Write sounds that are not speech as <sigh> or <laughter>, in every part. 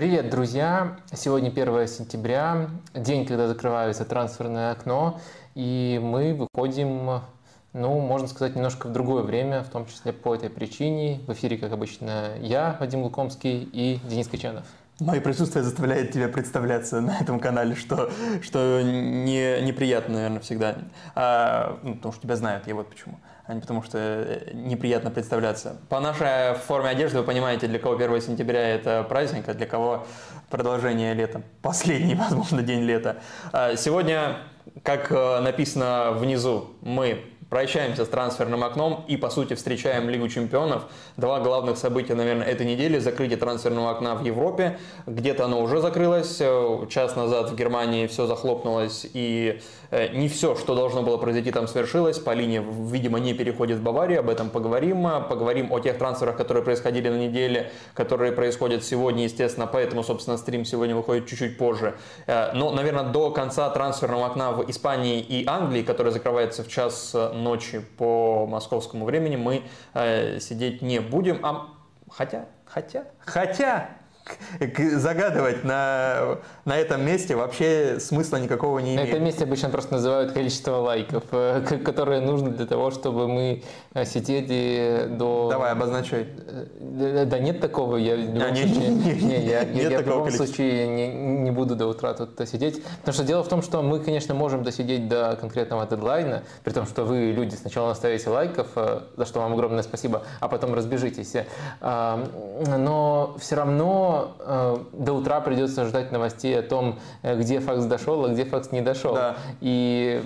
Привет, друзья! Сегодня 1 сентября, день, когда закрывается трансферное окно, и мы выходим, ну, можно сказать, немножко в другое время, в том числе по этой причине. В эфире, как обычно, я, Вадим Лукомский и Денис Качанов. Мое присутствие заставляет тебя представляться на этом канале, что, что не, неприятно, наверное, всегда. А, ну, потому что тебя знают, я вот почему. А не потому что э, неприятно представляться. По нашей форме одежды вы понимаете, для кого 1 сентября это праздник, а для кого продолжение лета, последний, <laughs> возможно, день лета. А сегодня, как э, написано внизу, мы прощаемся с трансферным окном и, по сути, встречаем Лигу чемпионов. Два главных события, наверное, этой недели. Закрытие трансферного окна в Европе. Где-то оно уже закрылось. Час назад в Германии все захлопнулось и Э, не все, что должно было произойти, там свершилось. По линии, видимо, не переходит в Баварию. Об этом поговорим. Поговорим о тех трансферах, которые происходили на неделе, которые происходят сегодня, естественно. Поэтому, собственно, стрим сегодня выходит чуть-чуть позже. Э, но, наверное, до конца трансферного окна в Испании и Англии, который закрывается в час ночи по московскому времени, мы э, сидеть не будем. А хотя, хотя, хотя, загадывать на, на этом месте вообще смысла никакого не имеет. На этом месте обычно просто называют количество лайков, э, <laughs> которое нужно для того, чтобы мы э, сидели до... Давай, обозначай. Э, да нет такого, я в любом а, случае, не, не, не, я, нет я в любом случае не, не буду до утра тут сидеть. Потому что дело в том, что мы, конечно, можем досидеть до конкретного дедлайна, при том, что вы, люди, сначала наставите лайков, за что вам огромное спасибо, а потом разбежитесь. Но все равно э, до утра придется ждать новостей о том, э, где факс дошел, а где факс не дошел. Да. И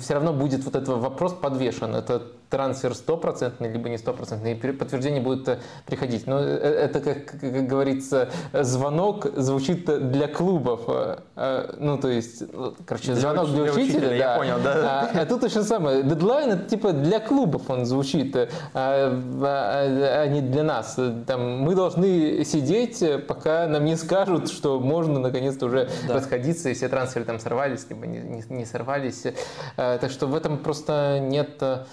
все равно будет вот этот вопрос подвешен. Это трансфер стопроцентный, либо не стопроцентный, и подтверждение будет э, приходить. Но э, это, как, как говорится, звонок звучит для клубов. Ну, то есть, короче, звонок для, для учителя, учителя да. я понял, да. А, а тут очень самое. Дедлайн, это типа для клубов он звучит, а, а, а не для нас. Там, мы должны сидеть пока нам не скажут, что можно наконец-то уже да. расходиться, и все трансферы там сорвались, либо не, не, не сорвались. Э, так что в этом просто нет э,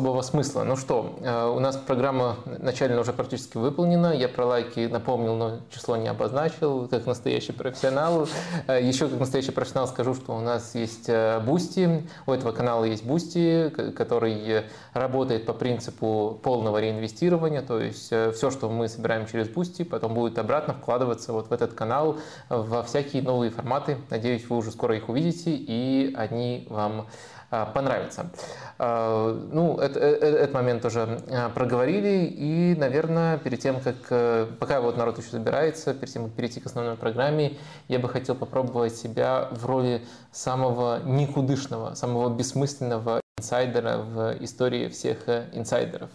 особого смысла. Ну что, э, у нас программа начально уже практически выполнена. Я про лайки напомнил, но число не обозначил, как настоящий профессионал. Еще как настоящий профессионал скажу, что у нас есть Бусти. У этого канала есть Бусти, который работает по принципу полного реинвестирования. То есть все, что мы собираем через Бусти, потом будет обратно вкладываться вот в этот канал, во всякие новые форматы. Надеюсь, вы уже скоро их увидите, и они вам а, понравятся. А, ну, это, э, э, этот момент уже а, проговорили, и, наверное, перед тем, как, э, пока вот народ еще забирается, перед тем, как перейти к основной программе, я бы хотел попробовать себя в роли самого никудышного, самого бессмысленного инсайдера в истории всех инсайдеров.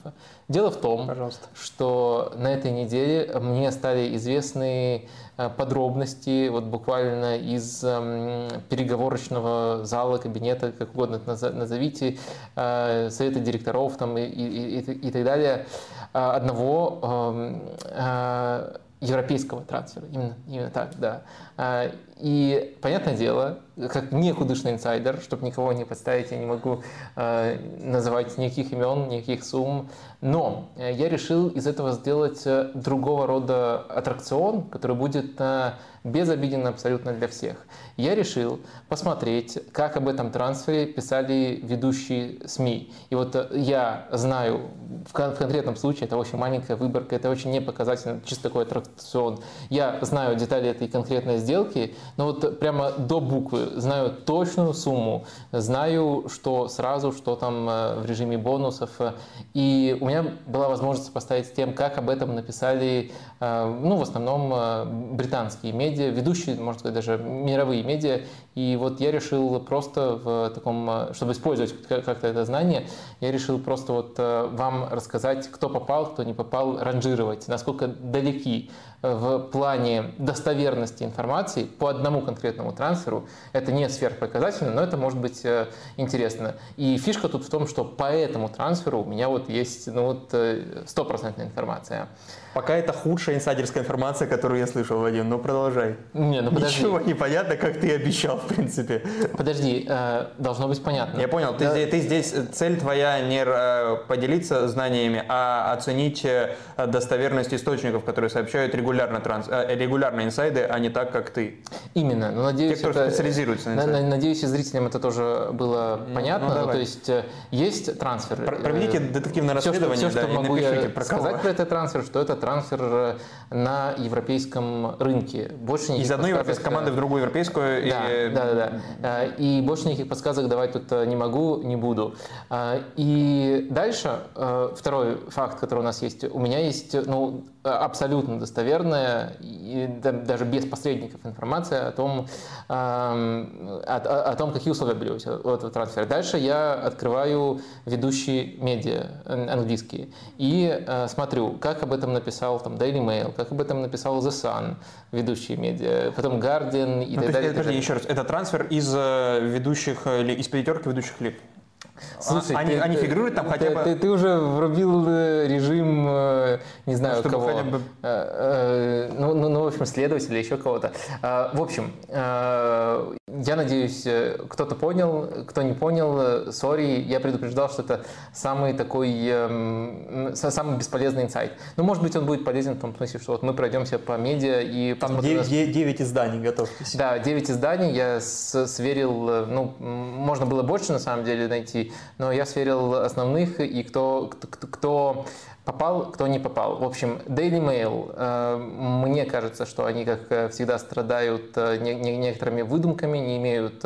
Дело в том, Пожалуйста. что на этой неделе мне стали известны э, подробности, вот буквально из эм, переговорочного зала, кабинета, как угодно это назовите, э, совета директоров там, и, и, и, и так далее, э, одного эм, европейского трансфера. Именно, именно так, да. И, понятное дело, как не художественный инсайдер, чтобы никого не подставить, я не могу э, называть никаких имен, никаких сумм. Но э, я решил из этого сделать э, другого рода аттракцион, который будет э, безобиден абсолютно для всех. Я решил посмотреть, как об этом трансфере писали ведущие СМИ. И вот э, я знаю, в, конкретном случае это очень маленькая выборка, это очень непоказательно, чисто такой аттракцион. Я знаю детали этой конкретной сделки, но вот прямо до буквы знаю точную сумму, знаю, что сразу, что там э, в режиме бонусов. И у меня была возможность поставить с тем, как об этом написали, ну, в основном э, британские медиа, ведущие, можно сказать, даже мировые медиа. И вот я решил просто в таком, чтобы использовать как-то это знание, я решил просто вот вам рассказать, кто попал, кто не попал, ранжировать, насколько далеки в плане достоверности информации по одному конкретному трансферу. Это не сверхпоказательно, но это может быть э, интересно. И фишка тут в том, что по этому трансферу у меня вот есть ну, вот, э, стопроцентная информация. Пока это худшая инсайдерская информация, которую я слышал, Вадим. Ну, продолжай. Не, ну подожди. Ничего не понятно, как ты обещал. В принципе. Подожди, э, должно быть понятно. Я понял, ты, Да. здесь, ты здесь, цель твоя не э, поделиться знаниями, а оценить э, достоверность источников, которые сообщают регулярно, транс, регулярно инсайды, а не так, как ты. Именно. Но надеюсь, Те, кто это- специализируется на инсайдах. на- Надеюсь, и зрителям это тоже было понятно. ну, Ну, давай. то есть есть трансфер. Про- проведите детективное Все, что, расследование, все, да, что могу напишите, я про кого. сказать про этот трансфер, что это трансфер на европейском рынке. Больше Из одной европейской команды в другую европейскую. Да, и, да, да, да. Э, И больше никаких подсказок давать тут э, не могу, не буду. Э, И дальше второй факт, который у нас есть. У меня есть ну, абсолютно достоверная, и да- даже без посредников информация о том, эм, о, о- о том, какие условия были у этого трансфера. Дальше я открываю ведущие медиа э, английские и э, смотрю, как об этом написал там Daily Mail, как об этом написал The Sun, ведущие медиа, потом Guardian и Ну, так далее. э, и подожди, еще раз, это трансфер из э, ведущих, э, из пятерки ведущих лип. Слушай, они, ты- они фигурируют там ты- хотя бы... Ты, ты уже врубил э, режим, э, не знаю, чтобы кого. хотя бы- Э, Ну, ну, ну, в общем, следователя, еще кого-то. В общем, я надеюсь, кто-то понял, кто не понял, сори, я предупреждал, что это самый такой, эм, самый бесполезный инсайт. Ну, может быть, он будет полезен в том смысле, что вот мы пройдемся по медиа и Там посмотрим, 9, изданий, готовьтесь. да, 9 изданий я сверил, ну, можно было больше на самом деле найти, но я сверил основных и кто, кто, кто- попал, кто не попал. В общем, Daily Mail, э, мне кажется, что они, как э, всегда, страдают э, не- не- некоторыми выдумками, не имеют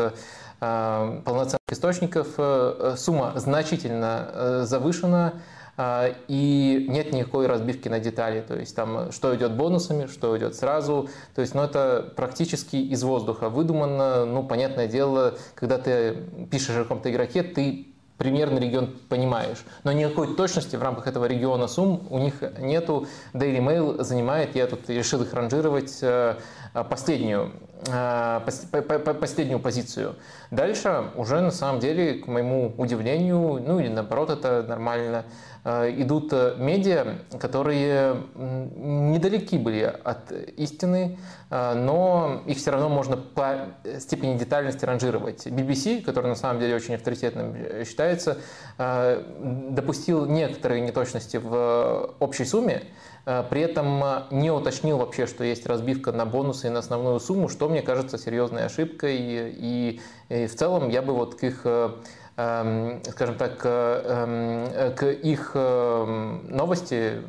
полноценных источников. Сумма значительно завышена, и нет никакой разбивки на детали, то есть там что идет бонусами, что идет сразу, то есть ну, это практически из воздуха выдумано, ну понятное дело, когда ты пишешь о каком-то игроке, ты примерно регион понимаешь, но никакой точности в рамках этого региона сумм у них нету. Daily Mail занимает, я тут решил их ранжировать, э, последнюю, э, пос- по- по- по- последнюю позицию. Дальше уже на самом деле, к моему удивлению, ну или наоборот, это нормально, э, идут э, медиа, которые недалеки были от истины, э, но их все равно можно по степени детальности ранжировать. BBC, который на самом деле очень авторитетным э, считается, э, допустил некоторые неточности в общей сумме, э, при этом э, не уточнил вообще, что есть разбивка на бонусы и на основную сумму, что мне кажется серьезной ошибкой. И, и в целом я бы вот к их э, эм, скажем так, э, эм, к их новости,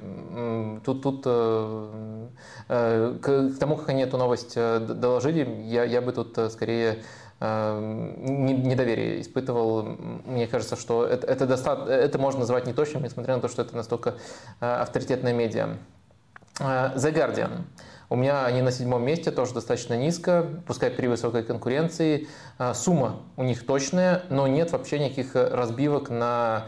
тут, тут э, э, к, к тому, как они эту новость э, доложили, я, я бы тут э, скорее э, недоверие испытывал. Мне кажется, что это, это, доста- это можно назвать неточным, несмотря на то, что это настолько э, авторитетная медиа. Э, The Guardian. У меня они на седьмом месте, тоже достаточно низко, пускай при высокой конкуренции. Э, Сумма у них точная, но нет вообще никаких разбивок на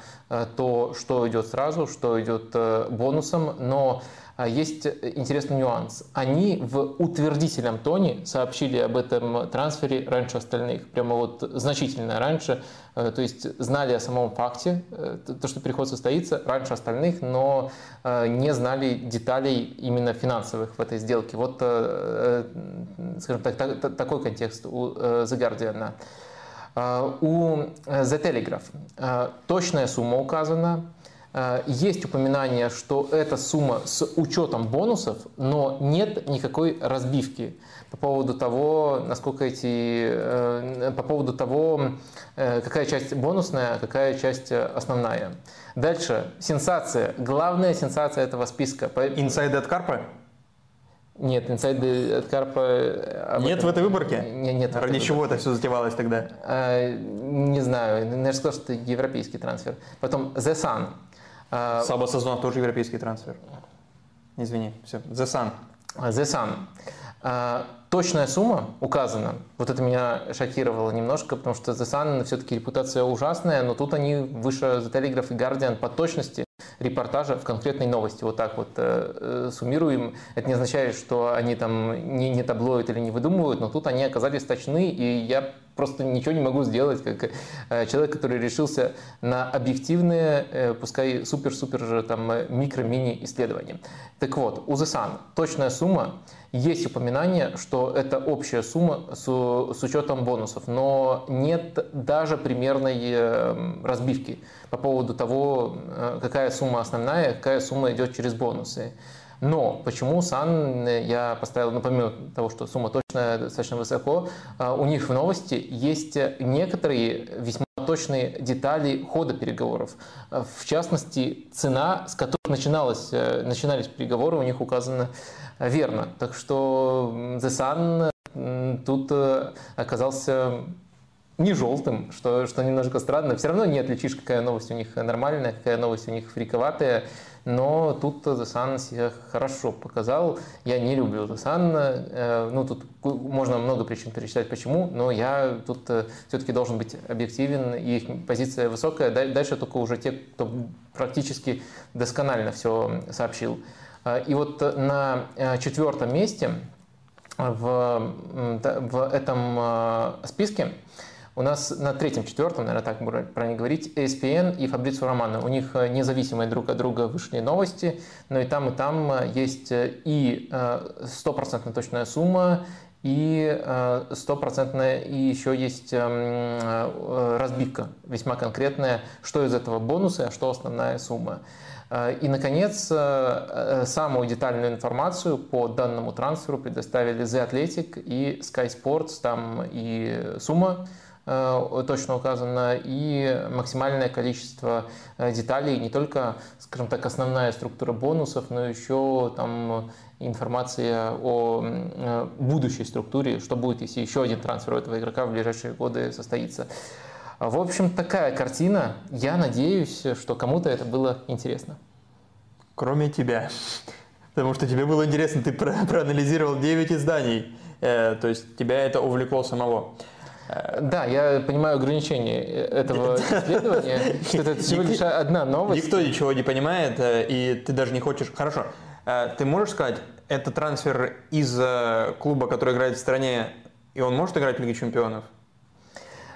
то, что идет сразу, что идет бонусом. Но есть интересный нюанс. Они в утвердительном тоне сообщили об этом трансфере раньше остальных, прямо вот значительно раньше. Э, То есть знали о самом факте, э, то, что переход состоится раньше остальных, но э, не знали деталей именно финансовых в этой сделке. Вот, э, э, скажем так, та- та- такой контекст у э, The Guardian. Э, У э, The Telegraph э, точная сумма указана, Э, Есть упоминание, что эта сумма с учетом бонусов, но нет никакой разбивки по поводу того, насколько эти, э, по поводу того, э, какая часть бонусная, а какая часть э, основная. Дальше сенсация, главная сенсация этого списка. Инсайды от Карпа? Нет, инсайды от Карпа. э, Нет этом- в этой выборке? Не- Нет. в Ради чего это все затевалось тогда? Э, Не знаю, наверное, сказал, что это европейский трансфер. Потом The Sun. Э, Саба Сазонов тоже европейский трансфер. Извини, все. The Sun. The Sun. А, Точная сумма указана. Вот это меня шокировало немножко, потому что The Sun все-таки репутация ужасная, но тут они выше The Telegraph и Guardian по точности репортажа в конкретной новости. Вот так вот э, э, суммируем. Это не означает, что они там не, не таблоид или не выдумывают, но тут они оказались точны, и я просто ничего не могу сделать, как э, человек, который решился на объективные, э, пускай супер-супер же там э, микро-мини исследования. Так вот, у The Sun точная сумма, есть упоминание, что это общая сумма с, с учетом бонусов, но нет даже примерной э, разбивки по поводу того, э, какая сумма основная, какая сумма идет через бонусы. Но почему Сан я поставил, ну помимо того, что сумма точно достаточно высоко, у них в новости есть некоторые весьма точные детали хода переговоров. В частности, цена, с которой начиналось, начинались переговоры, у них указана верно. Так что The Sun тут э, оказался не желтым, что, что немножко странно. Все равно не отличишь, какая новость у них нормальная, какая новость у них фриковатая. Но тут Sun себя хорошо показал. Я не люблю Sun. Э, ну, тут можно много причин перечислять, почему, но я тут э, все-таки должен быть объективен, и их позиция высокая. Дальше только уже те, кто практически досконально все сообщил. Э, и вот на четвертом месте в, в этом списке у нас на третьем, четвертом, наверное, так правильно говорить, ESPN и Фабрицио Романо. У них независимые друг от друга вышли новости, но и там, и там есть и стопроцентная точная сумма, и стопроцентная, и еще есть эм, разбивка весьма конкретная, что из этого бонусы, а что основная сумма. Э, и, наконец, э, э, самую детальную информацию по данному трансферу предоставили The Athletic и Sky Sports. Там и сумма точно указана, и максимальное количество деталей, не только, скажем так, основная структура бонусов, но еще там информация о будущей структуре, что будет, если еще один трансфер этого игрока в ближайшие годы состоится. В общем, такая картина. Я надеюсь, что кому-то это было интересно. Кроме тебя. Потому что тебе было интересно, ты про проанализировал 9 изданий. Э, то есть тебя это увлекло самого. Э, да, я понимаю ограничения этого <laughs> исследования, что это всего лишь одна новость. Никто ничего не понимает, э, и ты даже не хочешь... Хорошо, э, ты можешь сказать, это трансфер из клуба, который играет в стране, и он может играть в Лиге Чемпионов?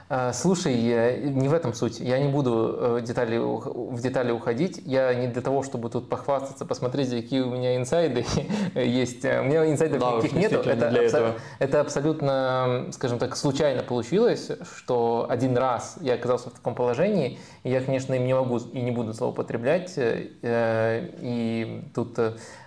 А, слушай, не в этом суть. Я не буду э, детали, в детали уходить. Я не для того, чтобы тут похвастаться, посмотреть, какие у меня инсайды <laughs> есть. У меня инсайдов да, никаких нету. Это, абсо- это абсолютно, скажем так, случайно получилось, что один раз я оказался в таком положении, и я, конечно, им не могу и не буду злоупотреблять. Э, и тут,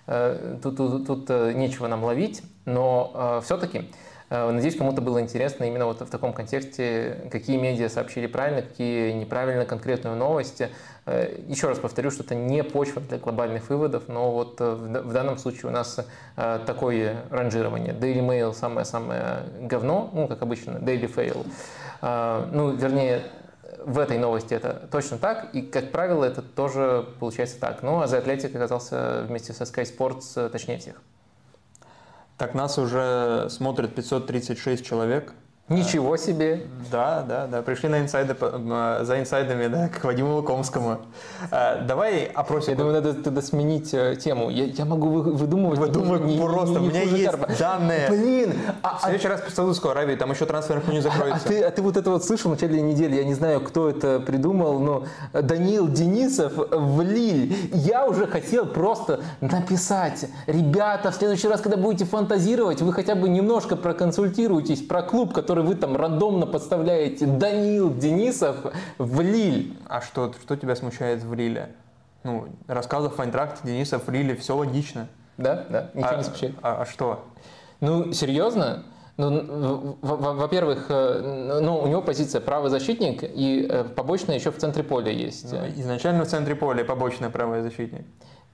э, тут, тут, тут нечего нам ловить, но все-таки надеюсь, кому-то было интересно именно вот в таком контексте, какие медиа сообщили правильно, какие неправильно конкретную новости. Э, еще раз повторю, что это не почва для глобальных выводов, но вот э, в данном случае у нас такое ранжирование. Daily Mail самое-самое говно, ну, как обычно, Daily Fail. Ну, вернее, в этой новости это точно так, и, как правило, это тоже получается так. Ну, а за Атлетик оказался вместе со Sky Sports точнее всех. Так нас уже смотрит 536 человек. Ничего себе! Да, да, да. Пришли на инсайды, за инсайдами, да, к Вадиму Лукомскому. А, давай опросим. Я думаю, надо тогда сменить э, тему. Я, я могу выдумывать. Выдумывать не, просто. Не, не, У меня есть карпа. данные. Блин! А, в следующий а... раз в Саудовскую Аравию, там еще трансферных не закроется. А, а, ты, а ты вот это вот слышал в начале недели? Я не знаю, кто это придумал, но Даниил Денисов в Лиль. Я уже хотел просто написать. Ребята, в следующий раз, когда будете фантазировать, вы хотя бы немножко проконсультируйтесь про клуб, который который вы там рандомно подставляете Данил Денисов в Лиль. А что, что тебя смущает в Лиле? Ну, рассказов в Айнтракте Денисов в Лиле, все логично. Да, да, ничего а, не смущает. А, а что? Ну, серьезно? Ну, во-первых, э, ну, у него позиция правый защитник, и э, побочная еще в центре поля есть. Ну, изначально в центре поля побочная правый защитник.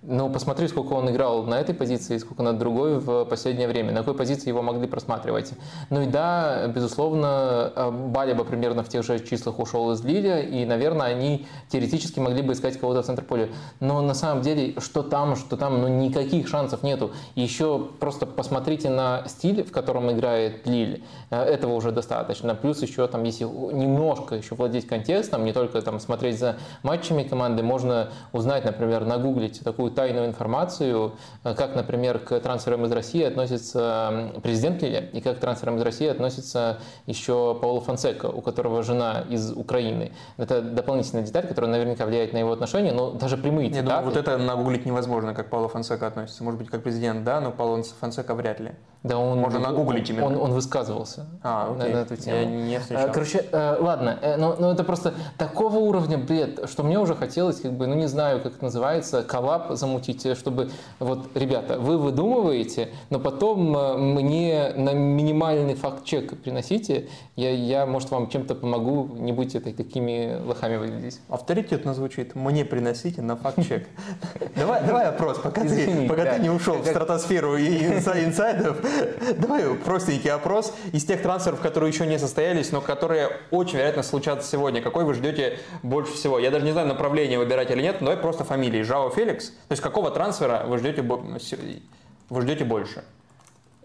Ну, посмотри, сколько он играл на этой позиции, сколько на другой в последнее время, на какой позиции его могли просматривать. Ну и да, безусловно, э, Балиба примерно в тех же числах ушел из Лиля, и, наверное, они теоретически могли бы искать кого-то в центр поля. Но на самом деле, что там, что там, ну никаких шансов нету. Еще просто посмотрите на стиль, в котором играет Лиль. Э, этого уже достаточно. Плюс еще там, если немножко еще владеть контекстом, не только там смотреть за матчами команды, можно узнать, например, нагуглить такую тайную информацию, как, например, к трансферам из России относится президент Лилия и как к трансферам из России относится еще Пауло Фонсека, у которого жена из Украины. Это дополнительная деталь, которая наверняка влияет на его отношения, но даже прямые Я думаю, вот это нагуглить невозможно, как Пауло Фонсека относится. Может быть, как президент, да, но Пауло Фонсека вряд ли. Да, он, Можно нагуглить именно. Он, он высказывался а, окей. на, на эту тему. Я не встречал. Короче, э, ладно, э, но, но это просто такого уровня бред, что мне уже хотелось, как бы, ну не знаю, как это называется, коллаб замутить, чтобы, вот, ребята, вы выдумываете, но потом э, мне на минимальный факт-чек приносите, я, я, может, вам чем-то помогу, не будьте такими лохами выглядеть. Авторитетно звучит. Мне приносите на факт-чек. <laughs> Давай, давай опрос, пока, ты, пока ты не ушел в стратосферу и инсайдов. <laughs> Давай простенький опрос из тех трансферов, которые еще не состоялись, но которые очень вероятно случатся сегодня. Какой вы ждете больше всего? Я даже не знаю, направление выбирать или нет, но давай просто фамилии. Жао Феликс. То есть какого трансфера вы ждете, вы ждете больше?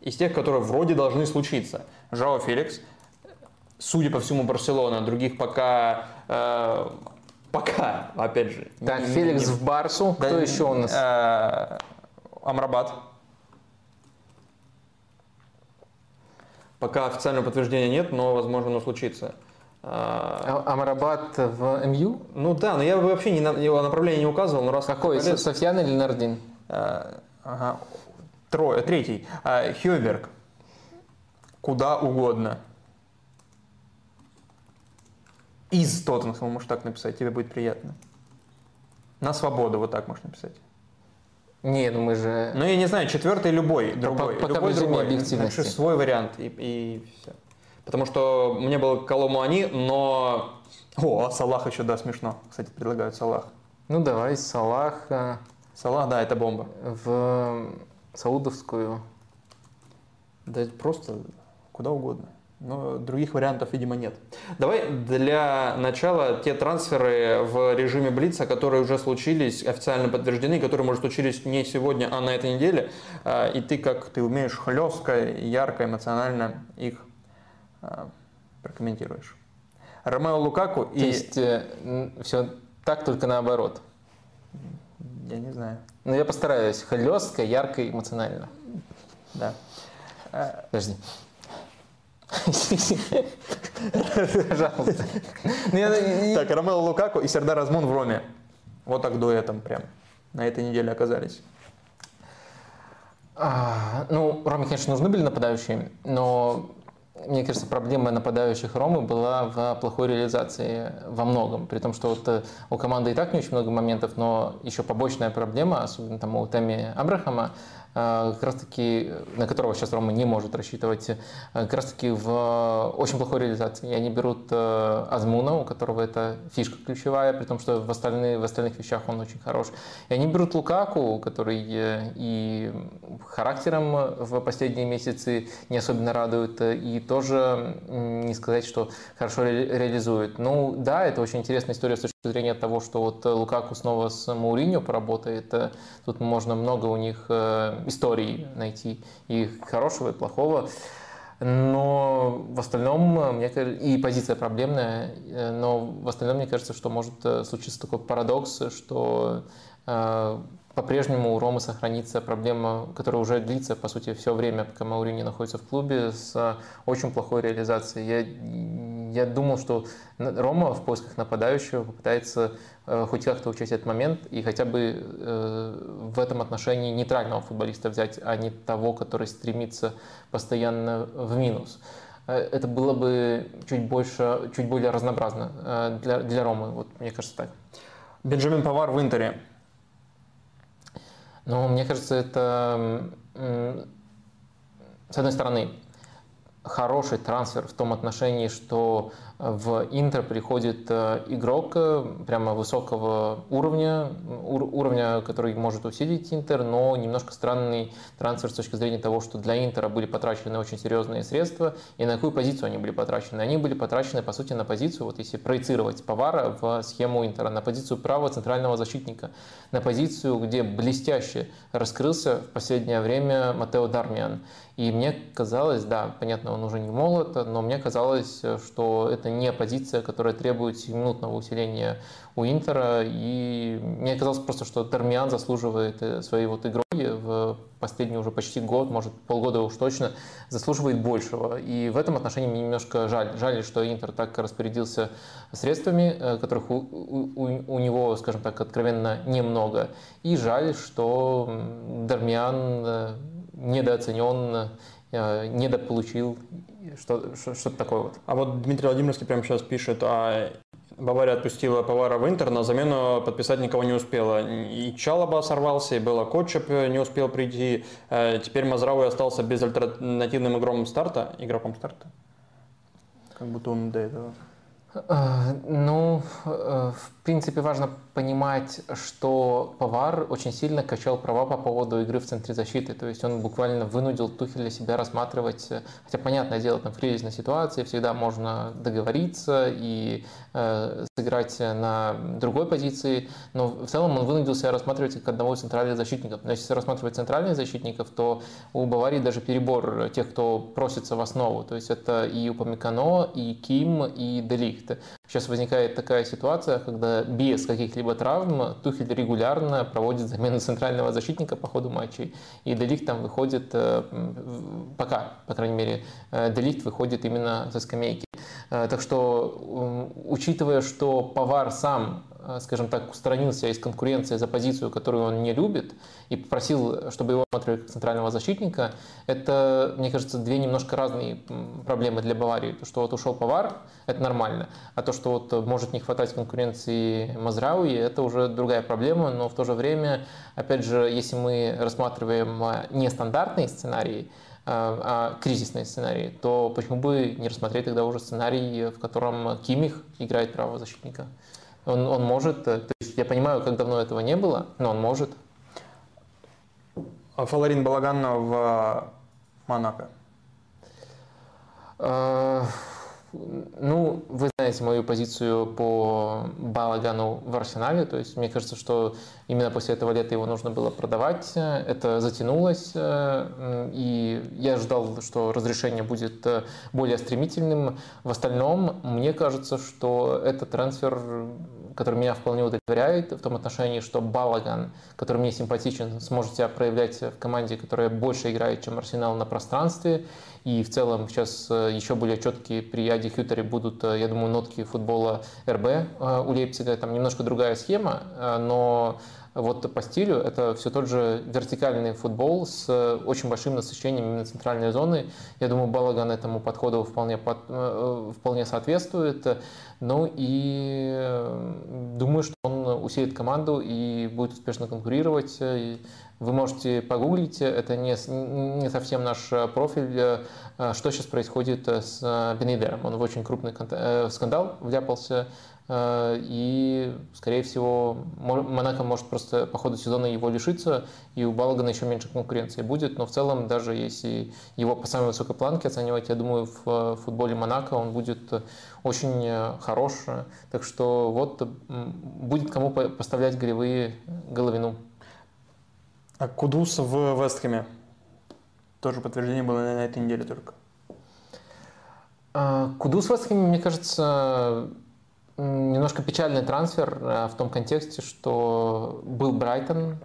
Из тех, которые вроде должны случиться. Жао Феликс, судя по всему, Барселона, других пока э, пока, опять же. Так, не, Феликс не, в Барсу. Да, Кто еще у нас? Э, Амрабат. Пока официального подтверждения нет, но, возможно, оно случится. А, Амрабат в МЮ? Ну да, но я бы вообще не, его направление не указывал. Но раз Какой? Лет... Софьян или Нардин? А, ага. Трое, третий. А. Куда угодно. Из Тоттенхэма можешь так написать, тебе будет приятно. На свободу вот так можешь написать. Не, ну мы же... Ну, я не знаю, четвертый любой, другой. По, по любой, другой. Напиши свой вариант и, и все. Потому что мне был Коломуани, но... О, а Салах еще, да, смешно. Кстати, предлагают Салах. Ну, давай, Салах... Э, Салах, да, это бомба. В Саудовскую. Да просто куда угодно но других вариантов, видимо, нет. Давай для начала те трансферы в режиме Блица, которые уже случились, официально подтверждены, которые, может, случились не сегодня, а на этой неделе. А, и ты, как ты умеешь хлестко, ярко, эмоционально их прокомментируешь. Ромео Лукаку То и... То есть э, все так, только наоборот? Я не знаю. Ну, я постараюсь. Хлестко, ярко, эмоционально. Да. Подожди. Пожалуйста. Ну, так, Ромео Лукаку и Сердар Азмун в Роме. Вот так дуэтом прям на этой неделе оказались. А, ну, Роме, конечно, нужны были нападающие, но мне кажется, проблема нападающих Ромы была в плохой реализации во многом. При том, что вот э, у команды и так не очень много моментов, но еще побочная проблема, особенно там у Теми Абрахама, как раз таки, на которого сейчас Рома не может рассчитывать, э, как раз таки в очень плохой реализации. И они берут э, Азмуна, у которого это фишка ключевая, при том, что в, остальные, в остальных вещах он очень хорош. И они берут Лукаку, который и характером в последние месяцы не особенно радует, и тоже не сказать, что хорошо ре реализует. Ну да, это очень интересная история с точки зрения того, что вот Лукаку снова с Мауриньо поработает. Тут можно много у них историй найти, и хорошего, и плохого. Но в остальном, мне и позиция проблемная, э, но в остальном мне кажется, что может э, случиться такой парадокс, что э, по-прежнему у Ромы сохранится проблема, которая уже длится, по сути, все время, пока Маурини находится в клубе, с очень плохой реализацией. Я, я думал, что Рома в поисках нападающего попытается э, хоть как-то учесть этот момент и хотя бы э, в этом отношении нейтрального футболиста взять, а не того, который стремится постоянно в минус э, это было бы чуть больше, чуть более разнообразно для, для Ромы, вот мне кажется так. Бенджамин Павар в Интере. Ну, мне кажется, это, с одной стороны, хороший трансфер в том отношении, что в Интер приходит э, игрок э, прямо высокого уровня, уровня, который может усилить Интер, но немножко странный трансфер с точки зрения того, что для Интера были потрачены очень серьезные средства, и на какую позицию они были потрачены? Они были потрачены, по сути, на позицию, вот если проецировать Павара в схему Интера, на позицию правого центрального защитника, на позицию, где блестяще раскрылся в последнее время Матео Дармиан. И мне казалось, да, понятно, он уже не молод, но мне казалось, что это не позиция, которая требует минутного усиления у Интера. И мне казалось просто, что Термиан заслуживает э, своей вот игрой в последний уже почти год, может полгода уж точно, заслуживает большего. И в этом отношении мне немножко жаль. Жаль, что Интер так распорядился средствами, э, которых у, у, у него, скажем так, откровенно немного. И жаль, что Дармиан э, недооценен, недополучил что, что-то такое вот. А вот Дмитрий Владимировский прямо сейчас пишет, а Бавария отпустила Повара в Интер, на замену подписать никого не успела. И Чалаба сорвался, и Белла Котчеп не успел прийти. Э, теперь Мазрауи остался без альтернативным игроком старта. Игроком старта. Как будто он до этого. Э, ну, э, в принципе, важно понимать, что Повар очень сильно качал права по поводу игры в центре защиты. То есть он буквально вынудил Тухеля себя рассматривать, э, хотя, понятное дело, там в кризисной ситуации всегда можно договориться и э, сыграть на другой позиции, но в целом он вынудил себя рассматривать как одного из центральных защитников. Но если рассматривать центральных защитников, то у Баварии даже перебор тех, кто просится в основу. То есть это и Упамекано, и Ким, и Делихт. Сейчас возникает такая ситуация, когда без каких-либо травм Тухель регулярно проводит замену центрального защитника по ходу матчей. И Деликт там выходит, э, пока, по крайней мере, э, Деликт выходит именно со скамейки. Э, так что, учитывая, что Повар сам скажем так, устранился из конкуренции за позицию, которую он не любит, и попросил, чтобы его смотрели как центрального защитника, это, мне кажется, две немножко разные проблемы для Баварии. То, что вот ушел Повар, это нормально, а то, что вот может не хватать конкуренции Мазрауи, это уже другая проблема, но в то же время, опять же, если мы рассматриваем э, нестандартные сценарии, э, а кризисные сценарии, то почему бы не рассмотреть тогда уже сценарий, в котором Кимих играет правого защитника? Он, он может, э, то есть я понимаю, как давно этого не было, но он может. А Фаларин Балаган в Монако? А, ну, вы знаете мою позицию по Балагану в Арсенале, то есть мне кажется, что именно после этого лета его нужно было продавать, это затянулось, э, и я ждал, что разрешение будет э, более стремительным. В остальном, мне кажется, что этот трансфер который меня вполне удовлетворяет в том отношении, что Балаган, который мне симпатичен, сможет себя проявлять в команде, которая больше играет, чем Арсенал на пространстве. И в целом сейчас э, еще более четкие при Аде Хютере будут, э, я думаю, нотки футбола РБ э, у Лейпцига. Там немножко другая схема, но вот по стилю это все тот же вертикальный футбол с очень большим насыщением именно центральной зоны. Я думаю, Балаган этому подходу вполне, под, вполне соответствует. Ну и думаю, что он усилит команду и будет успешно конкурировать. Вы можете погуглить, это не, не совсем наш профиль, что сейчас происходит с Бенейдером. Он в очень крупный скандал вляпался Э, и, скорее всего, Монако может просто по ходу сезона его лишиться, и у Балагана еще меньше конкуренции будет, но в целом, даже если его по самой высокой планке оценивать, я думаю, в футболе Монако он будет очень э, хорош, так что вот будет кому поставлять голевые головину. А Кудус в Вестхэме? Тоже подтверждение было на этой неделе только. А, Кудус в Вестхэме, мне кажется, немножко печальный трансфер э, в том контексте, что был Брайтон,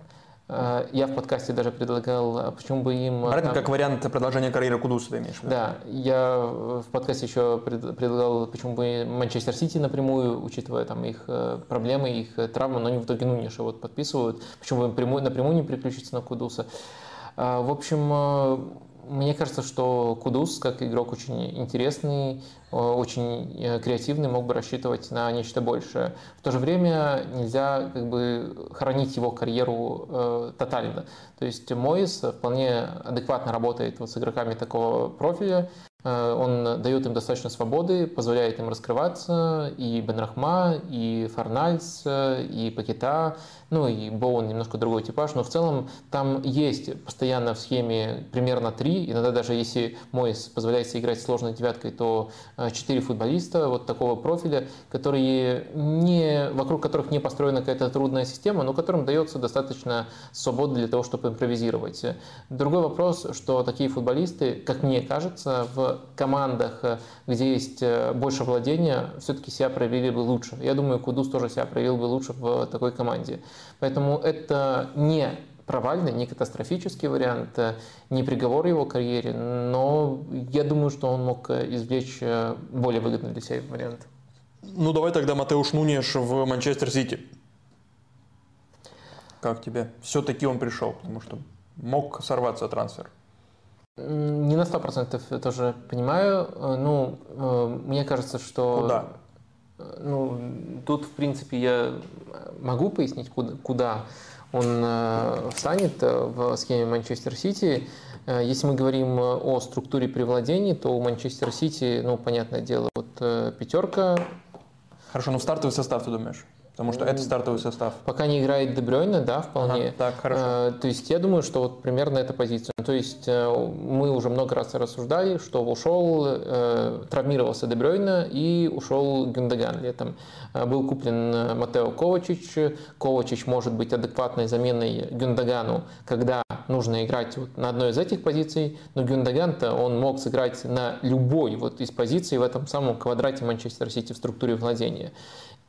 э, я в подкасте даже предлагал, а почему бы им... Брайтон там... как вариант продолжения карьеры Кудуса, ты имеешь в виду? Да, я в подкасте еще предлагал, почему бы Манчестер Сити напрямую, учитывая там их э, проблемы, их травмы, но они в итоге Нунеша вот подписывают, почему бы напрямую не переключиться на Кудуса. В общем, мне кажется, что Кудус, как игрок, очень интересный, э, очень э, креативный, мог бы рассчитывать на нечто большее. В то же время нельзя как бы хранить его карьеру э, тотально. То есть Моис вполне адекватно работает вот с игроками такого профиля, Э, он дает им достаточно свободы, позволяет им раскрываться, и Бенрахма, и Фарнальс, и Пакета, ну и Боун немножко другой типаж, но в целом там есть постоянно в схеме примерно три, иногда даже если Мойс позволяет себе играть сложной девяткой, то э, четыре футболиста вот такого профиля, которые не, вокруг которых не построена какая-то трудная система, но которым дается достаточно свободы для того, чтобы импровизировать. Другой вопрос, что такие футболисты, как мне кажется, в командах, где есть э, больше владения, все-таки себя проявили бы лучше. Я думаю, Кудус тоже себя проявил бы лучше в такой команде. Поэтому это не провальный, не катастрофический вариант, не приговор его карьере, но я думаю, что он мог извлечь более выгодный для себя вариант. Ну давай тогда Матеуш Нунеш в Манчестер Сити. Как тебе? Все-таки он пришел, потому что мог сорваться трансфер. Не на сто процентов тоже понимаю. Э, ну, э, мне кажется, что... Куда? Э, ну, тут, в принципе, я могу пояснить, куда, куда он встанет в схеме Манчестер Сити. Если мы говорим о структуре при владении, то у Манчестер Сити, ну, понятное дело, вот пятерка. Хорошо, но в стартовый состав ты думаешь? Потому что это стартовый состав. Пока не играет Дебрёйна, да, вполне. Ага, так, хорошо. А, то есть я думаю, что вот примерно эта позиция. То есть э, мы уже много раз рассуждали, что ушел, э, травмировался Дебрёйна и ушел Гюндаган летом. Э, был куплен Матео Ковачич. Ковачич может быть адекватной заменой Гюндагану, когда нужно играть вот на одной из этих позиций, но Гюндаган-то он мог сыграть на любой вот из позиций в этом самом квадрате Манчестер Сити в структуре владения.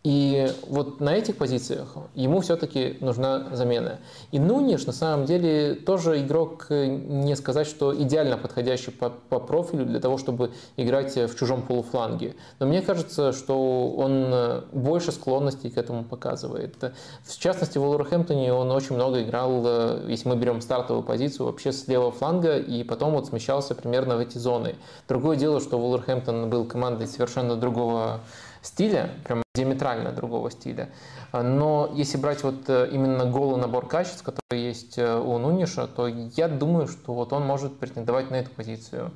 И вот на этих позициях ему все-таки нужна замена. И Нуниш на самом деле тоже игрок, э, не сказать, что идеально подходящий по, по профилю для того, чтобы играть в чужом полуфланге. Но мне кажется, что он э, больше склонностей к этому показывает. В частности, в Уолверхэмптоне он очень много играл, э, если мы берем стартовую позицию, вообще с левого фланга, и потом вот смещался примерно в эти зоны. Другое дело, что Уолверхэмптон был командой совершенно другого стиля, прям диаметрально другого стиля. Но если брать вот э, именно голый набор качеств, который есть э, у Нуниша, то я думаю, что вот он может претендовать на эту позицию.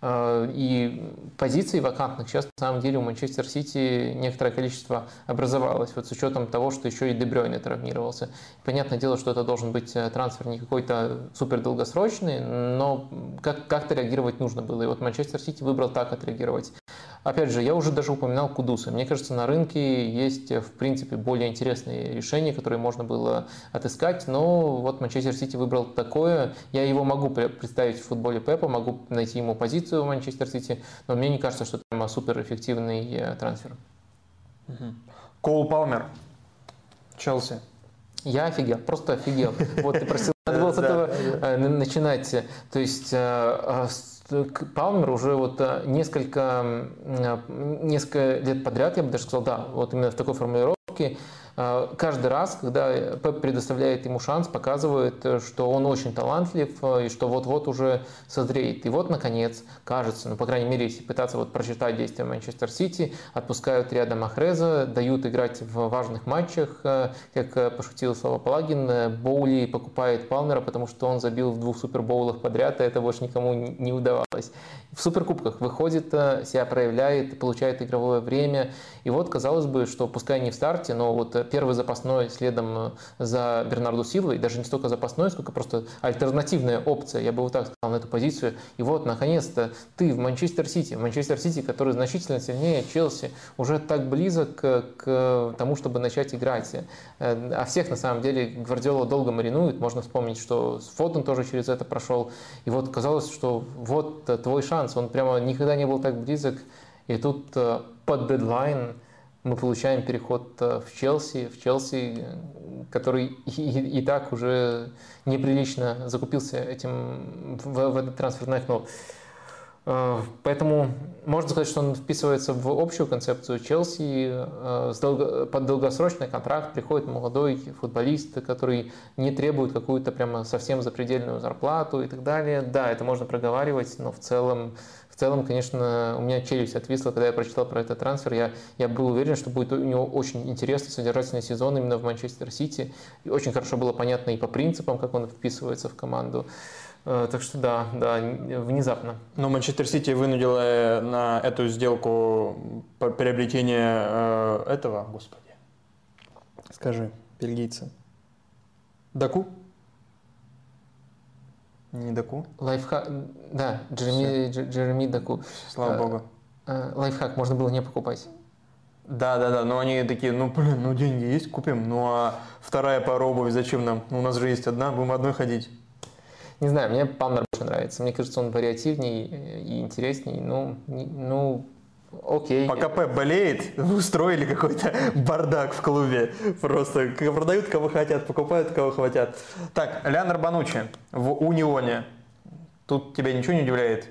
Э, и позиций вакантных сейчас на самом деле у Манчестер Сити некоторое количество образовалось, вот с учетом того, что еще и Дебрёйне травмировался. Понятное дело, что это должен быть трансфер не какой-то супер долгосрочный, но как- как-то реагировать нужно было. И вот Манчестер Сити выбрал так отреагировать. Опять же, я уже даже упоминал Кудуса. Мне кажется, на рынке есть, в принципе, более интересные решения, которые можно было отыскать, но вот Манчестер Сити выбрал такое. Я его могу представить в футболе Пепа, могу найти ему позицию в Манчестер Сити, но мне не кажется, что это прямо суперэффективный э, трансфер. Коул Палмер, Челси. Я офигел, просто офигел. <laughs> Вот ты просил, надо было с этого э, начинать. То есть э, Палмер уже вот э, несколько, э, несколько лет подряд, я бы даже сказал, да, вот именно в такой формулировке, каждый раз, когда Пеп предоставляет ему шанс, показывает, э, что он очень талантлив э, и что вот-вот уже созреет. И вот, наконец, кажется, ну, по крайней мере, если пытаться вот прочитать действия Манчестер Сити, отпускают рядом Махреза, дают играть в важных матчах, как пошутил Слава Палагин, Боули покупает Палмера, потому что он забил в двух супербоулах подряд, и это больше никому не удавалось. В суперкубках выходит, себя проявляет, получает игровое время. И вот, казалось бы, что пускай не в старте, но вот первый запасной следом э, за Бернарду Силвой, даже не столько запасной, сколько просто альтернативная опция, я бы вот так сказал, на эту позицию. И вот, наконец-то, ты в Манчестер Сити, Манчестер Сити, который значительно сильнее Челси, уже так близок к тому, чтобы начать играть. Э, а всех, на самом деле, Гвардиола долго маринует, можно вспомнить, что Фотон тоже через это прошел. И вот казалось, что вот твой шанс, он прямо никогда не был так близок. И тут э, под дедлайн мы получаем переход э, в Челси, в Челси, который <laughs> и, и, и так уже неприлично закупился этим в, в этот трансферное окно. Э, поэтому можно сказать, что он вписывается в общую концепцию Челси. Э, под долгосрочный контракт приходит молодой футболист, который не требует какую-то прямо совсем запредельную зарплату и так далее. Да, это можно проговаривать, но в целом целом, конечно, у меня челюсть отвисла, когда я прочитал про этот трансфер. Я, я был уверен, что будет у него очень интересный, содержательный сезон именно в Манчестер Сити. И очень хорошо было понятно и по принципам, как он вписывается в команду. Э, так что да, да, внезапно. Но Манчестер Сити вынудила на эту сделку приобретение э, этого, господи, скажи, бельгийца. Даку? Не Даку? Лайфхак, да, Джереми, Джереми Даку. Слава а, богу. А, лайфхак можно было не покупать. Да, да, да, но они такие, ну блин, ну деньги есть, купим, ну а вторая пара обуви зачем нам? Ну, у нас же есть одна, будем одной ходить. Не знаю, мне Палмер больше нравится. Мне кажется, он вариативнее и интереснее. Ну, ну Окей. Пока Пеп болеет, <laughs> устроили какой-то <laughs> бардак в клубе. Просто продают кого хотят, покупают кого хотят. Так, Леонар Банучи в Унионе. Тут тебя ничего не удивляет?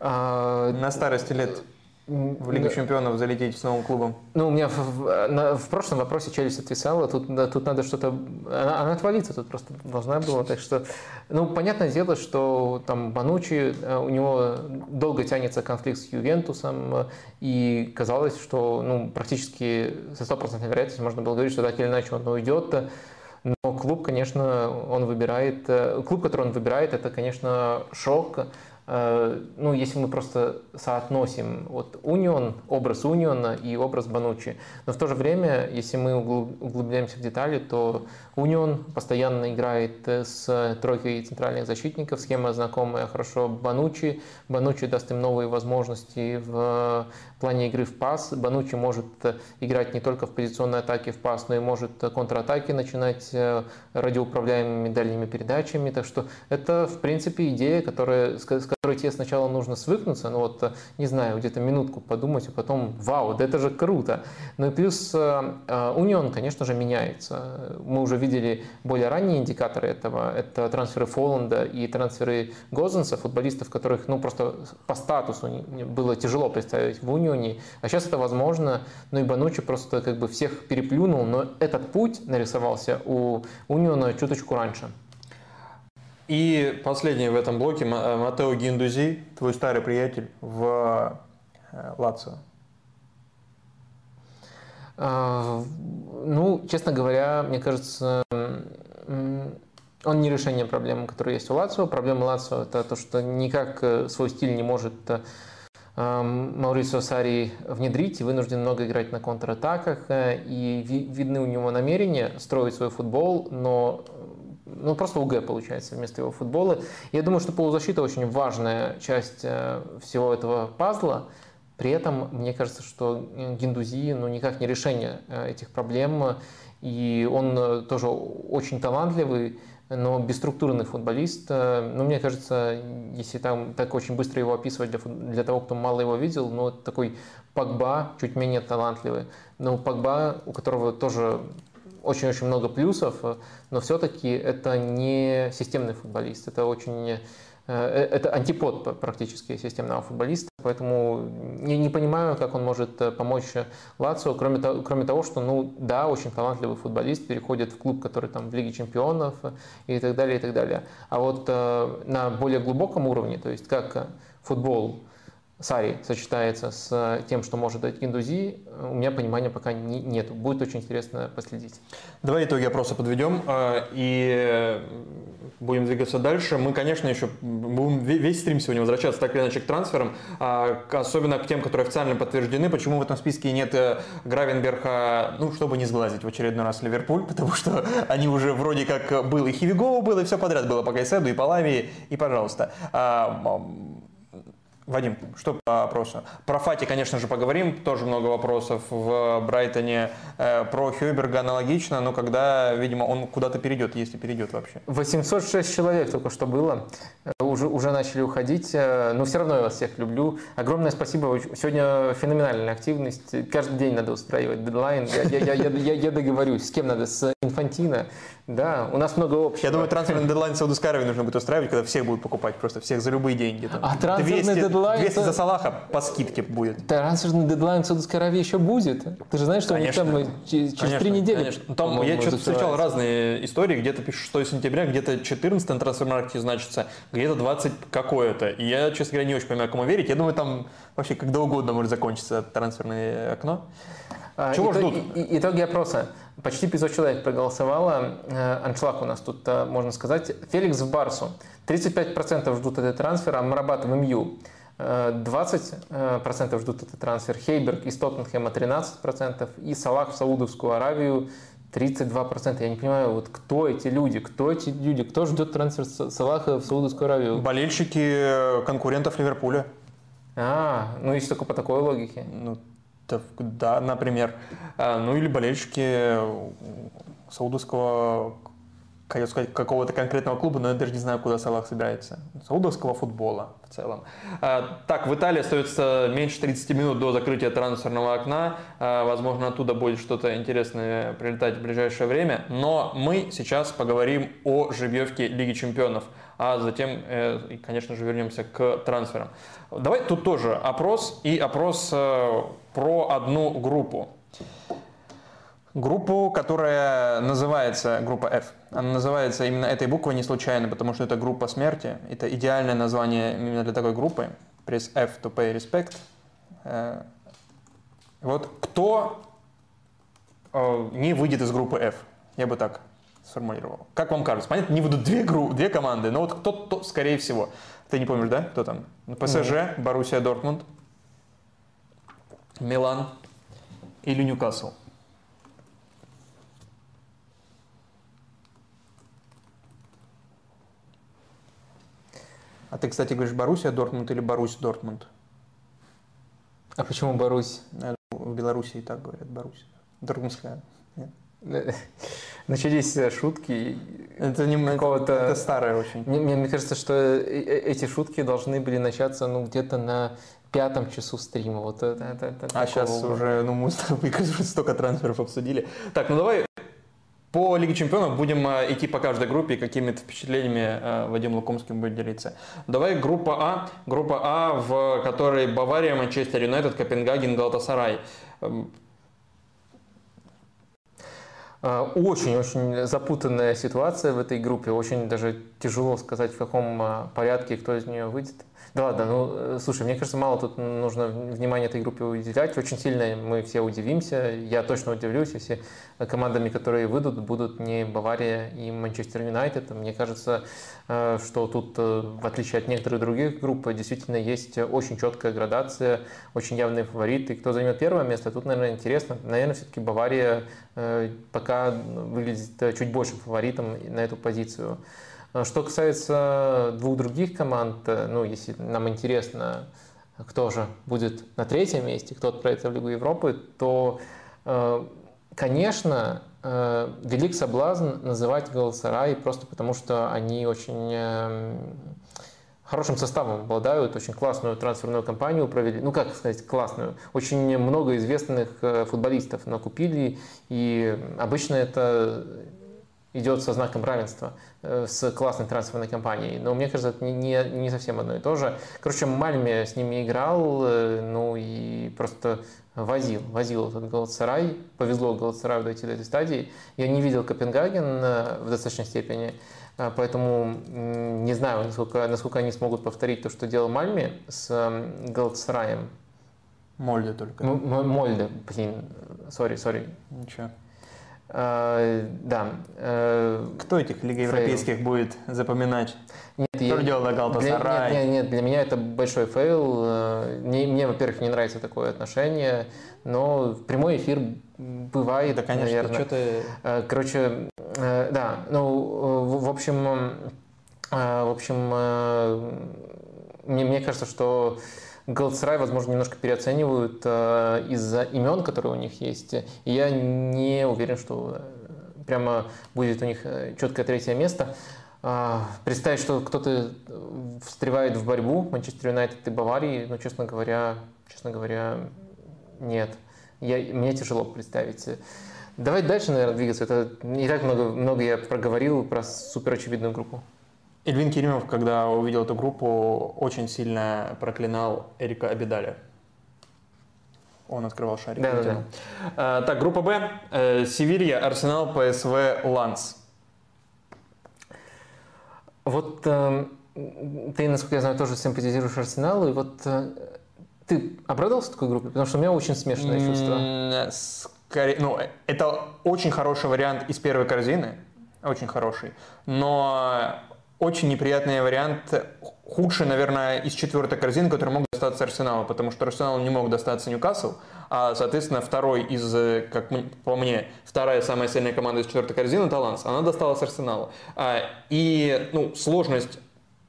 А, На старости лет в Лигу чемпионов залететь с новым клубом? Ну, у меня в, на, в прошлом вопросе челюсть отвисала, тут, да, тут надо что-то... Она, она отвалиться тут просто должна была, так что... Ну, понятное дело, что там Банучи, э, у него долго тянется конфликт с Ювентусом, и казалось, что ну, практически со стопроцентной вероятностью можно было говорить, что так или иначе он уйдет, но клуб, конечно, он выбирает... Э, клуб, который он выбирает, это, конечно, шок, Э, ну, если мы просто соотносим вот Union, образ Униона и образ Банучи. Но в то же время, если мы углубляемся в детали, то Union постоянно играет с тройкой центральных защитников, схема знакомая хорошо Банучи. Банучи даст им новые возможности в плане игры в пас. Банучи может играть не только в позиционной атаке в пас, но и может контратаки начинать э, радиоуправляемыми дальними передачами. Так что это, в принципе, идея, которая, с которой тебе сначала нужно свыкнуться, ну вот, не знаю, где-то минутку подумать, а потом, вау, да это же круто. Ну и плюс э, Унион, конечно же, меняется. Мы уже видели более ранние индикаторы этого. Это трансферы Фоланда и трансферы Гозенса, футболистов, которых ну, просто по статусу было тяжело представить в Унионе. А сейчас это возможно. Ну и Банучи просто как бы всех переплюнул, но этот путь нарисовался у Униона чуточку раньше. И последний в этом блоке э, Матео Гиндузи, твой старый приятель в э, Лацио. А, ну, честно говоря, мне кажется, он не решение проблем, которые есть у Лацио. Проблема Лацио – это то, что никак э, свой стиль не может э, Маурисио Сари внедрить и вынужден много играть на контратаках. Э, и видны у него намерения строить свой футбол, но ну, просто УГ получается вместо его футбола. Я думаю, что полузащита очень важная часть всего этого пазла. При этом мне кажется, что Гиндузи ну, никак не решение э, этих проблем, и он э, тоже очень талантливый, но бесструктурный футболист. Э, ну, мне кажется, если там так очень быстро его описывать для, для того, кто мало его видел, ну, такой Пакба чуть менее талантливый. Но Пакба, у которого тоже очень-очень много плюсов, но все-таки это не системный футболист. Это очень Э, это антипод практически системного футболиста, поэтому не, не понимаю, как он может э, помочь Лацио, кроме, того, кроме того, что, ну, да, очень талантливый футболист, переходит в клуб, который там в Лиге Чемпионов и так далее, и так далее. А вот э, на более глубоком уровне, то есть как футбол Сари сочетается с тем, что может дать Гиндузи, у меня понимания пока не, нет. Будет очень интересно последить. Давай итоги опроса подведем и будем двигаться дальше. Мы, конечно, еще будем весь стрим сегодня возвращаться так или иначе к трансферам, а, особенно к тем, которые официально подтверждены. Почему в этом списке нет э, Гравенберха, ну, чтобы не сглазить в очередной раз Ливерпуль, <laughs> потому что они уже вроде как был и Хивигова был, и все подряд было по Кайседу, и по Лавии, и пожалуйста. Вадим, что по опросу? Про Фати, конечно же, поговорим. Тоже много вопросов в Брайтоне. Э, про Хьюберга аналогично, но когда, видимо, он куда-то перейдет, если перейдет вообще. 806 человек только что было. Э, уже, уже начали уходить. Э, но все равно я вас всех люблю. Огромное спасибо. Сегодня феноменальная активность. Каждый день надо устраивать дедлайн. Я, я, я, я, я договорюсь. С кем надо? С Инфантино. Да, у нас много общего. Я думаю, трансферный дедлайн Саудовской Аравии нужно будет устраивать, когда всех будут покупать, просто всех за любые деньги. Там. А трансферный 200, дедлайн... 200 за Салаха по скидке будет. Трансферный дедлайн Саудовской Аравии еще будет. Ты же знаешь, что конечно. у них там через конечно, три недели... Конечно. Ну, там я что-то встречал разные истории, где-то пишут 6 сентября, где-то 14 на трансфер-маркете значится, где-то 20 какое-то. И я, честно говоря, не очень понимаю, кому верить. Я думаю, там вообще когда угодно может закончиться трансферное окно. А, Чего Итог, ждут? Итоги опроса. Почти 500 человек проголосовало. Э, аншлаг у нас тут, э, можно сказать. Феликс в Барсу. 35% ждут этот трансфер, а Марабат в МЮ. 20% ждут этот трансфер. Хейберг из Тоттенхэма 13%. И Салах в Саудовскую Аравию 32%. Я не понимаю, вот кто эти люди, кто эти люди, кто ждет трансфер Салаха в Саудовскую Аравию? Болельщики конкурентов Ливерпуля. А, ну если только по такой логике. Ну, да, например. А, ну или болельщики саудовского хотел сказать, какого-то конкретного клуба, но я даже не знаю, куда Салах собирается. Саудовского футбола в целом. А, так, в Италии остается меньше 30 минут до закрытия трансферного окна. Возможно, оттуда будет что-то интересное прилетать в ближайшее время. Но мы сейчас поговорим о жеребьевке Лиги Чемпионов. А затем, э, конечно же, вернемся к трансферам. Давай тут тоже опрос и опрос э, про одну группу группу, которая называется группа F. Она называется именно этой буквой не случайно, потому что это группа смерти. Это идеальное название именно для такой группы. Press F to pay respect. Э, вот кто не выйдет из группы F? Я бы так сформулировал. Как вам кажется? Понятно, не выйдут две, группы, две команды, но вот кто-то, скорее всего. Ты не помнишь, да, кто там? ПСЖ, Боруссия Дортмунд, Милан или Ньюкасл? А ты, кстати, говоришь Боруссия Дортмунд или Борусь Дортмунд? А почему Борусь? В Беларуси и так говорят Борусь. Дортмундская. <laughs> Начались э, шутки. Это не какого-то. Это старое очень. Мне, мне, мне кажется, что э, э, эти шутки должны были начаться ну где-то на пятом часу стрима. Вот это, это, это а сейчас уже, ну мы <laughs> столько трансферов обсудили. Так, ну давай по Лиге Чемпионов будем идти по каждой группе, какими-то впечатлениями Вадим Лукомский будет делиться. Давай группа А. Группа А, в которой Бавария, Манчестер Юнайтед, Копенгаген, Галатасарай. Очень-очень эм. запутанная ситуация в этой группе. Очень даже тяжело сказать, в каком э, порядке кто из нее выйдет. Да ладно, ну, э, слушай, мне кажется, мало тут нужно внимание этой группе уделять. Очень сильно мы все удивимся. Я точно удивлюсь, если командами, которые выйдут, будут не Бавария и Манчестер Юнайтед. Мне кажется, э, что тут, э, в отличие от некоторых других групп, действительно есть очень четкая градация, очень явные фавориты. Кто займет первое место, тут, наверное, интересно. Наверное, все-таки Бавария пока выглядит чуть больше фаворитом на эту позицию. А что касается двух других команд, э, ну, если нам интересно, кто же будет на третьем месте, кто отправится в Лигу Европы, то, э, конечно, э, велик соблазн называть Галасарай просто потому, что они очень хорошим составом обладают, очень классную трансферную кампанию провели, ну как сказать классную, очень много известных футболистов накупили, и обычно это идет со знаком равенства э, с классной трансферной компанией. Но мне кажется, это не, не совсем одно и то же. Короче, Мальме с ними играл, э, ну и просто возил, возил этот Галатсарай. Повезло Галатсараю дойти до этой стадии. Я не видел Копенгаген э, в достаточной степени, поэтому не знаю, насколько, насколько они смогут повторить то, что делал Мальме с Галатсараем. Мольде только. Мольде, блин, сори, сори. Ничего. Э, да. Э, Кто этих Лиг Европейских фейл. будет запоминать? Нет, я, для, нет, нет, нет, для меня это большой фейл. Э, мне, мне, во-первых, не нравится такое отношение, но прямой эфир бывает, Да, конечно, наверное. что ты... Короче, да, ну, в общем, в общем, мне, мне кажется, что Галатасарай, возможно, немножко переоценивают э, из-за имен, которые у них есть. И я не уверен, что э, прямо будет у них э, четкое третье место. Э, представить, что кто-то встревает в борьбу Манчестер Юнайтед и Баварии, ну, честно говоря, честно говоря, нет. Я, мне тяжело представить. Давай дальше, наверное, двигаться. Это не так много, много я проговорил про супер очевидную группу. Ильвин Керимов, когда увидел эту группу, очень сильно проклинал Эрика Абидаля. Он открывал шарик. Да, да, да. А, так, группа Б. Э, Севилья, Арсенал, ПСВ, Ланс. Вот э, ты, насколько я знаю, тоже симпатизируешь Арсеналу. И вот э, ты обрадовался такой группе? Потому что у меня очень смешанное чувство. Скорее, ну, это очень хороший вариант из первой корзины. Очень хороший. Но очень неприятный вариант, худший, наверное, из четвертой корзины, который мог достаться Арсеналу, потому что Арсенал не мог достаться Ньюкасл, а, соответственно, второй из, как по мне, вторая самая сильная команда из четвертой корзины, Таланс, она досталась Арсеналу. А, и ну, сложность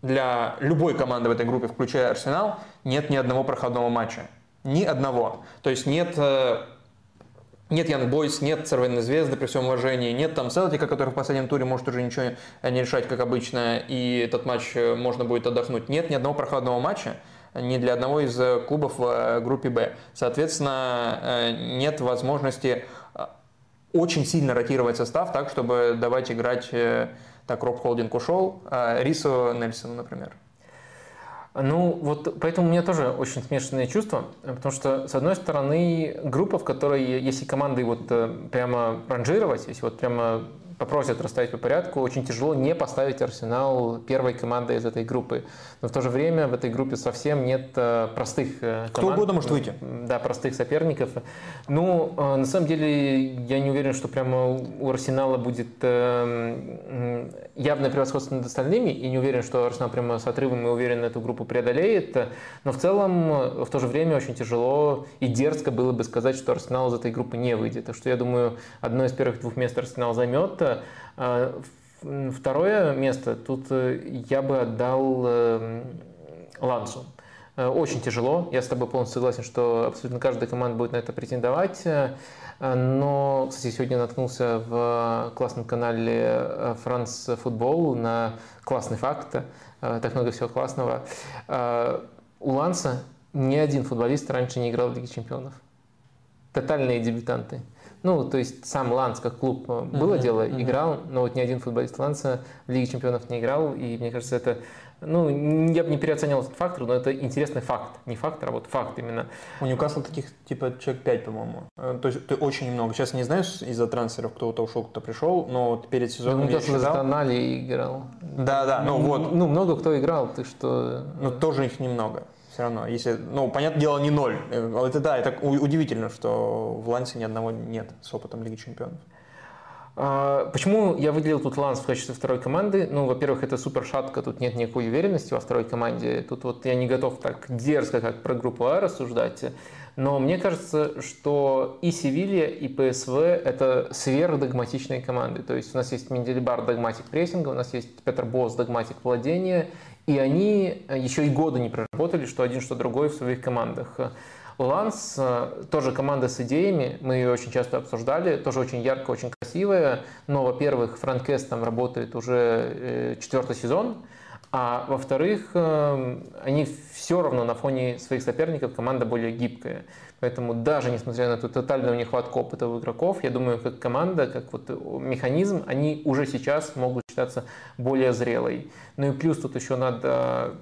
для любой команды в этой группе, включая Арсенал, нет ни одного проходного матча. Ни одного. То есть нет, э, Нет Янг Бойс, нет Цервенной Звезды, при всем уважении, нет там Селтика, который в последнем туре может уже ничего не решать, как обычно, и этот матч можно будет отдохнуть. Нет ни одного проходного матча, ни для одного из клубов в группе «Б». Соответственно, нет возможности очень сильно ротировать состав так, чтобы давать играть, так Роб Холдинг ушел, а Рису Нельсону, например. Ну, вот поэтому у меня тоже очень смешанные чувства, потому что, с одной стороны, группа, в которой, если команды вот э, прямо ранжировать, если вот прямо попросят расставить по порядку, очень тяжело не поставить Арсенал первой командой из этой группы. Но в то же время в этой группе совсем нет э, простых команд. Кто угодно может выйти. Да, простых соперников. Ну, э, на самом деле, я не уверен, что прямо у Арсенала будет э, явное превосходство над остальными, и не уверен, что Арсенал прямо с отрывом и уверенно эту группу преодолеет. Но в целом, в то же время, очень тяжело и дерзко было бы сказать, что Арсенал из этой группы не выйдет. Так что я думаю, одно из первых двух мест Арсенал займет место. А, второе место тут э, я бы отдал э, Лансу. Э, очень тяжело, я с тобой полностью согласен, что абсолютно каждая команда будет на это претендовать. Но, кстати, сегодня наткнулся в классном канале France Football на классный факт. Так много всего классного. У Ланса ни один футболист раньше не играл в Лиге Чемпионов. Тотальные дебютанты. Ну, то есть сам Ланс как клуб э, было uh-huh, дело, uh-huh. играл, но вот ни один футболист Ланса в Лиге чемпионов не играл, и мне кажется, это ну, я бы не переоценивал этот фактор, но это интересный факт. Не фактор, а вот факт именно. У Ньюкасла таких типа человек 5, по-моему. Э, то есть ты очень много. Сейчас не знаешь из-за трансферов, кто-то ушел, кто пришел, но вот перед сезоном ну, Ньюкасл за Тонали играл. Да, да, ну, ну вот. Ну, много кто играл, ты что... Ну, тоже их немного все равно. Если, ну, понятное дело, не ноль. Э, это да, это удивительно, что в Лансе ни одного нет с опытом Лиги Чемпионов. А, почему я выделил тут Ланс в качестве второй команды? Ну, во-первых, это супер шатка, тут нет никакой уверенности во второй команде. Тут вот я не готов так дерзко, как про группу А рассуждать. Но мне кажется, что и Севилья, и ПСВ – это сверхдогматичные команды. То есть у нас есть Менделибар догматик прессинга, у нас есть Петр Босс догматик владения, и они э, еще и года не проработали, что один, что другой в своих командах. Ланс э, тоже команда с идеями, мы ее очень часто обсуждали, тоже очень ярко, очень красивая, но, во-первых, Франкес там работает уже э, четвертый сезон, а во-вторых, они все равно на фоне своих соперников команда более гибкая. Поэтому даже несмотря на эту тотальную нехватку опыта у игроков, я думаю, как команда, как вот механизм, они уже сейчас могут считаться более зрелой. Ну и плюс тут еще надо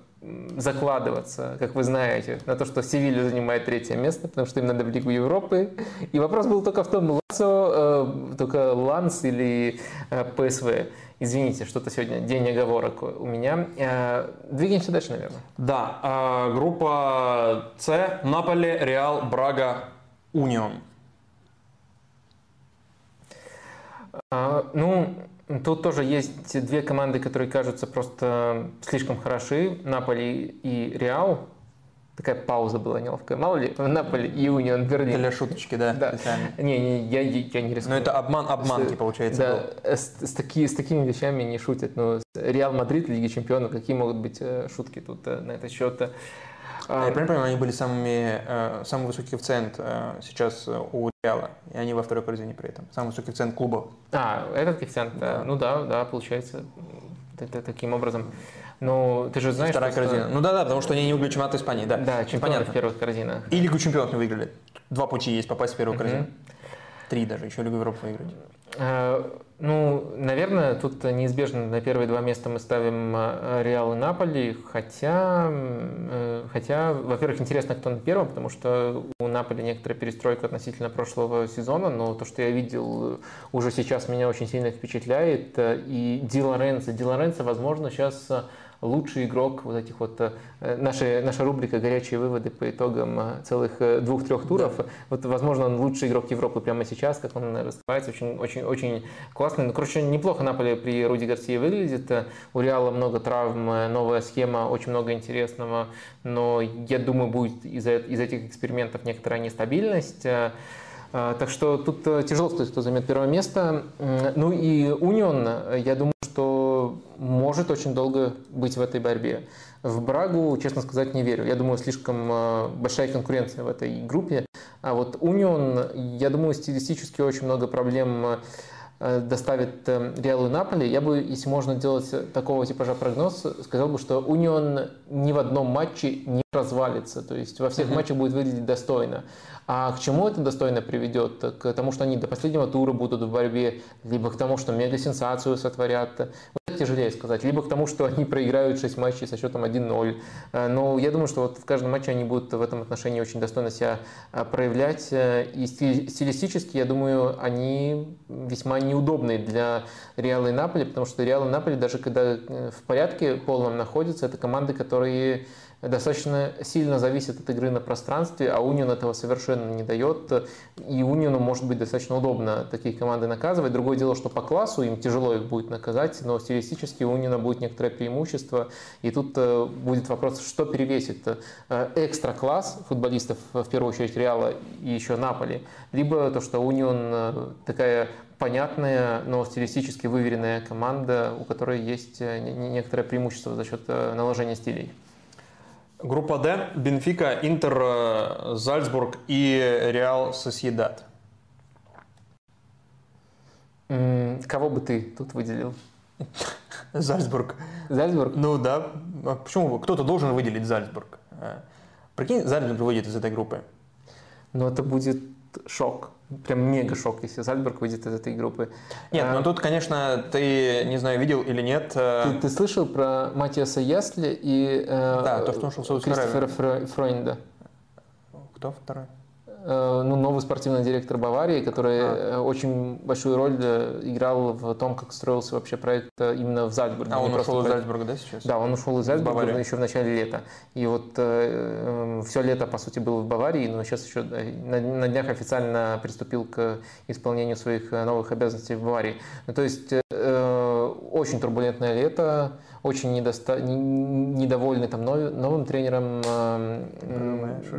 закладываться, как вы знаете, на то, что Севилья занимает третье место, потому что им надо в Лигу Европы. И вопрос был только в том, Лансо, э, только Ланс или э, ПСВ. Извините, что-то сегодня день оговорок у меня. Э, двигаемся дальше, наверное. Да, э, группа С, Наполе, Реал, Брага, Унион. А, ну, тут тоже есть две команды, которые кажутся просто слишком хороши. Наполи и Реал. Такая пауза была неловкая. Мало ли, в Наполе и Унион Берлин. Для шуточки, да. да. Не, не, я, я не рискую. Но это обман обманки, получается. Да, с, с, таки, с такими вещами не шутят. Но Реал Мадрид, Лиги Чемпионов, какие могут быть э, шутки тут э, на этот счет? А, я правильно понимаю, они были самыми, э, самый высокий коэффициент сейчас у Реала, и они во второй корзине при этом. Самый высокий коэффициент клуба. А, этот коэффициент, да. да. Ну да, да, получается таким образом. Ну, ты же знаешь, Вторая просто... корзина. Ну да, да, потому что они не выиграли чемпионат Испании, да. Да, чемпионат в первых корзинах. И Лигу чемпионов не выиграли. Два пути есть попасть в первую корзину. Три даже, еще Лигу Европы выиграть. Э, ну, наверное, тут неизбежно на первые два места мы ставим э, Реал и Наполи, хотя, э, хотя, во-первых, интересно, кто на первом, потому что у Наполи некоторая перестройка относительно прошлого сезона, но то, что я видел уже сейчас, меня очень сильно впечатляет. И Ди Лоренцо, Ди Лоренцо, возможно, сейчас лучший игрок вот этих вот, э, наша, наша рубрика «Горячие выводы» по итогам э, целых э, двух-трех туров. Да. Вот, возможно, он лучший игрок Европы прямо сейчас, как он раскрывается, очень, очень, очень классный. Ну, короче, неплохо Наполе при Руди Гарсии выглядит. У Реала много травм, новая схема, очень много интересного, но я думаю, будет из, из этих экспериментов некоторая нестабильность. Так что тут тяжело сказать, кто займет первое место. Ну и Унион, я думаю, что может очень долго быть в этой борьбе. В Брагу, честно сказать, не верю. Я думаю, слишком большая конкуренция в этой группе. А вот Унион, я думаю, стилистически очень много проблем доставит Реалу Наполи. Я бы, если можно делать такого типажа прогноз, сказал бы, что Унион ни в одном матче не развалится. То есть во всех uh-huh. матчах будет выглядеть достойно. А к чему это достойно приведет? К тому, что они до последнего тура будут в борьбе, либо к тому, что мега-сенсацию сотворят. Вот это тяжелее сказать. Либо к тому, что они проиграют 6 матчей со счетом 1-0. Э, но я думаю, что вот в каждом матче они будут в этом отношении очень достойно себя э, проявлять. Э, и стилистически, я думаю, они весьма неудобные для Реала и Наполи, потому что Реал и Наполи, даже когда в порядке полном находятся, это команды, которые достаточно сильно зависит от игры на пространстве, а Унион этого совершенно не дает. И Униону может быть достаточно удобно такие команды наказывать. Другое дело, что по классу им тяжело их будет наказать, но стилистически у Униона будет некоторое преимущество. И тут э, будет вопрос, что перевесит э, экстра класс футболистов, в первую очередь Реала и еще Наполи, либо то, что Унион э, такая понятная, но стилистически выверенная команда, у которой есть некоторое преимущество за счет наложения стилей. Группа Д. Бенфика, Интер, э, Зальцбург и Реал Сосьедад. Кого бы ты тут выделил? <laughs> Зальцбург. Зальцбург? Ну да. А почему? Кто-то должен выделить Зальцбург. Э, прикинь, Зальцбург выйдет из этой группы. Ну это будет шок прям мега шок, если Зальцбург выйдет из этой группы. Нет, а, ну тут, конечно, ты, не знаю, видел или нет. Э, ты, ты слышал про Матиаса Ясли и э, да, то, что он шел в Кристофера Фройнда? Кто второй? Э, ну, новый спортивный директор Баварии, который а. очень большую роль э, играл в том, как строился вообще проект именно в Зальцбурге. А он ушел из Зальцбурга, да, сейчас? Да, он ушел из Зальцбурга еще в начале лета. И вот э, все лето, по сути, был в Баварии, но сейчас еще на, на днях официально приступил к исполнению своих новых обязанностей в Баварии. Ну, то есть э, очень турбулентное лето, очень недоста... недовольны там новым тренером. Э,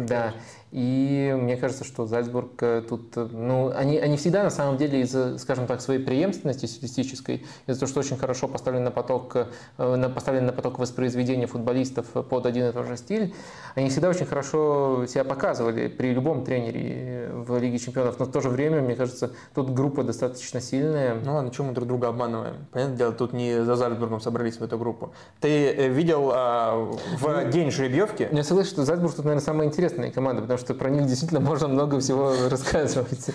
да. И мне кажется, что Зальцбург э, тут, э, ну, они, они всегда на самом деле из-за, скажем так, своей преемственности стилистической, из-за того, что очень хорошо поставлены на поток, э, поставлены на поток воспроизведения футболистов под один и тот же стиль, они всегда очень хорошо себя показывали при любом тренере в Лиге Чемпионов. Но в то же время, мне кажется, тут группа достаточно сильная. Ну ладно, чем мы друг друга обманываем? Понятное дело, тут не за Зальцбургом собрались в эту группу. Ты видел а, в ну, день жеребьевки? Я согласен, что Зальцбург тут, наверное, самая интересная команда, потому что про них действительно можно много всего <laughs> рассказывать.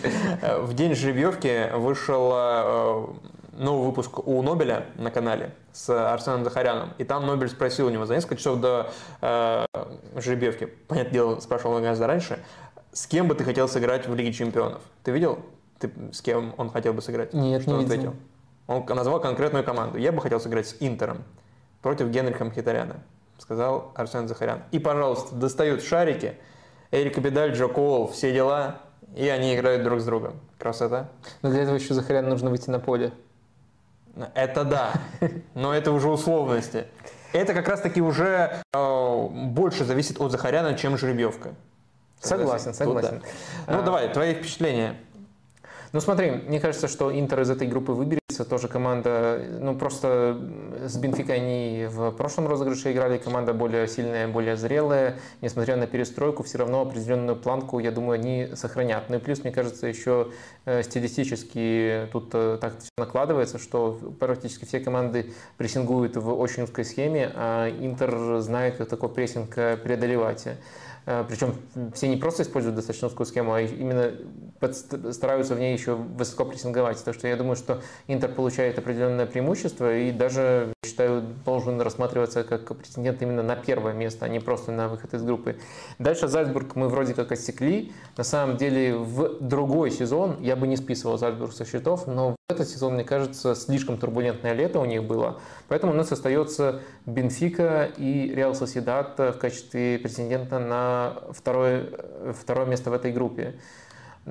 В день жеребьевки вышел э, новый выпуск у Нобеля на канале с Арсеном Захаряном. И там Нобель спросил у него за несколько часов до э, жеребьевки, понятное дело, спрашивал гораздо раньше, с кем бы ты хотел сыграть в Лиге Чемпионов? Ты видел, ты, с кем он хотел бы сыграть? Нет, Что не он видел. Он назвал конкретную команду. Я бы хотел сыграть с Интером против Генриха Мхитаряна, сказал Арсен Захарян. И, пожалуйста, достают шарики – Эрик Бедаль, Джо Коул, все дела, и они играют друг с другом. Красота. Но для этого еще Захарян нужно выйти на поле. Это да, но это уже условности. Это как раз-таки уже э, больше зависит от Захаряна, чем жеребьевка. Согласен, согласен. Тут, да. Ну а, давай, твои впечатления. Ну смотри, мне кажется, что Интер из этой группы выберется. Тоже команда, ну просто с Бенфикой они в прошлом розыгрыше играли. Команда более сильная, более зрелая. Несмотря на перестройку, все равно определенную планку, я думаю, они сохранят. Ну и плюс, мне кажется, еще э, стилистически тут э, так накладывается, что практически все команды прессингуют в очень узкой схеме, а Интер знает, как такой прессинг э, преодолевать. Причем все не просто используют достаточно узкую схему, а именно стараются в ней еще высоко прессинговать. Так что я думаю, что Интер получает определенное преимущество и даже, считаю, должен рассматриваться как претендент именно на первое место, а не просто на выход из группы. Дальше Зальцбург мы вроде как отсекли. На самом деле в другой сезон я бы не списывал Зальцбург со счетов, но в этот сезон, мне кажется, слишком турбулентное лето у них было. Поэтому у нас остается Бенфика и Реал Соседат в качестве претендента на второе, второе место в этой группе.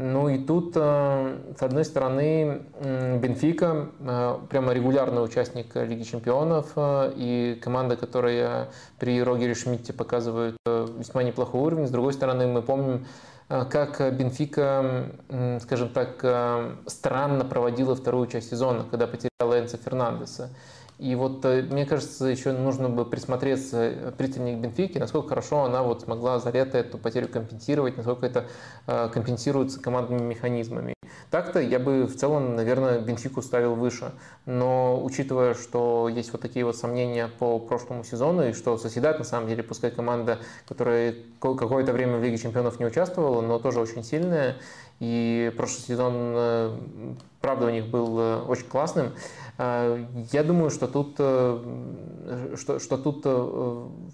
Ну и тут, э, с одной стороны, Бенфика э, прямо регулярный участник Лиги Чемпионов э, и команда, которая при Рогере Шмидте показывает весьма неплохой уровень. С другой стороны, мы помним, как Бенфика, скажем так, странно проводила вторую часть сезона, когда потеряла Энца Фернандеса. И вот мне кажется, еще нужно бы присмотреться пристальнее к Бенфике, насколько хорошо она вот смогла за лето эту потерю компенсировать, насколько это компенсируется командными механизмами. Так-то я бы в целом, наверное, Бенфику ставил выше. Но учитывая, что есть вот такие вот сомнения по прошлому сезону, и что Соседат, на самом деле, пускай команда, которая какое-то время в Лиге Чемпионов не участвовала, но тоже очень сильная, и прошлый сезон, э, правда, у них был э, очень классным. Э, я думаю, что тут, что, что тут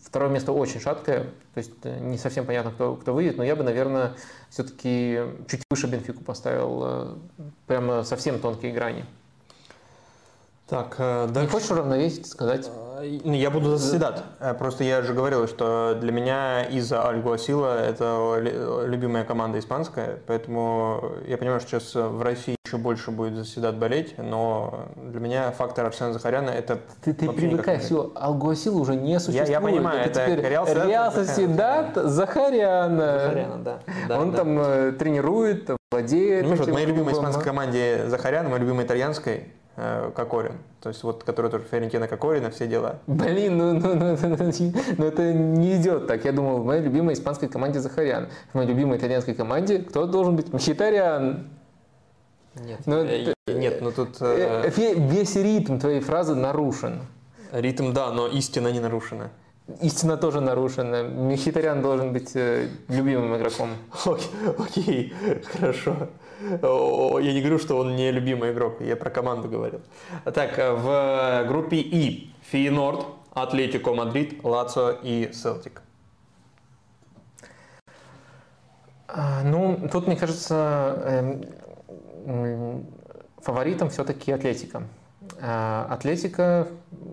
второе место очень шаткое, то есть не совсем понятно, кто, кто выйдет, но я бы, наверное, все-таки чуть выше Бенфику поставил, прямо совсем тонкие грани. Так, да. Не хочешь уравновесить, сказать? Ну, я буду заседать. Э, просто я же говорил, что для меня из-за Альгуасила это любимая команда испанская, поэтому я понимаю, что сейчас в России еще больше будет заседать болеть, но для меня фактор Арсена Захаряна это Ты, ты привыкай, все, Альгуасил уже не существует. Я, я понимаю, это, это теперь Реал, Реал Соседат Захаряна. Захаряна, да. да Он да. там э, тренирует, владеет. Ну, вот, моей любимой испанской команде Захарян, моей любимой итальянской Кокорин. То есть вот, который тоже Ферентина Кокорина, все дела. Блин, ну, ну, ну, ну, ну это не идет так. Я думал, в моей любимой испанской команде Захарян. В моей любимой итальянской команде кто должен быть? Мхитариан. Нет, ну, э, нет, ну тут... Э, весь ритм твоей фразы нарушен. Ритм, да, но истина не нарушена. Истина тоже нарушена. Мхитарян должен быть любимым игроком. Окей, хорошо. Я не говорю, что он не любимый игрок, я про команду говорил. Так, в группе И Фейеноорд, Атлетико Мадрид, Лацио и Селтик. А, ну, тут, мне кажется, эм, фаворитом все-таки Атлетика. А, Атлетика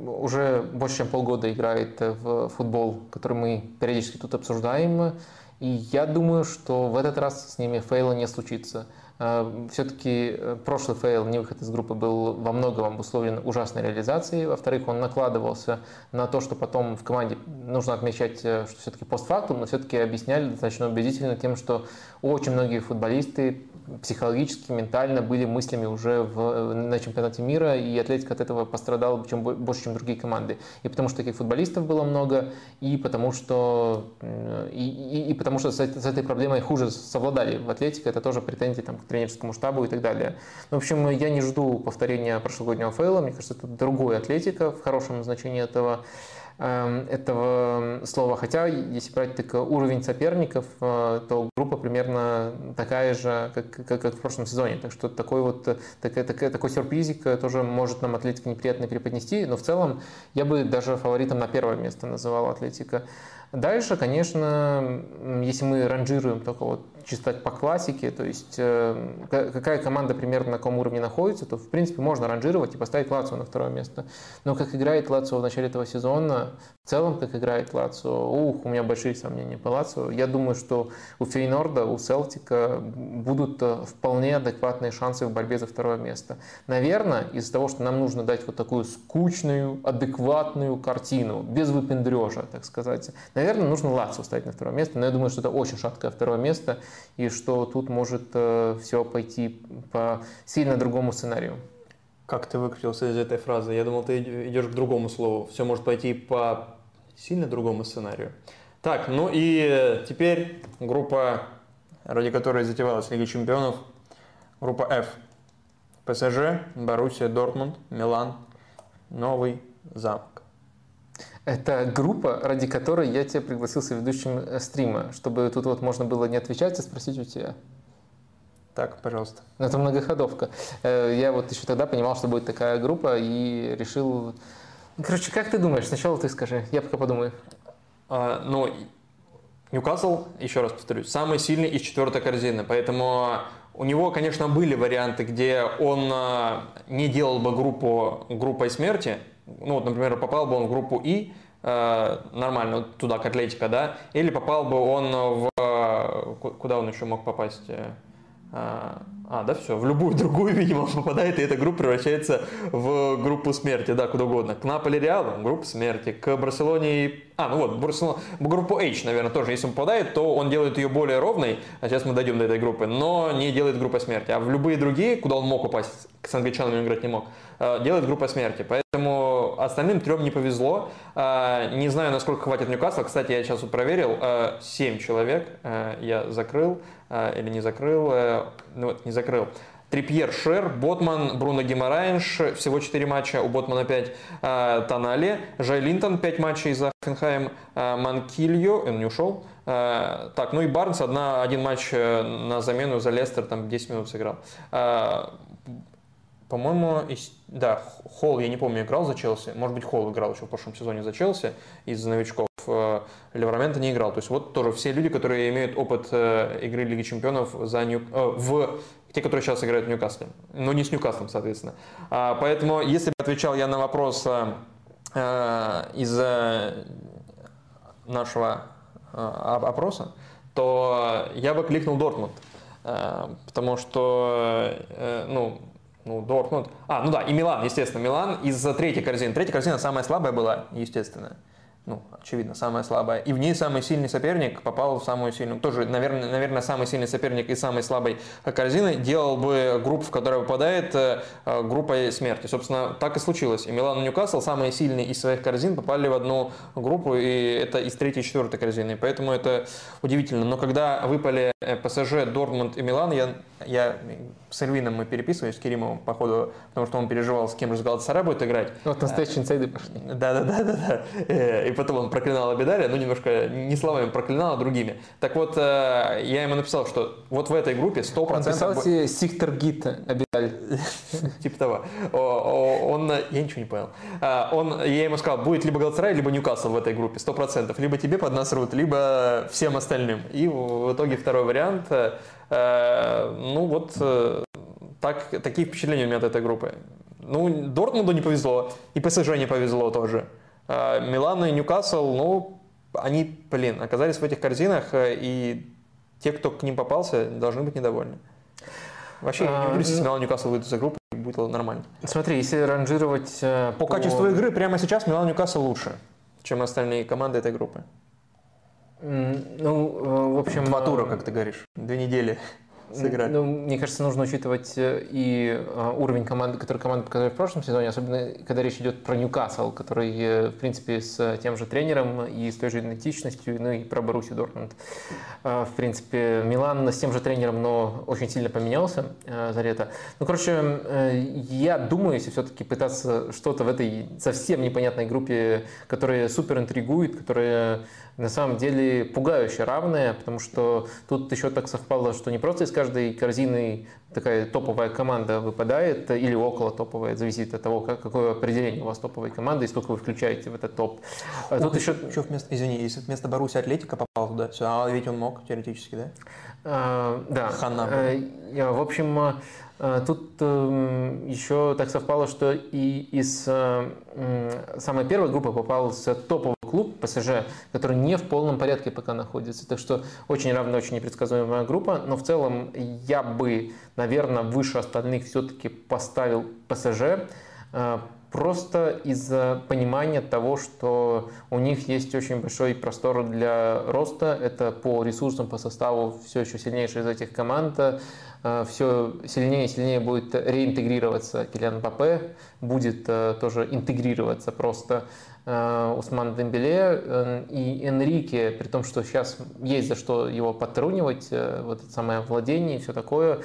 уже больше чем полгода играет в футбол, который мы периодически тут обсуждаем. И я думаю, что в этот раз с ними фейла не случится. А, Все-таки э, прошлый фейл, не выход из группы, был во многом обусловлен ужасной реализацией. Во-вторых, он накладывался на то, что потом в команде нужно отмечать, э, что все-таки постфактум, но все-таки объясняли достаточно убедительно тем, что очень многие футболисты психологически, ментально были мыслями уже в, на чемпионате мира, и Атлетика от этого пострадал чем, больше, чем другие команды. И потому что таких футболистов было много, и потому что, и, и, и потому что с, с этой проблемой хуже совладали в Атлетике, это тоже претензии там, к тренерскому штабу и так далее. Ну, в общем, я не жду повторения прошлогоднего фейла, мне кажется, это другой Атлетика в хорошем значении этого. Эм, этого слова. Хотя, если брать так, уровень соперников, э, то группа примерно такая же, как, как, как в прошлом сезоне. Так что такой вот такой, такой, такой сюрпризик тоже может нам Атлетика неприятно преподнести. Но в целом я бы даже фаворитом на первое место называл Атлетика. Дальше, конечно, если мы ранжируем только вот чисто по классике, то есть э, какая команда примерно на каком уровне находится, то в принципе можно ранжировать и поставить Лацио на второе место. Но как играет Лацио в начале этого сезона, в целом как играет Лацио, ух, у меня большие сомнения по Лацио. Я думаю, что у Фейнорда, у Селтика будут э, вполне адекватные шансы в борьбе за второе место. Наверное, из-за того, что нам нужно дать вот такую скучную, адекватную картину, без выпендрежа, так сказать, Наверное, нужно Лацио ставить на второе место, но я думаю, что это очень шаткое второе место, и что тут может э, все пойти по сильно другому сценарию. Как ты выкрутился из этой фразы? Я думал, ты идешь к другому слову. Все может пойти по сильно другому сценарию. Так, ну и теперь группа, ради которой затевалась Лига Чемпионов, группа F. ПСЖ, Боруссия, Дортмунд, Милан, Новый Замок. Это группа, ради которой я тебя пригласился ведущим э, стрима, чтобы тут вот можно было не отвечать, а спросить у тебя. Так, пожалуйста. Ну, это многоходовка. Э, я вот еще тогда понимал, что будет такая группа, и решил... Короче, как ты думаешь? Сначала ты скажи, я пока подумаю. А, ну, Ньюкасл, еще раз повторюсь, самый сильный из четвертой корзины, поэтому у него, конечно, были варианты, где он а, не делал бы группу группой смерти, ну вот, например, попал бы он в группу И, э, нормально, туда, к Атлетика, да, или попал бы он в... Куда он еще мог попасть? Э, а, да, все, в любую другую, <laughs> видимо, он попадает, и эта группа превращается в группу смерти, да, куда угодно. К Наполе Реалу – группа смерти, к Барселоне, а, ну вот, Барселона, группу H, наверное, тоже, если он попадает, то он делает ее более ровной, а сейчас мы дойдем до этой группы, но не делает группа смерти. А в любые другие, куда он мог попасть, с англичанами играть не мог, э, делает группа смерти. Поэтому остальным трем не повезло. А, не знаю, насколько хватит Ньюкасла. Кстати, я сейчас проверил. А, семь человек я закрыл или не закрыл. Ну вот, не закрыл. Трипьер, Шер, Ботман, Бруно Гимараинш, всего 4 матча, у Ботмана 5, э, Тонали, Жай Линтон, 5 матчей за Хенхайм, э, Манкильо, он не ушел, э, так, ну и Барнс, одна, один матч э, на замену за Лестер, там 10 минут сыграл. Э, по-моему, да, Холл, я не помню, играл за Челси. Может быть, Холл играл еще в прошлом сезоне за Челси из новичков. Э, Леврамента не играл. То есть вот тоже все люди, которые имеют опыт э, игры Лиги Чемпионов за Нью... в те, которые сейчас играют в Ньюкасле. Но не с Ньюкаслом, соответственно. А, поэтому, если бы отвечал я на вопрос э, из нашего опроса, то я бы кликнул Дортмунд. Потому что, ну, ну, Дортмунд. А, ну да, и Милан, естественно. Милан из третьей корзины. Третья корзина самая слабая была, естественно ну, очевидно, самая слабая. И в ней самый сильный соперник попал в самую сильную. Тоже, наверное, наверное самый сильный соперник и самой слабой корзины делал бы группу, в которую попадает э, группой смерти. Собственно, так и случилось. И Милан и Ньюкасл, самые сильные из своих корзин, попали в одну группу, и это из третьей и четвертой корзины. Поэтому это удивительно. Но когда выпали э, ПСЖ, Дортмунд и Милан, я, я с Эльвином мы переписывались, с Керимовым, по ходу, потому что он переживал, с кем же Галатасарай будет играть. Вот настоящие инсайды пошли. Да-да-да. да. Э, и потом он проклинал Абидаля, ну, немножко не словами проклинал, а другими. Так вот, э, я ему написал, что вот в этой группе 100%... Он писал себе Сихтер Гит Абидаль. <laughs> Типа того. Он... Я ничего не понял. А, он, я ему сказал, будет либо Галатасарай, либо Ньюкасл в этой группе, 100%. Либо тебе под нас рут, либо всем остальным. И в итоге второй вариант э, ну вот так, такие впечатления у меня от этой группы. Ну, Дортмунду не повезло, и ПСЖ не повезло тоже. А, Милан и Ньюкасл, ну, они, блин, оказались в этих корзинах, э, и те, кто к ним попался, должны быть недовольны. Вообще, а, не удивлюсь, если Милан и Ньюкасл выйдут из группы, будет нормально. Смотри, если ранжировать... Э, по, по качеству игры прямо сейчас Милан и Ньюкасл лучше, чем остальные команды этой группы. Ну, э, в общем... Два тура, как ты говоришь, две недели сыграли. Ну, мне кажется, нужно учитывать э, и э, уровень команды, который команда показали в прошлом сезоне, особенно когда речь идет про Ньюкасл, который, э, в принципе, с тем же тренером и с той же идентичностью, ну и про Боруссию Дортмунд. В принципе, Милан с тем же тренером, но очень сильно поменялся за лето. Ну, короче, я думаю, если все-таки пытаться что-то в этой совсем непонятной группе, которая супер интригует, которая на самом деле пугающе равная, потому что тут еще так совпало, что не просто из каждой корзины такая топовая команда выпадает или около топовая, зависит от того, как, какое определение у вас топовой команды и сколько вы включаете в этот топ. А тут еще... еще вместо, извини, если вместо Баруси Атлетика попал туда, все, а ведь он мог теоретически, да? А, да. Хана. А, в общем, а, тут эм, еще так совпало, что и из э, самой первой группы попался топовый клуб ПСЖ, который не в полном порядке пока находится. Так что очень равная, очень непредсказуемая группа. Но в целом я бы, наверное, выше остальных все-таки поставил ПСЖ. Э, просто из-за понимания того, что у них есть очень большой простор для роста. Это по ресурсам, по составу все еще сильнейшая из этих команд. Э, все сильнее и сильнее будет реинтегрироваться Килиан Мбаппе, будет э, тоже интегрироваться просто э, Усман Дембеле и Энрике, при том, что сейчас есть за что его подтрунивать, вот это самое владение и все такое.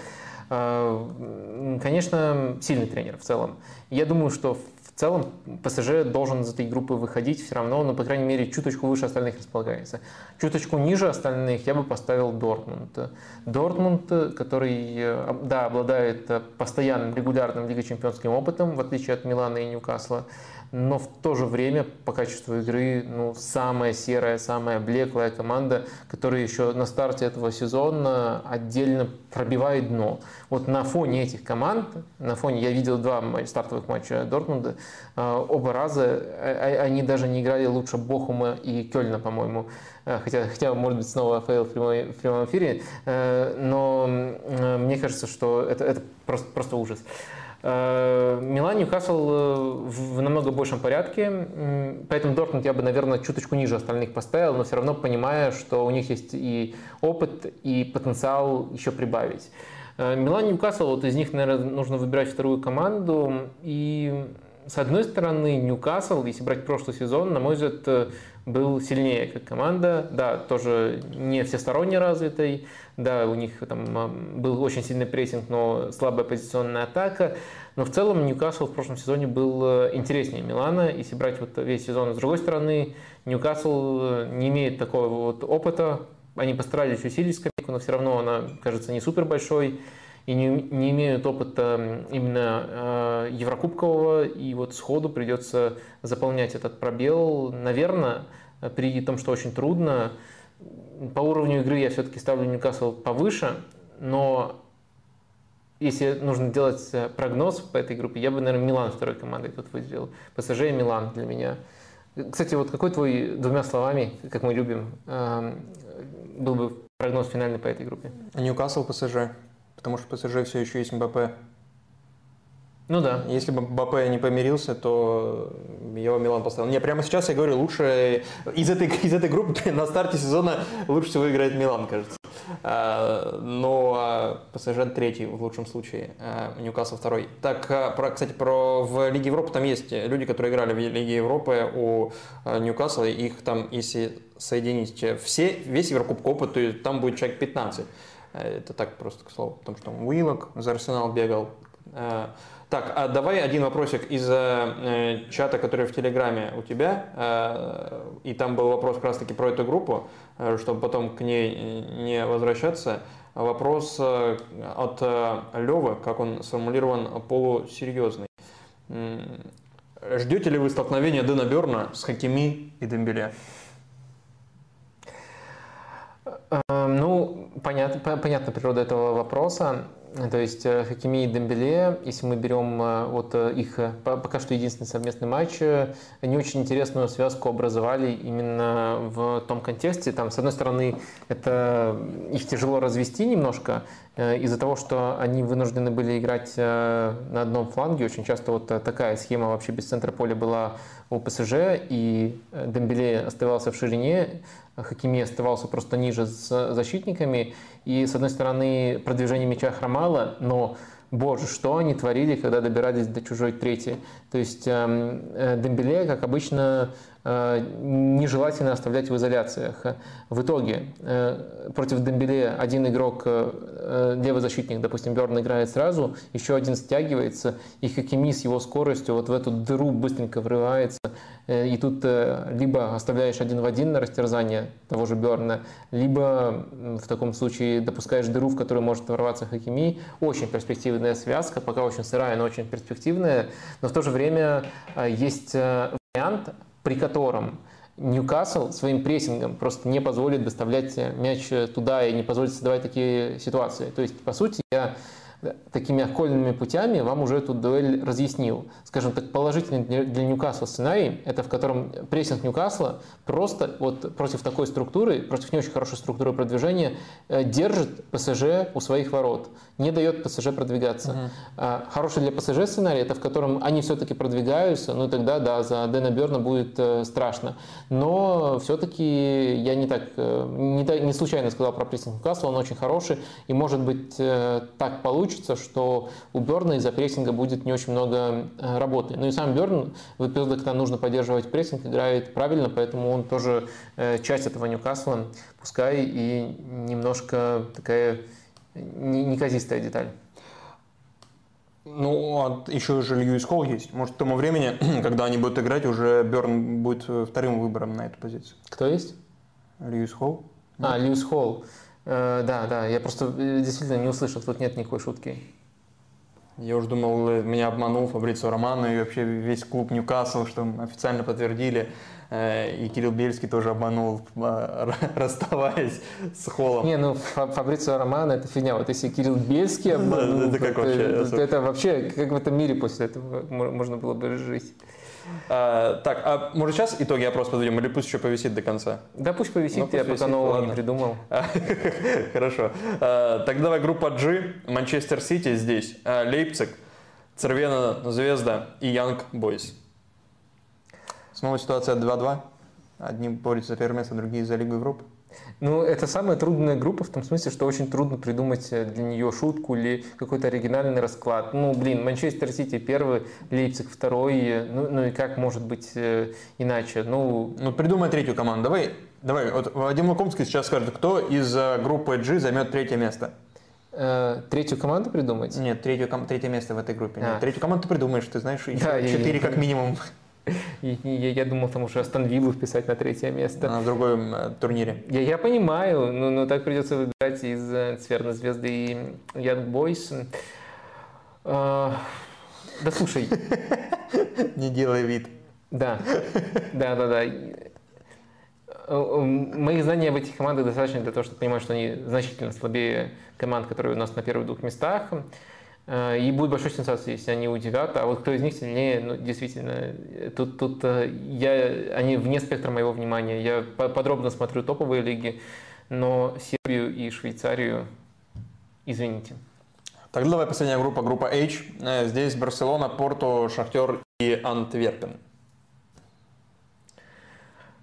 Конечно, сильный тренер в целом. Я думаю, что в целом ПСЖ должен из этой группы выходить все равно, но, по крайней мере, чуточку выше остальных располагается. Чуточку ниже остальных я бы поставил Дортмунд. Дортмунд, который, э, да, обладает постоянным регулярным Лига чемпионским опытом, в отличие от Милана и Ньюкасла, но в то же время по качеству игры ну, самая серая, самая блеклая команда, которая еще на старте этого сезона отдельно пробивает дно. Вот на фоне этих команд, на фоне, я видел два стартовых матча Дортмунда, э, оба раза э, они даже не играли лучше Бохума и Кёльна, по-моему. Э, хотя, хотя, может быть, снова фейл в прямом, в прямом эфире, но мне кажется, что это, это просто, просто ужас. Э, Милан, Ньюкасл э, в намного большем порядке, поэтому Дортмунд я бы, наверное, чуточку ниже остальных поставил, но все равно понимая, что у них есть и опыт, и потенциал еще прибавить. Э, Милан, Ньюкасл, вот из них, наверное, нужно выбирать вторую команду, и с одной стороны, Ньюкасл, если брать прошлый сезон, на мой взгляд, был сильнее как команда. Да, тоже не всесторонне развитый. Да, у них там был очень сильный прессинг, но слабая позиционная атака. Но в целом Ньюкасл в прошлом сезоне был интереснее Милана. Если брать вот весь сезон, с другой стороны, Ньюкасл не имеет такого вот опыта. Они постарались усилить скамейку, но все равно она кажется не супер большой и не, не имеют опыта именно э, Еврокубкового, и вот сходу придется заполнять этот пробел. Наверное, при том, что очень трудно, по уровню игры я все-таки ставлю Ньюкасл повыше, но если нужно делать прогноз по этой группе, я бы, наверное, Милан второй командой тут выделил. ПСЖ и Милан для меня. Кстати, вот какой твой двумя словами, как мы любим, эм, был бы прогноз финальный по этой группе? Ньюкасл, ПСЖ потому что ПСЖ все еще есть МБП. Ну да. Если бы МБП не помирился, то его Милан поставил. Не, прямо сейчас я говорю, лучше из этой, из этой группы <laughs> на старте сезона лучше всего играет Милан, кажется. А, но а, ПСЖ третий в лучшем случае, а, Ньюкасл второй. Так, про, кстати, про в Лиге Европы там есть люди, которые играли в Лиге Европы у Ньюкасла, их там, если соединить все, весь Еврокубок опыт, то там будет человек 15. Э, это так просто к слову, потому что Уилок за Арсенал бегал. Э, так, а давай один вопросик из э, чата, который в Телеграме у тебя. И там был вопрос как раз-таки про эту группу, чтобы потом к ней не возвращаться. Вопрос от Левы, как он сформулирован, полусерьезный. Ждете ли вы столкновения Дэна Берна с Хакими и Дембеле? Ну, понятно, понятна природа этого вопроса. То есть э, Хакими и Дембеле, если мы берем э, вот э, их пока что единственный совместный матч, они очень интересную связку образовали именно в том контексте. Там, с одной стороны, это их тяжело развести немножко из-за того, что они вынуждены были играть на одном фланге. Очень часто вот такая схема вообще без центра поля была у ПСЖ, и Дембеле оставался в ширине, Хакими оставался просто ниже с защитниками. И, с одной стороны, продвижение мяча хромало, но боже, что они творили, когда добирались до чужой трети. То есть эм, э, Дембеле, как обычно, Э, нежелательно оставлять в изоляциях. В итоге э, против Дембеле один игрок, левый защитник, допустим, Берн играет сразу, еще один стягивается, и Хакими с его скоростью вот в эту дыру быстренько врывается, и тут либо оставляешь один в один на растерзание того же Берна, либо в таком случае допускаешь дыру, в которую может ворваться Хакими. Очень перспективная связка, пока очень сырая, но очень перспективная, но в то же время есть вариант при котором Ньюкасл своим прессингом просто не позволит доставлять мяч туда и не позволит создавать такие ситуации. То есть, по сути, я такими окольными путями вам уже эту дуэль разъяснил. Скажем так, положительный для Ньюкасла сценарий, это в котором прессинг Ньюкасла просто вот против такой структуры, против не очень хорошей структуры продвижения, э, держит ПСЖ у своих ворот, не дает ПСЖ продвигаться. Угу. Хороший для ПСЖ сценарий, это в котором они все-таки продвигаются, ну тогда, да, за Дэна Берна будет э, страшно. Но все-таки я не так, э, не, не случайно сказал про прессинг Ньюкасла, он очень хороший, и может быть так получится, получится, что у Берна из-за прессинга будет не очень много э, работы. Ну и сам Берн в эпизодах, когда нужно поддерживать прессинг, играет правильно, поэтому он тоже э, часть этого Ньюкасла, пускай и немножко такая неказистая деталь. Ну, а еще же Льюис Холл есть. Может, к тому времени, <clears throat> когда они будут играть, уже Берн будет э, вторым выбором на эту позицию. Кто есть? Льюис Холл. А, Льюис Холл. Э, да, да, я просто э, действительно не услышал, тут нет никакой шутки. Я уже думал, э, меня обманул Фабрицио Романо и вообще весь клуб Ньюкасл, что официально подтвердили. И Кирилл Бельский тоже обманул, <laughs> расставаясь с Холлом. Не, ну Фабрицио Романо это фигня. Вот если Кирилл Бельский <laughs> обманул, это, как вообще, это вообще, как в этом мире после этого можно было бы жить. А, так, а может сейчас итоги опроса подведем, или пусть еще повисит до конца? Да пусть повисит, ну, пусть я повисит, пока нового ладно. не придумал. <laughs> Хорошо. А, тогда давай группа G, Манчестер Сити здесь, а, Лейпциг, Цервена Звезда и Янг Бойс. Снова ситуация 2-2. Одни борются за первое место, другие за Лигу Европы. Ну, это самая трудная группа в том смысле, что очень трудно придумать э, для нее шутку или какой-то оригинальный расклад. Ну, блин, Манчестер Сити первый, Лейпциг второй, ну, ну и как может быть э, иначе? Ну, Ну, придумай третью команду. Давай, давай, вот Вадим Лукомский сейчас скажет, кто из э, группы G займет третье место. э, третью команду придумать? Нет, третью, ком- третье место в этой группе. Нет, А. третью команду ты придумаешь, ты знаешь, еще Да, четыре я- как минимум И- Я, я думал, там уже Астон Виллу вписать на третье место. на другом э, турнире. Я, я понимаю, но, но так придется выбирать из э, Цверной звезды и Young Boys. А, да слушай, <laughs> Не делай вид. да, да, да, да. Э, Мои знания об этих командах достаточно для того, чтобы понимать, что они значительно слабее команд, которые у нас на первых двух местах. Э, И будет большой сенсацией, если они удивят. А вот кто из них сильнее, ну, действительно, тут, тут э, я, они вне спектра моего внимания. Я по- подробно смотрю топовые лиги, но Сербию и Швейцарию, извините. Тогда давай последняя группа, группа H. Э, Здесь Барселона, Порту, Шахтер и Антверпен.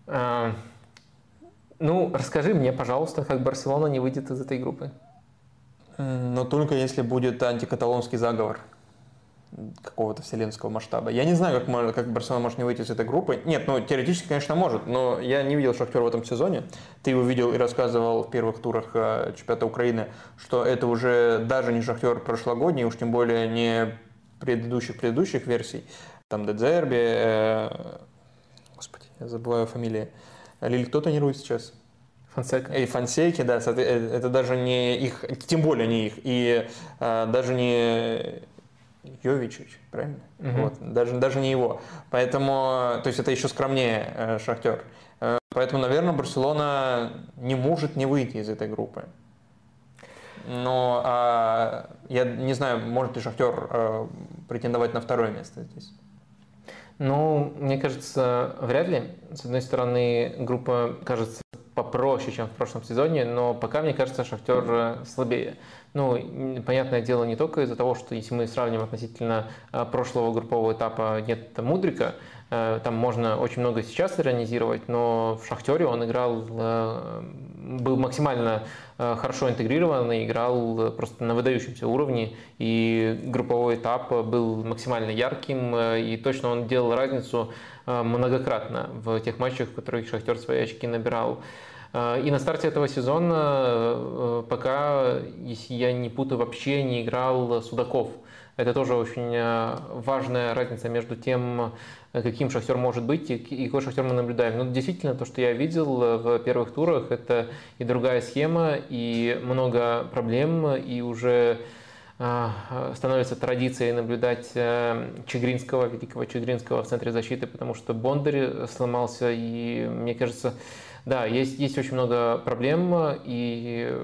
А, Ну, расскажи мне, пожалуйста, как Барселона не выйдет из этой группы. Но только если будет антикаталонский заговор какого-то вселенского масштаба. Я не знаю, как, мо- как Барселона может не выйти из этой группы. Нет, ну теоретически, конечно, может, но я не видел Шахтер в этом сезоне. Ты его видел и рассказывал в первых турах э, чемпионата Украины, что это уже даже не Шахтер прошлогодний, уж тем более не предыдущих-предыдущих версий. Там Дедзерби, э, господи, я забываю фамилии. Лиль, кто тренирует сейчас? Фонсека. И Фонсейки, да, соотве- э, это даже не их, тем более не их, и э, даже не Йовичич, правильно? Мгм. Вот, даже, даже не его. Поэтому, то есть это еще скромнее э, Шахтер. Э, поэтому, наверное, Барселона не может не выйти из этой группы. Но а, я не знаю, может ли Шахтер э, претендовать на второе место здесь. Ну, мне кажется, вряд ли. С одной стороны, группа кажется попроще, чем в прошлом сезоне, но пока, мне кажется, Шахтер э, слабее. Ну, понятное дело, не только из-за того, что если мы сравним относительно э, прошлого группового этапа нет Мудрика, там можно очень много сейчас иронизировать, но в Шахтере он играл, э, был максимально э, хорошо интегрирован и играл э, просто на выдающемся уровне, и групповой этап был максимально ярким, э, и точно он делал разницу э, многократно в тех матчах, в которых Шахтер свои очки набирал. Э, И на старте этого сезона, э, пока, если я не путаю, вообще не играл Судаков. Это тоже очень э, важная разница между тем, э, каким Шахтер может быть и какой Шахтер мы наблюдаем. Ну, действительно, то, что я видел э, в первых турах, это и другая схема, и много проблем, и уже становится традицией наблюдать Чигринского, великого Чигринского в центре защиты, потому что Бондарь сломался, и мне кажется, да, есть, есть очень много проблем, и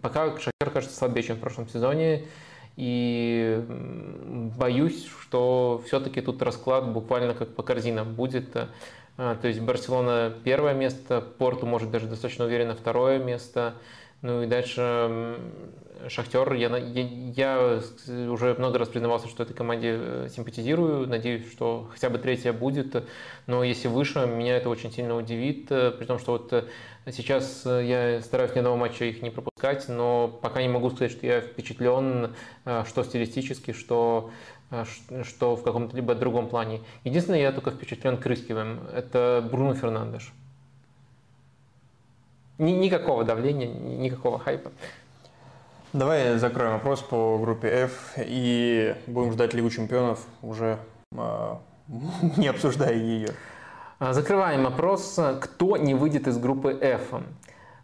пока Шахтер кажется слабее, чем в прошлом сезоне, и боюсь, что все-таки тут расклад буквально как по корзинам будет. А, То есть Барселона первое место, Порту может даже достаточно уверенно второе место. Ну и дальше Шахтер, я, я, я уже много раз признавался, что этой команде э, симпатизирую, надеюсь, что хотя бы третья будет, но если выше, меня это очень сильно удивит, э, при том, что вот э, сейчас э, я стараюсь ни одного матча их не пропускать, но пока не могу сказать, что я впечатлен, э, что стилистически, что э, что в каком-то либо другом плане. Единственное, я только впечатлен Крыскивым, это Бруно Фернандеш. Ни- никакого давления, ни- никакого хайпа. Давай закроем вопрос по группе F и будем ждать Лигу чемпионов, уже <laughs> не обсуждая ее. А, Закрываем опрос. Кто не выйдет из группы F?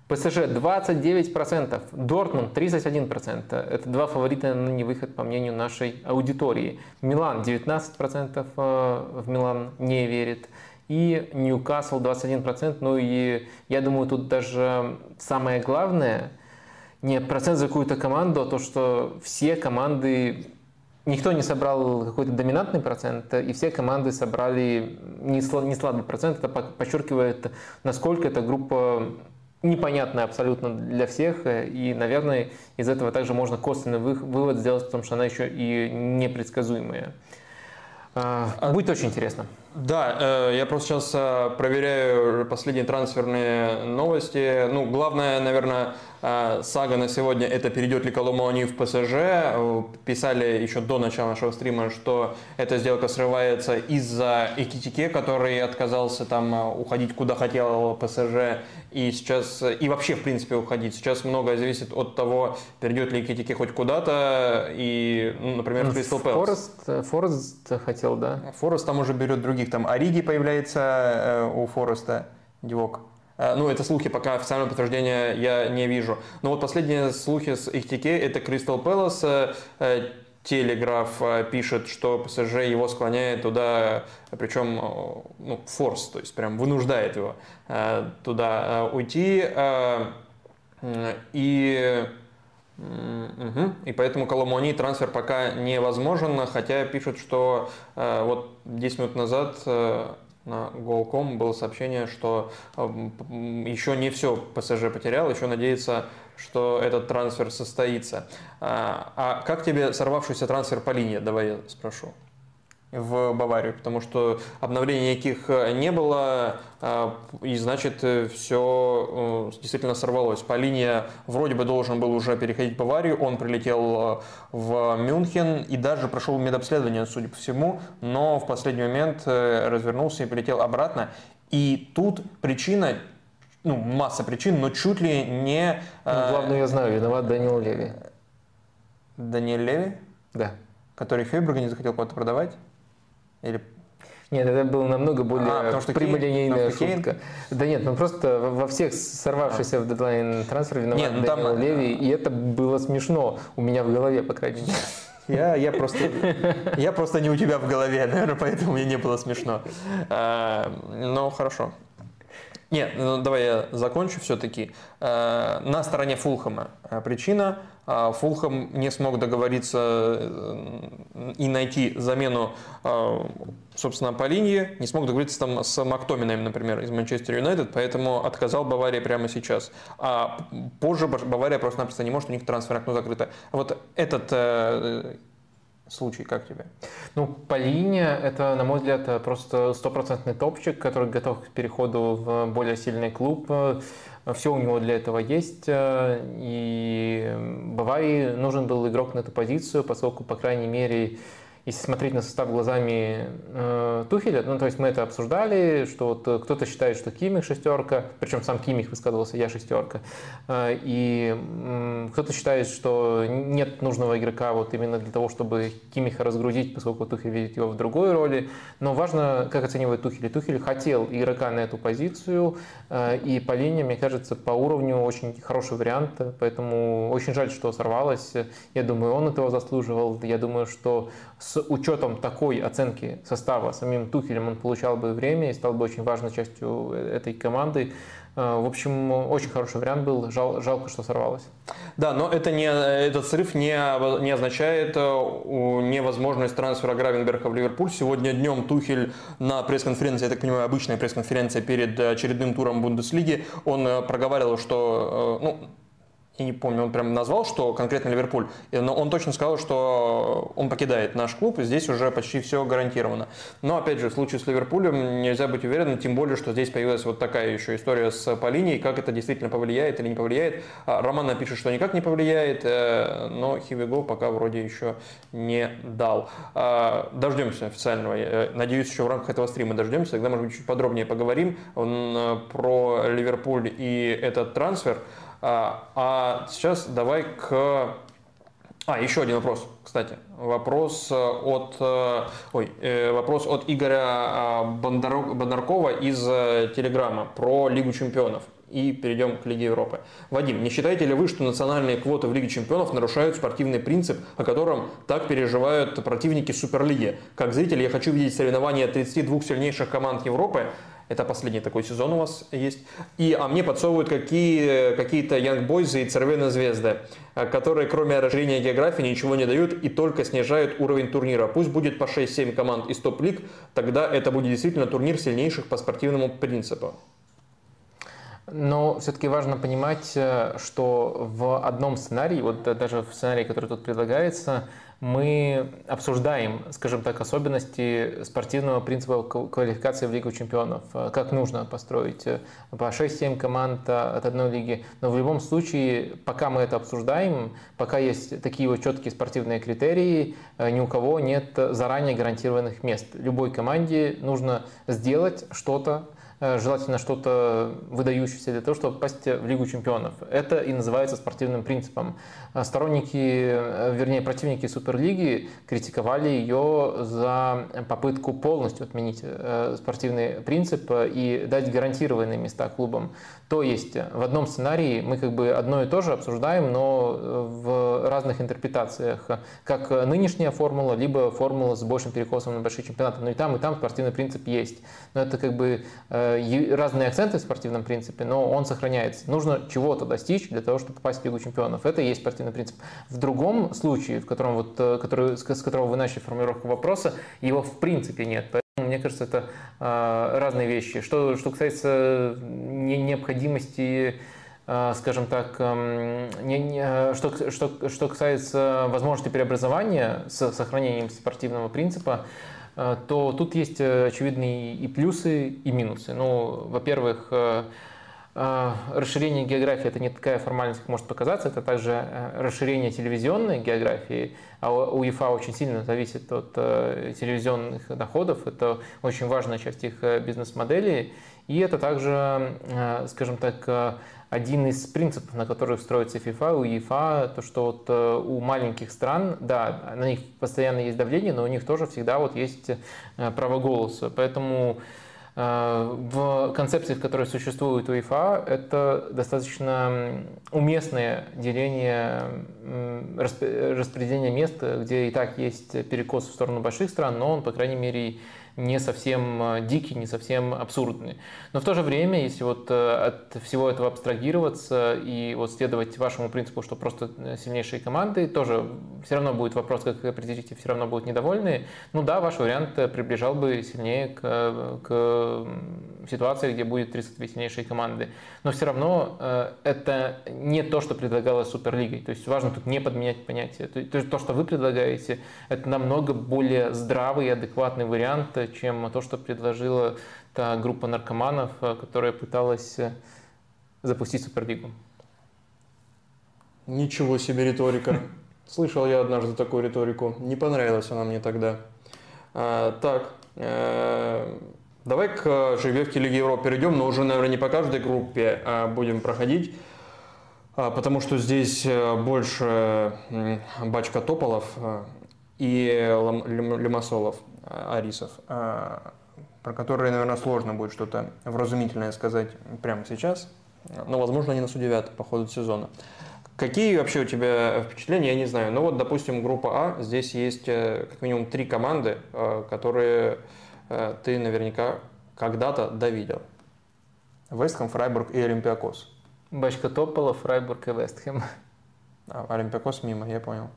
ПСЖ 29%, Дортмунд 31%. Это два фаворита на невыход, по мнению нашей аудитории. Милан 19% э, в Милан не верит. И Ньюкасл 21%. Ну и я думаю, тут даже самое главное не процент за какую-то команду, а то, что все команды Никто не собрал какой-то доминантный процент, и все команды собрали не сла- не слабый процент. Это по- подчеркивает, насколько эта группа непонятная абсолютно для всех, и, наверное, из этого также можно косвенный вы- вывод сделать, потому что она еще и непредсказуемая. А, Будет очень интересно. Да, э, я просто сейчас э, проверяю последние трансферные новости. Ну, главное, наверное, э, сага на сегодня – это перейдет ли Коломони в ПСЖ. Писали еще до начала нашего стрима, что эта сделка срывается из-за Экитике, который отказался там уходить куда хотел ПСЖ и сейчас, и вообще, в принципе, уходить. Сейчас многое зависит от того, перейдет ли Экитике хоть куда-то, и, ну, например, Кристал Пэлас. Форест, Форест хотел, да? Форест там уже берет других других. Там Ориги появляется э, у Фореста, Дивок. Э, ну, это слухи, пока официального подтверждения я не вижу. Но вот последние слухи с ITK это Кристал Пэлас. Телеграф пишет, что ПСЖ его склоняет туда, причем ну, форс, то есть прям вынуждает его э, туда уйти. И Угу. И поэтому Коломони трансфер пока невозможен, хотя пишут, что э, вот 10 минут назад э, на Голком было сообщение, что э, еще не все ПСЖ потерял, еще надеется, что этот трансфер состоится. А, а как тебе сорвавшийся трансфер по линии, давай я спрошу в Баварию, потому что обновлений никаких э, не было, э, и значит э, все действительно сорвалось. По линии вроде бы должен был уже переходить в Баварию, он прилетел в Мюнхен и даже прошел медобследование, судя по всему, но в последний момент развернулся и полетел обратно. И тут причина ну, масса причин, но чуть ли не... Ну, главное, я знаю, виноват Данил Леви. Даниэль Леви? Да. Который Фейбурга не захотел куда-то продавать? Или нет, это было намного более а, потому что прямолинейная Кейн, шутка. Да нет, ну просто во всех сорвавшихся а. в дедлайн трансфер виноват нет, ну, там... Э, Леви, и это было смешно у меня в голове, по крайней мере. Я, я, просто, <laughs> я просто не у тебя в голове, наверное, поэтому мне не было смешно. А, ну, хорошо. Нет, ну, давай я закончу все-таки. А, на стороне Фулхэма причина – а Фулхэм не смог договориться э, и найти замену, а, собственно, по линии, не смог договориться там с Мактоминаем, например, из Манчестер Юнайтед, поэтому отказал Бавария прямо сейчас. А позже Бавария просто-напросто не может, у них трансфер окно закрыто. Вот этот э, случай, как тебе? Ну, по линии это, на мой взгляд, просто стопроцентный топчик, который готов к переходу в более сильный клуб. Все у него для этого есть. И Баварии нужен был игрок на эту позицию, поскольку, по крайней мере, если смотреть на состав глазами э, Тухеля, ну, то есть мы это обсуждали, что вот э, кто-то считает, что Кимих шестерка, причем сам Кимих высказывался, я шестерка, э, и э, кто-то считает, что нет нужного игрока вот именно для того, чтобы Кимиха разгрузить, поскольку Тухель видит его в другой роли, но важно, как оценивает Тухель. Тухель хотел игрока на эту позицию, э, и по линии, мне кажется, по уровню очень хороший вариант, поэтому очень жаль, что сорвалось. Я думаю, он этого заслуживал, я думаю, что с учетом такой оценки состава самим Тухелем он получал бы время и стал бы очень важной частью этой команды. Э, в общем, очень хороший вариант был. Жал, жалко, что сорвалось. Да, но это не, этот срыв не, не означает э, невозможность трансфера Гравенберга в Ливерпуль. Сегодня днем Тухель на пресс-конференции, я так понимаю, обычная пресс-конференция перед очередным туром Бундеслиги, он э, проговаривал, что ну, я не помню, он прям назвал, что конкретно Ливерпуль, но он точно сказал, что он покидает наш клуб, и здесь уже почти все гарантировано. Но, опять же, в случае с Ливерпулем нельзя быть уверенным, тем более, что здесь появилась вот такая еще история с Полинией, как это действительно повлияет или не повлияет. А, Роман напишет, что никак не повлияет, э, но Хивиго пока вроде еще не дал. А, дождемся официального, э, надеюсь, еще в рамках этого стрима дождемся, тогда, может быть, чуть подробнее поговорим э, про Ливерпуль и этот трансфер. А, а сейчас давай к... А, еще один вопрос, кстати. Вопрос э, от, э, ой, э, вопрос от Игоря а, Бондаркова из Телеграма про Лигу чемпионов. И перейдем к Лиге Европы. Вадим, не считаете ли вы, что национальные квоты в Лиге чемпионов нарушают спортивный принцип, о котором так переживают противники Суперлиги? Как зритель я хочу видеть соревнования 32 сильнейших команд Европы, это последний такой сезон у вас есть. И, а мне подсовывают какие, какие-то янгбойзы и цервены звезды, э, которые кроме расширения географии ничего не дают и только снижают уровень турнира. Пусть будет по 6-7 команд из топ-лиг, тогда это будет действительно турнир сильнейших по спортивному принципу. Но все-таки важно понимать, э, что в одном сценарии, вот даже в сценарии, который тут предлагается, мы обсуждаем, скажем так, особенности спортивного принципа квалификации в Лигу чемпионов, как нужно построить по 6-7 команд от одной лиги. Но в любом случае, пока мы это обсуждаем, пока есть такие вот четкие спортивные критерии, ни у кого нет заранее гарантированных мест. Любой команде нужно сделать что-то, Э, желательно что-то выдающееся для того, чтобы попасть в Лигу чемпионов. Это и называется спортивным принципом. Э, сторонники, э, вернее, противники Суперлиги критиковали ее за попытку полностью отменить спортивный принцип и дать гарантированные места клубам. То есть в одном сценарии мы как бы одно и то же обсуждаем, но в разных интерпретациях, как нынешняя формула, либо формула с большим перекосом на большие чемпионаты. Но и там, и там спортивный принцип есть. Но это как бы разные акценты в спортивном принципе, но он сохраняется. Нужно чего-то достичь для того, чтобы попасть в Лигу чемпионов. Это и есть спортивный принцип. В другом случае, в котором вот, э, который, с которого вы начали формулировку вопроса, его в принципе нет. Мне кажется, это э, разные вещи. Что, что касается необходимости э, скажем так, не, не, что, что, что касается возможности преобразования с сохранением спортивного принципа, то тут есть э, очевидные и плюсы, и минусы. Ну, во-первых, э, расширение географии – это не такая формальность, как может показаться, это также расширение телевизионной географии, а у УЕФА очень сильно зависит от телевизионных доходов, это очень важная часть их бизнес-модели, и это также, скажем так, один из принципов, на которых строится FIFA, у ЕФА, то, что вот э, у маленьких стран, да, на них постоянно есть давление, но у них тоже всегда вот есть э, право голоса. Поэтому э, в концепции, в которой существует УЕФА, это достаточно уместное деление, распределение мест, где и так есть перекос в сторону больших стран, но он, по крайней мере, не совсем э, дикий, не совсем абсурдный. Но в то же время, если вот э, от всего этого абстрагироваться и вот следовать вашему принципу, что просто э, сильнейшие команды, тоже все равно будет вопрос, как определите, все равно будут недовольны. Ну да, ваш вариант приближал бы сильнее к, к ситуации, где будет 32 сильнейшие команды. Но все равно это не то, что предлагалось Суперлигой. То есть важно тут не подменять понятие. То то, что вы предлагаете, это намного более здравый и адекватный вариант, чем то, что предложила та группа наркоманов, э, которая пыталась э, запустить Суперлигу. Ничего себе риторика. <laughs> Слышал я однажды такую риторику. Не понравилась она мне тогда. А, так, э, давай к жеребьевке Лиги Европы перейдем, но уже, наверное, не по каждой группе а будем проходить, а, потому что здесь больше бачка тополов и лимассолов. Э, арисов, э, про которые, наверное, сложно будет что-то вразумительное сказать прямо сейчас, но, возможно, они нас удивят по ходу сезона. Какие вообще у тебя впечатления, я не знаю. Ну вот, допустим, группа А, здесь есть э, как минимум три команды, которые ты наверняка когда-то довидел. Вест Хэм, Фрайбург и Олимпиакос. Бачка Топола, Фрайбург и Вест Хэм. А, Олимпиакос мимо, я понял.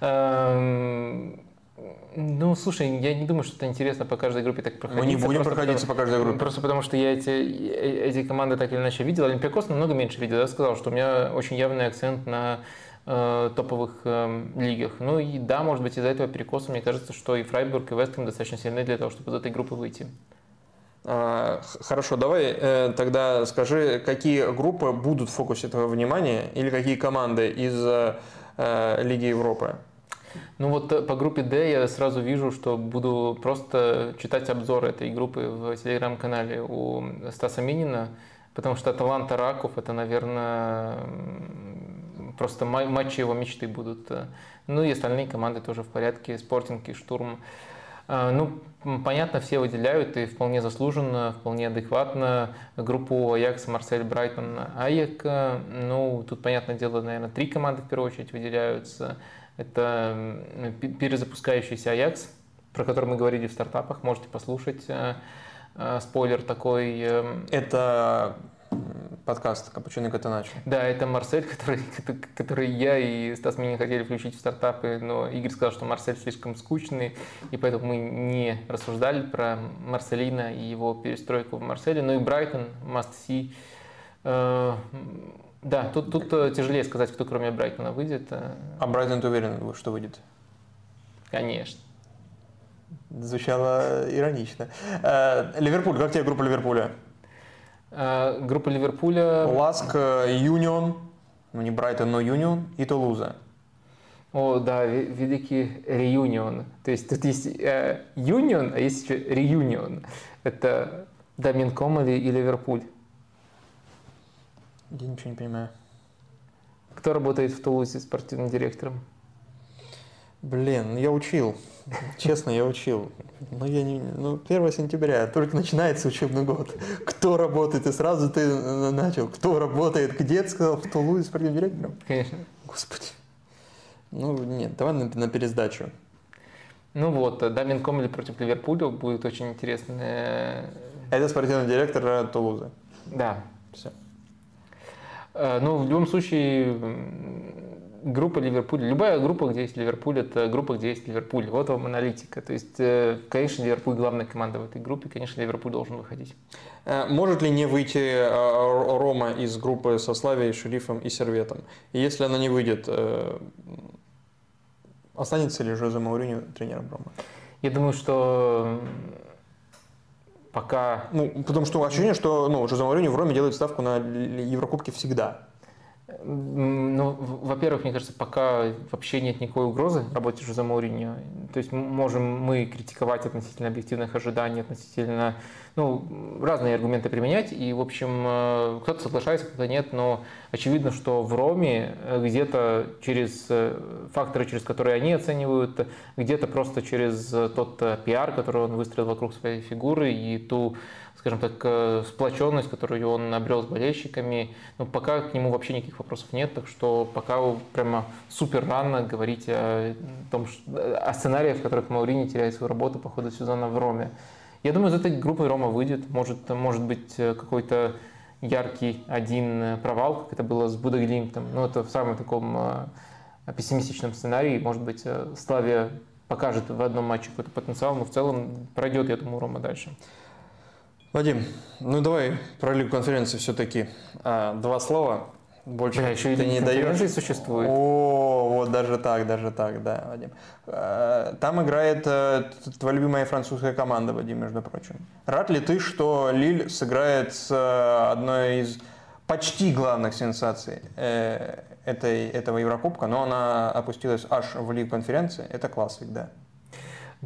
Эм, ну, слушай, я не думаю, что это интересно по каждой группе так проходить. Мы не будем проходиться по каждой группе. Просто потому, что я эти, э, эти команды так или иначе видел. Олимпиакос намного меньше видел. Я сказал, что у меня очень явный акцент на э, топовых э, лигах. Ну и да, может быть, из-за этого перекоса мне кажется, что и Фрайбург, и Вест Хэм достаточно сильны для того, чтобы из этой группы выйти. А, хорошо, давай э, тогда скажи, какие группы будут в фокусе твоего внимания или какие команды из э, Лиги Европы? Ну вот э, по группе D я сразу вижу, что буду просто читать обзор этой группы в телеграм-канале у Стаса Минина, потому что Аталанта Раков это, наверное, просто матчи его мечты будут. Ну и остальные команды тоже в порядке, Спортинг и Штурм. А, ну, понятно, все выделяют и вполне заслуженно, вполне адекватно группу Аякс, Марсель, Брайтон, Аяк. Ну, тут, понятное дело, наверное, три команды в первую очередь выделяются. Это перезапускающийся Аякс, про который мы говорили в стартапах, можете послушать. Э, э, спойлер такой. Эм, это подкаст «Капучино Катаначо». Да, это Марсель, <laughs> который, который я и Стас Минин хотели включить в стартапы, но Игорь сказал, что Марсель слишком скучный, и поэтому мы не рассуждали про Марселина и его перестройку в Марселе. Ну и Брайтон, must see. Э, да, тут, тут э, тяжелее сказать, кто кроме Брайтона выйдет. Э. А Брайтон, ты уверен, что выйдет? Конечно. Звучало иронично. Ливерпуль, как тебе группа Ливерпуля? Э, группа Ливерпуля... Ласк, э, Юнион, ну не Брайтон, но Юнион и Тулуза. О, да, великий реюнион. То есть тут есть э, юнион, а есть еще реюнион. Это Дамин Комали и Ливерпуль. Я ничего не понимаю. Кто работает в Тулузе спортивным директором? Блин, я учил. Честно, я учил. Но я не... Ну, 1 сентября, только начинается учебный год. Кто работает? И сразу ты начал. Кто работает? Где ты сказал? В Тулузе спортивным директором? Конечно. Господи. Ну, нет, давай на, на пересдачу. Ну вот, Дамин Комли против Ливерпуля будет очень интересно. Это спортивный директор Тулузы. Да. Все. Э, ну, в любом случае, группа Ливерпуля, любая группа, где есть Ливерпуль, это группа, где есть Ливерпуль. Вот вам аналитика. То есть, э, конечно, Ливерпуль главная команда в этой группе, конечно, Ливерпуль должен выходить. Э, может ли не выйти Рома из группы со Славией, Шерифом и Серветом? И если она не выйдет, останется ли Жозе Мауриню тренером Рома? Я думаю, что пока... Ну, потому что ощущение, что ну, Жозе Мауриньо в Роме делает ставку на Еврокубки всегда. Ну, во-первых, мне кажется, пока вообще нет никакой угрозы работе Жозе Мауриньо. То есть можем мы критиковать относительно объективных ожиданий, относительно ну, разные аргументы применять, и, в общем, э, кто-то соглашается, кто-то нет, но очевидно, что в Роме э, где-то через э, факторы, через которые они оценивают, где-то просто через тот пиар, который он выстроил вокруг своей фигуры и ту скажем так, сплоченность, которую он обрел с болельщиками. Но пока к нему вообще никаких вопросов нет, так что пока прямо супер рано говорить о, том, о сценариях, в которых Маурини теряет свою работу по ходу сезона в Роме. Я думаю, из этой группы Рома выйдет. Может, может быть э, какой-то яркий один э, провал, как это было с Будаглимтом. Ну, это в самом таком э, пессимистичном сценарии. Может быть, Славия покажет в одном матче какой-то потенциал, но в целом пройдет, я думаю, Рома дальше. Вадим, ну давай про Лигу конференции все-таки а, два слова. Больше Бля, еще ты не даешь. существует. О, вот даже так, даже так, да, Вадим. Э, там играет э, твоя любимая французская команда, Вадим, между прочим. Рад ли ты, что Лиль сыграет с э, одной из почти главных сенсаций этой, этого Еврокубка, но она опустилась аж в Лигу конференции? Это класс всегда.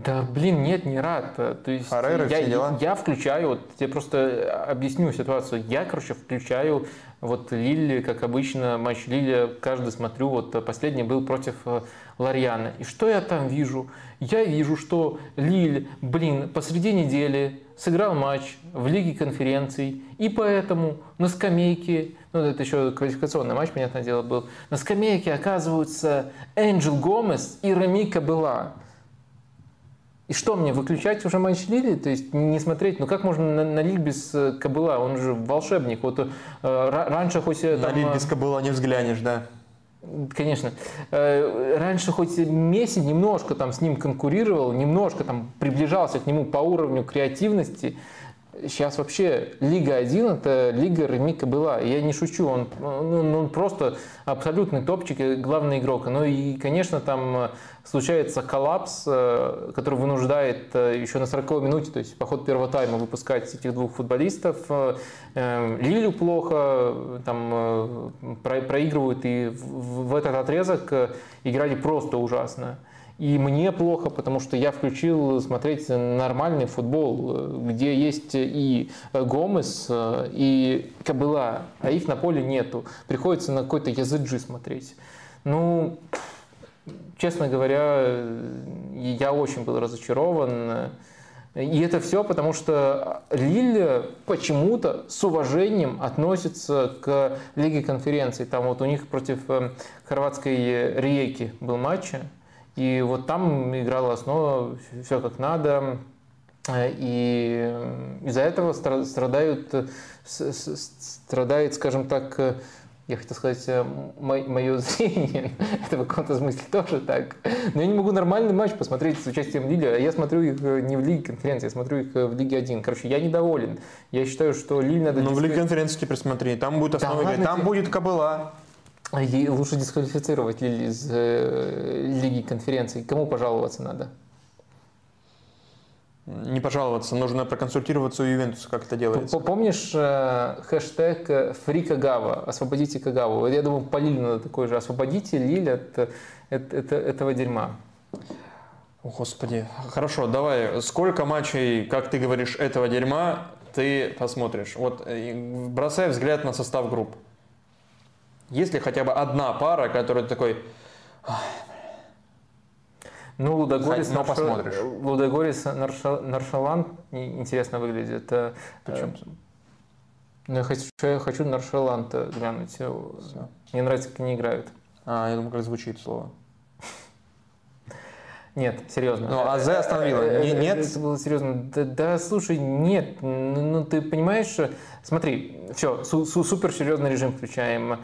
Да, блин, нет, не рад. То есть Фареры, я, дела? я включаю, вот тебе просто объясню ситуацию. Я, короче, включаю вот Лилли, как обычно, матч Лилли, каждый смотрю, вот последний был против э, Ларьяна. И что я там вижу? Я вижу, что Лиль, блин, посреди недели сыграл матч в Лиге конференций, и поэтому на скамейке, ну это еще квалификационный матч, понятное дело, был, на скамейке оказываются Энджел Гомес и Рами Кабыла. И что мне, выключать уже матч Лили? То есть не смотреть? Ну как можно на, на Лиль без э, Кобыла? Он же волшебник. Вот э, раньше хоть... Э, на Лиль без Кобыла не взглянешь, да? Конечно. Э, раньше хоть Месси немножко там с ним конкурировал, немножко там приближался к нему по уровню креативности. Сейчас вообще Лига 1 это Лига Ремика была. Я не шучу, он, ну, он просто абсолютный топчик, главный игрок. Ну и, конечно, там случается коллапс, э, который вынуждает э, еще на 40 минуте, то есть по ходу первого тайма выпускать этих двух футболистов. Э, Лилю плохо, там проигрывают, и в этот отрезок играли просто ужасно. И мне плохо, потому что я включил смотреть нормальный футбол, где есть и Гомес, и Кабыла, а их на поле нету. Приходится на какой-то языджи смотреть. Ну, честно говоря, я очень был разочарован. И это все потому, что Лиль почему-то с уважением относится к Лиге конференций. Там вот у них против э, хорватской Риеки был матч, и вот там играла основа, все как надо. И из-за этого страдают, страдает, скажем так, я хотел сказать, э, мое <laughs> зрение, это в каком-то смысле тоже так. Но я не могу нормальный матч посмотреть с участием Лили, а я смотрю их э, не в Лиге конференции, я смотрю их э, в Лиге 1. Короче, я недоволен. Я считаю, что Лиль надо... Ну, в Лиге конференции теперь смотри, там будет основа да, играть, там тебе... будет Кобыла. И лучше дисквалифицировать Лили из э, Лиги конференций. Кому пожаловаться надо? Не пожаловаться, нужно проконсультироваться у Ювентуса, как это делается. Помнишь э, хэштег «Фри Кагава», «Освободите Кагаву»? Я думаю, по Лилю надо такой же «Освободите Лиль от, от, от этого дерьма». О, Господи. Хорошо, давай. Сколько матчей, как ты говоришь, этого дерьма ты посмотришь? Вот э, бросай взгляд на состав групп. Есть ли хотя бы одна пара, которая такой... Ну, Лудогорец, но посмотришь. Лудогорец Наршалан интересно выглядит. Э, Почему? Ну, я хочу, я хочу Наршалант глянуть. Все. Мне нравится, как они играют. А, я думаю, как звучит слово. Нет, серьезно. Ну, АЗ остановила. Э, Не, нет? Это было серьезно. Да, да слушай, нет. Ну, ну ты понимаешь, смотри, все, су- су- супер серьезный режим включаем.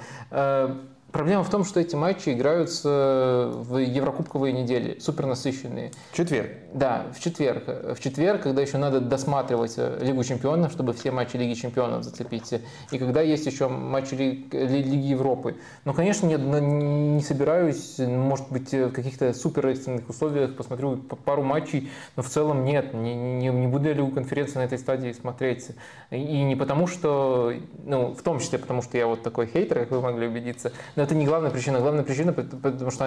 Э, Проблема в том, что эти матчи играются в еврокубковые недели, супер насыщенные. Четверг. Да, в четверг. В четверг, когда еще надо досматривать Лигу чемпионов, чтобы все матчи Лиги чемпионов зацепить. И когда есть еще матчи Лиги Европы. Ну, конечно, я не собираюсь, может быть, в каких-то супер экстренных условиях посмотрю пару матчей, но в целом нет. Не, не, не буду я Лигу конференции на этой стадии смотреть. И не потому, что, ну, в том числе потому, что я вот такой хейтер, как вы могли убедиться, но это не главная причина. Главная причина, потому что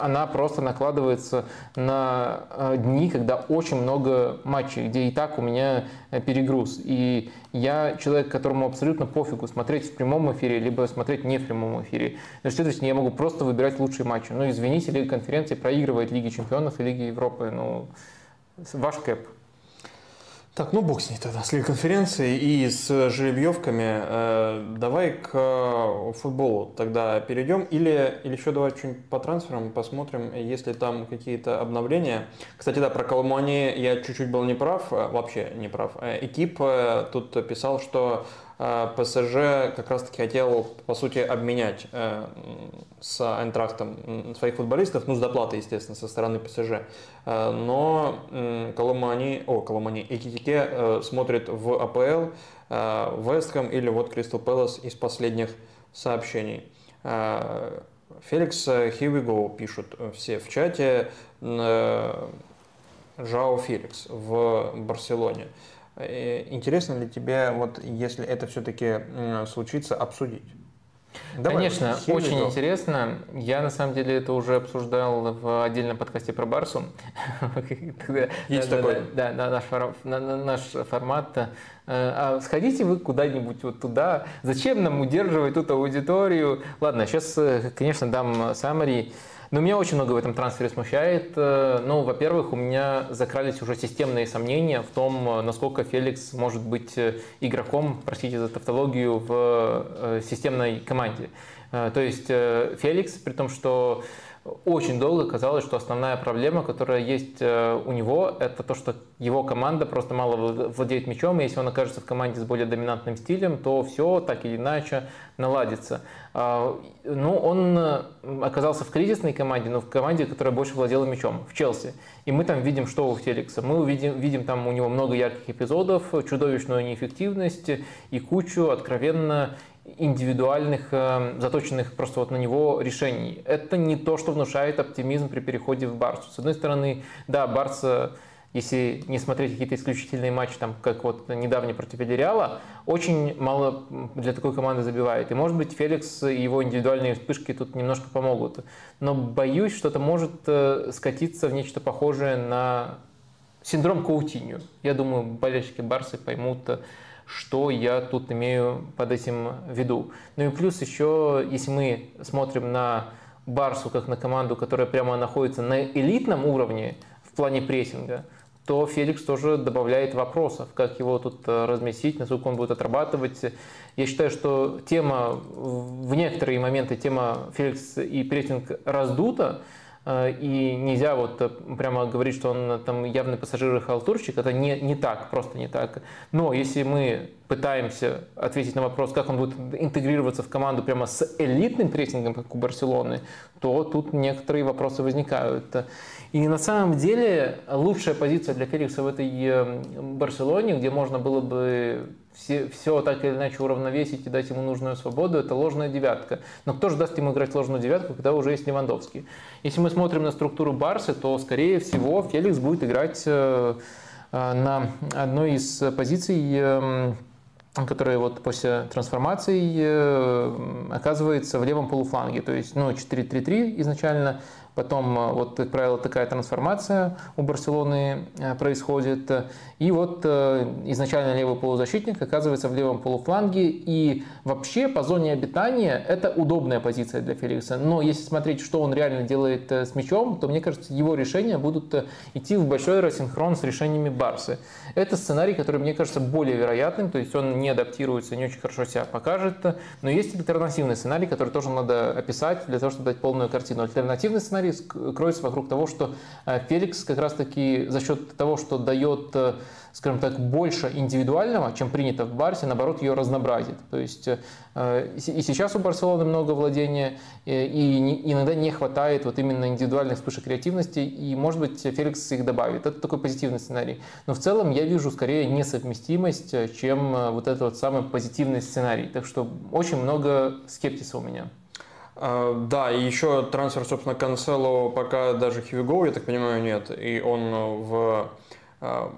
она просто накладывается на э, дни, когда очень много матчей, где и так у меня э, перегруз. И я человек, которому абсолютно пофигу смотреть в прямом эфире, либо смотреть не в прямом эфире. Следовательно, я могу просто выбирать лучшие матчи. Ну, извините, Лига конференции проигрывает Лиги чемпионов и Лиги Европы. Ну, ваш кэп. Так, ну бог с ней тогда, с конференцией и с жеребьевками. Э, давай к э, футболу тогда перейдем. Или, или еще давай что-нибудь по трансферам посмотрим, есть ли там какие-то обновления. Кстати, да, про Коломани я чуть-чуть был неправ, э, вообще не прав. Экип тут писал, что ПСЖ как раз-таки хотел, по сути, обменять э, с Айнтрахтом своих футболистов, ну, с доплатой, естественно, со стороны ПСЖ. Э, но Коломани, о, Коломани, Экитике э, смотрит в АПЛ, Вестхэм или вот Кристал Пэлас из последних сообщений. Феликс Хивиго пишут все в чате. Жао Феликс в Барселоне. Э, интересно ли тебе, вот если это все-таки случится, обсудить? Давай, Конечно, очень go. интересно. Я на самом деле это уже обсуждал в отдельном подкасте про Барсу. <laughs> Есть такой. Да, наш формат. Э, а сходите вы куда-нибудь вот туда. Зачем нам удерживать тут аудиторию? Ладно, сейчас, э, конечно, дам summary. Но меня очень много в этом трансфере смущает. Э, ну, во-первых, у меня закрались уже системные сомнения в том, э, насколько Феликс может быть э, игроком, простите за тавтологию, в системной команде. То есть Феликс, при том, что очень долго казалось, что основная проблема, которая есть э, у него, это то, что его команда просто мало владеет мячом, и если он окажется в команде с более доминантным стилем, то все так или иначе наладится. А, ну, он э, оказался в кризисной команде, но в команде, которая больше владела мячом, в Челси. И мы там видим, что у Феликса. Мы увидим, видим там у него много ярких эпизодов, чудовищную неэффективность и кучу откровенно индивидуальных, э, заточенных просто вот на него решений. Это не то, что внушает оптимизм при переходе в Барсу. С одной стороны, да, Барса, если не смотреть какие-то исключительные матчи, там, как вот недавний против Вильяреала, очень мало для такой команды забивает. И, может быть, Феликс и его индивидуальные вспышки тут немножко помогут. Но боюсь, что это может э, скатиться в нечто похожее на синдром Каутинью. Я думаю, болельщики Барсы поймут, э, что я тут имею под этим в виду. Ну и плюс еще, если мы смотрим на Барсу как на команду, которая прямо находится на элитном уровне в плане прессинга, то Феликс тоже добавляет вопросов, как его тут э, разместить, насколько он будет отрабатывать. Я считаю, что тема, в некоторые моменты тема Феликс и прессинг раздута, и нельзя вот э, прямо говорить, что он там явный пассажир и халтурщик, это не, не так, просто не так. Но если мы пытаемся ответить на вопрос, как он будет интегрироваться в команду прямо с элитным прессингом, как у Барселоны, то тут некоторые вопросы возникают. И на самом деле лучшая позиция для Феликса в этой э, Барселоне, где можно было бы все, все так или иначе уравновесить и дать ему нужную свободу, это ложная девятка. Но кто же даст ему играть ложную девятку, когда уже есть Левандовский? Если мы смотрим на структуру Барсы, то, скорее всего, Феликс будет играть э, э, на одной из позиций эм, который вот после трансформации оказывается в левом полуфланге. То есть ну, 4-3-3 изначально, Потом, э, вот, как правило, такая трансформация у Барселоны э, происходит. И вот э, изначально левый полузащитник оказывается в левом полуфланге. И вообще по зоне обитания это удобная позиция для Феликса. Но если смотреть, что он реально делает с мячом, то мне кажется, его решения будут идти в большой рассинхрон с решениями Барсы. Это сценарий, который мне кажется более вероятным. То есть он не адаптируется, не очень хорошо себя покажет. Но есть альтернативный сценарий, который тоже надо описать для того, чтобы дать полную картину. Альтернативный сценарий сценарий кроется вокруг того, что э, Феликс как раз-таки за счет того, что дает, э, скажем так, больше индивидуального, чем принято в Барсе, наоборот, ее разнообразит. То есть э, и сейчас у Барселоны много владения, и иногда не хватает вот именно индивидуальных вспышек креативности, и, может быть, Феликс их добавит. Это такой позитивный сценарий. Но в целом я вижу скорее несовместимость, чем вот этот вот самый позитивный сценарий. Так что очень много скептиса у меня. А, да, и еще трансфер, собственно, Канцело пока даже Хьюго, я так понимаю, нет. И он в а,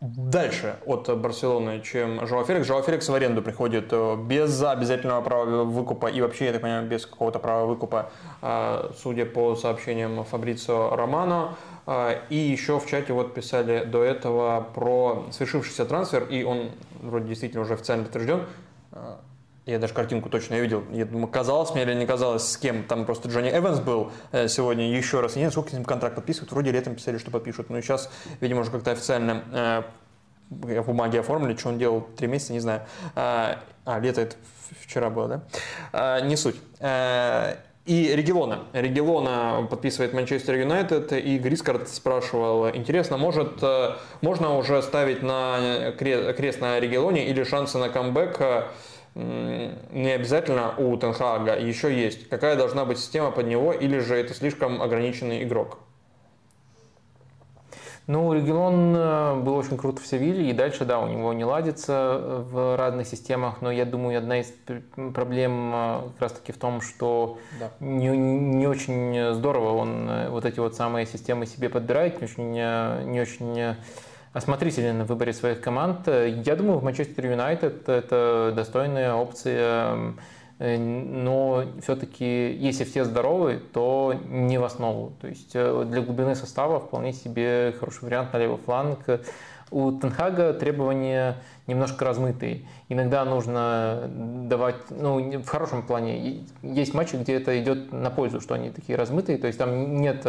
дальше от Барселоны, чем Жоа Феликс. Жоа Феликс в аренду приходит э, без обязательного права выкупа и вообще, я так понимаю, без какого-то права выкупа, а, судя по сообщениям Фабрицио Романо. И еще в чате вот писали до этого про свершившийся трансфер, и он вроде действительно уже официально подтвержден. Я даже картинку точно не видел. Я думаю, казалось мне или не казалось, с кем. Там просто Джонни Эванс был э, сегодня еще раз. Я не знаю, сколько с ним контракт подписывают. Вроде летом писали, что подпишут. Но сейчас, видимо, уже как-то официально э, в бумаге оформили. Что он делал три месяца, не знаю. А, а лето это вчера было, да? А, не суть. А, и Регелона. Регелона подписывает Манчестер Юнайтед, и Грискард спрашивал, интересно, может, можно уже ставить на крест на Регелоне или шансы на камбэк не обязательно у Тенхага еще есть. Какая должна быть система под него, или же это слишком ограниченный игрок? Ну, Регион э, был очень круто в Севиле, и дальше, да, у него не ладится в разных системах, но я думаю, одна из проблем э, как раз-таки в том, что да. не, не очень здорово он э, вот эти вот самые системы себе подбирает, не очень, не очень осмотрителен в выборе своих команд. Я думаю, в Манчестер Юнайтед это достойная опция, но все-таки, если все здоровы, то не в основу. То есть э, для глубины состава вполне себе хороший вариант на левый фланг. У Тенхага требования немножко размытые. Иногда нужно давать, ну, в хорошем плане, есть матчи, где это идет на пользу, что они такие размытые, то есть там нет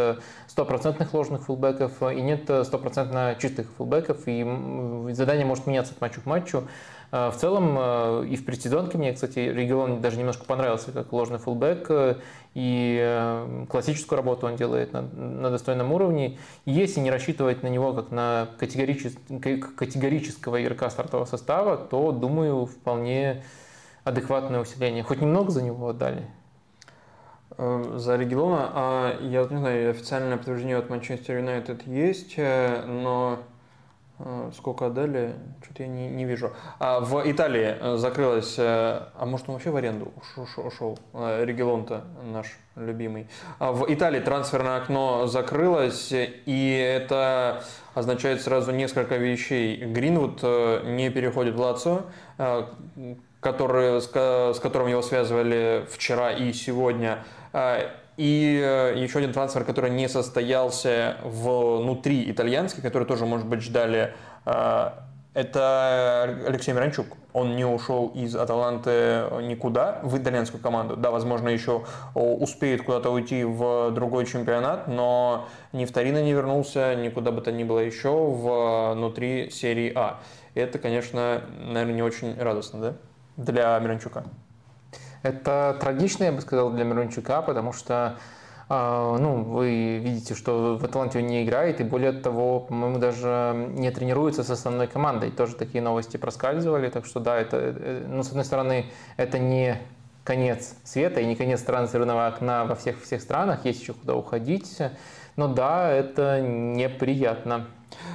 стопроцентных ложных фулбеков и нет стопроцентно чистых фулбеков, и задание может меняться от матча к матчу. А, в целом а, и в предсезонке мне, кстати, регион даже немножко понравился как ложный фулбэк, и а, классическую работу он делает на, достойном уровне. Если не рассчитывать на него как на категоричес, категорического игрока стартового состава, то, думаю, вполне адекватное усиление. Хоть немного за него отдали. Э, за региона, а я не знаю, официальное подтверждение от Манчестер Юнайтед есть, э, но Э, сколько отдали? Что-то я не, не вижу. А в Италии э, закрылась, э, а может он вообще в аренду ушел, Регелон-то наш любимый. А в Италии трансферное окно закрылось, и это означает сразу несколько вещей. Гринвуд не переходит в Лацо, который, с которым его связывали вчера и сегодня. И э, еще один трансфер, который не состоялся внутри итальянский, который тоже, может быть, ждали, э, это Алексей Миранчук. Он не ушел из Аталанты никуда в итальянскую команду. Да, возможно, еще успеет куда-то уйти в другой чемпионат, но ни в Торино не вернулся, никуда бы то ни было еще внутри серии А. Это, конечно, наверное, не очень радостно, да, для Миранчука. Это трагично, я бы сказал, для Мирончука, потому что а, ну, вы видите, что в Атланте он не играет, и более того, по-моему, даже не тренируется с основной командой. Тоже такие новости проскальзывали, так что да, это, э, ну, с одной стороны, это не конец света и не конец трансферного окна во всех, всех странах, есть еще куда уходить, но да, это неприятно.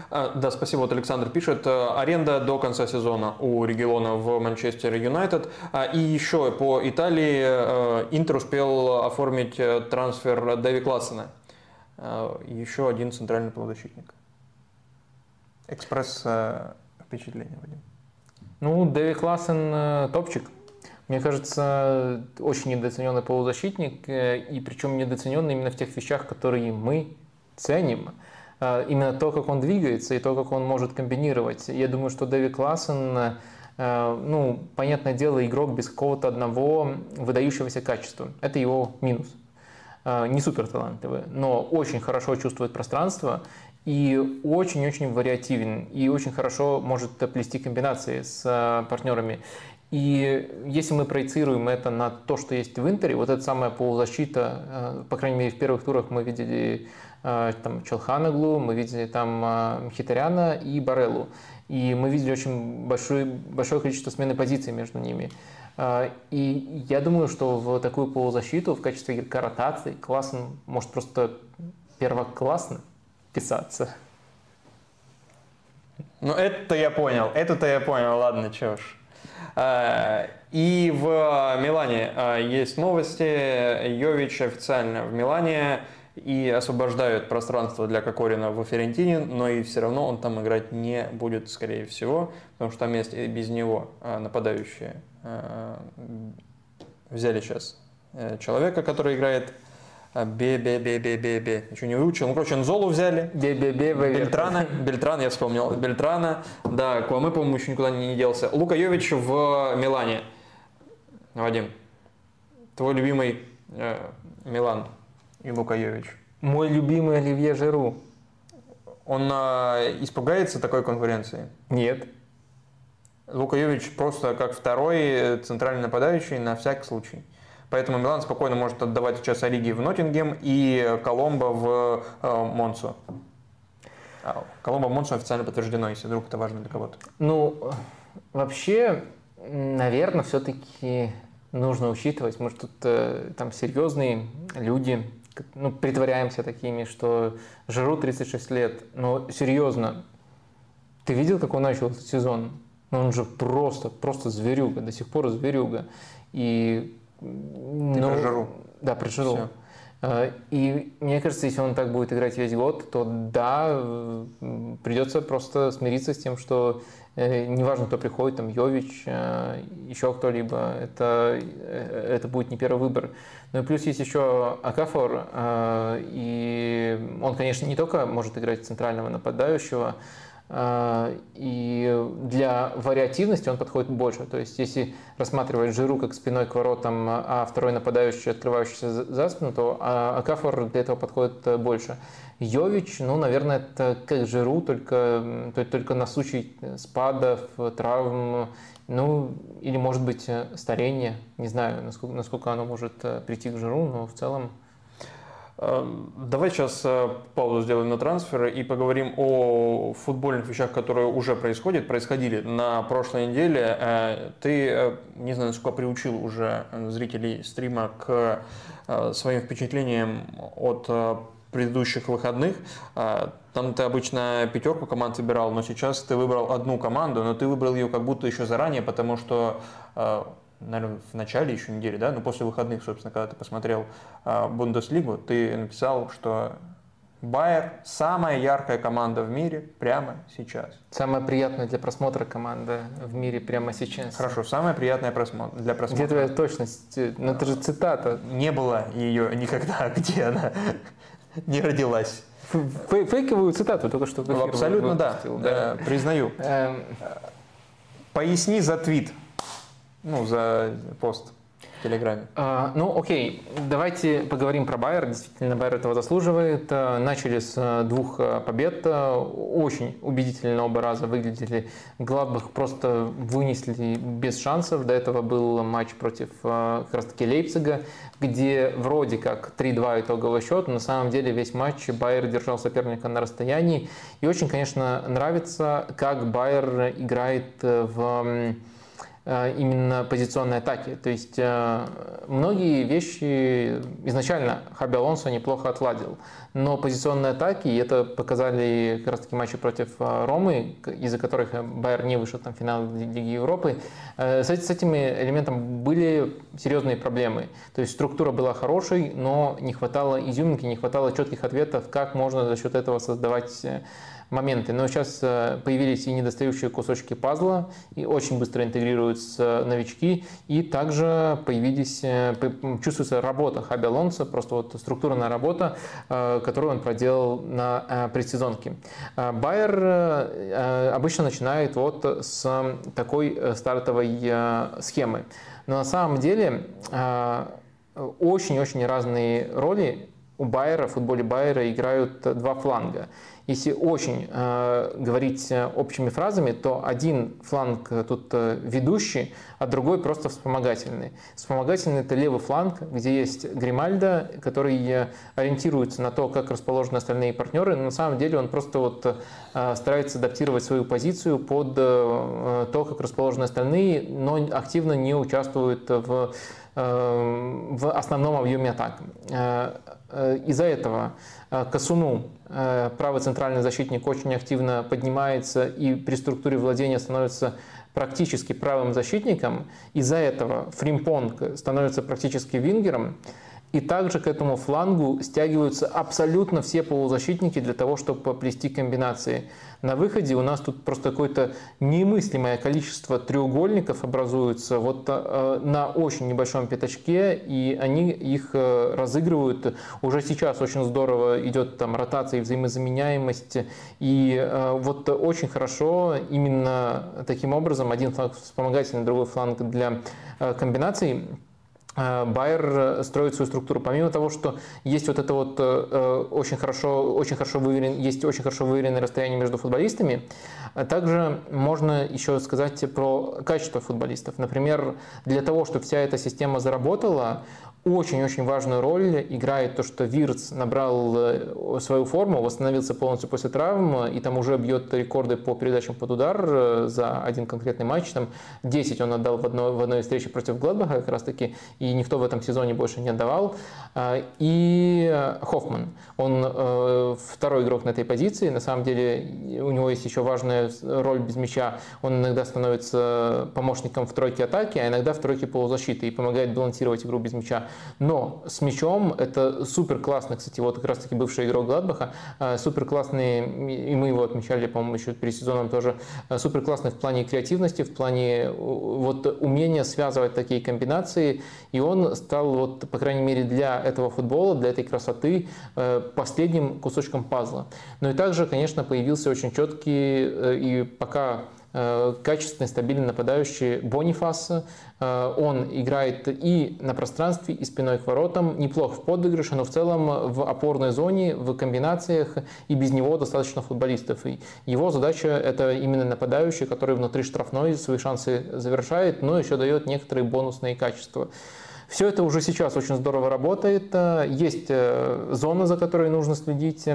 А, да, спасибо. Вот Александр пишет. э, Аренда до конца сезона у региона в Манчестер Юнайтед. А, И еще по Италии э, Интер успел оформить э, трансфер Дэви Классена. Э, Еще один центральный полузащитник. Экспресс впечатление, Вадим. Ну, Дэви Классен топчик. Мне кажется, очень недооцененный полузащитник, и причем недооцененный именно в тех вещах, которые мы ценим. Э, Именно то, как он двигается и то, как он может комбинировать. Я думаю, что Дэви Классен, э, ну, понятное дело, игрок без какого-то одного выдающегося качества. Это его минус. Э, Не супер талантливый, но очень хорошо чувствует пространство и очень-очень вариативен, и очень хорошо может плести комбинации с э, партнерами. И если мы проецируем это на то, что есть в Интере, вот эта самая полузащита, э, по крайней мере, в первых турах мы видели там Челханаглу, мы видели там э, Мхитаряна и Бареллу. И мы видели очень большое, большое количество смены позиций между ними. Э, И я думаю, что в такую полузащиту в качестве игрока ротации классно, может просто первоклассно писаться. Ну, это я понял, это-то я понял, ладно, чё. А, И в Милане а, есть новости. Йович официально в Милане и освобождают пространство для Кокорина в Ферентине, но и все равно он там играть не будет, скорее всего, потому что там есть и без него а, нападающие. А, Взяли сейчас э, человека, который играет а, Бе-бе-бе-бе-бе-бе. Еще не выучил. Ну, короче, Нзолу взяли. Бе-бе-бе. Бельтрана, Бельтран, я вспомнил. Бельтрана, да, Куаме, по-моему, еще никуда не делся. Лука Йович в Милане. Вадим, твой любимый э, Милан и Лука Йович. Мой любимый Оливье Жиру. Он э, испугается такой конкуренции? Нет. Лука Йович просто как второй центральный нападающий на всякий случай. Поэтому Милан спокойно может отдавать сейчас Ориги в Ноттингем и Коломбо в э, Монсу. А, Коломбо в Монсу официально подтверждено, если вдруг это важно для кого-то. Ну, вообще, наверное, все-таки нужно учитывать, может, тут э, там серьезные люди, ну, притворяемся такими, что Жиру 36 лет, но серьезно, ты видел, как он начал этот сезон? Ну, он же просто, просто зверюга, до сих пор зверюга. И, ну, про Жиру. Да, про Жиру. Всё. Э, И мне кажется, если он так будет играть весь год, то да, придется просто смириться с тем, что неважно, кто приходит, там Йович, э, еще кто-либо, это, э, это будет не первый выбор. Ну и плюс есть еще Акафор, э, и он, конечно, не только может играть центрального нападающего, э, и для вариативности он подходит больше. То есть, если рассматривать Жиру как спиной к воротам, а второй нападающий, открывающийся за- спину, то а, Акафор для этого подходит э, больше. Йович, ну, наверное, это как Жиру, только, только на случай спадов, травм, ну, или, может быть, э, старение. Не знаю, насколько, насколько оно может э, прийти к Жиру, но в целом Э, Давай сейчас э, паузу сделаем на трансферы и поговорим о футбольных вещах, которые уже происходят, происходили на прошлой неделе. Э, Ты, э, не знаю, насколько приучил уже зрителей стрима к своим впечатлениям от предыдущих выходных. Там ты обычно пятерку команд выбирал, но сейчас ты выбрал одну команду, но ты выбрал ее как будто еще заранее, потому что наверное, в начале еще недели, да, ну после выходных, собственно, когда ты посмотрел э, Бундеслигу, ты написал, что Байер самая яркая команда в мире прямо сейчас. самая приятная для просмотра команда в мире прямо сейчас. Хорошо, самая приятная просмотр, для Где просмотра. твоя точность? Ну, это же цитата. Не было ее никогда, <laughs> где она не родилась. Фей- Фейковую цитату только что Абсолютно да, выпустил, Э, признаю. Эм, Поясни за твит, ну, за пост в Телеграме. а, Ну, окей, давайте поговорим про Байер. Действительно, Байер этого заслуживает. А, Начали с а, двух а, побед. Очень убедительно оба раза выглядели. Гладбах просто вынесли без шансов. До этого был матч против как раз-таки Лейпцига, где вроде как 3-2 итоговый счет, но на самом деле весь матч Байер держал соперника на расстоянии. И очень, конечно, нравится, как Байер играет э, в Э, именно позиционной атаки. То есть э, многие вещи изначально Хаби Алонсо неплохо отладил, но позиционные атаки, и это показали как раз таки матчи против э, Ромы, из-за которых Байер не вышел там, в финал Лиги Европы, с этими элементами были серьезные проблемы. То есть структура была хорошей, но не хватало изюминки, не хватало четких ответов, как можно за счет этого создавать моменты. Но сейчас э, появились и недостающие кусочки пазла, и очень быстро интегрируются новички, и также появились, э, чувствуется работа Хаби Алонсо, просто вот структурная работа, э, которую он проделал на предсезонке. Байер обычно начинает вот с такой стартовой схемы. Но на самом деле очень-очень разные роли у Байера, в футболе Байера играют два фланга. Если очень э, говорить общими фразами, то один фланг тут э, ведущий, а другой просто вспомогательный. Вспомогательный – это левый фланг, где есть Гримальда, который э, ориентируется на то, как расположены остальные партнеры, но на самом деле он просто вот э, старается адаптировать свою позицию под э, то, как расположены остальные, но активно не участвует в э, в основном объеме атак. Из-за этого Касуну Э, правый центральный защитник очень активно поднимается и при структуре владения становится практически правым защитником. Из-за этого Фримпонг становится практически вингером. И также к этому флангу стягиваются абсолютно все полузащитники для того, чтобы поплести комбинации. На выходе у нас тут просто какое-то немыслимое количество треугольников образуется вот э, на очень небольшом пятачке, и они их э, разыгрывают. Уже сейчас очень здорово идет там ротация и взаимозаменяемость. И э, вот очень хорошо именно таким образом один фланг вспомогательный, другой фланг для комбинаций Байер э, строит свою структуру. Помимо того, что есть вот это вот э, очень хорошо, очень хорошо выверен, есть очень хорошо выверенное расстояние между футболистами, также можно еще сказать про качество футболистов. Например, для того, чтобы вся эта система заработала, очень-очень важную роль играет то, что Вирц набрал э, свою форму, восстановился полностью после травм, и там уже бьет рекорды по передачам под удар э, за один конкретный матч. Там 10 он отдал в одной, в одной встрече против Гладбаха как раз таки, и никто в этом сезоне больше не отдавал. А, и Хоффман, он э, второй игрок на этой позиции, на самом деле у него есть еще важная роль без мяча, он иногда становится помощником в тройке атаки, а иногда в тройке полузащиты и помогает балансировать игру без мяча. Но с мячом это супер классно, кстати, вот как раз таки бывший игрок Гладбаха, э, супер классный, и мы его отмечали, по-моему, еще перед сезоном тоже, э, супер классный в плане креативности, в плане вот умения связывать такие комбинации, и он стал вот, по крайней мере, для этого футбола, для этой красоты э, последним кусочком пазла. Но и также, конечно, появился очень четкий и пока Э, качественный, стабильный нападающий Бонифас. Э, он играет и на пространстве, и спиной к воротам, неплох в подыгрыше, но в целом в опорной зоне, в комбинациях, и без него достаточно футболистов. И его задача – это именно нападающий, который внутри штрафной свои шансы завершает, но еще дает некоторые бонусные качества. Все это уже сейчас очень здорово работает. Э, есть зона, за которой нужно следить.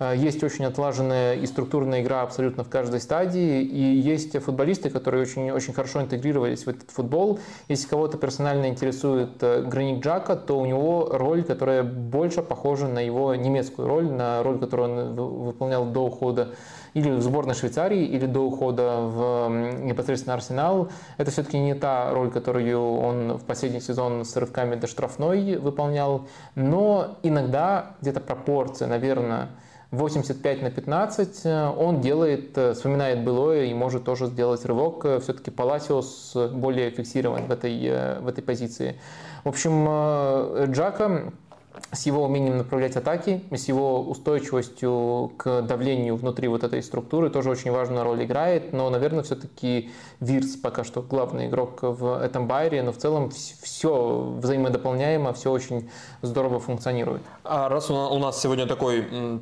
Э, есть очень отлаженная и структурная игра абсолютно в каждой стадии, и есть футболисты, которые очень, очень хорошо интегрировались в этот футбол. Если кого-то персонально интересует э, Граник Джака, то у него роль, которая больше похожа на его немецкую роль, на роль, которую он выполнял до ухода или в сборной Швейцарии, или до ухода в непосредственно Арсенал. Это все-таки не та роль, которую он в последний сезон с рывками до штрафной выполнял, но иногда где-то пропорция, наверное, 85 на 15 э, он делает, э, вспоминает былое и может тоже сделать рывок. Э, Все-таки Паласиос более фиксирован в этой, в этой позиции. В общем, Джака с его умением направлять атаки, с его устойчивостью к давлению внутри вот этой структуры тоже очень важную роль играет. Но, наверное, все-таки Вирс пока что главный игрок в этом байере, но в целом все взаимодополняемо, все очень здорово функционирует. А раз у нас сегодня такой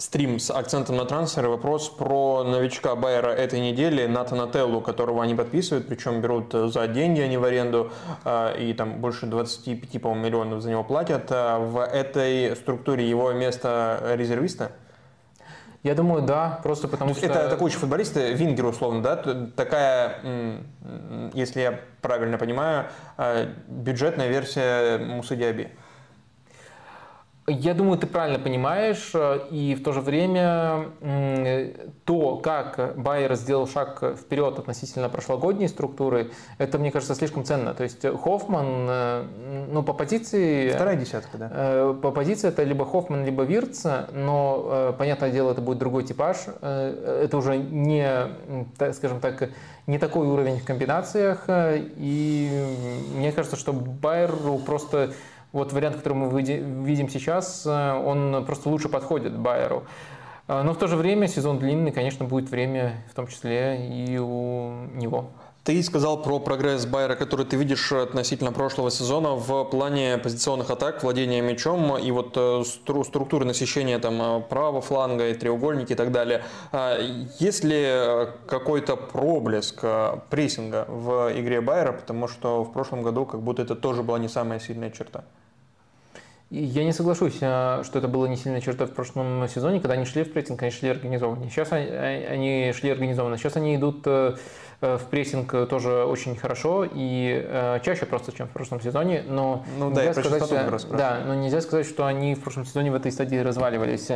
стрим с акцентом на трансферы. Вопрос про новичка Байера этой недели, Натана Теллу, которого они подписывают, причем берут за деньги, а не в аренду, а, и там больше 25, по миллионов за него платят. А в этой структуре его место резервиста? Я думаю, да, просто потому что... Это атакующий футболист, э, вингер условно, да? Такая, если я правильно понимаю, э, бюджетная версия Мусы Диаби. Я думаю, ты правильно понимаешь, э, и в то же время то, как Байер сделал шаг вперед относительно прошлогодней структуры, это, мне кажется, слишком ценно. То есть Хоффман, э, ну, по позиции... Вторая десятка, да. Э, по позиции это либо Хоффман, либо Вирц, но, понятное дело, это будет другой типаж. Это уже не, скажем так, не такой уровень в комбинациях, и мне кажется, что Байеру просто вот вариант, который мы видим сейчас, э, он просто лучше подходит Байеру. Э, но в то же время сезон длинный, конечно, будет время в том числе и у него. Ты сказал про прогресс Байера, который ты видишь относительно прошлого сезона в плане позиционных атак, владения мячом и вот э, стру структуры насыщения там правого фланга и треугольники и так далее. А есть ли какой-то проблеск прессинга в игре Байера, потому что в прошлом году как будто это тоже была не самая сильная черта? Я не соглашусь, э, что это было не сильная черта в прошлом сезоне, когда они шли в прессинг, они шли организованно. Сейчас они шли организованно. Сейчас они идут э, Э, в прессинг тоже очень хорошо и э, чаще просто, чем в прошлом сезоне, но ну, нельзя да, сказать, э, да, но нельзя сказать, что они в прошлом сезоне в этой стадии разваливались.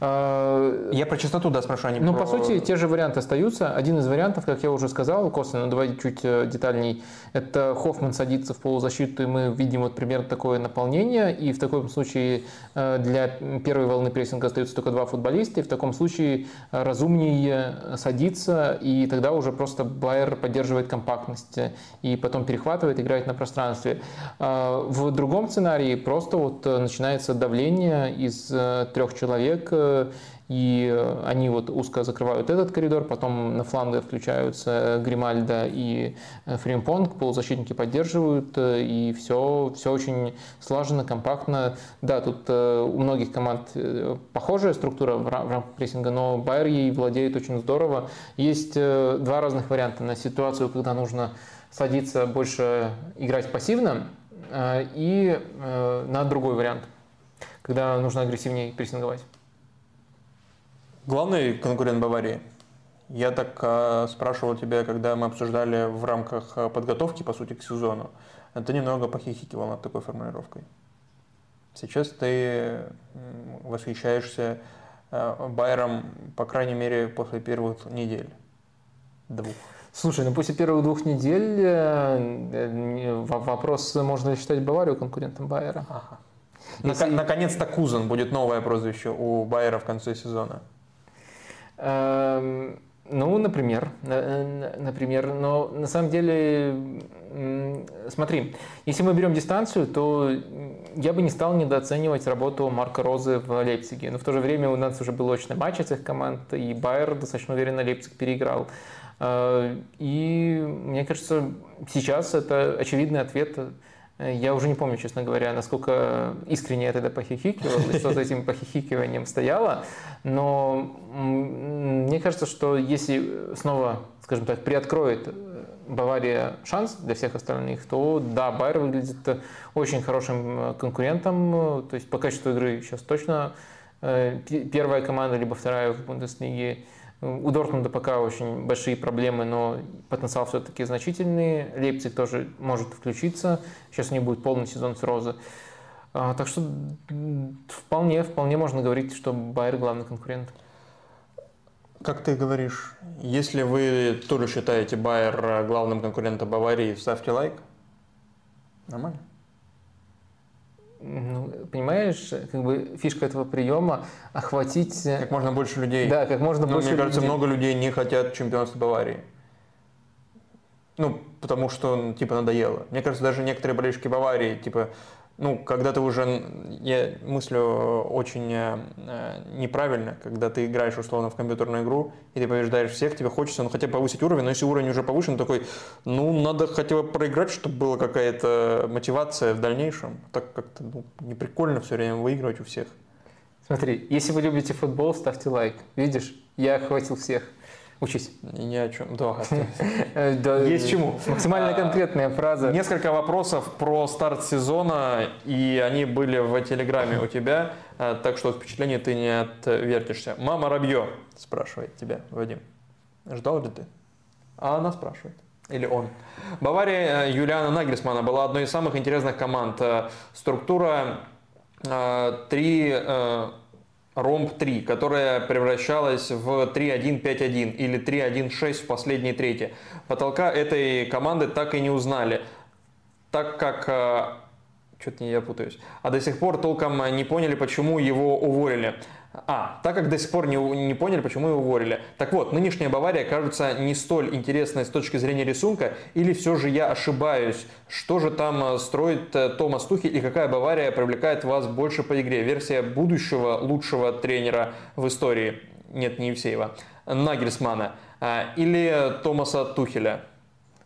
Я про частоту, да, спрашиваю, а Ну, про... по сути, те же варианты остаются. Один из вариантов, как я уже сказал, косвенно, давайте чуть детальней, это Хоффман садится в полузащиту, и мы видим вот примерно такое наполнение, и в таком случае для первой волны прессинга остаются только два футболиста, и в таком случае разумнее садиться, и тогда уже просто Байер поддерживает компактность и потом перехватывает, играет на пространстве. В другом сценарии просто вот э, начинается давление из э, трех человек, э, и они вот узко закрывают этот коридор, потом на фланге включаются Гримальда и Фримпонг, полузащитники поддерживают, и все, все очень слаженно, компактно. Да, тут у многих команд похожая структура в рамках прессинга, но Байер ей владеет очень здорово. Есть два разных варианта на ситуацию, когда нужно садиться больше играть пассивно, и на другой вариант, когда нужно агрессивнее прессинговать. Главный конкурент Баварии. Я так э, спрашивал тебя, когда мы обсуждали в рамках а, подготовки, по сути, к сезону. Ты немного похихикивал над такой формулировкой. Сейчас ты восхищаешься э, Байером, по крайней мере, после первых недель. Двух. Слушай, ну после первых двух недель э, вопрос, можно ли считать Баварию конкурентом Байера. Ага. Если... Наконец-то Кузан будет новое прозвище у Байера в конце сезона. Эм, ну, например, например, но на самом деле, смотри, если мы берем дистанцию, то я бы не стал недооценивать работу Марка Розы в Лейпциге. Но в то же время у нас уже был очный матч этих команд, и Байер достаточно уверенно Лейпциг переиграл. Э, и мне кажется, сейчас это очевидный ответ Э, я уже не помню, честно говоря, насколько искренне я тогда похихикивал, и что за этим похихикиванием стояло, но мне кажется, что если снова, скажем так, приоткроет э, Бавария шанс для всех остальных, то да, Байер выглядит очень хорошим э, конкурентом, то есть по качеству игры сейчас точно первая команда, либо вторая в Бундеслиге, у Дортмунда пока очень большие проблемы, но потенциал все-таки значительный. Лейпциг тоже может включиться. Сейчас у них будет полный сезон с Розы. А, так что вполне, вполне можно говорить, что Байер главный конкурент. Как ты говоришь, если вы тоже считаете Байер главным конкурентом Баварии, ставьте лайк. Нормально. Ну, понимаешь, как бы фишка этого приема охватить... Как можно больше людей. Да, как можно Но, больше Мне кажется, людей. много людей не хотят чемпионства Баварии. Ну, потому что, типа, надоело. Мне кажется, даже некоторые болельщики Баварии, типа, ну, когда ты уже, я мыслю очень э, неправильно, когда ты играешь условно в компьютерную игру, и ты побеждаешь всех, тебе хочется, ну, хотя бы повысить уровень, но если уровень уже повышен, такой, ну, надо хотя бы проиграть, чтобы была какая-то мотивация в дальнейшем. Так как-то ну, не все время выигрывать у всех. Смотри, если вы любите футбол, ставьте лайк. Видишь, я охватил всех. Учись. Ни о чем. Да. <laughs> Э, да, Есть чему. Максимально А, конкретная фраза. Несколько вопросов про старт сезона, и они были в Телеграме у тебя, а, так что впечатление ты не отвертишься. Мама Рабье спрашивает тебя, Вадим. Ждал ли ты? А она спрашивает. Или он. Бавария э, Юлиана Нагельсмана была одной из самых интересных команд. Э, Структура 3 ромб 3, которая превращалась в 3-1-5-1 или 3-1-6 в последней трети. Потолка этой команды так и не узнали, так как э, что-то я путаюсь. А до сих пор толком не поняли, почему его уволили. А, так как до сих пор не, не поняли, почему его уволили. Так вот, нынешняя Бавария кажется не столь интересной с точки зрения рисунка, или все же я ошибаюсь? Что же там э, строит э, Томас Тухель и какая Бавария привлекает вас больше по игре? Версия будущего лучшего тренера в истории, нет, не Евсеева, Нагельсмана а, или Томаса Тухеля?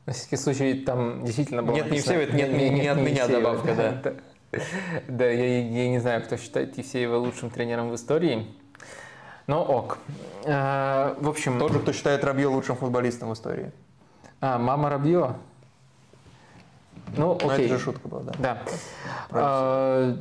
На всякий случай там действительно было Нет, не написано- Евсеева, нет, не- не от меня добавка, да. <laughs> Да, я, я не знаю, кто считает Евсеева лучшим тренером в истории. Но ок. Э, В общем, Тот же, кто считает Рабье лучшим футболистом в истории. а, мама Рабье. Ну, Ну, окей. это же шутка была, да. Да. А,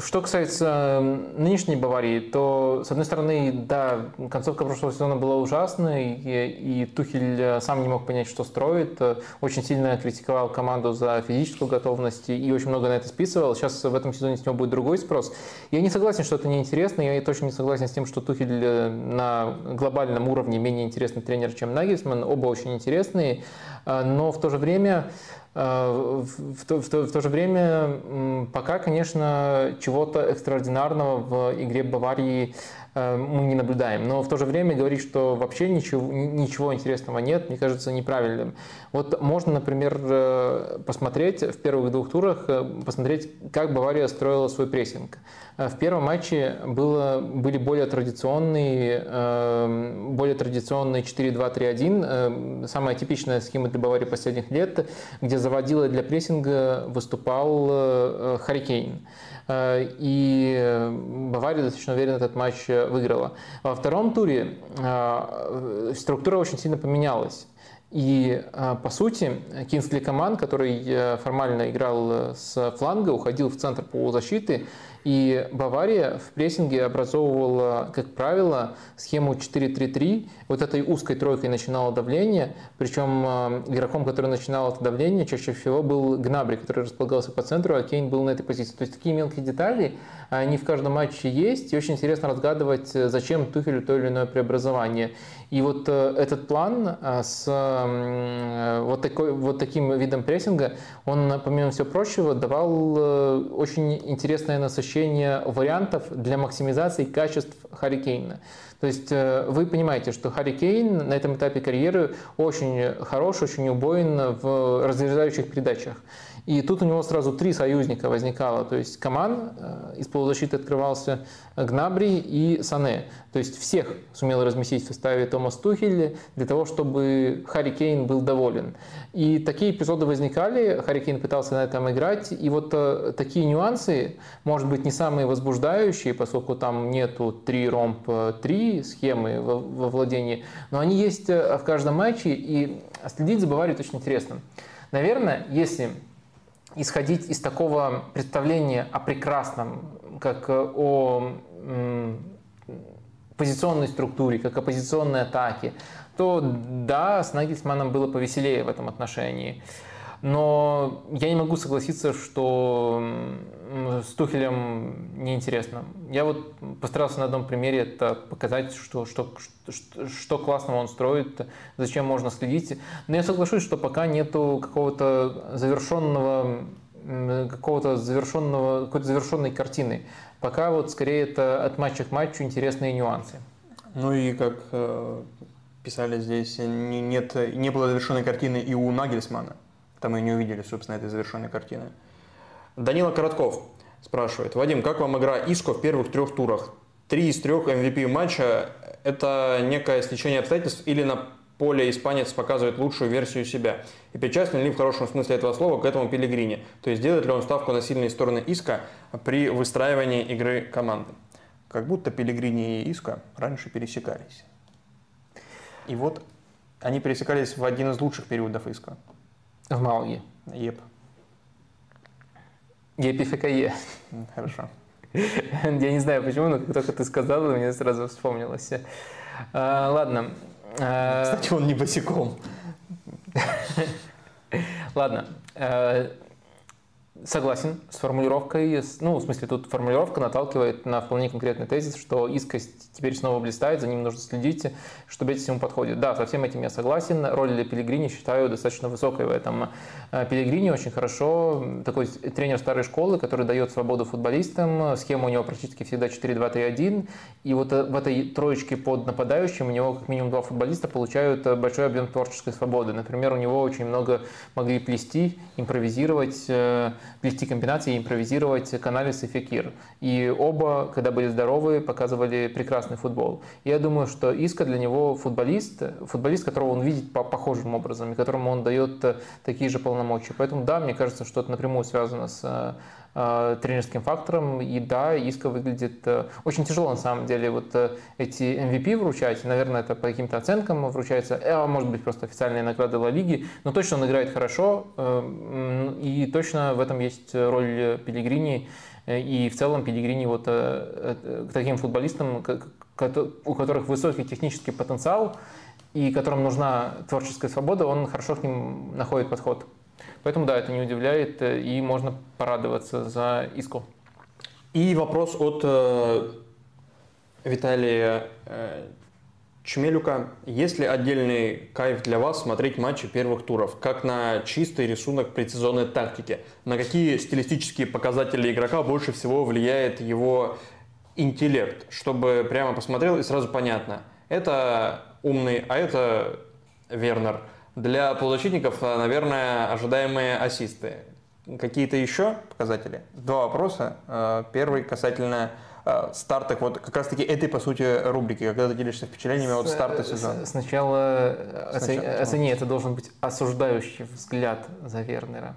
Что касается нынешней Баварии, то, с одной стороны, да, концовка прошлого сезона была ужасной, и, и Тухель э, сам не мог понять, что строит, э, очень сильно критиковал команду за физическую готовность и очень много на это списывал. Сейчас в этом сезоне с него будет другой спрос. Я не согласен, что это неинтересно, я точно не согласен с тем, что Тухель э, на глобальном уровне менее интересный тренер, чем Нагельсман. Оба очень интересные, но в то же время В в то, в то- в то же время, пока, конечно, чего-то экстраординарного в игре Баварии э, мы не наблюдаем. Но в то же время говорить, что вообще ничего, ничего интересного нет, мне кажется неправильным. Вот можно, например, э, посмотреть в первых двух турах, э, посмотреть, как Бавария строила свой прессинг. Э, В первом матче было, были более традиционные, э, более традиционные 4-2-3-1, э, самая типичная схема для Баварии последних лет, где заводила для прессинга выступал э, Харри Кейн. Э, И Бавария достаточно уверенно этот матч выиграла. Во втором туре э, структура очень сильно поменялась. И, по сути, Кинсли Коман, который формально играл с фланга, уходил в центр полузащиты, и Бавария в прессинге образовывала, как правило, схему 4-3-3. Вот этой узкой тройкой начинало давление, причем э, игроком, который начинал это давление, чаще всего был Гнабри, который располагался по центру, а Кейн был на этой позиции. То есть такие мелкие детали, они в каждом матче есть, и очень интересно разгадывать, э, зачем Тухелю то или иное преобразование. И вот э, этот план с вот, такой, вот таким видом прессинга, он, помимо всего прочего, давал очень интересное насыщение вариантов для максимизации качеств Харри Кейна. То есть э, вы понимаете, что Харри Кейн на этом этапе карьеры очень хорош, очень убоен в разрезающих передачах. И тут у него сразу три союзника возникало. То есть Каман, э, из полузащиты открывался Гнабри и Сане. То есть всех сумел разместить в составе Томас Тухель для того, чтобы Харри Кейн был доволен. И такие эпизоды возникали, Харри Кейн пытался на этом играть. И вот э, такие нюансы, может быть, не самые возбуждающие, поскольку там нету 3 ромб 3 схемы во, во владении, но они есть э, в каждом матче, и следить за Баварией очень интересно. Наверное, если исходить из такого представления о прекрасном, как э, о позиционной структуре, как о позиционной атаке, то да, с Нагельсманом было повеселее в этом отношении. Но я не могу согласиться, что с Тухелем неинтересно. Я вот постарался на одном примере это показать, что, что, что, что классного он строит, зачем можно следить. Но я соглашусь, что пока нету какого-то завершенного какого-то завершенного, какой-то завершенной картины. Пока вот скорее это от матча к матчу интересные нюансы. Ну и как э, писали здесь, не, нет, не было завершенной картины и у Нагельсмана. Там мы не увидели, собственно, этой завершенной картины. Данила Коротков спрашивает. Вадим, как вам игра Иско в первых трех турах? Три из трех MVP матча – это некое стечение обстоятельств или на поле испанец показывает лучшую версию себя? И причастен ли в хорошем смысле этого слова к этому Пелигрине? То есть делает ли он ставку на сильные стороны Иска при выстраивании игры команды? Как будто Пелигрини и Иска раньше пересекались. И вот они пересекались в один из лучших периодов иска. В Малге. Еп. ЕПФКЕ. Хорошо. Я не знаю почему, но как только ты сказал, мне сразу вспомнилось. А, ладно. А, Кстати, он не босиком. <laughs> Ладно. Согласен с формулировкой. Ну, в смысле, тут формулировка наталкивает на вполне конкретный тезис, что искость теперь снова блистает, за ним нужно следить, чтобы эти всему подходит. Да, со всем этим я согласен. Роль для Пелегрини считаю достаточно высокой в этом. Э, Пелегрини очень хорошо, такой тренер старой школы, который дает свободу футболистам. Схема у него практически всегда 4-2-3-1. И вот э, в этой троечке под нападающим у него как минимум два футболиста получают э, большой объем творческой свободы. Например, у него очень много могли плести, импровизировать, плести комбинации и импровизировать Каналис и Фекир. И оба, когда были здоровы, показывали прекрасный футбол. Я думаю, что Иска для него футболист, футболист, которого он видит по похожим образом, и которому он дает э, такие же полномочия. Поэтому да, мне кажется, что это напрямую связано с э, тренерским фактором. И да, Иска выглядит э, очень тяжело на самом деле. Вот эти MVP вручать, наверное, это по каким-то оценкам вручается, а может быть просто официальные награды Ла Лиги, но точно он играет хорошо, и точно в этом есть роль Пелигрини. И в целом Пелигрини вот к таким футболистам, у которых высокий технический потенциал и которым нужна творческая свобода, он хорошо к ним находит подход. Поэтому да, это не удивляет, э, и можно порадоваться за Иску. И вопрос от э, Виталия э, Чмелюка. Есть ли отдельный кайф для вас смотреть матчи первых туров? Как на чистый рисунок предсезонной тактики? На какие стилистические показатели игрока больше всего влияет его интеллект, чтобы прямо посмотрел и сразу понятно. Это умный, а это Вернер. Для полузащитников, наверное, ожидаемые ассисты. Какие-то еще показатели? Два вопроса. Э, первый касательно э, стартах, вот как раз таки этой, по сути, рубрики, когда ты делишься впечатлениями от старта сезона. Сначала, Сначала оцени, это должен быть осуждающий взгляд за Вернера.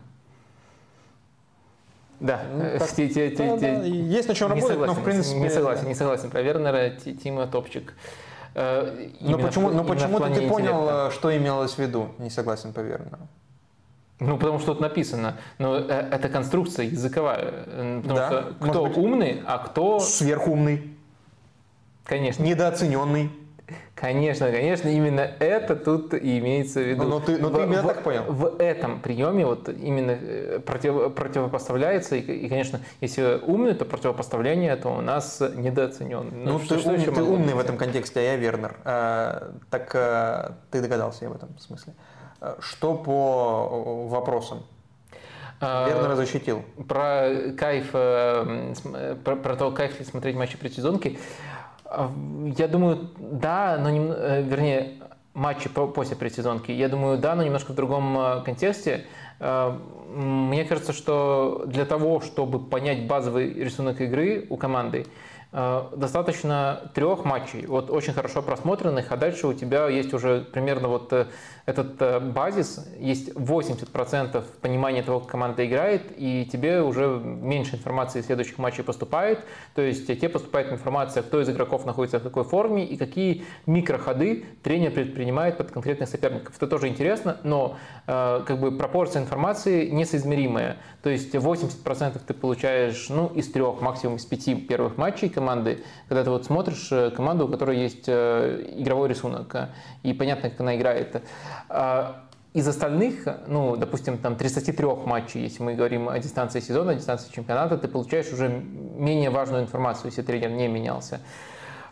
Да, ну, так, те, те, те, да, да. есть на чем работать, согласен, но в принципе... Не согласен, не согласен. Про Вернера Тима топчик. Э, но почему, но почему ты понял, интеллекта. э, что имелось в виду? Не согласен по Вернеру. Ну, потому что тут написано. Но э, это конструкция языковая. Потому да, что кто быть, умный, а кто... Сверхумный. Конечно. Недооцененный. Конечно, конечно, именно это тут и имеется в виду. Но, ты, но в, ты именно в, так понял. В этом приеме вот именно э, против, противопоставляется, и, и, конечно, если умный, то противопоставление, то у нас недооценен. Ну, ну что, ты, что ум, ты умный в этом контексте, а я Вернер. А, так а, ты догадался в этом смысле. А, что по вопросам? Вернера защитил. Про кайф, э, про, про то, кайф ли смотреть матчи предсезонки. А, я думаю, да, но не, э, вернее, матчи после предсезонки. Я думаю, да, но немножко в другом э, контексте. Э, мне кажется, что для того, чтобы понять базовый рисунок игры у команды, достаточно трех матчей, вот очень хорошо просмотренных, а дальше у тебя есть уже примерно вот этот э, базис, есть 80% понимания того, как команда играет, и тебе уже меньше информации из следующих матчей поступает, то есть тебе поступает информация, кто из игроков находится в какой форме и какие микроходы тренер предпринимает под конкретных соперников. Это тоже интересно, но э, как бы пропорция информации несоизмеримая. То есть 80% ты получаешь ну, из трех, максимум из пяти первых матчей команды, когда ты вот смотришь э, команду, у которой есть игровой рисунок, и понятно, как она играет. А, из остальных, ну, допустим, там 33 матчей, если мы говорим о дистанции сезона, о дистанции чемпионата, ты получаешь уже менее важную информацию, если тренер не менялся.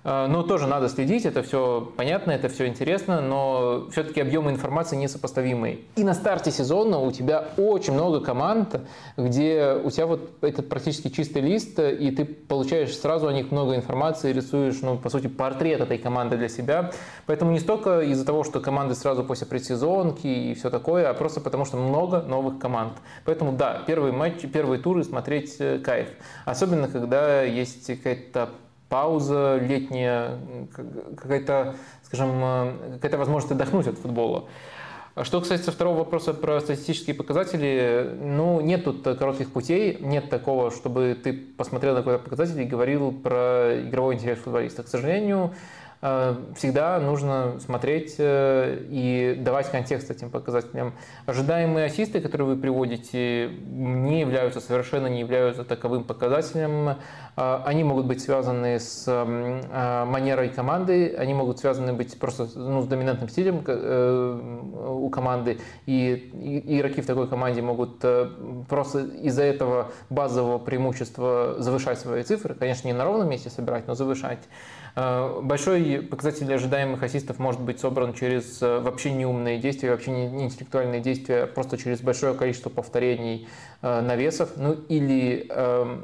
Э, но тоже надо следить, это все понятно, это все интересно, но все-таки объемы информации несопоставимые. И на старте сезона у тебя очень много команд, где у тебя вот этот практически чистый лист, и ты получаешь сразу о них много информации, рисуешь, ну, по сути, портрет этой команды для себя. Поэтому не столько из-за того, что команды сразу после предсезонки и все такое, а просто потому, что много новых команд. Поэтому да, первые матчи, первые туры смотреть э, кайф. Особенно, когда есть какая-то пауза летняя, какая-то, скажем, э, какая-то возможность отдохнуть от футбола. А что касается второго вопроса про статистические показатели, ну, нет тут коротких путей, нет такого, чтобы ты посмотрел на какой-то показатель и говорил про игровой интерес футболиста. К сожалению, всегда нужно смотреть э, и давать контекст этим показателям. Ожидаемые ассисты, которые вы приводите, не являются, совершенно не являются таковым показателем. Они могут быть связаны с манерой команды, они могут связаны быть просто ну, с доминантным стилем у команды, и игроки в такой команде могут просто из-за этого базового преимущества завышать свои цифры. Конечно, не на ровном месте собирать, но завышать. Э, большой показатель ожидаемых ассистов может быть собран через э, вообще неумные действия, вообще не интеллектуальные действия, просто через большое количество повторений э, навесов, ну или эм,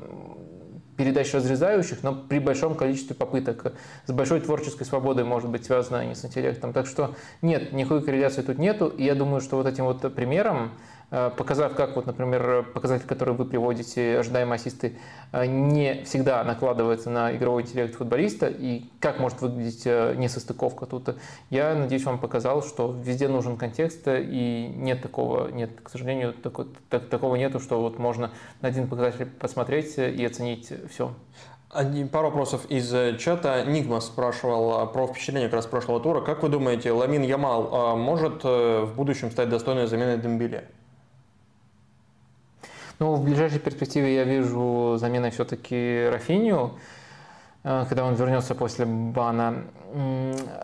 передач разрезающих, но при большом количестве попыток. С большой творческой свободой может быть связано, а не с интеллектом. Так что нет, никакой корреляции тут нету. И я думаю, что вот этим вот примером показав, как, вот, например, показатель, который вы приводите, ожидаемые ассисты, э, не всегда накладывается на игровой интеллект футболиста, и как может выглядеть э, несостыковка тут, я надеюсь, вам показал, что везде нужен контекст, и нет такого, нет, к сожалению, такого, так, такого нету, что вот можно на один показатель посмотреть и оценить все. Один, пару вопросов из чата. Нигма спрашивал про впечатление как раз прошлого тура. Как вы думаете, Ламин Ямал может в будущем стать достойной заменой Дембеле? Ну, в ближайшей перспективе я вижу заменой все-таки Рафинию, э, когда он вернется после бана.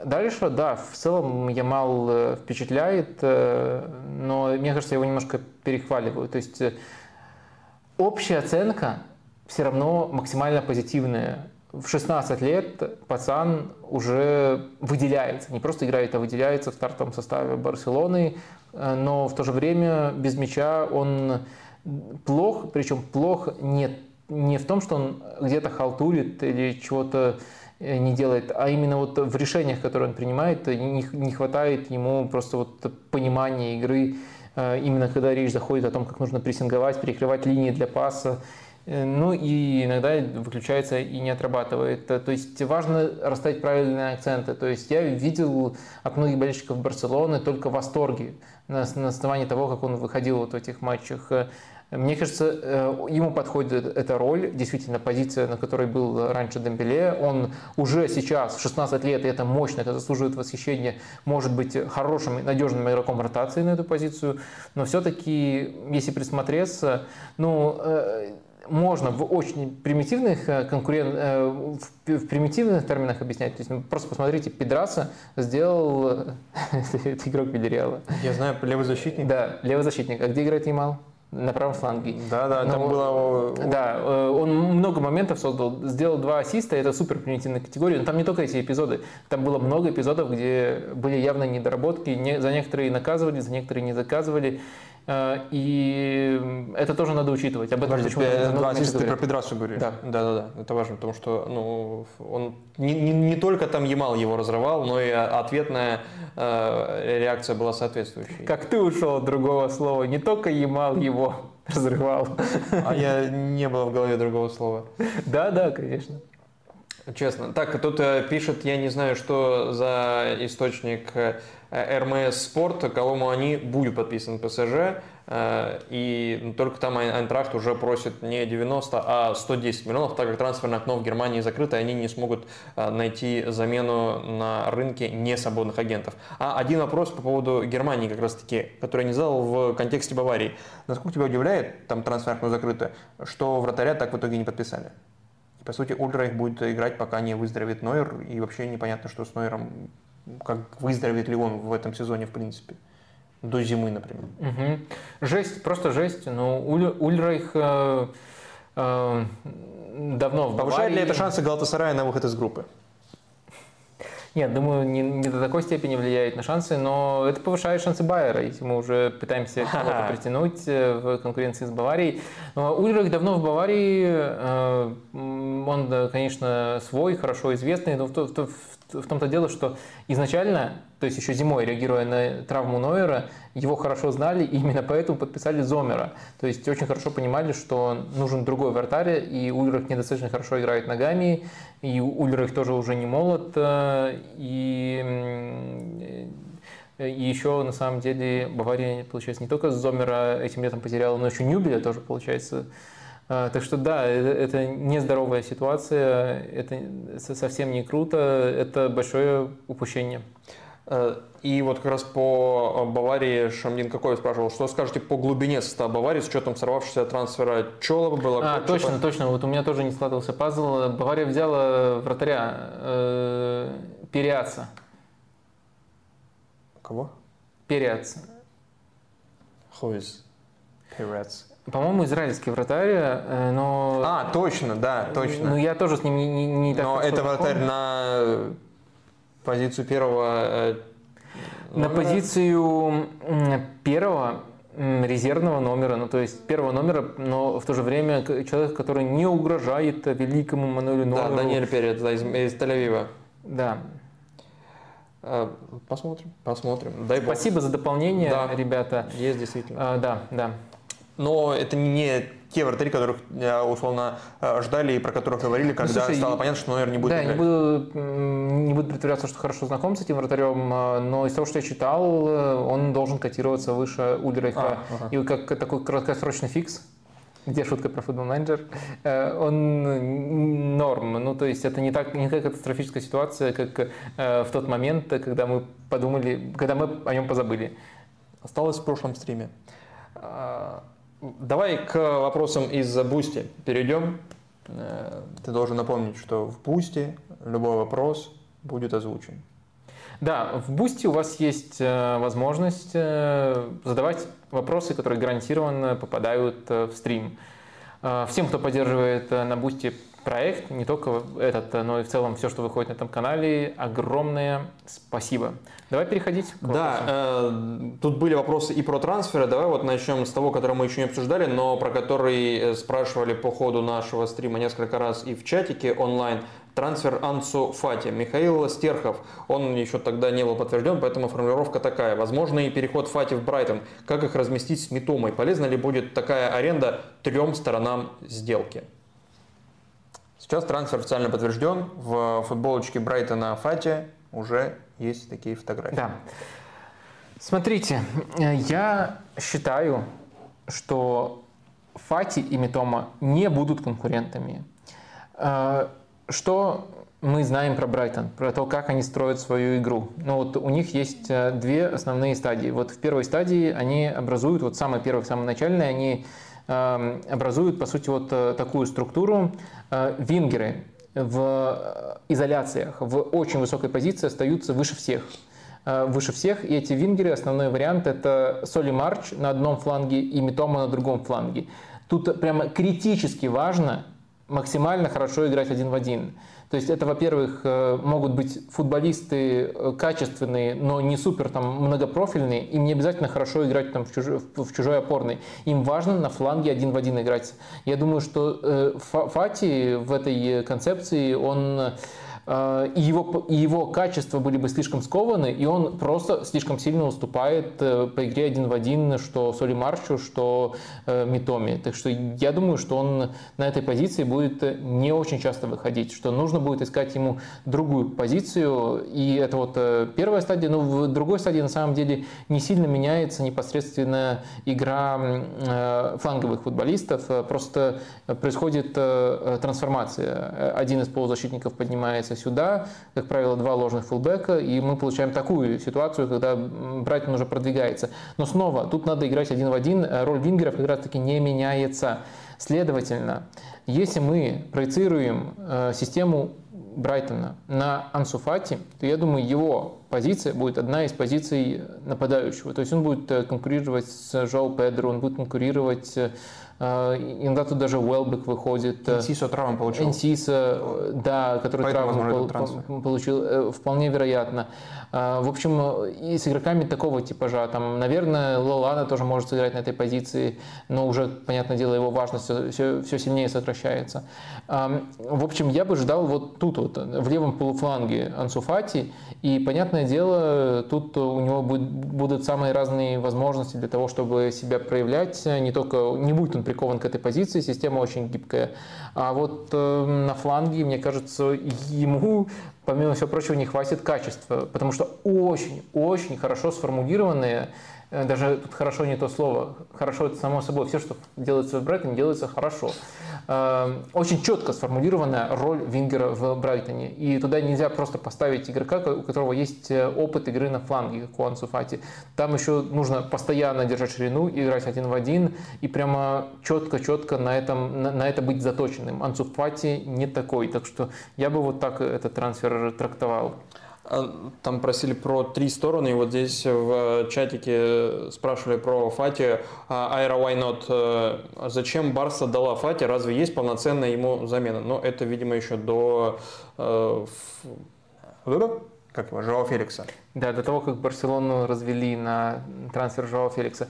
Дальше, да, в целом Ямал э, впечатляет, э, но мне кажется, его немножко перехваливают. То есть общая оценка все равно максимально позитивная. В 16 лет пацан уже выделяется, не просто играет, а выделяется в стартовом составе Барселоны, но в то же время без мяча он плох, причем плох не, не в том, что он где-то халтурит или чего-то э, не делает, а именно вот в решениях, которые он принимает, не, не хватает ему просто вот понимания игры, э, именно когда речь заходит о том, как нужно прессинговать, перекрывать линии для паса, э, ну и иногда выключается и не отрабатывает. То есть важно расставить правильные акценты. То есть я видел от многих болельщиков Барселоны только восторги на, на основании того, как он выходил вот в этих матчах. Мне кажется, э, ему подходит эта роль, действительно, позиция, на которой был раньше Дембеле. Он уже сейчас, в 16 лет, и это мощно, это заслуживает восхищения, может быть хорошим, надежным игроком ротации на эту позицию. Но все-таки, если присмотреться, ну, э, можно в очень примитивных э, конкурен... в примитивных терминах объяснять. То есть, ну, просто посмотрите, Педраса сделал <laughs> игрок Вильяреала. Я знаю, левый защитник. Да, левый защитник. А где играет Ямал? на правом фланге. Да, да, там было... Да, э, он много моментов создал, сделал два ассиста, это супер примитивная категория, но там не только эти эпизоды, там было много эпизодов, где были явно недоработки, за некоторые наказывали, за некоторые не заказывали, э, и это тоже надо учитывать. Об этом Подожди, два ассиста ты про Педрасу говоришь? Да. Да, да, да, это важно, потому что ну, он не, не, не только там Ямал его разрывал, но и ответная э, реакция была соответствующей. Как ты ушел от другого слова, не только Ямал его его <laughs> разрывал. А я не было в голове другого слова. Да, да, конечно. Честно. Так, тут э, пишет, я не знаю, что за источник РМС Спорт, кому они будет подписан ПСЖ. Э, и только там Айнтрахт уже просит не 90, а 110 миллионов, так как трансферное окно в Германии закрыто, и они не смогут э, найти замену на рынке не свободных агентов. А один вопрос по поводу Германии, как раз таки, который я не задал в контексте Баварии. Насколько тебя удивляет, там трансферное окно закрыто, что вратаря так в итоге не подписали? И, по сути, Ульдрайх будет играть, пока не выздоровеет Нойер, и вообще непонятно, что с Нойером, как выздоровеет ли он в этом сезоне, в принципе до зимы, например. Угу. Жесть, просто жесть. Ну, Уль, Ульрайх э, э, давно в Повышает ли это шансы Галатасарая на выход из группы? Нет, думаю, не, не до такой степени влияет на шансы, но это повышает шансы Байера, если мы уже пытаемся <laughs> кого-то притянуть э, в конкуренции с Баварией. Ульрих давно в Баварии, э, он, конечно, свой, хорошо известный, но в, в, в том-то дело, что изначально, то есть еще зимой, реагируя на травму Нойера, его хорошо знали, и именно поэтому подписали Зомера. То есть очень хорошо понимали, что нужен другой вратарь, и Ульрих недостаточно хорошо играет ногами, и Ульрих тоже уже не молод, э, и и еще, на самом деле, Бавария, получается, не только Зомера этим летом потеряла, но еще Нюбеля тоже, получается, так что да, это, это нездоровая ситуация, это совсем не круто, это большое упущение. Э, и вот как раз по Баварии Шамдин какой спрашивал, что скажете по глубине состава Баварии с учетом сорвавшегося трансфера Чолова было? А, точно, точно, вот у меня тоже не складывался пазл. Бавария взяла вратаря э, Периаца. Кого? Периац. Who is Перец? По-моему, израильский вратарь, э, но... А, точно, да, точно. Ну, я тоже с ним не, не, не так Но это вратарь на позицию первого э, На позицию первого резервного номера, ну то есть первого номера, но в то же время человек, который не угрожает великому Мануэлю Нойеру. Да, Даниэль Перец да, из, из Тель-Авива. Да. Э, посмотрим, посмотрим. Дай Спасибо бог. за дополнение, да. ребята. Есть действительно. А, да, да. Но это не те вратари, которых э, условно э, ждали и про которых говорили, когда ну, слушай, стало понятно, что Нойер не будет да, играть. Не буду, не буду притворяться, что хорошо знаком с этим вратарем, но из того, что я читал, он должен котироваться выше Ульриха. А, ага. И как такой краткосрочный фикс, где шутка про футбол менеджер, э, он норм. Ну, то есть это не, так, не такая катастрофическая ситуация, как в тот момент, когда мы подумали, когда мы о нем позабыли. Осталось в прошлом стриме. Давай к вопросам из Бусти перейдем. Э, ты должен напомнить, что в Бусти любой вопрос будет озвучен. Да, в Бусти у вас есть э, возможность э, задавать вопросы, которые гарантированно попадают в стрим. Всем, кто поддерживает на Бусти проект, не только этот, но и в целом все, что выходит на этом канале. Огромное спасибо. Давай переходить к Да, э, тут были вопросы и про трансферы. Давай вот начнем с того, который мы еще не обсуждали, но про который э, спрашивали по ходу нашего стрима несколько раз и в чатике онлайн. Трансфер Ансу Фати. Михаил Стерхов, он еще тогда не был подтвержден, поэтому формулировка такая. Возможный переход Фати в Брайтон. Как их разместить с Митомой? Полезна ли будет такая аренда трем сторонам сделки? Сейчас трансфер официально подтвержден. В футболочке Брайтона Фати уже есть такие фотографии. Да. Смотрите, я считаю, что Фати и Митома не будут конкурентами. Э, что мы знаем про Брайтон, про то, как они строят свою игру. Ну вот у них есть э, две основные стадии. Вот в первой стадии они образуют, вот самой первой, самой начальной, они образуют, по сути, вот э, такую структуру. Э, вингеры в изоляциях, в очень высокой позиции остаются выше всех э, выше всех. И эти вингеры, основной вариант, это Соли Марч на одном фланге и Митома на другом фланге. Тут прямо критически важно максимально хорошо играть один в один. То есть это, во-первых, э, могут быть футболисты э, качественные, но не супер там многопрофильные. Им не обязательно хорошо играть там в чужой, в чужой опорной. Им важно на фланге один в один играть. Я думаю, что э, Фати в этой концепции, он и его, и его качества были бы слишком скованы, и он просто слишком сильно уступает э, по игре один в один, что Соли Марчу, что э, Митоми. Так что я думаю, что он на этой позиции будет не очень часто выходить, что нужно будет искать ему другую позицию, и это вот первая стадия, но в другой стадии на самом деле не сильно меняется непосредственно игра фланговых футболистов, просто происходит трансформация. Один из полузащитников поднимается перемещается сюда, как правило, два ложных фулбека, и мы получаем такую ситуацию, когда Брайтон уже продвигается. Но снова, тут надо играть один в один, э, роль вингеров как раз таки не меняется. Следовательно, если мы проецируем э, систему Брайтона на Ансуфати, то я думаю, его позиция будет одна из позиций нападающего. То есть он будет э, конкурировать с Жоу Педро, он будет конкурировать иногда тут даже Уэлбек выходит. Энсисо травму получил. Энсиса, да, который Поэтому, травму пол, получил, э, вполне вероятно. А, в общем, и с игроками такого типажа, там, наверное, Лолана тоже может сыграть на этой позиции, но уже, понятное дело, его важность все, все сильнее сокращается. В общем, я бы ждал вот тут вот, в левом полуфланге Ансуфати, и понятное понятное дело, тут у него будет, будут самые разные возможности для того, чтобы себя проявлять. Не только не будет он прикован к этой позиции, система очень гибкая. А вот э, на фланге, мне кажется, ему помимо всего прочего, не хватит качества, потому что очень-очень хорошо сформулированные даже тут хорошо не то слово, хорошо это само собой, все, что делается в Брайтоне, делается хорошо. Э, очень четко сформулированная роль Вингера в Брайтоне, и туда нельзя просто поставить игрока, у которого есть э, опыт игры на фланге, как у Ансу Фати. Там еще нужно постоянно держать ширину, играть один в один, и прямо четко-четко на, этом, на, на это быть заточенным. Ансу Фати не такой, так что я бы вот так этот трансфер трактовал. А, там просили про три стороны, и вот здесь в чатике спрашивали про Фати. Айра Why Not? Зачем Барса дала Фати? Разве есть полноценная ему замена? Но это, видимо, еще до э, как его, Жоао Феликса. Да, до того, как Барселону развели на трансфер Жоао Феликса.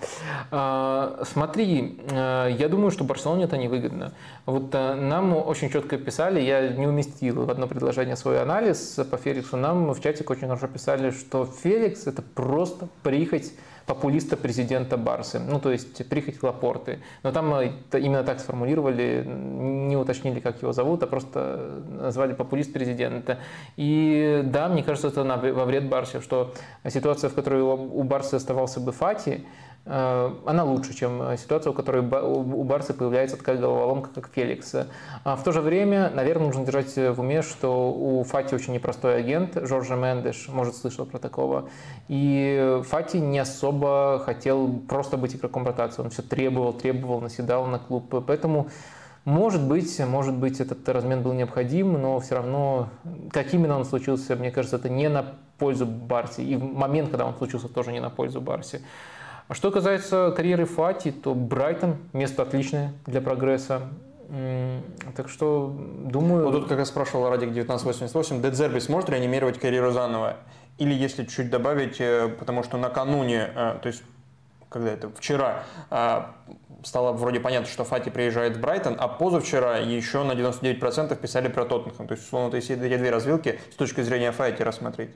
А, смотри, э, я думаю, что Барселоне это невыгодно. Вот э, нам очень четко писали, я не уместил в одно предложение свой анализ по Феликсу, нам в чатик очень хорошо писали, что Феликс это просто прихоть популиста президента Барсы, ну то есть прихоть Лапорты. Но там э, именно так сформулировали, не уточнили, как его зовут, а просто назвали популист президента. И да, мне кажется, это во вред Барсе, что ситуация, в которой у Барсы оставался бы Фати, она лучше, чем ситуация, у которой у Барса появляется такая головоломка, как Феликс. А в то же время, наверное, нужно держать в уме, что у Фати очень непростой агент, Жоржа Мендеш, может, слышал про такого. И Фати не особо хотел просто быть игроком ротации. Он все требовал, требовал, наседал на клуб. Поэтому может быть, может быть, этот размен был необходим, но все равно, как именно он случился, мне кажется, это не на пользу Барси. И момент, когда он случился, тоже не на пользу Барси. А что касается карьеры Фати, то Брайтон место отличное для прогресса. Так что, думаю... Вот тут как я спрашивал Радик 1988, Дедзерби сможет реанимировать карьеру заново? Или если чуть добавить, э, потому что накануне, э, то есть когда это, вчера э, стало вроде понятно, что Фати приезжает в Брайтон, а позавчера еще на 99% писали про Тоттенхэм. То есть, условно, если эти две развилки с точки зрения Фати рассмотреть.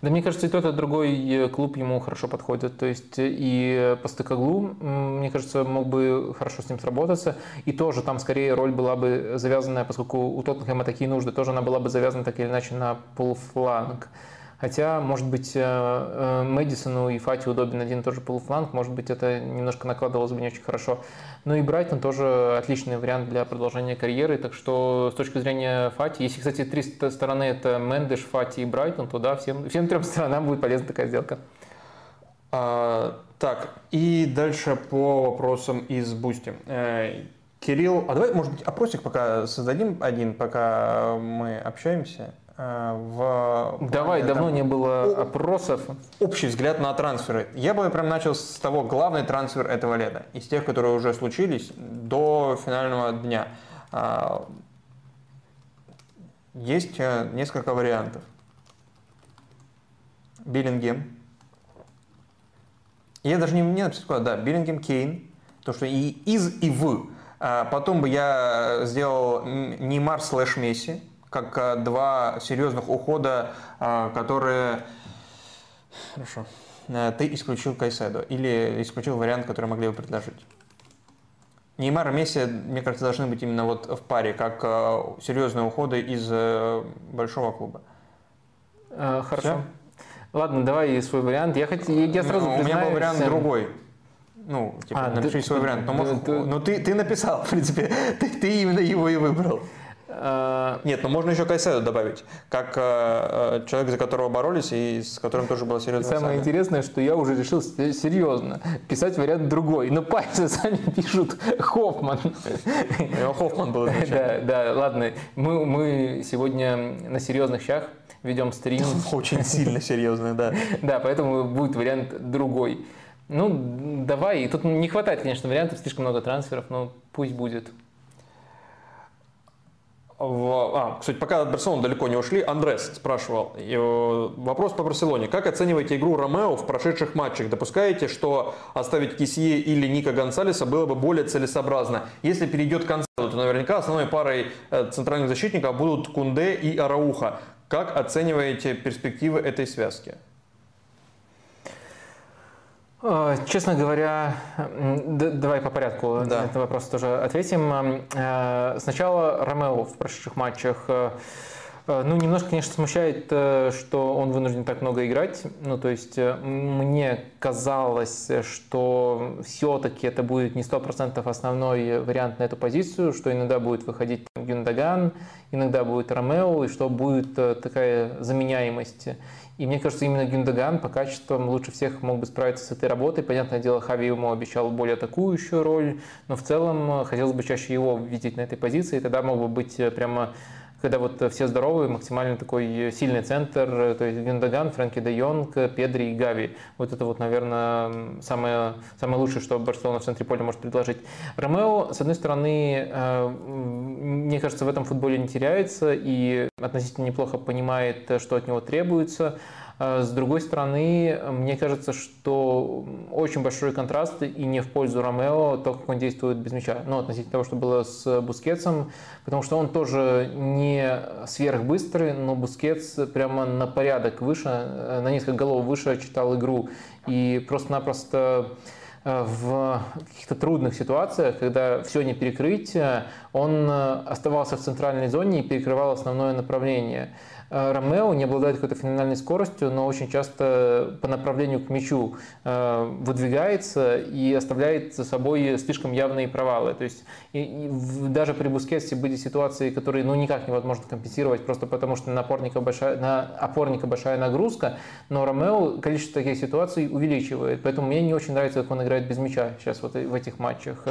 Да мне кажется, и тот, и другой э, клуб ему хорошо подходит. То есть и Постыкоглу, мне кажется, мог бы хорошо с ним сработаться. И тоже там скорее роль была бы завязанная, поскольку у Тоттенхэма такие нужды, тоже она была бы завязана так или иначе на полуфланг. Хотя, может быть, э, э, Мэдисону и Фати удобен один и тот же полуфланг, может быть, это немножко накладывалось бы не очень хорошо. Ну и Брайтон тоже отличный вариант для продолжения карьеры, так что с точки зрения Фати, если, кстати, три стороны это Мендеш, Фати и Брайтон, то да, всем, всем трем сторонам будет полезна такая сделка. А, так, и дальше по вопросам из Бусти. Э, Кирилл, а давай, может быть, опросик пока создадим один, пока мы общаемся. Э, в... Давай, там, давно не было опросов. Общий взгляд на трансферы. Я бы прям начал с того, главный трансфер этого лета. Из тех, которые уже случились до финального дня. А, есть э, несколько вариантов. Биллингем. Я даже не, не написал, куда, да, Биллингем, Кейн. То, что и из, и в. А потом бы я сделал Неймар слэш Месси как э, два серьезных ухода, э, которые... Хорошо. Э, ты исключил Кайседо или исключил вариант, который могли бы предложить? Неймар и Месси, мне кажется, должны быть именно вот в паре, как серьезные уходы из большого клуба. Хорошо. Все? Ладно, давай свой вариант. Я, хоть, я сразу ну, У меня был вариант другой. Ну, типа, а, напиши ты, свой вариант. Но, ты, ты, ну, ты, ты написал, <laughs> в принципе, ты, ты именно его и выбрал. Э, нет, но можно еще Кайседо добавить, как э, э, человек, за которого боролись и с которым тоже было серьезно. Самое сага. интересное, что я уже решил серьезно писать вариант другой, но пальцы <laughs> сами пишут Хоффман. Хоффман был Да, да, ладно, мы, мы сегодня на серьезных щах ведем стрим. Очень сильно серьезный, да. <laughs> Да, поэтому будет вариант другой. Ну, давай, тут не хватает, конечно, вариантов, слишком много трансферов, но пусть будет. В... А, кстати, пока от Барселоны далеко не ушли, Андрес спрашивал. Э, вопрос по Барселоне. Как оцениваете игру Ромео в прошедших матчах? Допускаете, что оставить Кисье или Ника Гонсалеса было бы более целесообразно? Если перейдет Консалу, то наверняка основной парой э, центральных защитников будут Кунде и Арауха. Как оцениваете перспективы этой связки? Э, честно говоря, давай по порядку да. на этот вопрос тоже ответим. Э, сначала Ромео в прошедших матчах э, ну, немножко, конечно, смущает, что он вынужден так много играть. Ну, то есть мне казалось, что все-таки это будет не 100% основной вариант на эту позицию, что иногда будет выходить Гюндаган, иногда будет Ромео, и что будет такая заменяемость. И мне кажется, именно Гюндаган по качествам лучше всех мог бы справиться с этой работой. Понятное дело, Хави ему обещал более атакующую роль, но в целом хотелось бы чаще его видеть на этой позиции. Тогда мог бы быть прямо когда вот все здоровые, максимально такой сильный центр, то есть Гюндаган, Фрэнки де Йонг, Педри и Гави. Вот это вот, наверное, самое, самое лучшее, что Барселона в центре поля может предложить. Ромео, с одной стороны, э, мне кажется, в этом футболе не теряется и относительно неплохо понимает, что от него требуется. А с другой стороны, мне кажется, что очень большой контраст и не в пользу Ромео, то, как он действует без мяча. Ну, относительно того, что было с Бускетсом, потому что он тоже не сверхбыстрый, но Бускетс прямо на порядок выше, на несколько голов выше читал игру. И просто-напросто э, в каких-то трудных ситуациях, когда все не перекрыть, он оставался в центральной зоне и перекрывал основное направление. Э, Ромео не обладает какой-то феноменальной скоростью, но очень часто по направлению к мячу э, выдвигается и оставляет за собой слишком явные провалы. То есть и, и даже при Бускетсе были ситуации, которые ну, никак невозможно компенсировать, просто потому что на опорника большая, на опорника большая нагрузка, но Ромео количество таких ситуаций увеличивает. Поэтому мне не очень нравится, как он играет без мяча сейчас вот в этих матчах.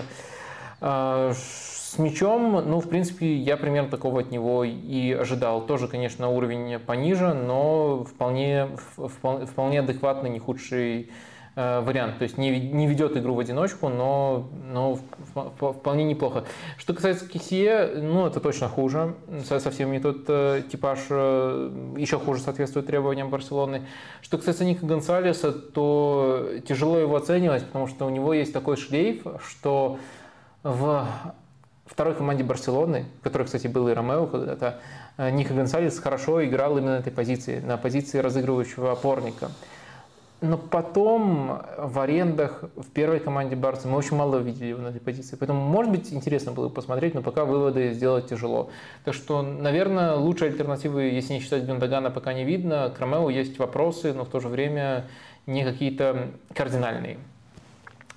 С мячом, ну, в принципе, я примерно такого от него и ожидал. Тоже, конечно, уровень пониже, но вполне, вполне, вполне адекватный, не худший э, вариант. То есть не, не ведет игру в одиночку, но, но вполне неплохо. Что касается Кисье, ну, это точно хуже. Совсем не тот э, типаж, э, еще хуже соответствует требованиям Барселоны. Что касается Ника Гонсалеса, то тяжело его оценивать, потому что у него есть такой шлейф, что в второй команде Барселоны, в которой, кстати, был и Ромео когда-то, э, Ника Гонсалес хорошо играл именно на этой позиции, на позиции разыгрывающего опорника. Но потом в арендах в первой команде Барса мы очень мало видели его на этой позиции. Поэтому, может быть, интересно было посмотреть, но пока выводы сделать тяжело. Так что, наверное, лучшей альтернативы, если не считать Гюндагана, пока не видно. К Ромео есть вопросы, но в то же время не какие-то кардинальные.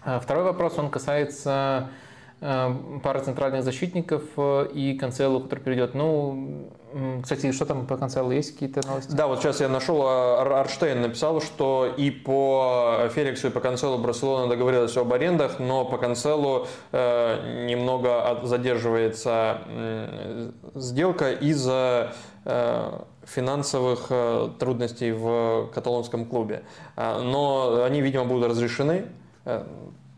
А второй вопрос, он касается Э, пара центральных защитников э, и Канцелу, который перейдет. Ну, кстати, что там по Канцелу? Есть какие-то новости? Да, вот сейчас я нашел, а, Арштейн написал, что и по Феликсу, и по Канцелу Барселона договорилась об арендах, но по Канцелу э, немного задерживается сделка из-за э, финансовых трудностей в каталонском клубе. Но они, видимо, будут разрешены.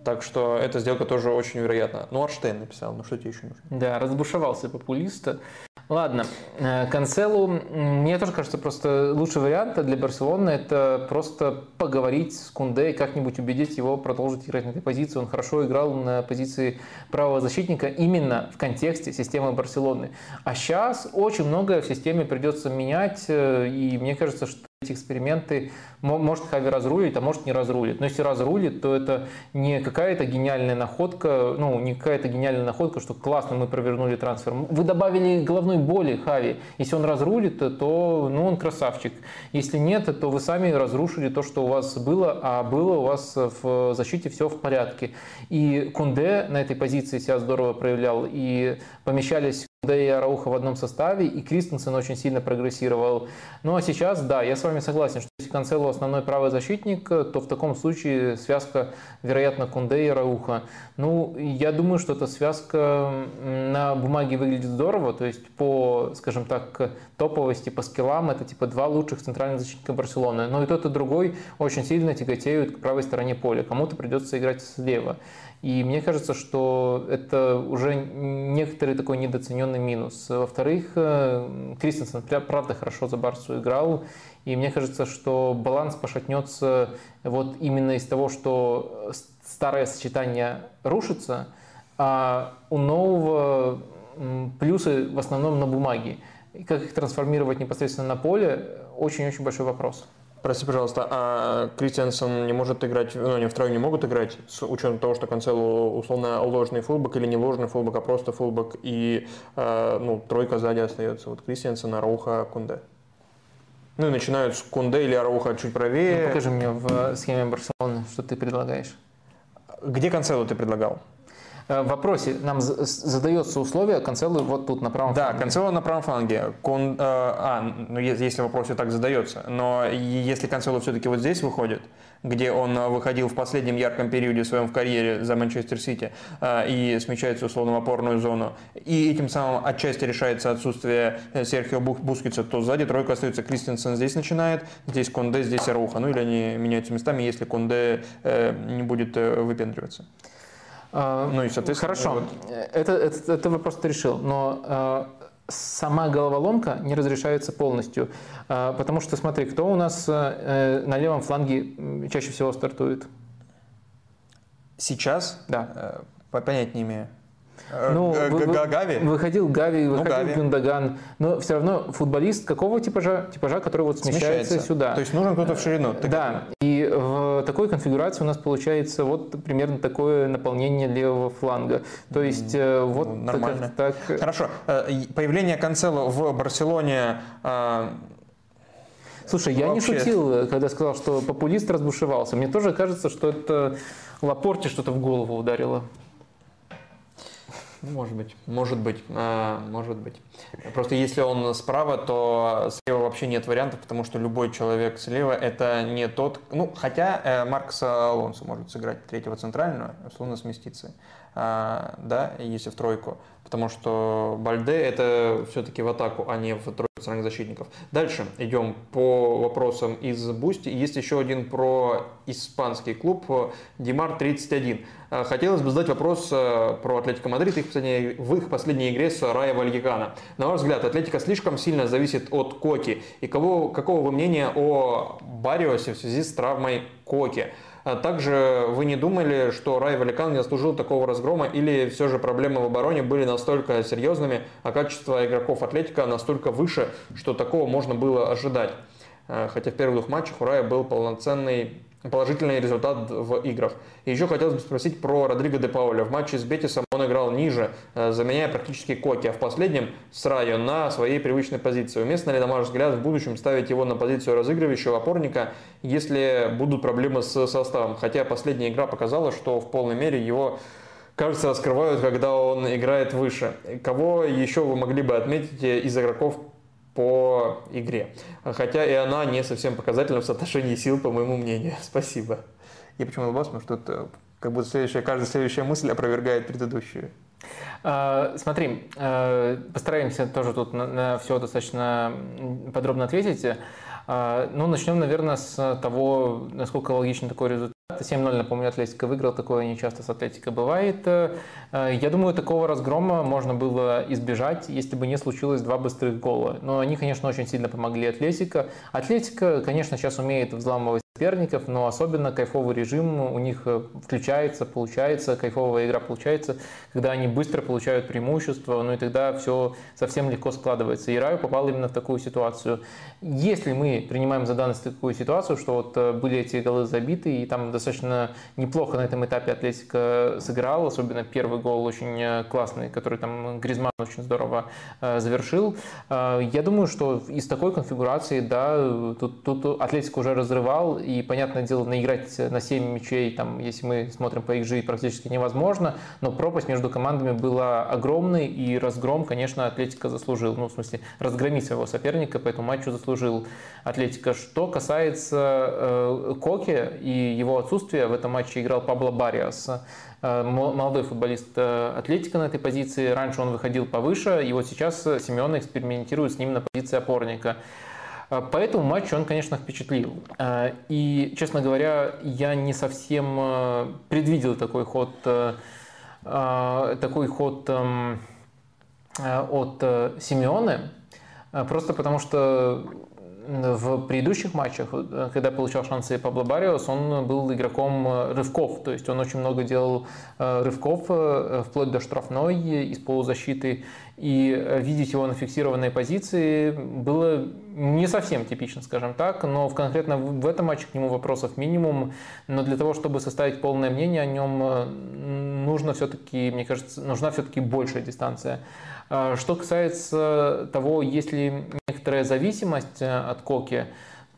Так что эта сделка тоже очень вероятна. Ну, Арштейн написал, ну что тебе еще нужно? Да, разбушевался популист. Ладно, э, Канцелу, мне тоже кажется, просто лучший вариант для Барселоны это просто поговорить с Кунде и как-нибудь убедить его продолжить играть на этой позиции. Он хорошо играл на позиции правого защитника именно в контексте системы Барселоны. А сейчас очень многое в системе придется менять, э, и мне кажется, что эти эксперименты может Хави разрулит, а может не разрулит. Но если разрулит, то это не какая-то гениальная находка, ну, не какая-то гениальная находка, что классно мы провернули трансфер. Вы добавили головной боли Хави. Если он разрулит, то ну, он красавчик. Если нет, то вы сами разрушили то, что у вас было, а было у вас в защите все в порядке. И Кунде на этой позиции себя здорово проявлял, и помещались да и Арауха в одном составе, и Кристенсен очень сильно прогрессировал. Ну а сейчас, да, я с вами согласен, что если Канцело основной правый защитник, то в таком случае связка, вероятно, Кунде и Рауха. Ну, я думаю, что эта связка на бумаге выглядит здорово, то есть по, скажем так, топовости, по скиллам, это типа два лучших центральных защитника Барселоны. Но и тот, и другой очень сильно тяготеют к правой стороне поля. Кому-то придется играть слева. И мне кажется, что это уже некоторый такой недооцененный минус. Во-вторых, э, Кристенсен правда хорошо за Барсу играл. И мне кажется, что баланс пошатнется вот именно из того, что старое сочетание рушится, а у нового плюсы в основном на бумаге. и как их трансформировать непосредственно на поле, очень-очень большой вопрос. Прости, пожалуйста, а Кристиансон не может играть, ну, они втроем не могут играть, с учетом того, что Канцелу условно ложный фулбак или не ложный фулбак, а просто фулбак, и э, ну, тройка сзади остается. Вот Кристиансон, Арауха, Кунде. Ну и начинают с Кунде или Арауха чуть правее. Ну, покажи мне в схеме Барселоны, что ты предлагаешь. Где Канцелу ты предлагал? Э, в вопросе нам задается условие Канцелу вот тут на правом да, фланге. Да, Канцелу на правом фланге. Кон, э, а, ну если вопрос так задается. Но если Канцелу все-таки вот здесь выходит, где он выходил в последнем ярком периоде своем в карьере за Манчестер Сити э, и смещается условно в опорную зону, и этим самым отчасти решается отсутствие Серхио Бускица, то сзади тройка остается. Кристенсен здесь начинает, здесь Конде, здесь Аруха. Ну или они меняются местами, если Конде э, не будет э, выпендриваться. А, ну и, соответственно... Хорошо, вот... это, это, это вопрос ты решил, но э, сама головоломка не разрешается полностью, э, потому что, смотри, кто у нас э, на левом фланге чаще всего стартует? Сейчас? Да. Понять не имею. Ну, э, Гави? Выходил Гави, ну, выходил ну, Гюндаган. Но все равно футболист какого типажа? Типажа, который вот смещается, смещается. сюда. То есть нужен кто-то в ширину. Да. И в такой конфигурации у нас получается вот примерно такое наполнение левого фланга. То есть mm, вот ну, нормально. Так, так... Хорошо. Э, появление Канцело в Барселоне Слушай, я Вообще... не шутил, когда сказал, что популист разбушевался. Мне тоже кажется, что это Лапорте что-то в голову ударило. Ну, может быть, может быть, а, может быть. Просто если он справа, то слева вообще нет вариантов, потому что любой человек слева это не тот, ну, хотя э, Маркос Алонсо может сыграть третьего центрального, условно сместиться, а, да, если в тройку, потому что Бальде это все-таки в атаку, а не в тройку центральных защитников. Дальше идем по вопросам из Boosty. Есть еще один про испанский клуб Димар 31. Э, хотелось бы задать вопрос э, про Атлетико Мадрид их последней, в их последней игре с Райо Вальекано. На ваш взгляд, Атлетико слишком сильно зависит от Коки. И кого, какого вы мнения о Барриосе в связи с травмой Коки? А также вы не думали, что Райо Вальекано не заслужил такого разгрома или все же проблемы в обороне были настолько серьезными, а качество игроков Атлетико настолько выше, что такого можно было ожидать? Э, хотя в первых двух матчах у Рая был полноценный положительный результат в играх. И еще хотелось бы спросить про Родриго де Пауля. В матче с Бетисом он играл ниже, э, заменяя практически Коки, а в последнем с Райо на своей привычной позиции. Уместно ли, на ваш взгляд, в будущем ставить его на позицию разыгрывающего опорника, если будут проблемы с составом? Хотя последняя игра показала, что в полной мере его кажется, раскрывают, когда он играет выше. Кого еще вы могли бы отметить из игроков по игре. Хотя и она не совсем показательна в соотношении сил, по моему мнению. <laughs> Спасибо. Я почему улыбался, потому что это как будто следующая, каждая следующая мысль опровергает предыдущую. А, смотри, а, постараемся тоже тут на, на все достаточно подробно ответить. А, ну, начнем, наверное, с того, насколько логичен такой результат. 7-0, напомню, Атлетика выиграл, такое не часто с Атлетикой бывает. Я думаю, такого разгрома можно было избежать, если бы не случилось два быстрых гола. Но они, конечно, очень сильно помогли Атлетика. Атлетика, конечно, сейчас умеет взламывать соперников, но особенно кайфовый режим у них э, включается, получается, кайфовая игра получается, когда они быстро получают преимущество, ну и тогда все совсем легко складывается. И Раю попал именно в такую ситуацию. Если мы принимаем за данность такую ситуацию, что вот э, были эти голы забиты, и там достаточно неплохо на этом этапе Атлетика сыграл, особенно первый гол очень э, классный, который там Гризман очень здорово завершил. Я думаю, что из такой конфигурации, да, тут, тут Атлетика уже разрывал, и, понятное дело, наиграть на 7 мячей, там, если мы смотрим по XG, практически невозможно, но пропасть между командами была огромной, и разгром, конечно, Атлетика заслужил, ну, в смысле, разгромить своего соперника, по этому матчу заслужил Атлетика. Что касается э, Коки и его отсутствия, в этом матче играл Пабло Бариас, э, молодой футболист э, Атлетика на этой позиции. Раньше он выходил повыше, и вот сейчас Симеон экспериментирует с ним на позиции опорника. А, по этому матчу он, конечно, впечатлил. А, и, честно говоря, я не совсем а, предвидел такой ход, такой ход от Симеоне, просто потому что в предыдущих матчах, когда получал шансы Пабло Бариос, он был игроком рывков, то есть он очень много делал рывков, вплоть до штрафной из полузащиты, и э, видеть его на фиксированной позиции было не совсем типично, скажем так, но в, конкретно в этом матче к нему вопросов минимум, но для того, чтобы составить полное мнение о нем, э, нужно все-таки, мне кажется, нужна все-таки большая дистанция. А что касается того, есть ли некоторая зависимость э, от Коки,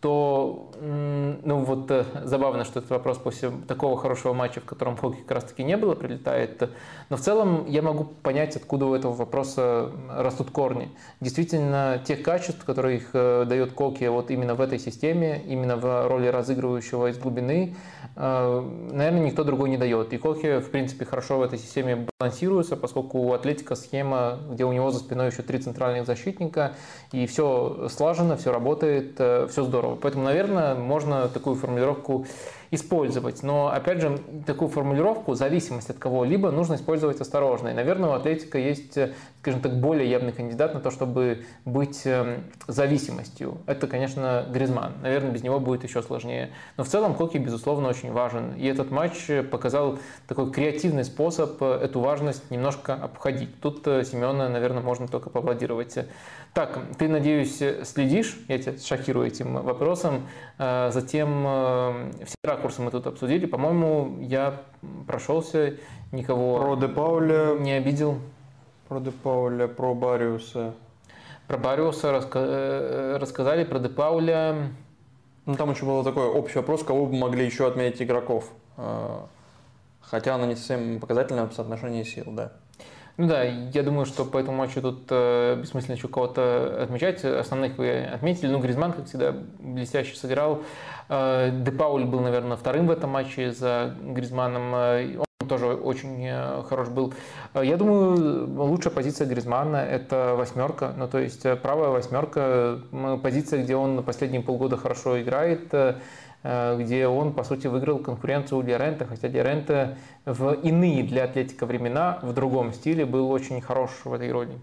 то, ну вот э, забавно, что этот вопрос после такого хорошего матча, в котором Хоки как раз таки не было, прилетает. Но в целом я могу понять, откуда у этого вопроса растут корни. Действительно, тех качеств, которые их э, дает Коки вот именно в этой системе, именно в роли разыгрывающего из глубины, э, наверное, никто другой не дает. И Коки, в принципе, хорошо в этой системе балансируется, поскольку у Атлетика схема, где у него за спиной еще три центральных защитника, и все слажено, все работает, все здорово. Поэтому, наверное, можно такую формулировку использовать. Но, опять же, такую формулировку, зависимость от кого-либо, нужно использовать осторожно. И, наверное, у Атлетика есть, скажем так, более явный кандидат на то, чтобы быть эм, зависимостью. Это, конечно, Гризман. Наверное, без него будет еще сложнее. Но в целом Коки, безусловно, очень важен. И этот матч показал такой креативный способ эту важность немножко обходить. Тут э, Семена, наверное, можно только поаплодировать. Так, ты, надеюсь, следишь, я тебя шокирую этим вопросом. Э, затем э, все ракурсы мы тут обсудили. По-моему, я прошелся, никого про Де Пауля, не обидел. Про Де Пауля, про Бариуса. Про Бариуса раска... Э, рассказали, про Де Пауля. Ну, там еще был такой общий вопрос, кого бы могли еще отметить игроков. Хотя оно не совсем показательное в соотношении сил, да. Ну да, я думаю, что по этому матчу тут э, бессмысленно еще кого-то отмечать. Основных вы отметили. Ну, Гризман, как всегда, блестяще сыграл. Э, Де Пауль был, наверное, вторым в этом матче за Гризманом. Э, он тоже очень э, хорош был. Э, я думаю, лучшая позиция Гризмана – это восьмерка. Ну, то есть правая восьмерка – позиция, где он последние полгода хорошо играет где он, по сути, выиграл конкуренцию у Льоренте, хотя Льоренте в иные для Атлетико времена, в другом стиле, был очень хорош в этой роли.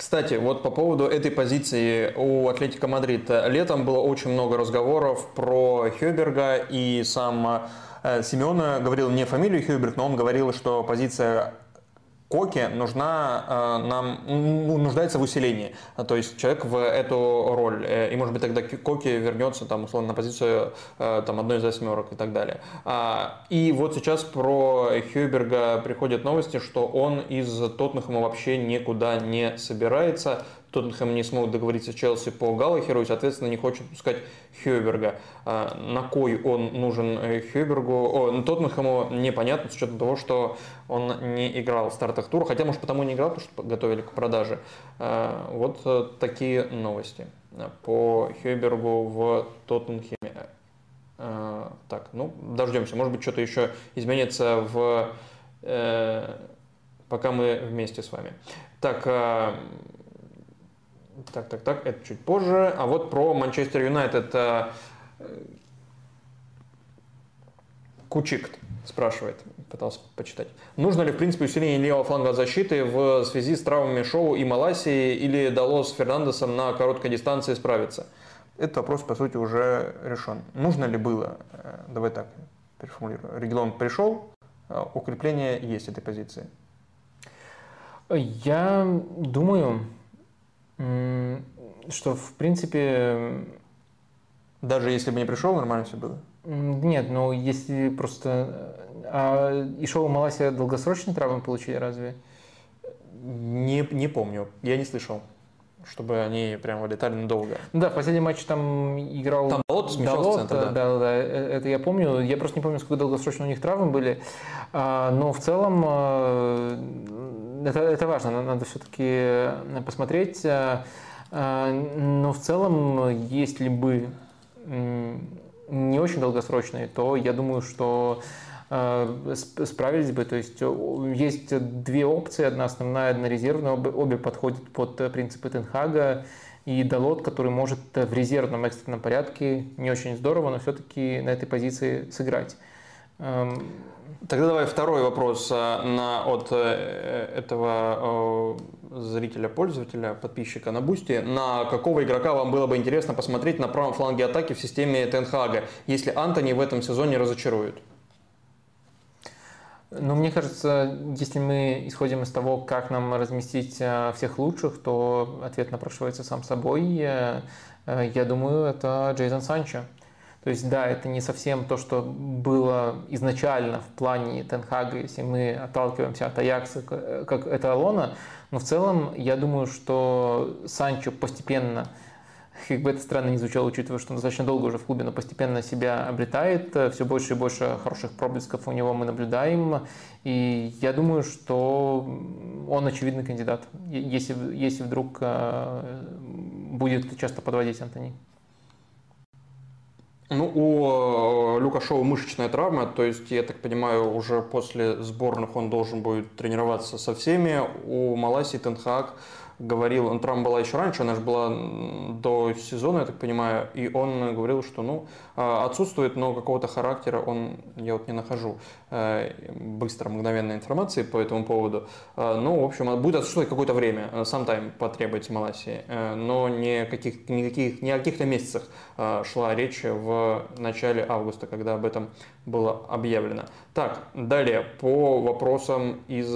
Кстати, вот по поводу этой позиции у Атлетико Мадрид. Летом было очень много разговоров про Хёйберга, и сам э, Симеоне говорил не фамилию Хёйберг, но он говорил, что позиция Коке нужна э, нам, ну, нуждается в усилении. То есть человек в эту роль. Э, и может быть тогда Коке вернется там, условно, на позицию э, там, одной из восьмерок и так далее. А, и вот сейчас про Хьюберга приходят новости, что он из Тоттенхэма вообще никуда не собирается. Тоттенхэм не смог договориться с Челси по Галлахеру и, соответственно, не хочет пускать Хьюберга. А, на кой он нужен э, Хьюбергу? О, ну, Тоттенхэму непонятно с учетом того, что он не играл в стартах тура, хотя, может, потому не играл, потому что готовили к продаже. А, вот э, такие новости по Хьюбергу в Тоттенхеме. А, так, ну, дождемся. Может быть, что-то еще изменится в... Э, пока мы вместе с вами. Так, так, так, так, это чуть позже. А вот про Манчестер Юнайтед э, Кучик спрашивает, пытался почитать. Нужно ли, в принципе, усиление левого фланга защиты в связи с травмами Шоу и Маласии или дало с Фернандесом на короткой дистанции справиться? Этот вопрос, по сути, уже решен. Нужно ли было, э, давай так переформулирую, регион пришел, э, укрепление есть этой позиции? Я думаю, что, в принципе... Даже если бы не пришел, нормально все было? Нет, ну если просто... А Ишоу и Малайсия долгосрочные травмы получили разве? Не, не помню, я не слышал чтобы они прям вылетали надолго. Да, в последнем матче там играл... Там Далот Далот, в центр, да. Да, да, э, это я помню. Я просто не помню, сколько долгосрочно у них травмы были. А, но в целом э, это, это важно, надо все-таки посмотреть. А, но в целом, если бы не очень долгосрочные, то я думаю, что Э, справились бы. То есть э, есть две опции, одна основная, одна резервная, обе, обе подходят под э, принципы Тенхага. И Далот, который может в резервном экстренном порядке, не очень здорово, но все-таки на этой позиции сыграть. Тогда давай второй вопрос на, от этого зрителя, пользователя, подписчика на Boosty. На какого игрока вам было бы интересно посмотреть на правом фланге атаки в системе Тен Хага, если Антони в этом сезоне разочарует? Ну, мне кажется, если мы исходим из того, как нам разместить э, всех лучших, то ответ напрашивается сам собой. Э, э, я думаю, это Джейсон Санчо. То есть, да, это не совсем то, что было изначально в плане Тенхага, если мы отталкиваемся от Аякса как это Алона, но в целом я думаю, что Санчо постепенно как бы это странно не звучало, учитывая, что он достаточно долго уже в клубе, но постепенно себя обретает. Все больше и больше хороших проблесков у него мы наблюдаем. И я думаю, что он очевидный кандидат, если, если вдруг э, будет часто подводить Антони. Ну, у э, Люка Шоу мышечная травма, то есть, я так понимаю, уже после сборных он должен будет тренироваться со всеми. У Маласи Тенхак говорил, он травма была еще раньше, она же была до сезона, я так понимаю, и он говорил, что ну, а, отсутствует, но какого-то характера он, я вот не нахожу э, быстро, мгновенной информации по этому поводу. А, ну, в общем, будет отсутствовать какое-то время, э, сам тайм потребуется Малайзии, э, но не, каких, никаких, не о каких-то месяцах шла речь в начале августа, когда об этом было объявлено. Так, далее, по вопросам из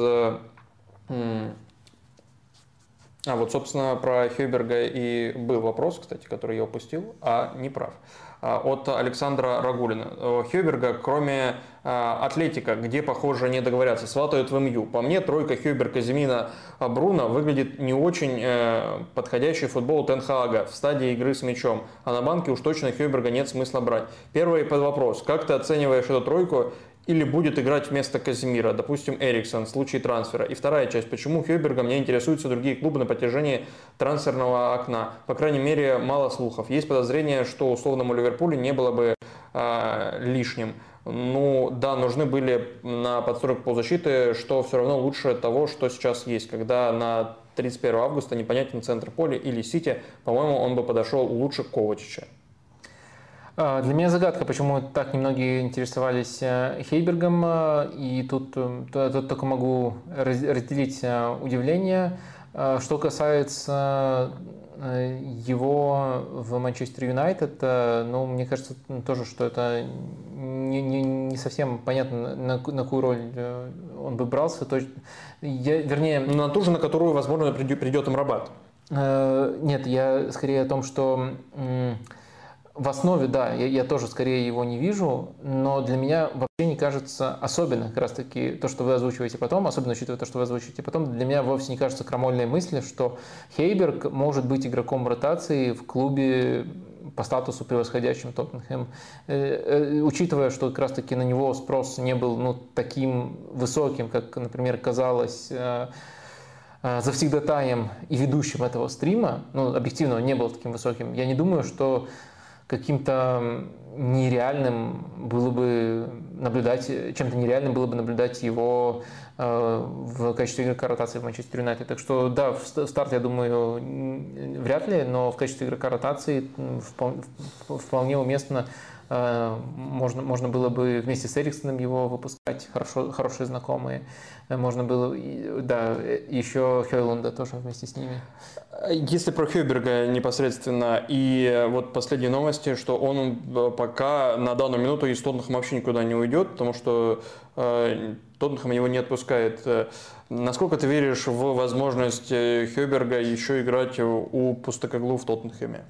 а вот, собственно, про Хюберга и был вопрос, кстати, который я упустил, а не прав. А, от Александра Рагулина. Хюберга, кроме а, Атлетика, где, похоже, не договорятся, сватают в МЮ. По мне, тройка Хюберга, Зимина, Бруно выглядит не очень э, подходящий футбол Тенхага в стадии игры с мячом. А на банке уж точно Хюберга нет смысла брать. Первый под вопрос. Как ты оцениваешь эту тройку или будет играть вместо Казимира, допустим, Эриксон в случае трансфера. И вторая часть, почему Хёберга мне интересуются другие клубы на протяжении трансферного окна. По крайней мере, мало слухов. Есть подозрение, что условному Ливерпулю не было бы э, лишним. Ну да, нужны были на подстройку полузащиты, что все равно лучше того, что сейчас есть. Когда на 31 августа непонятен центр поля или Сити, по-моему, он бы подошел лучше Ковачича. А, для меня загадка, почему так немногие интересовались э, Хейбергом, э, и тут, э, тут только могу разделить удивление. Что касается его в Манчестер Юнайтед, ну, мне кажется тоже, что это не, не, не совсем понятно, на, на какую роль он бы брался. То, я, вернее... На ту же, на которую, возможно, придет, придет им Рабат. Нет, я скорее о том, что в основе, да, я, я тоже скорее его не вижу, но для меня вообще не кажется особенно как раз-таки то, что вы озвучиваете потом, особенно учитывая то, что вы озвучиваете потом, для меня вовсе не кажется крамольной мыслью, что Хейберг может быть игроком ротации в клубе по статусу превосходящим Тоттенхэм, э, э, учитывая, что как раз-таки на него спрос не был ну, таким высоким, как, например, казалось э, завсегдатаем и ведущим этого стрима, ну, объективно он не был таким высоким, я не думаю, что каким-то нереальным было бы наблюдать, чем-то нереальным было бы наблюдать его э, в качестве игрока ротации в Манчестер Юнайтед. Так что да, в старт, я думаю, вряд ли, но в качестве игрока ротации вполне уместно можно, можно было бы вместе с Эриксоном его выпускать, хорошо, хорошие знакомые. Э, можно было, да, еще Хейлунда тоже вместе с ними. Если про Хёберга непосредственно, и вот последние новости, что он э, пока на данную минуту из Тоттенхэма вообще никуда не уйдет, потому что э, Тоттенхэм его не отпускает. Э, насколько ты веришь в возможность Хёберга еще играть у Пустокоглу в Тоттенхэме?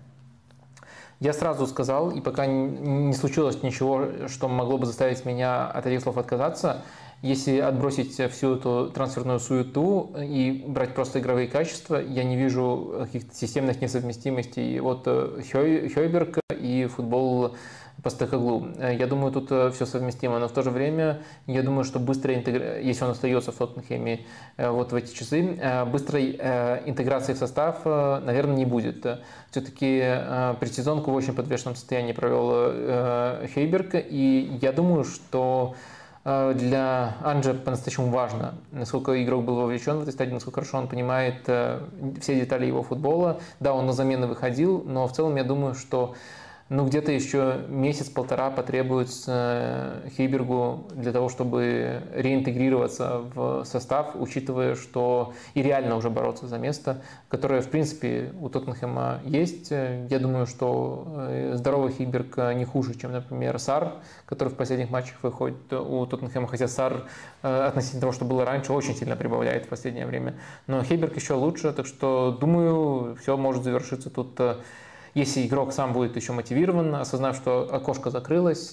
Я сразу сказал, и пока не случилось ничего, что могло бы заставить меня от этих слов отказаться, если отбросить всю эту трансферную суету и брать просто игровые качества, я не вижу каких-то системных несовместимостей. От э, Хойберг и футбол Постекоглу. Я думаю, тут э, все совместимо, но в то же время я думаю, что быстрая интеграция, если он остается в Тоттенхеме э, вот в эти часы, быстрой интеграции в состав, наверное, не будет. Все-таки предсезонку в очень подвешенном состоянии провел Хейберг, и я думаю, что Э, для Анджа по-настоящему важно, насколько игрок был вовлечен в этой стадии, насколько хорошо он понимает э, все детали его футбола. Да, он на замены выходил, но в целом я думаю, что ну, где-то еще месяц-полтора потребуется э, Хейбергу для того, чтобы реинтегрироваться в состав, учитывая, что и реально уже бороться за место, которое, в принципе, у Тоттенхэма есть. Я думаю, что э, здоровый Хейберг не хуже, чем, например, Сар, который в последних матчах выходит у Тоттенхэма, хотя Сар э, относительно того, что было раньше, очень сильно прибавляет в последнее время. Но Хейберг еще лучше, так что, думаю, все может завершиться тут если игрок сам будет еще мотивирован, осознав, что окошко закрылось,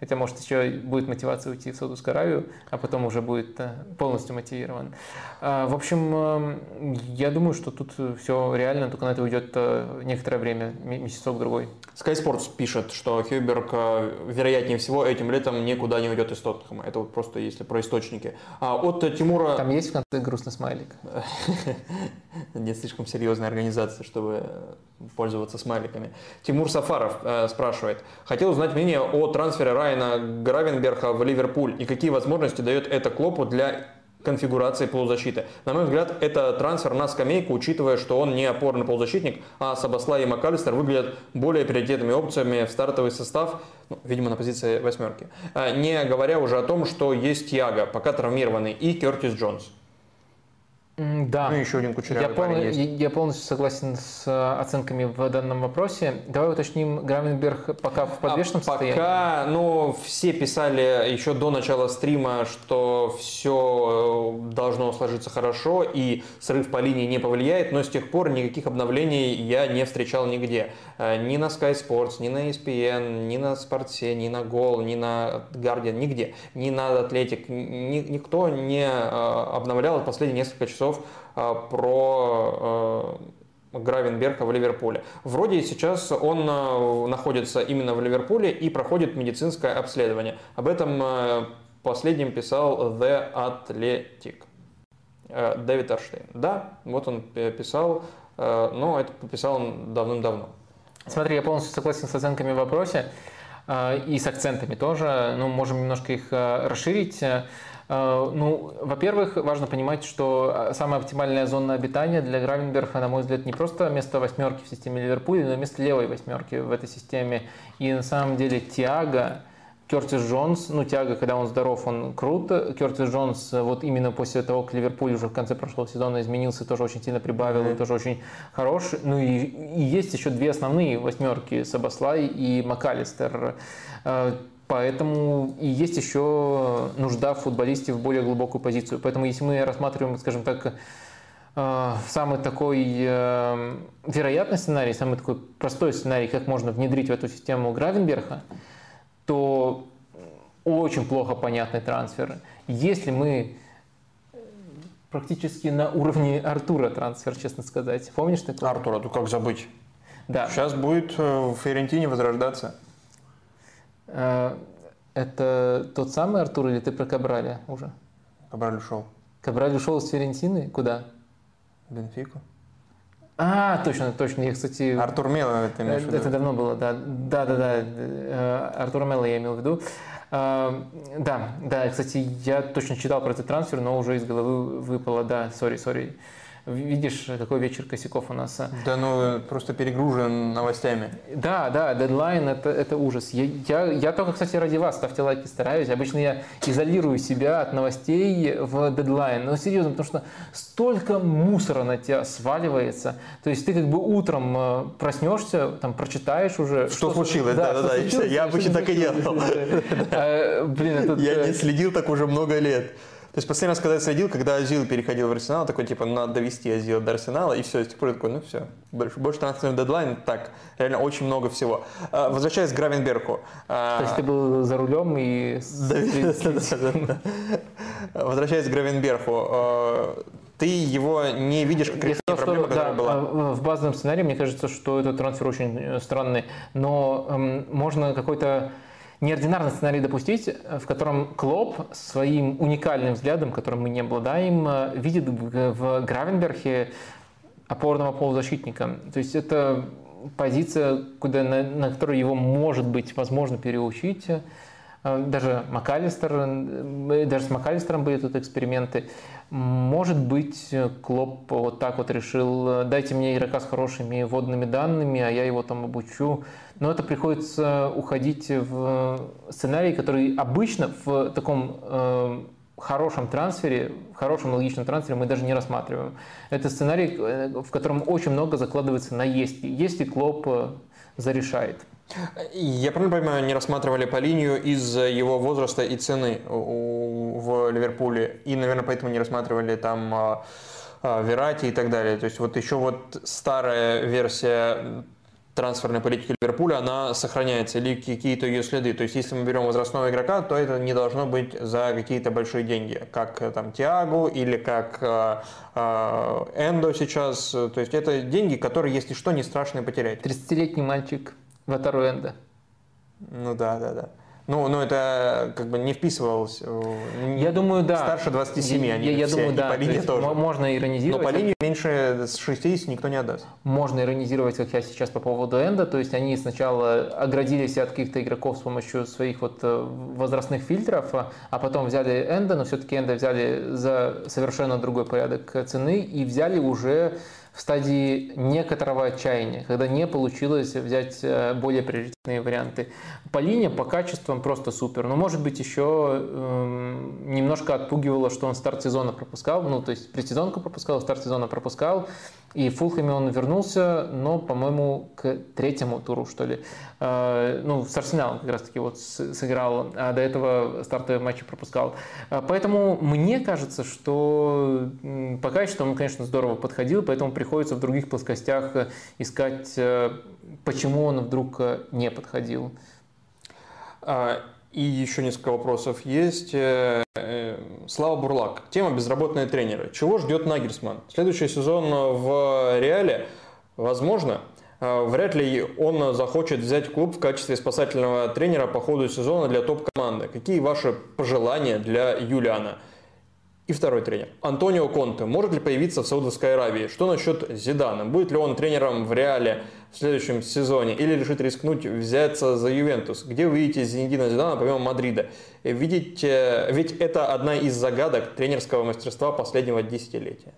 хотя, может, еще будет мотивация уйти в Саудовскую Аравию, а потом уже будет э, полностью мотивирован. А, в общем, э, я думаю, что тут все реально, только на это уйдет э, некоторое время, месяцок-другой. Sky Sports пишет, что Хьюберг, вероятнее всего, этим летом никуда не уйдет из Тоттенхэма. Это вот просто если про источники. А от Тимура... Там есть в конце грустный смайлик? <laughs> Не слишком серьезная организация, чтобы пользоваться смайликами. Тимур Сафаров э, спрашивает. Хотел узнать мнение о трансфере Райана Гравенберха в Ливерпуль и какие возможности дает это Клопу для конфигурации полузащиты. На мой взгляд, это трансфер на скамейку, учитывая, что он не опорный полузащитник, а Сабаслай и МакАлистер выглядят более приоритетными опциями в стартовый состав, ну, видимо, на позиции восьмерки. Э, не говоря уже о том, что есть Яга, пока травмированный, и Кертис Джонс. Да. Ну, еще один кучерявый я, пол... есть. я полностью согласен с э, оценками в данном вопросе. Давай уточним, Гравенберг пока в подвешенном а состоянии? Пока, ну, все писали еще до начала стрима, что все э, должно сложиться хорошо и срыв по линии не повлияет, но с тех пор никаких обновлений я не встречал нигде. Э, ни на Sky Sports, ни на ESPN, ни на Спорте, ни на Гол, ни на Guardian, нигде. Ни на Атлетик. Ни, никто не обновлял последние несколько часов часов а, про а, Гравенберга в Ливерпуле. Вроде сейчас он а, находится именно в Ливерпуле и проходит медицинское обследование. Об этом последним писал The Athletic. Дэвид Арштейн. Да, вот он писал, но это писал он давным-давно. Смотри, я полностью согласен с оценками в вопросе и с акцентами тоже. Ну, можем немножко их расширить. Э, ну, во-первых, важно понимать, что э, самая оптимальная зона обитания для Гравенберга, на мой взгляд, не просто место восьмерки в системе Ливерпуля, но место левой восьмерки в этой системе. И на самом деле Тиаго, Кертис Джонс, ну, Тиаго, когда он здоров, он крут. Кертис Джонс, э, вот именно после того, как Ливерпуль уже в конце прошлого сезона изменился, тоже очень сильно прибавил, mm-hmm. тоже очень хорош. Ну и, и есть еще две основные восьмерки, Сабаслай и МакАлистер. Поэтому и есть еще нужда в футболисте в более глубокую позицию. Поэтому если мы рассматриваем, скажем так, э, самый такой э, вероятный сценарий, самый такой простой сценарий, как можно внедрить в эту систему Гравенберга, то очень плохо понятный трансфер. Если мы практически на уровне Артура трансфер, честно сказать. Помнишь такое? Артура, ну как забыть? Да. Сейчас будет э, в Ферентине возрождаться. Э, это тот самый Артур или ты про Кабраля уже? Кабраль ушел. Кабраль ушел с Ферентины? Куда? Бенфику. А, точно, точно. Я, кстати... Артур Мело это имеешь в виду? Это давно было, да. Да, да, да. Э, Артур Мело я имел в виду. Э, да, да, кстати, я точно читал про этот трансфер, но уже из головы выпало, да, сори, сори. Видишь, какой вечер косяков у нас. А? Да, ну просто перегружен новостями. Да, да, дедлайн это, это ужас. Я, я, я только, кстати, ради вас ставьте лайки, стараюсь. Обычно я изолирую себя от новостей в дедлайн. Но серьезно, потому что столько мусора на тебя сваливается. То есть ты как бы утром э, проснешься, там прочитаешь уже. Что, что случилось? Да, да, да. Я обычно так и делал. Блин, Я не следил так уже много лет. То есть последний раз, когда я следил, когда Азил переходил в Арсенал, такой, типа, надо довести Азил до Арсенала, и все, с тех пор я такой, ну все, больше, больше трансферный дедлайн, так, реально очень много всего. А, возвращаясь к Гравенберку. А, То есть ты был за рулем и... Возвращаясь к Гравенберку, а, ты его не видишь как решение проблемы, что, которая да, была? В базовом сценарии мне кажется, что этот трансфер очень э, странный, но эм, можно какой-то неординарный сценарий допустить, в котором Клоп своим уникальным взглядом, которым мы не обладаем, э, видит в Гравенберге опорного полузащитника. То есть это позиция, куда, на, на которую его может быть возможно переучить. Даже МакАлистер, даже с МакАлистером были тут эксперименты. Может быть, Клоп вот так вот решил, дайте мне игрока с хорошими водными данными, а я его там обучу. Но это приходится уходить в сценарий, который обычно в таком хорошем трансфере, в хорошем логичном трансфере мы даже не рассматриваем. Это сценарий, э, в котором очень много закладывается на «если». Если Клоп э, зарешает. Я правильно понимаю, не рассматривали по линию из-за его возраста и цены в Ливерпуле, и, наверное, поэтому не рассматривали там а, а, Верати и так далее. То есть вот еще вот старая версия трансферной политики Ливерпуля, она сохраняется, или какие-то ее следы. То есть, если мы берем возрастного игрока, то это не должно быть за какие-то большие деньги, как э, там Тиагу или как э, э, Эндо сейчас. То есть, это деньги, которые, если что, не страшно потерять. 30-летний мальчик Ватару Эндо. Ну да, да, да. Ну, ну это как бы не вписывалось. Я думаю, да. Старше 27 я, они я, я все, думаю, и да. по линии тоже. Можно иронизировать. Но по линии меньше 60 никто не отдаст. Можно иронизировать, как я сейчас по поводу Энда. То есть они сначала оградились от каких-то игроков с помощью своих вот э, возрастных фильтров, а потом взяли Энда, но все-таки Энда взяли за совершенно другой порядок цены и взяли уже в стадии некоторого отчаяния, когда не получилось взять э, более приоритетные варианты. По линиям, по качествам просто супер. Но может быть еще э, немножко отпугивало, что он старт сезона пропускал, ну то есть предсезонку пропускал, старт сезона пропускал. И в Фулхэме он вернулся, но, по-моему, к третьему туру, что ли. Э, ну, с Арсеналом как раз-таки вот сыграл, а до этого стартовые матчи пропускал. Э, поэтому мне кажется, что пока что он, конечно, здорово подходил, поэтому приходится в других плоскостях искать, э, почему он вдруг не подходил. И еще несколько вопросов есть. Э, э, Слава Бурлак. Тема «Безработные тренеры». Чего ждет Нагельсман? Следующий сезон в Реале, возможно, э, вряд ли он захочет взять клуб в качестве спасательного тренера по ходу сезона для топ-команды. Какие ваши пожелания для Юлиана? И второй тренер. Антонио Конте. Может ли появиться в Саудовской Аравии? Что насчет Зидана? Будет ли он тренером в Реале в следующем сезоне? Или решит рискнуть взяться за Ювентус? Где вы видите Зинедина Зидана помимо Мадрида? Видите, ведь это одна из загадок тренерского мастерства последнего десятилетия.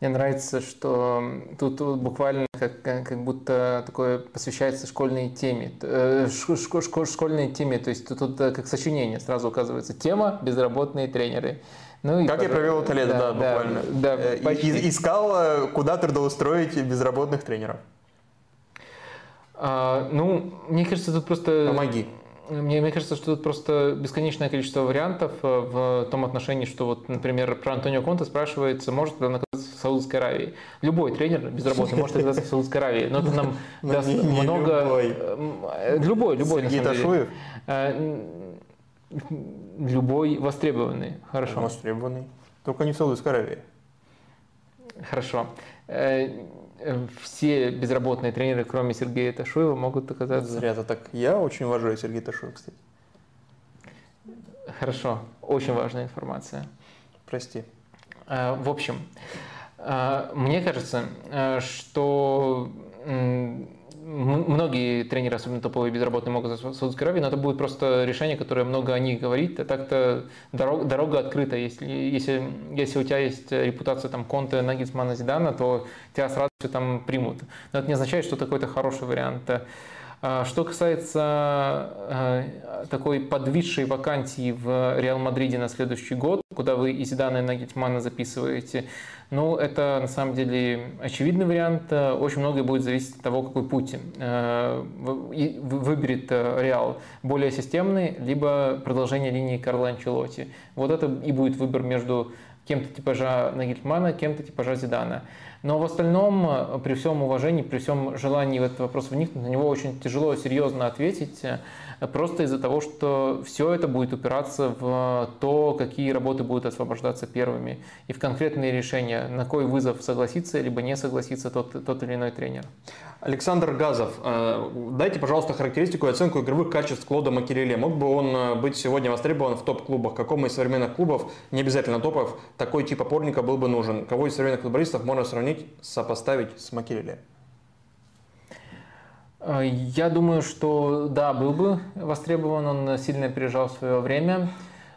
Мне нравится, что тут, буквально как, как будто такое посвящается школьной теме, э, шко, шко, школьной теме, то есть тут, тут как сочинение сразу указывается тема «Безработные тренеры». Ну, как и, я провел это лето, да, да буквально. Да, да, почти. Искал, э, куда трудоустроить безработных тренеров. А, ну, мне кажется, тут просто... Помоги. Мне, мне кажется, что тут просто бесконечное количество вариантов э, в том отношении, что вот, например, про Антонио Конте спрашивается, может ли он оказаться в Саудовской Аравии. Любой тренер безработный может оказаться в Саудовской Аравии, но это нам <laughs> даст много... Любой. Э, любой, любой. Сергей Ташуев? Любой востребованный. Хорошо. Востребованный. Только не в Саудовской Аравии. Хорошо. Э, все безработные тренеры, кроме Сергея Ташуева, могут оказаться... Зря-то так. Я очень уважаю Сергея Ташуева, кстати. Хорошо. Очень важная информация. Прости. Э, в общем, э, мне кажется, что многие тренеры, особенно топовые безработные, могут в Саудовской Аравии, но это будет просто решение, которое много о них говорит. А так-то дорога, дорога открыта. Если, если, если у тебя есть репутация там, Конте, Нагельсмана, Зидана, то тебя сразу там примут. Но это не означает, что это какой-то хороший вариант. А что касается э, такой подвисшей вакансии в Реал Мадриде на следующий год, куда вы и Зидана, и Нагельсмана записываете, ну, это на самом деле очевидный вариант. Очень многое будет зависеть от того, какой путь э, выберет э, Реал. Более системный, либо продолжение линии Карла Анчелотти. Вот это и будет выбор между кем-то типажа Нагельмана, кем-то типажа Зидана. Но в остальном, э, при всем уважении, при всем желании в этот вопрос вникнуть, на него очень тяжело серьезно ответить, э, просто из-за того, что все это будет упираться в то, какие работы будут освобождаться первыми, и в конкретные решения, на кой вызов согласиться, либо не согласиться тот, тот или иной тренер. Александр Газов, э, дайте, пожалуйста, характеристику и оценку игровых качеств Клода Макереле. Мог бы он быть сегодня востребован в топ-клубах? Какому из современных клубов, не обязательно топов, такой тип опорника был бы нужен? Кого из современных футболистов можно сравнить, сопоставить с Макелеле? Я думаю, что да, был бы востребован, он сильно опережал свое время.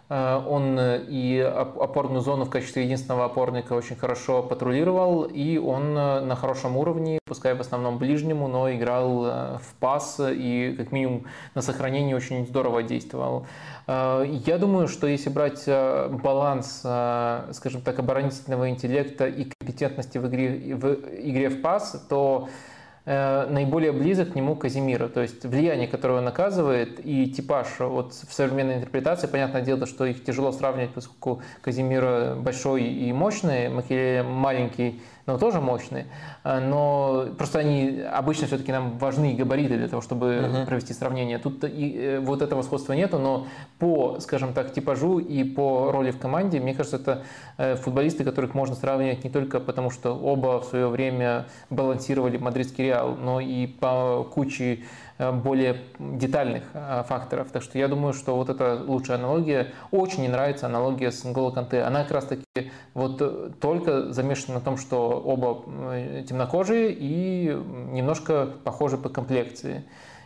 Э, он э, и опорную зону в качестве единственного опорника очень хорошо патрулировал, и он э, на хорошем уровне, пускай в основном ближнему, но играл в пас и как минимум на сохранении очень здорово действовал. Я думаю, что если брать баланс, скажем так, оборонительного интеллекта и компетентности в игре в, игре в пас, то Э, наиболее близок к нему Казимира. То есть влияние, которое он оказывает, и типаж вот в современной интерпретации, понятное дело, что их тяжело сравнивать, поскольку Казимира большой и мощный, Макеле маленький, но тоже мощные. А, но просто они обычно все-таки нам важны габариты для того, чтобы uh-huh. провести сравнение. Тут и, э, вот этого сходства нету, но по, скажем так, типажу и по роли в команде, мне кажется, это э, футболисты, которых можно сравнивать не только потому, что оба в свое время балансировали мадридский Реал, но и по куче Э, более детальных э, факторов. Так что я думаю, что вот эта лучшая аналогия. Очень не нравится аналогия с Нголо Канте. Она как раз таки вот э, только замешана на том, что оба темнокожие и немножко похожи по комплекции.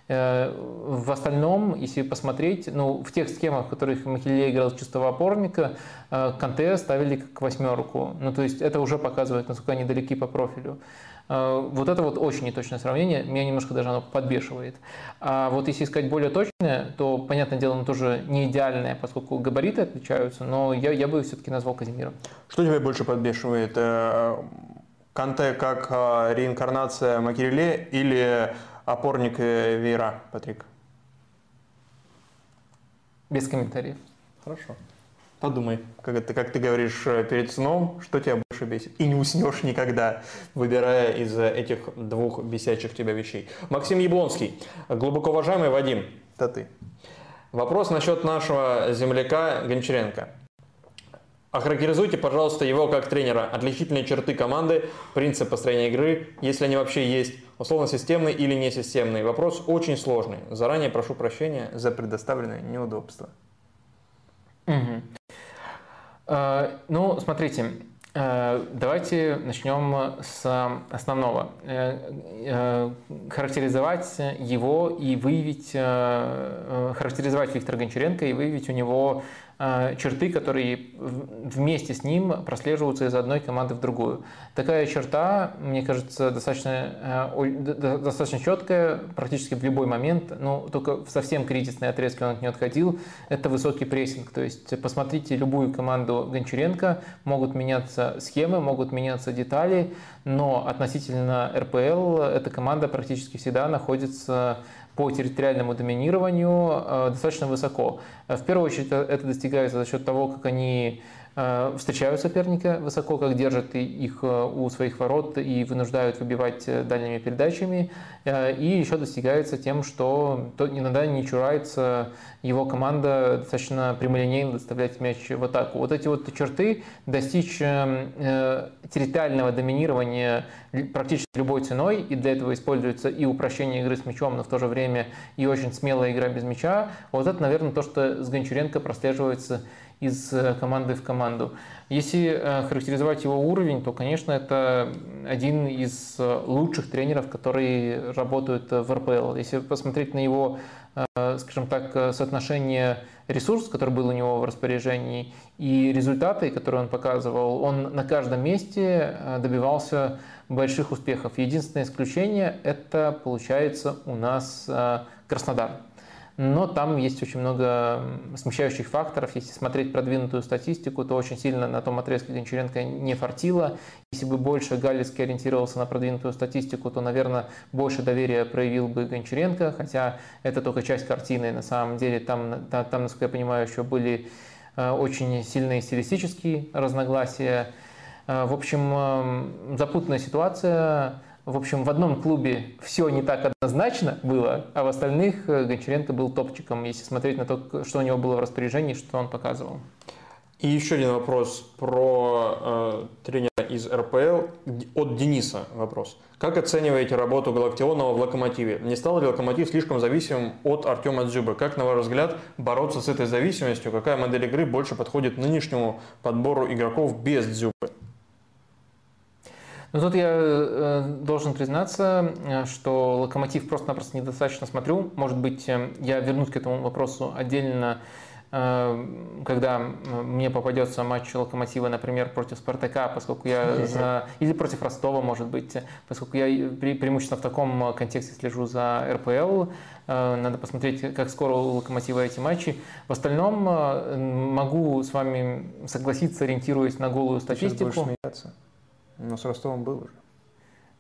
В остальном, если посмотреть, ну, в тех схемах, в которых Махиле играл чистого опорника, Канте ставили как восьмерку. Ну, то есть это уже показывает, насколько они далеки по профилю. Э, вот это вот очень неточное сравнение, меня немножко даже оно подбешивает. А вот если искать более точное, то, понятное дело, оно тоже не идеальное, поскольку габариты отличаются, но я, я бы все-таки назвал Казимиром. Что тебя больше подбешивает? Э, Канте как э, реинкарнация Макереле или опорник Вейра, Патрик? Без комментариев. Хорошо. Подумай, как, это, как ты говоришь перед сном, что тебя больше бесит. И не уснешь никогда, выбирая из этих двух бесячих тебя вещей. Максим Яблонский. Глубоко уважаемый Вадим. Это ты. Вопрос насчет нашего земляка Гончаренко. Охарактеризуйте, пожалуйста, его как тренера. Отличительные черты команды, принцип построения игры, если они вообще есть, условно-системный или несистемный. Вопрос очень сложный. Заранее прошу прощения за предоставленное неудобство. Угу. Ну, смотрите, давайте начнем с основного. Э, э, характеризовать его и выявить, характеризовать Виктора Гончаренко и выявить у него Э, черты, которые вместе с ним прослеживаются из одной команды в другую. Такая черта, мне кажется, достаточно, э, достаточно четкая практически в любой момент, но только в совсем кризисные отрезки он от нее отходил, это высокий прессинг. То есть посмотрите любую команду Гончаренко, могут меняться схемы, могут меняться детали, но относительно РПЛ эта команда практически всегда находится по территориальному доминированию э, достаточно высоко. Э, в первую очередь э, это достигается за счет того, как они встречают соперника высоко, как держат их э, у своих ворот и вынуждают выбивать э, дальними передачами. И еще достигается тем, что иногда не чурается его команда достаточно прямолинейно доставлять мяч в атаку. Вот эти вот черты достичь территориального доминирования практически любой ценой, и для этого используется и упрощение игры с мячом, но в то же время и очень смелая игра без мяча. Вот это, наверное, то, что с Гончаренко прослеживается из э, команды в команду. Если э, характеризовать его уровень, то, конечно, это один из э, лучших тренеров, которые работают в РПЛ. Если посмотреть на его, скажем так, соотношение ресурс, который был у него в распоряжении, и результаты, которые он показывал, он на каждом месте добивался больших успехов. Единственное исключение – это, получается, у нас Краснодар но там есть очень много смещающих факторов. Если смотреть продвинутую статистику, то очень сильно на том отрезке Гончаренко не фартило. Если бы больше Галицкий ориентировался на продвинутую статистику, то, наверное, больше доверия проявил бы Гончаренко, хотя это только часть картины. На самом деле там, там, насколько я понимаю, еще были э, очень сильные стилистические разногласия. Э, в общем, запутанная ситуация. В общем, в одном клубе все не так однозначно было, а в остальных э, Гончаренко был топчиком, если смотреть на то, что у него было в распоряжении, что он показывал. И еще один вопрос про э, тренера из РПЛ. От Дениса вопрос. Как оцениваете работу Галактионова в «Локомотиве»? Не стал ли «Локомотив» слишком зависимым от Артема Дзюбы? Как, на ваш взгляд, бороться с этой зависимостью? Какая модель игры больше подходит нынешнему подбору игроков без Дзюбы? Ну тут я э, должен признаться, э, что Локомотив просто-напросто недостаточно смотрю. Может быть, э, я вернусь к этому вопросу отдельно, когда мне попадется матч Локомотива, например, против Спартака, поскольку я за... Или против Ростова, может быть, поскольку я преимущественно в таком контексте слежу за РПЛ. Надо посмотреть, как скоро у Локомотива эти матчи. В остальном могу с вами согласиться, ориентируясь на голую статистику. Но с Ростовом был уже.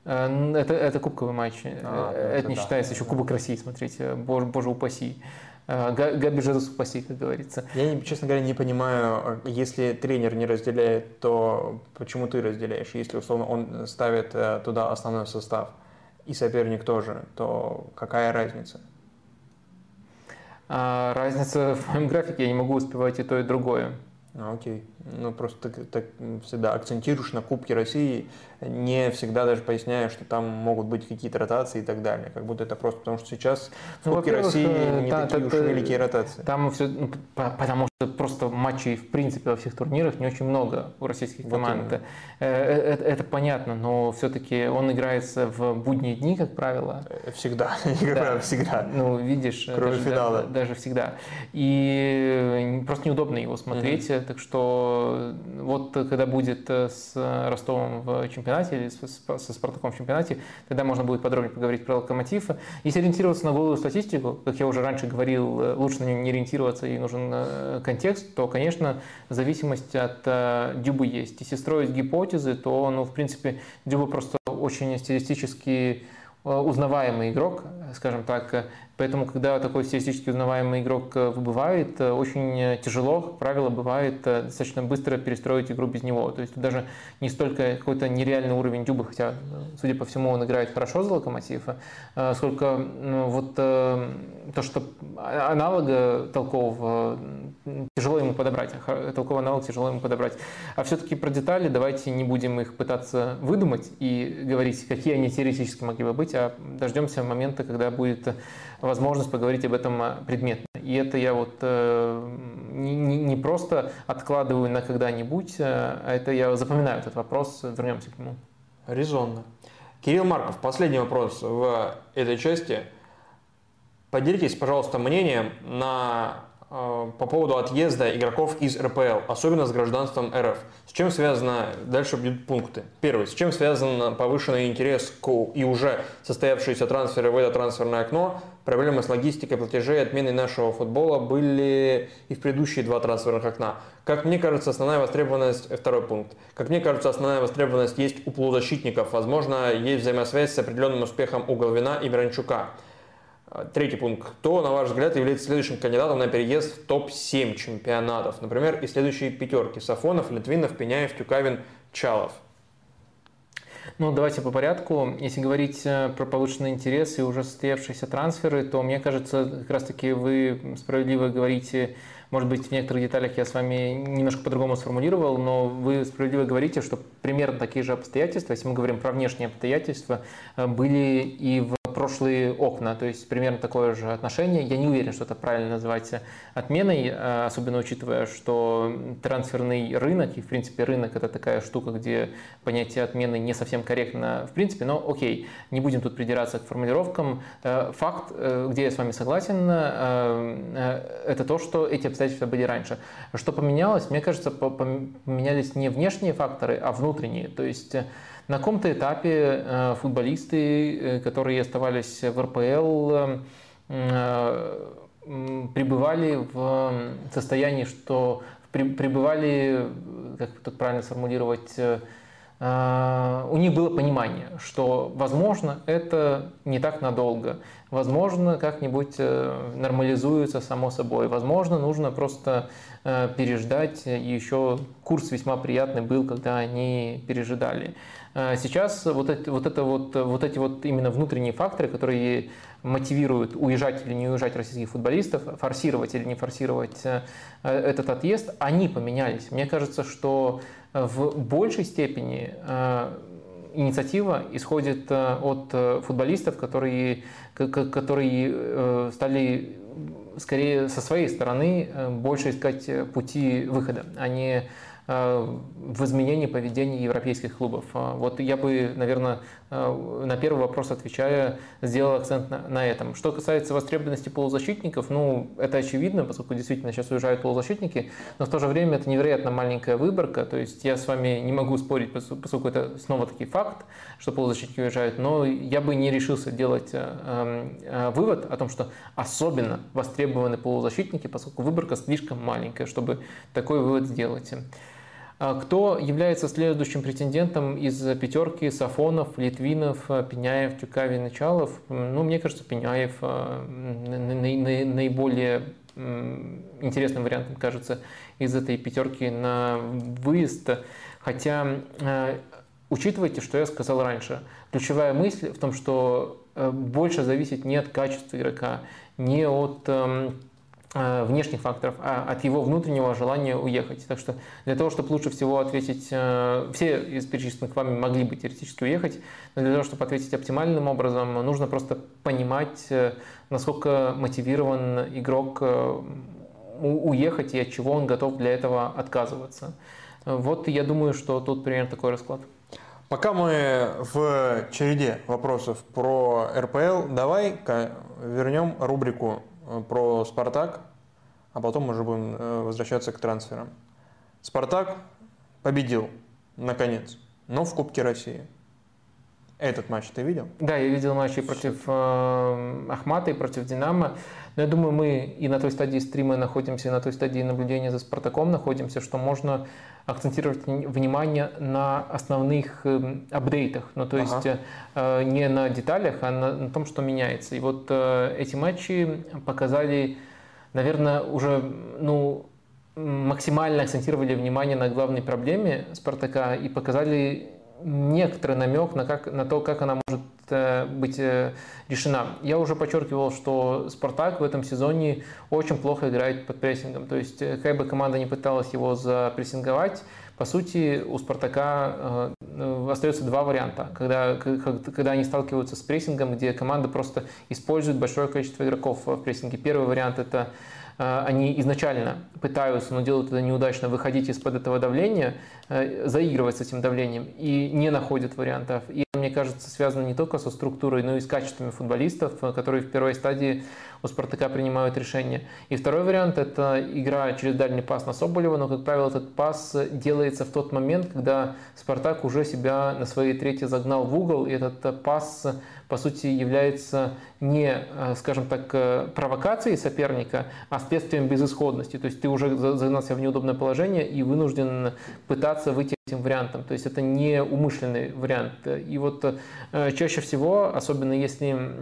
Э, это, это кубковый матч. А, э, это, это не да. считается еще Кубок России, смотрите. Боже, боже упаси. Э, Габи Жезус упаси, как говорится. Я, честно говоря, не понимаю, если тренер не разделяет, то почему ты разделяешь? Если, условно, он ставит туда основной состав, и соперник тоже, то какая разница? А, разница в моем графике, я не могу успевать и то, и другое. А, окей. Ну, просто ты так всегда акцентируешь на Кубке России, не всегда даже поясняя, что там могут быть какие-то ротации и так далее. Как будто это просто потому, что сейчас в ну, Кубке России э, не та, такие та, уж великие ротации. Там все, ну, потому что просто матчей в принципе во всех турнирах не очень много у российских вот команд. Это, э, это, это понятно, но все-таки он играется в будние дни, как правило. Э, всегда, <laughs> да. всегда. Ну, видишь, Кроме даже, финала. Даже, даже всегда. И просто неудобно его смотреть, mm-hmm. так что вот когда будет э, с Ростовом в чемпионате или со Спартаком в чемпионате, тогда можно будет подробнее поговорить про Локомотив. Если ориентироваться на голую статистику, как я уже раньше говорил, э, лучше на нее не ориентироваться и нужен э, контекст, то, конечно, зависимость от Дюбы есть. Если строить гипотезы, то, ну, в принципе, Дюба просто очень стилистически узнаваемый игрок, скажем так, Поэтому, когда такой стилистически узнаваемый игрок э, выбывает, э, очень тяжело, как правило, бывает э, достаточно быстро перестроить игру без него. То есть даже не столько какой-то нереальный уровень Дюба, хотя, судя по всему, он играет хорошо за Локомотив, сколько ну, вот то, что аналога толкового тяжело ему подобрать, толковый аналог тяжело ему подобрать. А все-таки про детали давайте не будем их пытаться выдумать и говорить, какие они теоретически могли бы быть, а дождемся момента, когда будет возможность поговорить об этом а, предметно. И это я вот э, не, просто откладываю на когда-нибудь, э, а это я запоминаю этот вопрос, вернемся к нему. Резонно. Кирилл Марков, последний вопрос в этой части. Поделитесь, пожалуйста, мнением на Э, по поводу отъезда игроков из РПЛ, особенно с гражданством РФ. С чем связано, дальше будут пункты. Первый, с чем связан повышенный интерес к и уже состоявшиеся трансферы в это трансферное окно, проблемы с логистикой платежей, отменой нашего футбола были и в предыдущие два трансферных окна. Как мне кажется, основная востребованность, второй пункт, как мне кажется, основная востребованность есть у полузащитников. Возможно, есть взаимосвязь с определенным успехом у Головина и Миранчука. Третий пункт. Кто, на ваш взгляд, является следующим кандидатом на переезд в топ-7 чемпионатов? Например, из следующей пятерки. Сафонов, Литвинов, Пеняев, Тюкавин, Чалов. Ну, давайте по порядку. Если говорить э, про повышенный интерес и уже состоявшиеся трансферы, то мне кажется, как раз-таки вы справедливо говорите, может быть, в некоторых деталях я с вами немножко по-другому сформулировал, но вы справедливо говорите, что примерно такие же обстоятельства, если мы говорим про внешние обстоятельства, э, были и в прошлые окна, то есть примерно такое же отношение. Я не уверен, что это правильно называть отменой, а, особенно учитывая, что трансферный рынок, и в принципе рынок это такая штука, где понятие отмены не совсем корректно в принципе, но окей, не будем тут придираться к формулировкам. Э, факт, э, где я с вами согласен, э, это то, что эти обстоятельства были раньше. Что поменялось? Мне кажется, поменялись не внешние факторы, а внутренние. То есть на каком-то этапе э, футболисты, э, которые оставались в РПЛ, э, пребывали в состоянии, что пребывали, как тут правильно сформулировать, у них было понимание, что, возможно, это не так надолго, возможно, как-нибудь нормализуется само собой, возможно, нужно просто переждать, и еще курс весьма приятный был, когда они пережидали. А сейчас вот, эти, вот, это вот, вот эти вот именно внутренние факторы, которые мотивируют уезжать или не уезжать российских футболистов, форсировать или не форсировать э, этот отъезд, они поменялись. Мне кажется, что в большей степени э, инициатива исходит э, от футболистов, которые, которые стали скорее со своей стороны больше искать пути выхода, а не в изменении поведения европейских клубов. Вот я бы, наверное, на первый вопрос отвечая, сделал акцент на, на этом. Что касается востребованности полузащитников, ну, это очевидно, поскольку действительно сейчас уезжают полузащитники, но в то же время это невероятно маленькая выборка, то есть я с вами не могу спорить, поскольку это снова-таки факт, что полузащитники уезжают, но я бы не решился делать э, э, вывод о том, что особенно востребованы полузащитники, поскольку выборка слишком маленькая, чтобы такой вывод сделать. А кто является следующим претендентом из пятерки Сафонов, Литвинов, Пеняев, Тюкавин и Чалов? Ну, мне кажется, Пеняев а, наиболее интересным вариантом кажется из этой пятерки на выезд. Хотя а, учитывайте, что я сказал раньше. Ключевая мысль в том, что больше зависит не от качества игрока, не от Э, внешних факторов, а от его внутреннего желания уехать. Так что для того, чтобы лучше всего ответить, э, все из перечисленных вами могли бы теоретически уехать, но для того, чтобы ответить оптимальным образом, нужно просто понимать, э, насколько мотивирован игрок уехать и от чего он готов для этого отказываться. Вот я думаю, что тут примерно такой расклад. Пока мы в череде вопросов про РПЛ, давай вернем рубрику Э, про «Спартак», а потом уже будем э, возвращаться к трансферам. «Спартак» победил, наконец, но в Кубке России. Этот матч ты видел? Да, я видел матчи против э, Ахмата и против Динамо. Но я думаю, мы и на той стадии стрима находимся, и на той стадии наблюдения за Спартаком находимся, что можно акцентировать внимание на основных э, апдейтах, ну то есть ага. э, не на деталях, а на, на том, что меняется. И вот э, эти матчи показали, наверное, уже ну максимально акцентировали внимание на главной проблеме Спартака и показали некоторый намек на, как, на то, как она может э, быть э, решена. Я уже подчеркивал, что Спартак в этом сезоне очень плохо играет под прессингом. То есть, э, как бы команда не пыталась его запрессинговать, по сути, у Спартака остается два варианта. Когда, когда они сталкиваются с прессингом, где команда просто использует большое количество игроков в прессинге. Первый вариант – это они изначально пытаются, но делают это неудачно, выходить из-под этого давления, заигрывать с этим давлением и не находят вариантов. И мне кажется, связано не только со структурой, но и с качествами футболистов, которые в первой стадии у Спартака принимают решения. И второй вариант – это игра через дальний пас на Соболева, но, как правило, этот пас делается в тот момент, когда Спартак уже себя на своей трети загнал в угол, и этот пас по сути, является не, скажем так, провокацией соперника, а следствием безысходности. То есть ты уже загнался в неудобное положение и вынужден пытаться выйти этим вариантом. То есть это не умышленный вариант. И вот э, чаще всего, особенно если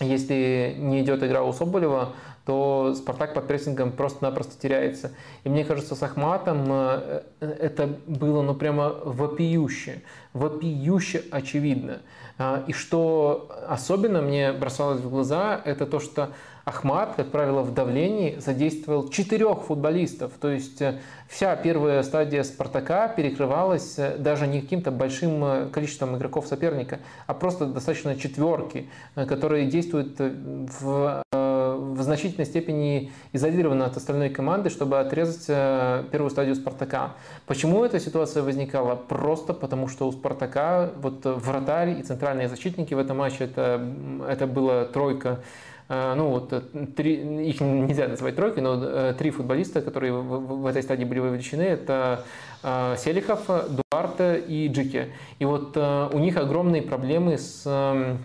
если не идет игра у Соболева, то Спартак под прессингом просто-напросто теряется. И мне кажется, с Ахматом э, это было ну прямо вопиюще, вопиюще очевидно. А, и что особенно мне бросалось в глаза, это то, что Ахмат, как правило, в давлении задействовал четырех футболистов. То есть э, вся первая стадия Спартака перекрывалась э, даже не каким-то большим э, количеством игроков соперника, а просто достаточно четверки, которые действуют в, в значительной степени изолированно от остальной команды, чтобы отрезать первую стадию Спартака. Почему эта ситуация возникала? Просто потому, что у Спартака вот вратарь и центральные защитники в этом матче это, это была тройка Э, ну вот э, три, их нельзя называть тройкой, но э, три футболиста, которые в, в этой стадии были вовлечены, это Селихов, Дуарте и Джики. И вот у них огромные проблемы с эм,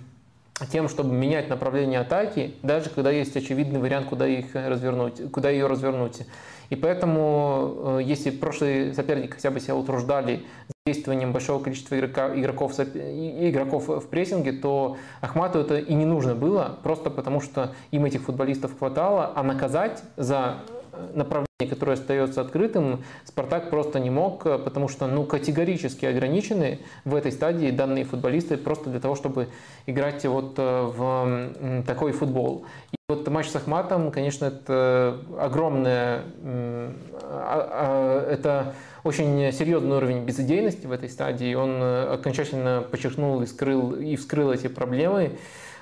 тем, чтобы менять направление атаки, даже когда есть очевидный вариант, куда их развернуть, куда ее развернуть. И поэтому, если прошлые соперники хотя бы себя утруждали действованием большого количества игрока, игроков, игроков в прессинге, то Ахмату это и не нужно было, просто потому что им этих футболистов хватало, а наказать за э, направление, которое остается открытым, Спартак просто не мог, потому что ну, категорически ограничены в этой стадии данные футболисты просто для того, чтобы играть вот э, в такой футбол. И вот матч с Ахматом, конечно, это огромное, а, а, это очень серьезный уровень безыдейности в этой стадии. Он э, окончательно подчеркнул и, скрыл, и вскрыл эти проблемы.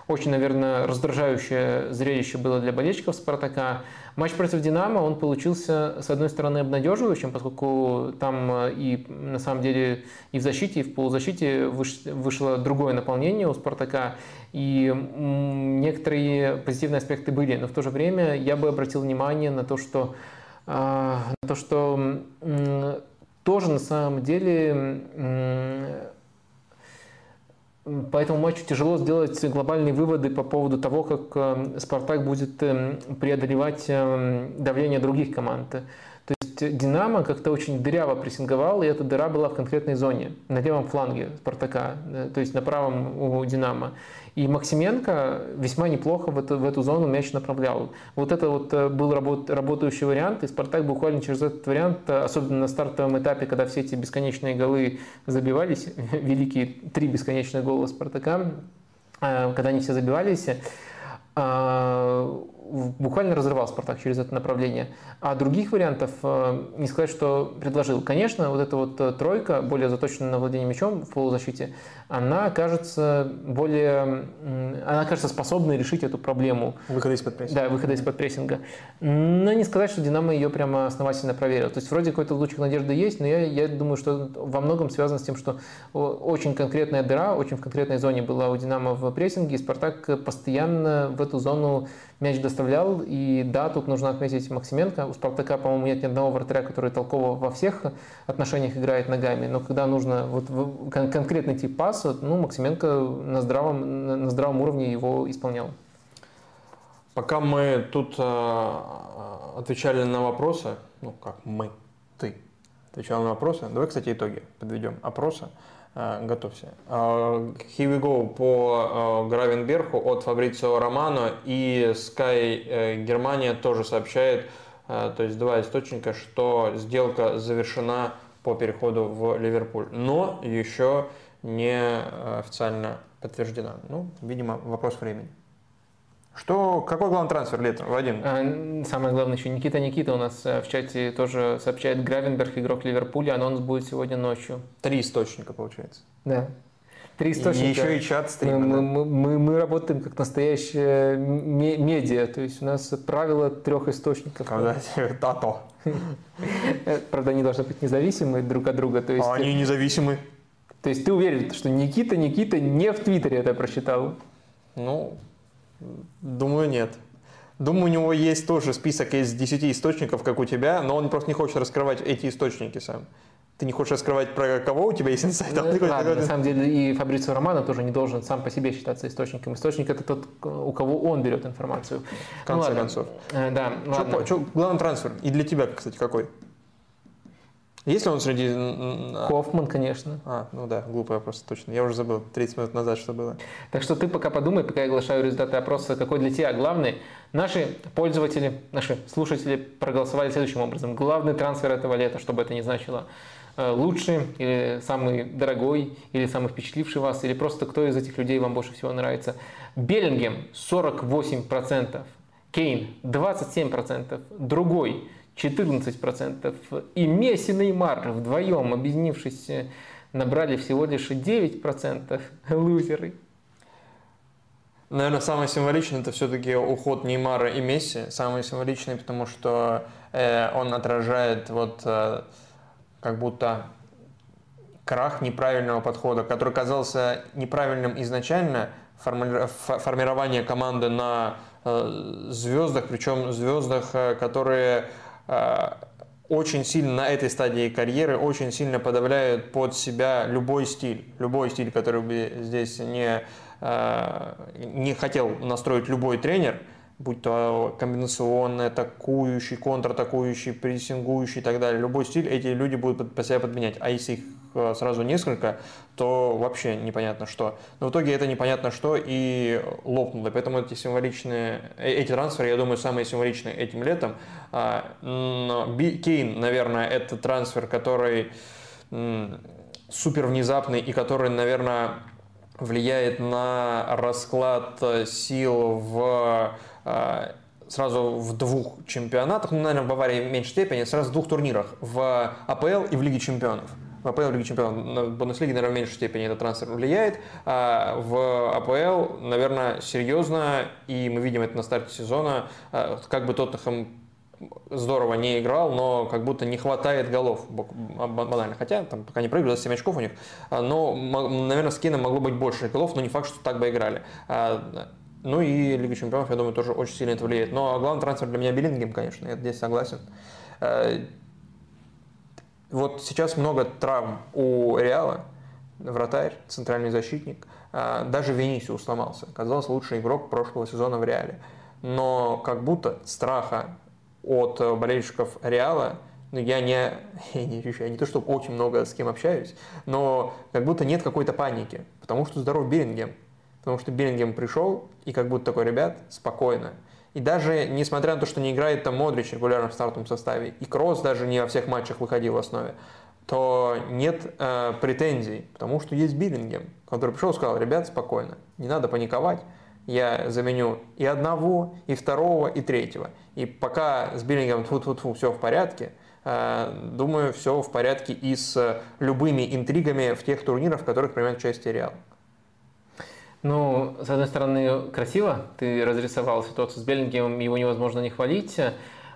очень, наверное, раздражающее зрелище было для болельщиков «Спартака». Матч против «Динамо», он получился, с одной стороны, обнадеживающим, поскольку там э, и, на самом деле, и в защите, и в полузащите вышло другое наполнение у «Спартака», и некоторые позитивные аспекты были, но в то же время я бы обратил внимание на то, что, э, на то, что тоже на самом деле по этому матчу тяжело сделать глобальные выводы по поводу того, как э, Спартак будет эм, преодолевать эм, давление других команд. Есть Динамо как-то очень дыряво прессинговал, и эта дыра была в конкретной зоне, на левом фланге Спартака, то есть на правом у Динамо. И Максименко весьма неплохо в эту, в эту зону мяч направлял. Вот это вот э, был работ, работающий вариант, и Спартак буквально через этот вариант, э, особенно на стартовом этапе, когда все эти бесконечные голы забивались, <laughs> великие три бесконечных гола Спартака, э, когда они все забивались, буквально разрывал Спартак через это направление. А других вариантов э, не сказать, что предложил. Конечно, вот эта вот э, тройка, более заточенная на владение мячом в полузащите, она кажется более, она кажется способной решить эту проблему. Выхода из-под прессинга. Да, выхода из-под прессинга. Но не сказать, что Динамо ее прямо основательно проверил. То есть вроде какой-то лучик надежды есть, но я, я думаю, что во многом связано с тем, что очень конкретная дыра, очень в конкретной зоне была у Динамо в прессинге, и Спартак постоянно в эту зону мяч доставлял. И да, тут нужно отметить Максименко. У Спартака, по-моему, нет ни одного вратаря, который толково во всех отношениях играет ногами. Но когда нужно вот кон- конкретный тип паса, ну, Максименко на здравом, на здравом уровне его исполнял. Пока мы тут э, отвечали на вопросы, ну как мы, ты отвечал на вопросы, давай, кстати, итоги подведем опроса. Э, готовься. Uh, here we go по uh, Гравенберху от Фабрицио Романо и Sky uh, Германия тоже сообщает, то есть два источника, что сделка завершена по переходу в Ливерпуль, но еще не официально подтверждена. Ну, видимо, вопрос времени. Что, какой главный трансфер летом, Вадим? А, самое главное еще Никита Никита у нас э, в чате тоже сообщает Гравенберг, игрок Ливерпуля, анонс будет сегодня ночью. Три источника, получается. Да. Три источника. И еще и чат стрима. Мы, да? мы, мы, мы работаем как настоящая медиа, то есть у нас правило трех источников. Когда то. Правда, они должны быть независимы друг от друга. То есть, а они независимы. То есть ты уверен, что Никита Никита не в Твиттере это прочитал? Ну, Думаю, нет. Думаю, у него есть тоже список из 10 источников, как у тебя, но он просто не хочет раскрывать эти источники сам. Ты не хочешь раскрывать, про кого у тебя есть инсайт? Ну, ладно, на самом деле и Фабрицио Романо тоже не должен сам по себе считаться источником. Источник это тот, у кого он берет информацию. В конце ну, концов. Э, да, что, ладно. Что, главный трансфер? И для тебя, кстати, какой? Есть ли он среди... Хоффман, конечно. А, ну да, глупый вопрос, точно. Я уже забыл 30 минут назад, что было. Так что ты пока подумай, пока я оглашаю результаты опроса, какой для тебя главный. Наши пользователи, наши слушатели проголосовали следующим образом. Главный трансфер этого лета, чтобы это не значило э, лучший или самый дорогой, или самый впечатливший вас, или просто кто из этих людей вам больше всего нравится. Беллингем 48%, Кейн 27%, другой 14%. И Месси Неймар вдвоем, объединившись, набрали всего лишь 9% <laughs> лузеры. Наверное, самое символичное это все-таки уход Неймара и Месси. Самый символичный, потому что э, он отражает вот э, как будто крах неправильного подхода, который казался неправильным изначально, форми формирование команды на э, звездах, причем звездах, э, которые очень сильно на этой стадии карьеры очень сильно подавляют под себя любой стиль, любой стиль, который бы здесь не, э, не хотел настроить любой тренер, будь то комбинационный, атакующий, контратакующий, прессингующий и так далее, любой стиль эти люди будут под себя подменять. А если их Э, сразу несколько, то вообще непонятно что. Но в итоге это непонятно что и лопнуло. Поэтому эти символичные, э, эти трансферы, я думаю, самые символичные этим летом. А, Кейн, наверное, это трансфер, который супер внезапный и который, наверное, влияет на расклад сил в э, сразу в двух чемпионатах, ну, наверное, в Баварии в меньшей степени, сразу в двух турнирах, в АПЛ и в Лиге чемпионов. В АПЛ Лиги Чемпионов на Бундеслиге, наверное, в меньшей степени этот трансфер влияет. А в АПЛ, наверное, серьезно, и мы видим это на старте сезона, а, как бы Тоттенхэм здорово не играл, но как будто не хватает голов банально. Хотя там пока не прыгали, 7 очков у них. А, но, наверное, с Кейном могло быть больше голов, но не факт, что так бы играли. А, ну и Лига Чемпионов, я думаю, тоже очень сильно это влияет. Но главный трансфер для меня Биллингем, конечно, я здесь согласен. А, вот сейчас много травм у Реала, вратарь, центральный защитник. Даже Венисиус сломался. Казалось, лучший игрок прошлого сезона в Реале. Но как будто страха от э, болельщиков Реала, ну, я не, <laughs> я не ощущаю, не то, что очень много с кем общаюсь, но как будто нет какой-то паники, потому что здоров Биллингем. Потому что Биллингем пришел, и как будто такой, ребят, спокойно. И даже несмотря на то, что не играет там Модрич регулярно в стартовом составе, и Кросс даже не во всех матчах выходил в основе, то нет э, претензий, потому что есть Биллингем, который пришел и сказал, ребят, спокойно, не надо паниковать, я заменю и одного, и второго, и третьего. И пока с Биллингом тьфу -тьфу -тьфу, все в порядке, э, думаю, все в порядке и с любыми интригами в тех турнирах, в которых принимает участие Реал. Ну, с одной стороны, красиво ты разрисовал ситуацию с Беллингемом, его невозможно не хвалить,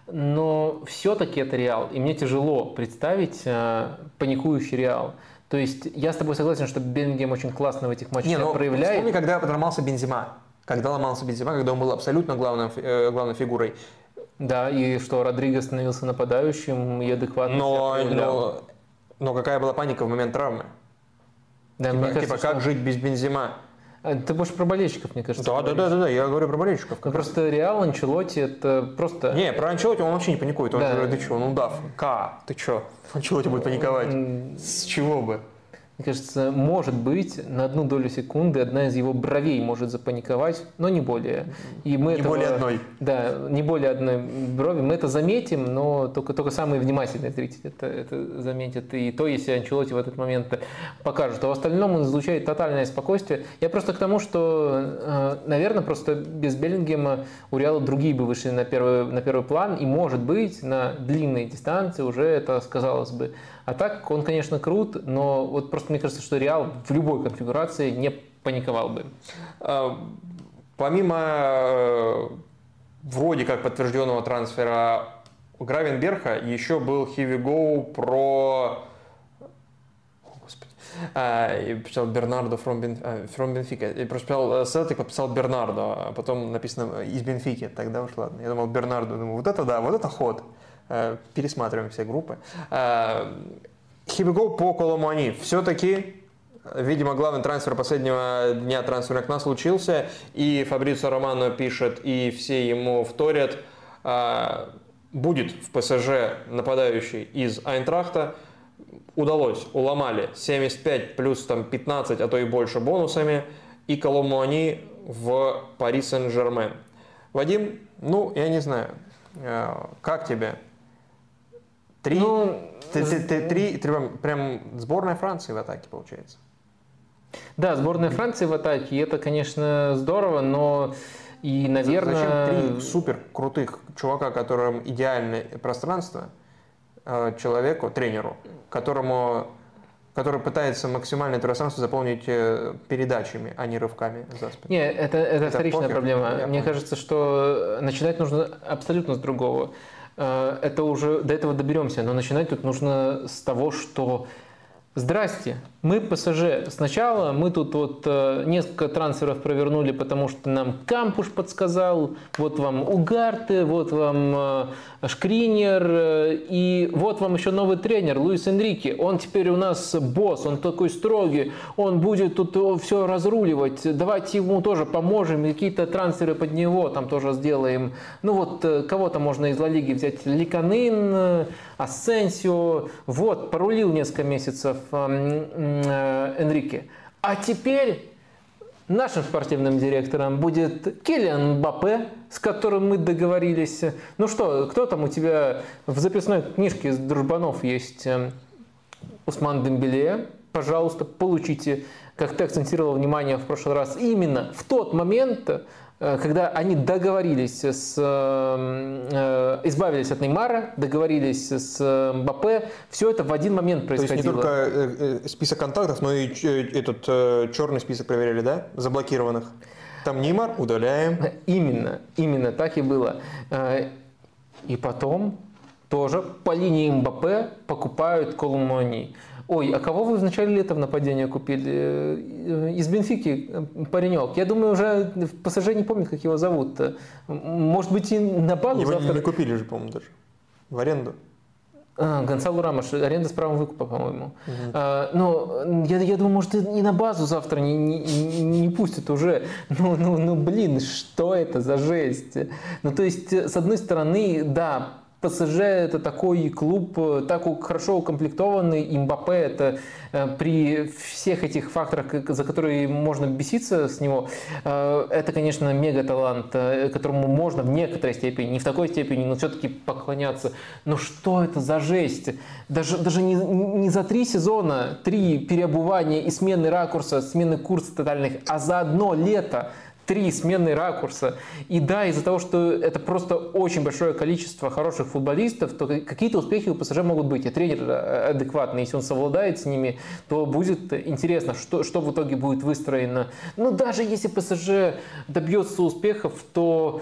но все-таки это Реал, и мне тяжело представить э, паникующий Реал. То есть я с тобой согласен, что Беллингем очень классно в этих матчах не, ну, проявляет. Вспомни, когда подрамался Бензима когда ломался Бензима, когда он был абсолютно главным, э, главной фигурой. Да, и что Родриго становился нападающим и адекватно но, но, но какая была паника в момент травмы? Да, типа, мне кажется, типа как что... жить без Бензима? А, ты больше про болельщиков, мне кажется. Да, да, да, да, да, я говорю про болельщиков. Ну, просто Реал, Анчелоти, это просто... Не, про Анчелоти он вообще не паникует. Он да. говорит, ты что, ну дав, К, ты что? <laughs> Анчелоти будет паниковать. С чего бы? Мне кажется, может быть, на одну долю секунды одна из его бровей может запаниковать, но не более. И мы не этого, более одной. Да, не более одной брови. Мы это заметим, но только, только самые внимательные зрители это, это заметят. И то, если Анчелоти в этот момент покажет. А в остальном он излучает тотальное спокойствие. Я просто к тому, что, э, наверное, просто без Беллингема у Реала другие бы вышли на первый, на первый план. И, может быть, на длинной дистанции уже это сказалось бы а так, он, конечно, крут, но вот просто мне кажется, что Реал в любой конфигурации не паниковал бы. А, помимо э, вроде как подтвержденного трансфера Гравенберха, еще был Хиви Гоу про а, и писал Бернардо from, Бен, from Benfica. И прочитал Селтик, подписал Бернардо, а потом написано из Бенфики. Тогда уж ладно. Я думал Бернардо, думаю, вот это да, вот это ход. Э, пересматриваем все группы. Хибиго по Коломани. Все-таки Видимо, главный трансфер последнего дня трансфера к нас случился, и Фабрицио Романо пишет, и все ему вторят, э, будет в ПСЖ нападающий из Айнтрахта. Удалось, уломали 75 плюс там 15, а то и больше бонусами, и Коломуани в Пари Сен-Жермен. Вадим, ну, я не знаю, э, как тебе Три, ну, три, три, три, три, прям сборная Франции в атаке получается. Да, сборная Франции в атаке, и это, конечно, здорово, но и, наверное... Зачем три супер крутых чувака, которым идеальное пространство, э, человеку, тренеру, которому который пытается максимально это пространство заполнить э, передачами, а не рывками за спину. Не, это, это, это вторичная похер, проблема. Мне понял. кажется, что начинать нужно абсолютно с другого. Э, это уже до этого доберемся, но начинать тут нужно с того, что Здрасте, мы ПСЖ. Сначала мы тут вот э, несколько трансферов провернули, потому что нам Кампуш подсказал, вот вам Угарты, вот вам э, Шкринер, э, и вот вам еще новый тренер Луис Энрике. Он теперь у нас босс, он такой строгий, он будет тут все разруливать. Давайте ему тоже поможем, какие-то трансферы под него там тоже сделаем. Ну вот э, кого-то можно из Ла Лиги взять, Ликанын, э, Ассенсио. Вот, порулил несколько месяцев Э, Энрике. А теперь нашим спортивным директором будет Киллиан Бапе, с которым мы договорились. Ну что, кто там у тебя в записной книжке из дружбанов есть? Э, Усман Дембеле, пожалуйста, получите, как ты акцентировал внимание в прошлый раз, именно в тот момент когда они договорились с... Э, избавились от Неймара, договорились с МБП, все это в один момент происходило. То есть не только список контактов, но и этот черный список проверяли, да? Заблокированных. Там Неймар удаляем. Именно, именно так и было. И потом тоже по линии МБП покупают Колумани. Ой, а кого вы в начале лета в нападение купили? Э, из Бенфики э, паренек. Я думаю, уже ПСЖ не помнит, как его зовут. Может быть, и на базу Его завтра... не купили же, по-моему, даже. В аренду. А, Гонсалу Рамош, аренда с правом выкупа, по-моему. Угу. А, но я, я думаю, может, и на базу завтра не, не, не пустят уже. Ну, ну, ну, блин, что это за жесть? Ну, то есть, с одной стороны, да, ПСЖ это такой клуб, э, так хорошо укомплектованный, Имбапе это э, при всех этих факторах, за которые можно беситься с него, э, это, конечно, мега-талант, которому можно в некоторой степени, не в такой степени, но все-таки поклоняться. Но что это за жесть? Даже, даже не, не за три сезона, три переобувания и смены ракурса, смены курса тотальных, а за одно лето – три сменные ракурса. И да, из-за того, что это просто очень большое количество хороших футболистов, то какие-то успехи у ПСЖ могут быть. И тренер э, адекватный, если он совладает с ними, то будет интересно, что, что в итоге будет выстроено. Но даже если ПСЖ добьется успехов, то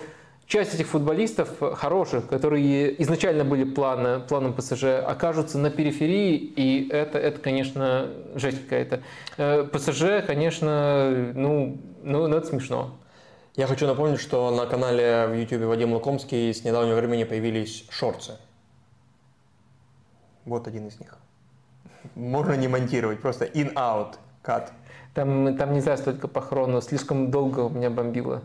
часть этих футболистов хороших, которые изначально были планы, планом ПСЖ, окажутся на периферии, и это, это конечно, жесть какая-то. Э, ПСЖ, конечно, ну, ну, ну это смешно. Я хочу напомнить, что на канале в YouTube Вадим Лукомский с недавнего времени появились шорты. Вот один из них. Можно не монтировать, просто in-out, cut. Там, там нельзя столько по хрону, слишком долго у меня бомбило.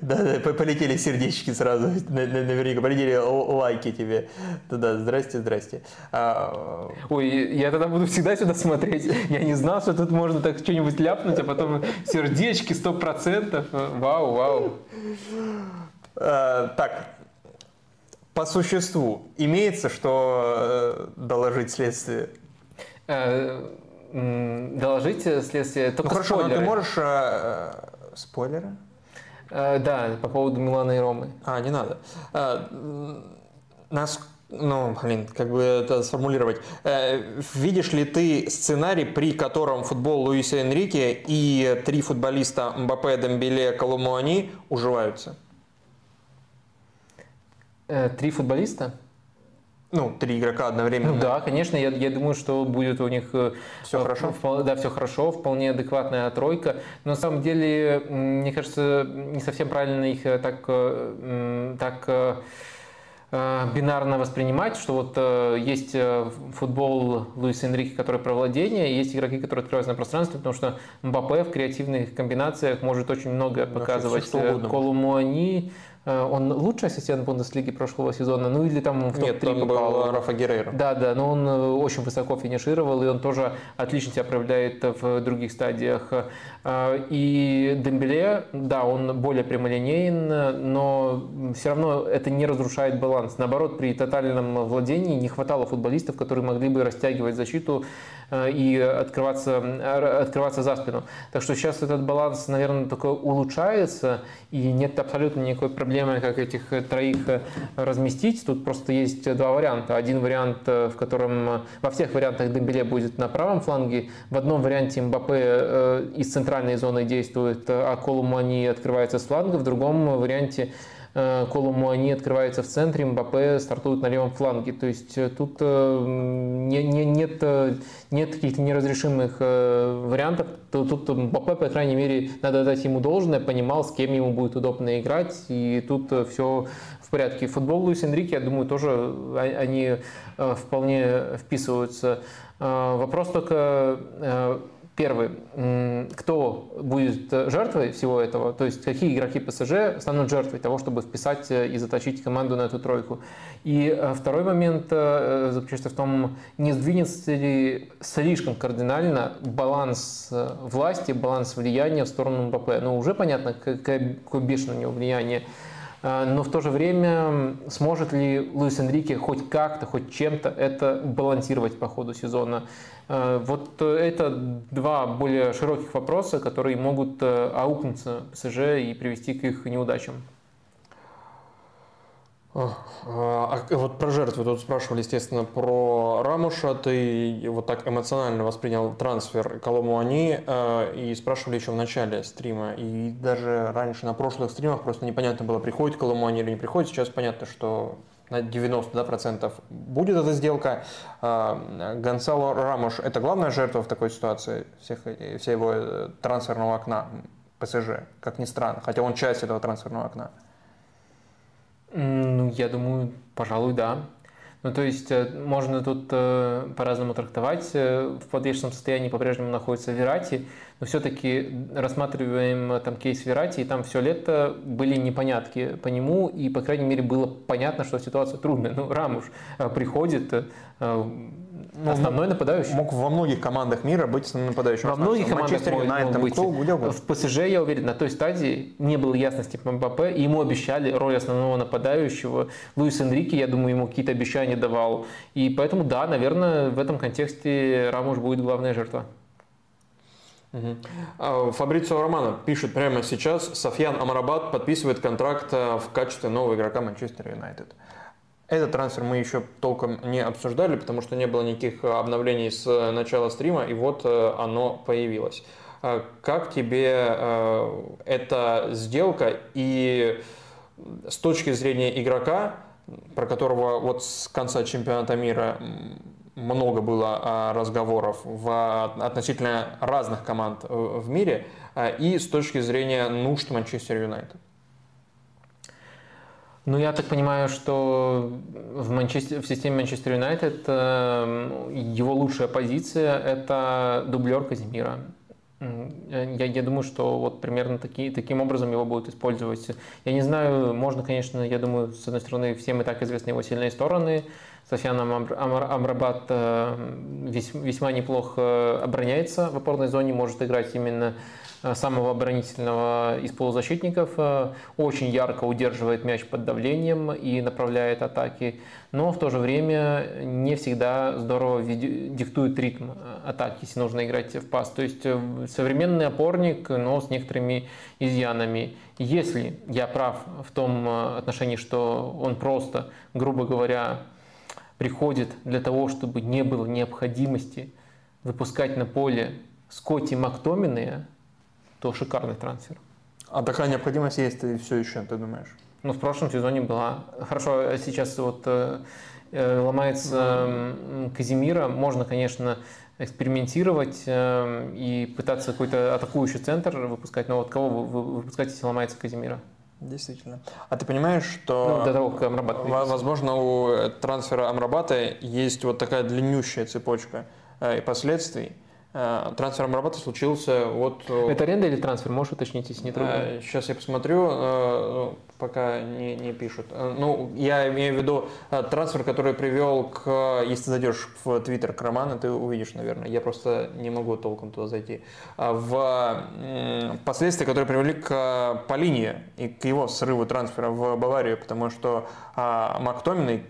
Да, полетели сердечки сразу, наверняка, полетели лайки тебе. Да-да, здрасте, здрасте. А, Ой, я тогда буду всегда сюда смотреть. Я не знал, что тут можно так что-нибудь ляпнуть, а потом сердечки, сто процентов. Вау, вау. А, так, по существу, имеется что э, доложить следствию? Э, доложить следствие. Только ну хорошо, спойлеры. но ты можешь э, спойлеры? Э, да, по поводу Милана и Ромы. А, не надо. Э, нас, ну, блин, как бы это сформулировать. Э, видишь ли ты сценарий, при котором футбол Луиса Энрике и три футболиста Мбаппе, Дембеле, Коломуани уживаются? Э, три футболиста? Ну, три игрока одновременно. Ну, да, конечно, я, я думаю, что будет у них э, все хорошо. Вполне, да, все хорошо, вполне адекватная тройка. Но на самом деле, мне кажется, не совсем правильно их э, так, э, так бинарно воспринимать, что вот есть футбол Луиса Энрике, который про владение, и есть игроки, которые открываются на пространстве, потому что Мбаппе в креативных комбинациях может очень многое показывать. Колумуани, Э, он лучший ассистент Бундеслиги прошлого сезона, ну или там в топ-3 Нет, попал. Рафа Геррейро. Да, да, но он э, очень высоко финишировал, и он тоже отлично себя проявляет в других стадиях. Э, и Дембеле, да, он более прямолинеен, но все равно это не разрушает баланс. Наоборот, при тотальном владении не хватало футболистов, которые могли бы растягивать защиту и открываться, открываться за спину. Так что сейчас этот баланс, наверное, только улучшается, и нет абсолютно никакой проблемы, как этих троих разместить. Тут просто есть два варианта. Один вариант, в котором во всех вариантах Дембеле будет на правом фланге, в одном варианте Мбаппе э, из центральной зоны действует, а Колумани открывается с фланга, в другом варианте Э, Колумуани открывается в центре, Мбаппе стартует на левом фланге. То есть э, тут э, не, не, нет, нет каких-то неразрешимых вариантов. Тут Мбаппе, по крайней мере, надо дать ему должное, понимал, с кем ему будет удобно играть. И тут все в порядке. Футбол Луис Энрике, я думаю, тоже а, они вполне вписываются. Вопрос только Первый, кто будет жертвой всего этого, то есть какие игроки ПСЖ станут жертвой того, чтобы вписать э, и заточить команду на эту тройку. И э, второй момент э, заключается в том, не сдвинется ли слишком кардинально баланс власти, баланс влияния в сторону МБП. Ну, уже понятно, какое бешеное у него влияние. Э, но в то же время сможет ли Луис Энрике хоть как-то, хоть чем-то это балансировать по ходу сезона? Э, вот это два более широких вопроса, которые могут аукнуться ПСЖ и привести к их неудачам. А, а вот про жертвы тут спрашивали, естественно, про Рамуша. Ты вот так эмоционально воспринял трансфер Коломуани э, и спрашивали еще в начале стрима. И даже раньше на прошлых стримах просто непонятно было, приходит Коломуани или не приходит. Сейчас понятно, что на 90% будет эта сделка. А, Гонсало Рамуш – это главная жертва в такой ситуации всех, всего его э, трансферного окна ПСЖ, как ни странно, хотя он часть этого трансферного окна. Ну, я думаю, пожалуй, да. Ну, то есть э, можно тут э, по-разному трактовать. Э, в подвешенном состоянии по-прежнему находится Верати, но все-таки рассматриваем там кейс Верати, и там все лето были непонятки по нему, и, по крайней мере, было понятно, что ситуация трудная. Ну, Рамуш приходит, ну, основной нападающий. Мог во многих командах мира быть основным нападающим. Во многих командах мог, Юнайтед, быть. Кто, В ПСЖ, я уверен, на той стадии не было ясности по МБП, и ему обещали роль основного нападающего. Луис Энрике, я думаю, ему какие-то обещания давал. И поэтому, да, наверное, в этом контексте Рамуш будет главная жертва. Угу. Фабрицио Романо пишет прямо сейчас, Софьян Амарабат подписывает контракт э, в качестве нового игрока Манчестер Юнайтед. Этот трансфер мы еще толком не обсуждали, потому что не было никаких обновлений с начала стрима, и вот э, оно появилось. А как тебе э, эта сделка и с точки зрения игрока, про которого вот с конца чемпионата мира много было а, разговоров в относительно разных команд в мире, а, и с точки зрения нужд Манчестер Юнайтед? Ну, я так понимаю, что в, Манчестер, в системе Манчестер Юнайтед э, его лучшая позиция – это дублер Казимира. Я, я думаю, что вот примерно таки, таким образом его будут использовать. Я не знаю, можно, конечно, я думаю, с одной стороны, всем и так известны его сильные стороны. Софьян Амрабат э, весьма неплохо обороняется в опорной зоне, может играть именно самого оборонительного из полузащитников, э, очень ярко удерживает мяч под давлением и направляет атаки, но в то же время не всегда здорово диктует ритм э, атаки, если нужно играть в пас. То есть современный опорник, но с некоторыми изъянами. Если я прав в том отношении, что он просто, грубо говоря, приходит для того, чтобы не было необходимости выпускать на поле Скотти Мактомины, то шикарный трансфер. А такая необходимость есть и все еще, ты думаешь? Ну, в прошлом сезоне была. Хорошо, а сейчас вот э, э ломается э, Казимира. Можно, конечно, экспериментировать э, и пытаться какой-то атакующий центр выпускать. Но вот кого вы выпускать, если ломается Казимира? Действительно. А ты понимаешь, что ну, до того, как Амрабат возможно у трансфера Амрабата есть вот такая длиннющая цепочка э, и последствий, Э, трансфер Амрабата случился вот... Э, Это аренда или трансфер? Можешь уточнить, если не трудно? Сейчас я посмотрю, э, пока не, не пишут. Ну, я имею в виду трансфер, который привел к... Если ты зайдешь в Твиттер к Роману, ты увидишь, наверное. Я просто не могу толком туда зайти. В последствия, которые привели к Полине и к его срыву трансфера в Баварию, потому что Мактоминой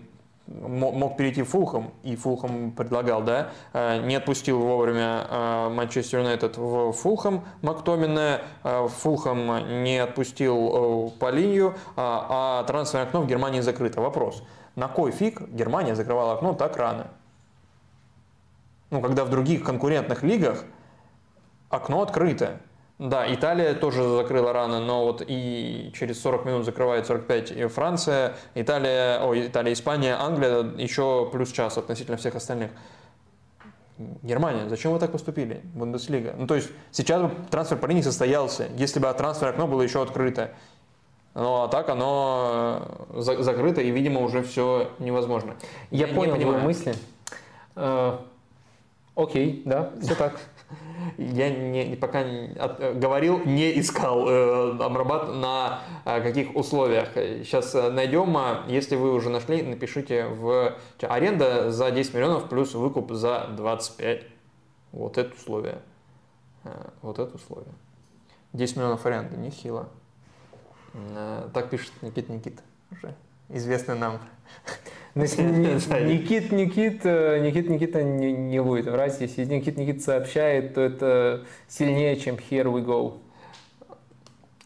мог перейти в Фулхам, и Фулхам предлагал, да, э, не отпустил вовремя э, Манчестер Юнайтед в Фулхам Мактомина, э, Фулхам не отпустил по линию, а, а трансферное окно в Германии закрыто. Вопрос, на кой фиг Германия закрывала окно так рано? Ну, когда в других конкурентных лигах окно открыто. Да, Италия тоже закрыла рано, но вот и через 40 минут закрывает 45 и Франция, Италия, ой, Италия, Испания, Англия еще плюс час относительно всех остальных. Германия, зачем вы так поступили? Бундеслига. Ну, то есть сейчас бы трансфер по линии состоялся, если бы трансфер окно было еще открыто. Ну, а так оно э, за закрыто, и, видимо, уже все невозможно. Я, Я понял твои мысли. Э, окей, да, все так. Я не, пока от, говорил, не искал э, Амрабат на э, каких условиях. Сейчас э, найдем, а если вы уже нашли, напишите в аренда за 10 миллионов плюс выкуп за 25. Вот это условие. Э, вот это условие. 10 миллионов аренды, нехило. Э, так пишет Никит Никит, уже известный нам. Ну, <laughs> Никит Никит, э, Никит Никита не, не будет врать. Если Никит Никит сообщает, то это сильнее, чем Here We Go.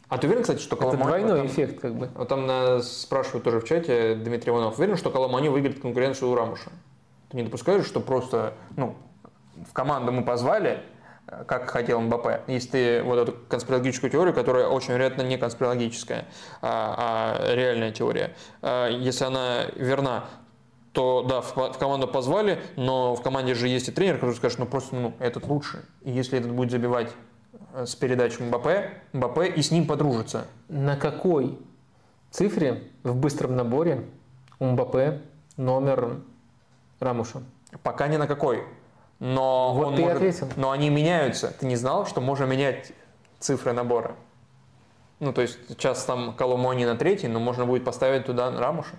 А ты уверен, кстати, что Коломани... Это двойной там, эффект, как бы. Вот там нас спрашивают тоже в чате, Дмитрий Иванов, уверен, что Коломани выиграет конкуренцию у Рамуша? Ты не допускаешь, что просто, ну, в команду мы позвали, как хотел МБП. Если ты вот эту конспирологическую теорию, которая очень вероятно не конспирологическая, а, а реальная теория, а, если она верна, то да, в, в команду позвали, но в команде же есть и тренер, который скажет, ну просто ну, этот лучше. И если этот будет забивать э, с передачей МБП, МБП и с ним подружится. На какой цифре в быстром наборе у МБП номер Рамуша? Пока ни на какой. Но, вот он ты может, ответил. но они меняются. Ты не знал, что можно менять цифры набора? Ну, то есть сейчас там Коломони на третий, но можно будет поставить туда Рамуша.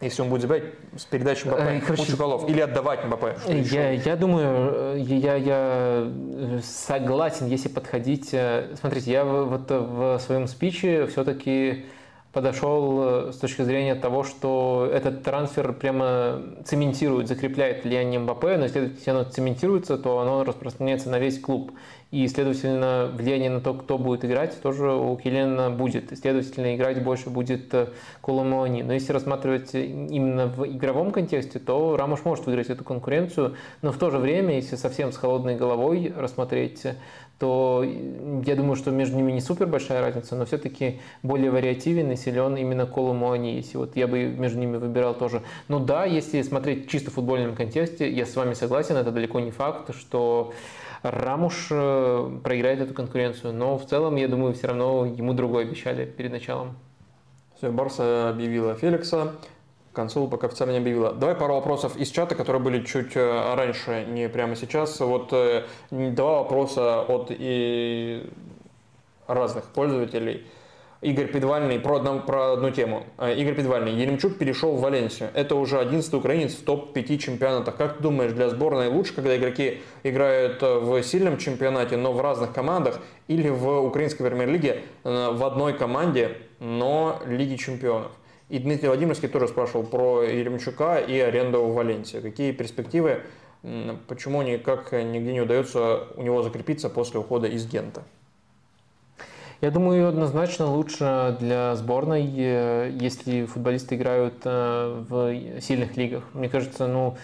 Если он будет забивать с передачей МБП Э, короче, кучу голов. Или отдавать что еще. Я, я думаю, э, я, я согласен, если подходить. э, Смотрите, я вот в своем спиче все-таки подошел э, с точки зрения того, что этот трансфер прямо цементирует, закрепляет влияние Мбаппе, но если оно цементируется, то оно распространяется на весь клуб. И, следовательно, влияние на то, кто будет играть, тоже у Келена будет. И, следовательно, играть больше будет э, Коломоани. Но если рассматривать именно в игровом контексте, то Рамош может выиграть эту конкуренцию. Но в то же время, если совсем с холодной головой рассмотреть, то я думаю, что между ними не супер большая разница, но все-таки более вариативен и силен именно Коломоани. Если вот я бы между ними выбирал тоже. Ну да, если смотреть чисто в футбольном контексте, я с вами согласен, это далеко не факт, что Рамуш э, проиграет эту конкуренцию, но в целом, я думаю, все равно ему другое обещали перед началом. Все, Барса объявила Феликса, консул пока официально не объявила. Давай пару вопросов из чата, которые были чуть э, раньше, не прямо сейчас. Вот э, два вопроса от и разных пользователей. Игорь Педвальный про одну, про одну тему. Э, Игорь Педвальный. Еремчук перешел в Валенсию. Это уже 11 украинец в топ-5 чемпионатах. Как ты думаешь, для сборной лучше, когда игроки играют в сильном чемпионате, но в разных командах, или в украинской премьер-лиге в одной команде, но Лиги чемпионов? И Дмитрий Владимирский тоже спрашивал про Еремчука и аренду в Валенсии. Какие перспективы, почему никак нигде не удается у него закрепиться после ухода из Гента? Я думаю, однозначно лучше для сборной, э, если футболисты играют э, в сильных лигах. Мне кажется, ну,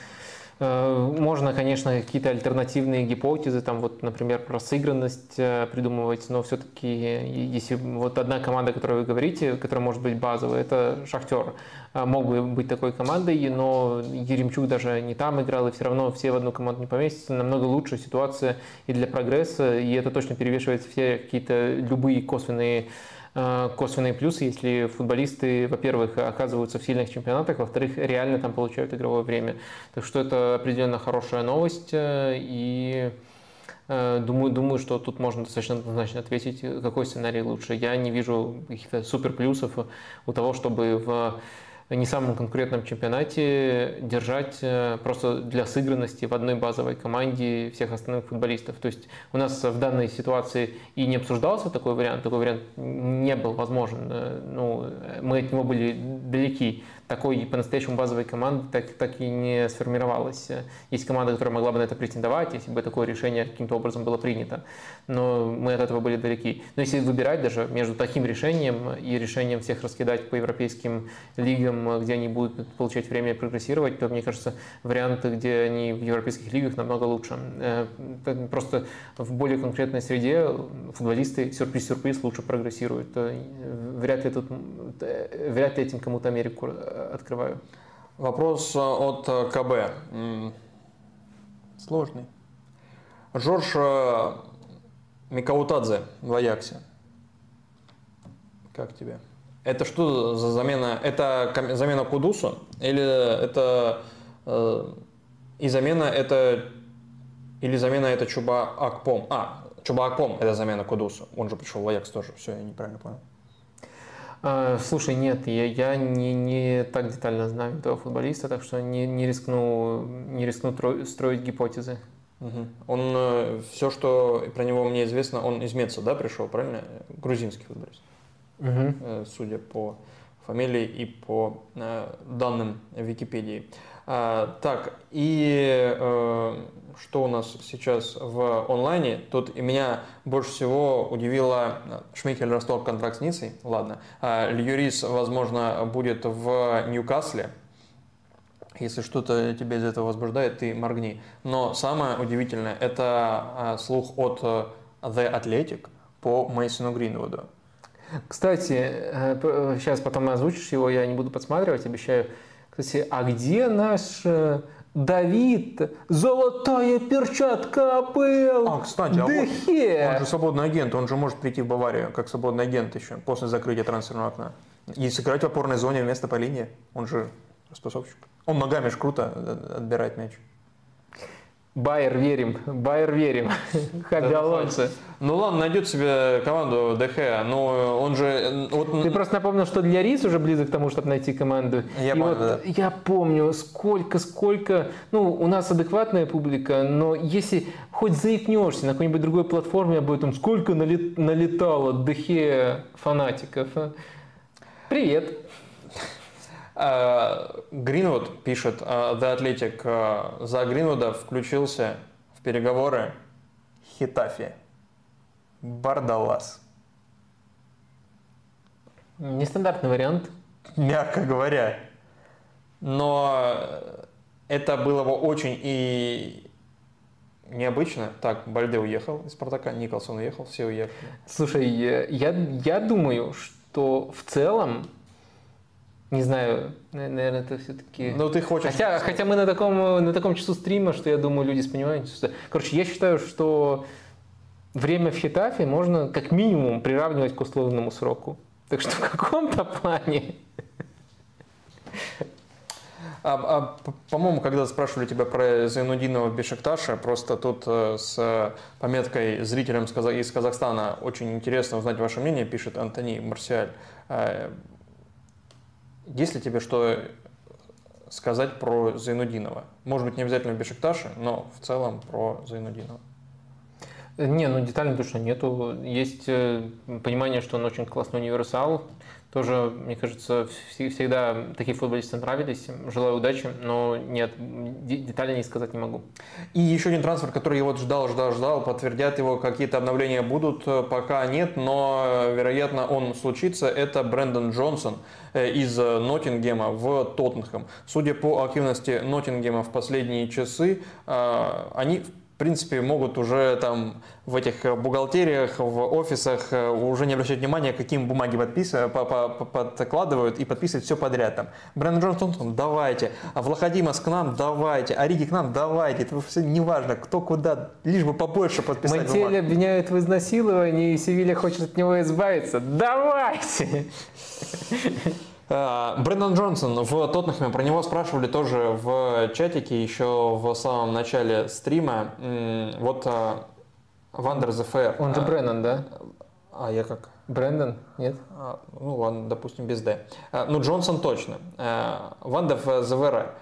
можно, конечно, какие-то альтернативные гипотезы, там вот, например, про сыгранность э, придумывать, но все-таки, если вот одна команда, о которой вы говорите, которая может быть базовой, это Шахтер. А, Мог бы быть такой командой, но Еремчук даже не там играл, и все равно все в одну команду не поместятся. Намного лучше ситуация и для прогресса, и это точно перевешивает все какие-то любые косвенные э, косвенные плюсы, если футболисты, во-первых, оказываются в сильных чемпионатах, во-вторых, реально там получают игровое время. Так что это определенно хорошая новость, э, и э, Думаю, думаю, что тут можно достаточно однозначно ответить, какой сценарий лучше. Я не вижу каких-то супер плюсов у того, чтобы в не самом конкурентном чемпионате держать э, просто для сыгранности в одной базовой команде всех остальных футболистов. То есть у нас в данной ситуации и не обсуждался такой вариант, такой вариант не был возможен. Э, Ну, мы от него были далеки. Такой по-настоящему базовой команды так, так и не сформировалась. Есть команда, которая могла бы на это претендовать, если бы такое решение каким-то образом было принято. Но мы от этого были далеки. Но если выбирать даже между таким решением и решением всех раскидать по европейским лигам, где они будут получать время прогрессировать, то, мне кажется, варианты, где они в европейских лигах намного лучше. Э, Просто в более конкретной среде футболисты, сюрприз-сюрприз, лучше прогрессируют. Э, Вряд ли, тут, э, вряд ли этим кому-то Америку открываю. Вопрос э, от э, КБ. Сложный. Жорж э, Микаутадзе в Аяксе. Как тебе? Это что за замена? Это замена Кудусу? Или это э, и замена это или замена это Чуба Акпом? А, Чуба Акпом это замена Кудусу. Он же пришел в Аякс тоже. Все, я неправильно понял. А, Слушай, нет, я, я не, не так детально знаю этого футболиста, так что не, не рискну, не рискну тро- строить гипотезы. Мгм. Он все, что про него мне известно, он из Меца, да, пришел, правильно? Грузинский футболист. угу. судя по фамилии и по данным Википедии. А, так, и что у нас сейчас в онлайне? Тут и меня больше всего удивило Шмихель Ростов контракт с Ницей. Ладно. А, Льюрис, возможно, будет в Ньюкасле. Если что-то тебя из этого возбуждает, ты моргни. Но самое удивительное – это а, слух от э, The Athletic по Мейсону Гринвуду. Кстати, сейчас э, потом озвучишь его, я не буду подсматривать, обещаю. Кстати, а где наш э, Давид, золотая перчатка АПЛ. А, кстати, Дехе. он же свободный агент, он же может прийти в Баварию как свободный агент еще после закрытия трансферного окна. И сыграть в опорной зоне вместо по линии, он же распасовщик. Он ногами ж круто отбирает мяч. Байер верим, Байер верим. <laughs> Хаби Алонсо. Ну ладно, найдет себе команду ДХ, но он же... Вот... Ты просто напомнил, что для Рис уже близок к тому, чтобы найти команду. Я, помню, вот да. я помню, сколько, сколько... Ну, у нас адекватная публика, но если хоть заикнешься на какой-нибудь другой платформе об этом, сколько налет... налетало ДХ фанатиков. А? Привет. А, Гринвуд пишет, а, The Athletic, а, за Гринвуда включился в переговоры Хитафи. Бардалас. Нестандартный вариант. Мягко говоря. Но это было бы очень и необычно. Так, Бальде уехал из Спартака, Николсон уехал, все уехали. Слушай, я, я думаю, что в целом не знаю, наверное, это все-таки... Ну, ты хочешь... Хотя, хотя мы на таком, на таком часу стрима, что я думаю, люди с пониманием... Короче, я считаю, что время в Хитафе можно как минимум приравнивать к условному сроку. Так что в каком-то плане... А, а, по-моему, когда спрашивали тебя про Зайнудинова Бешикташа, просто тут э, с пометкой зрителям из Казахстана очень интересно узнать ваше мнение, пишет Антони Марсиаль. Есть ли тебе что сказать про Зайнудинова? Может быть, не обязательно в Бешикташе, но в целом про Зайнудинова. Не, ну детально точно нету. Есть э, понимание, что он очень классный универсал, тоже, мне кажется, всегда такие футболисты нравились. Желаю удачи, но нет, детали не сказать не могу. И еще один трансфер, который я вот ждал, ждал, ждал, подтвердят его, какие-то обновления будут, э, пока нет, но, э, вероятно, он случится. Это Брэндон Джонсон э, из Ноттингема в Тоттенхэм. Судя по активности Ноттингема в последние часы, они принципе, могут уже там в этих бухгалтериях, в офисах э, уже не обращать внимания, какие бумаги подписывают, подкладывают и подписывают все подряд. Там. Брэндон Джонсон, давайте. А Влаходимас к нам, давайте. Ариги к нам, давайте. Это все неважно, кто куда, лишь бы побольше подписать Монтель обвиняют в изнасиловании, и Севилья хочет от него избавиться. Давайте! <laughs> Э, Брэндон Джонсон в Тоттенхэме, про него спрашивали тоже в чатике еще в самом начале стрима. Вот э, Вандер ЗФР. Он же Брэндон, да? А я как? Брэндон, нет? А, ну ладно, допустим, без Д. Э, ну, Джонсон точно. Вандер ЗВР.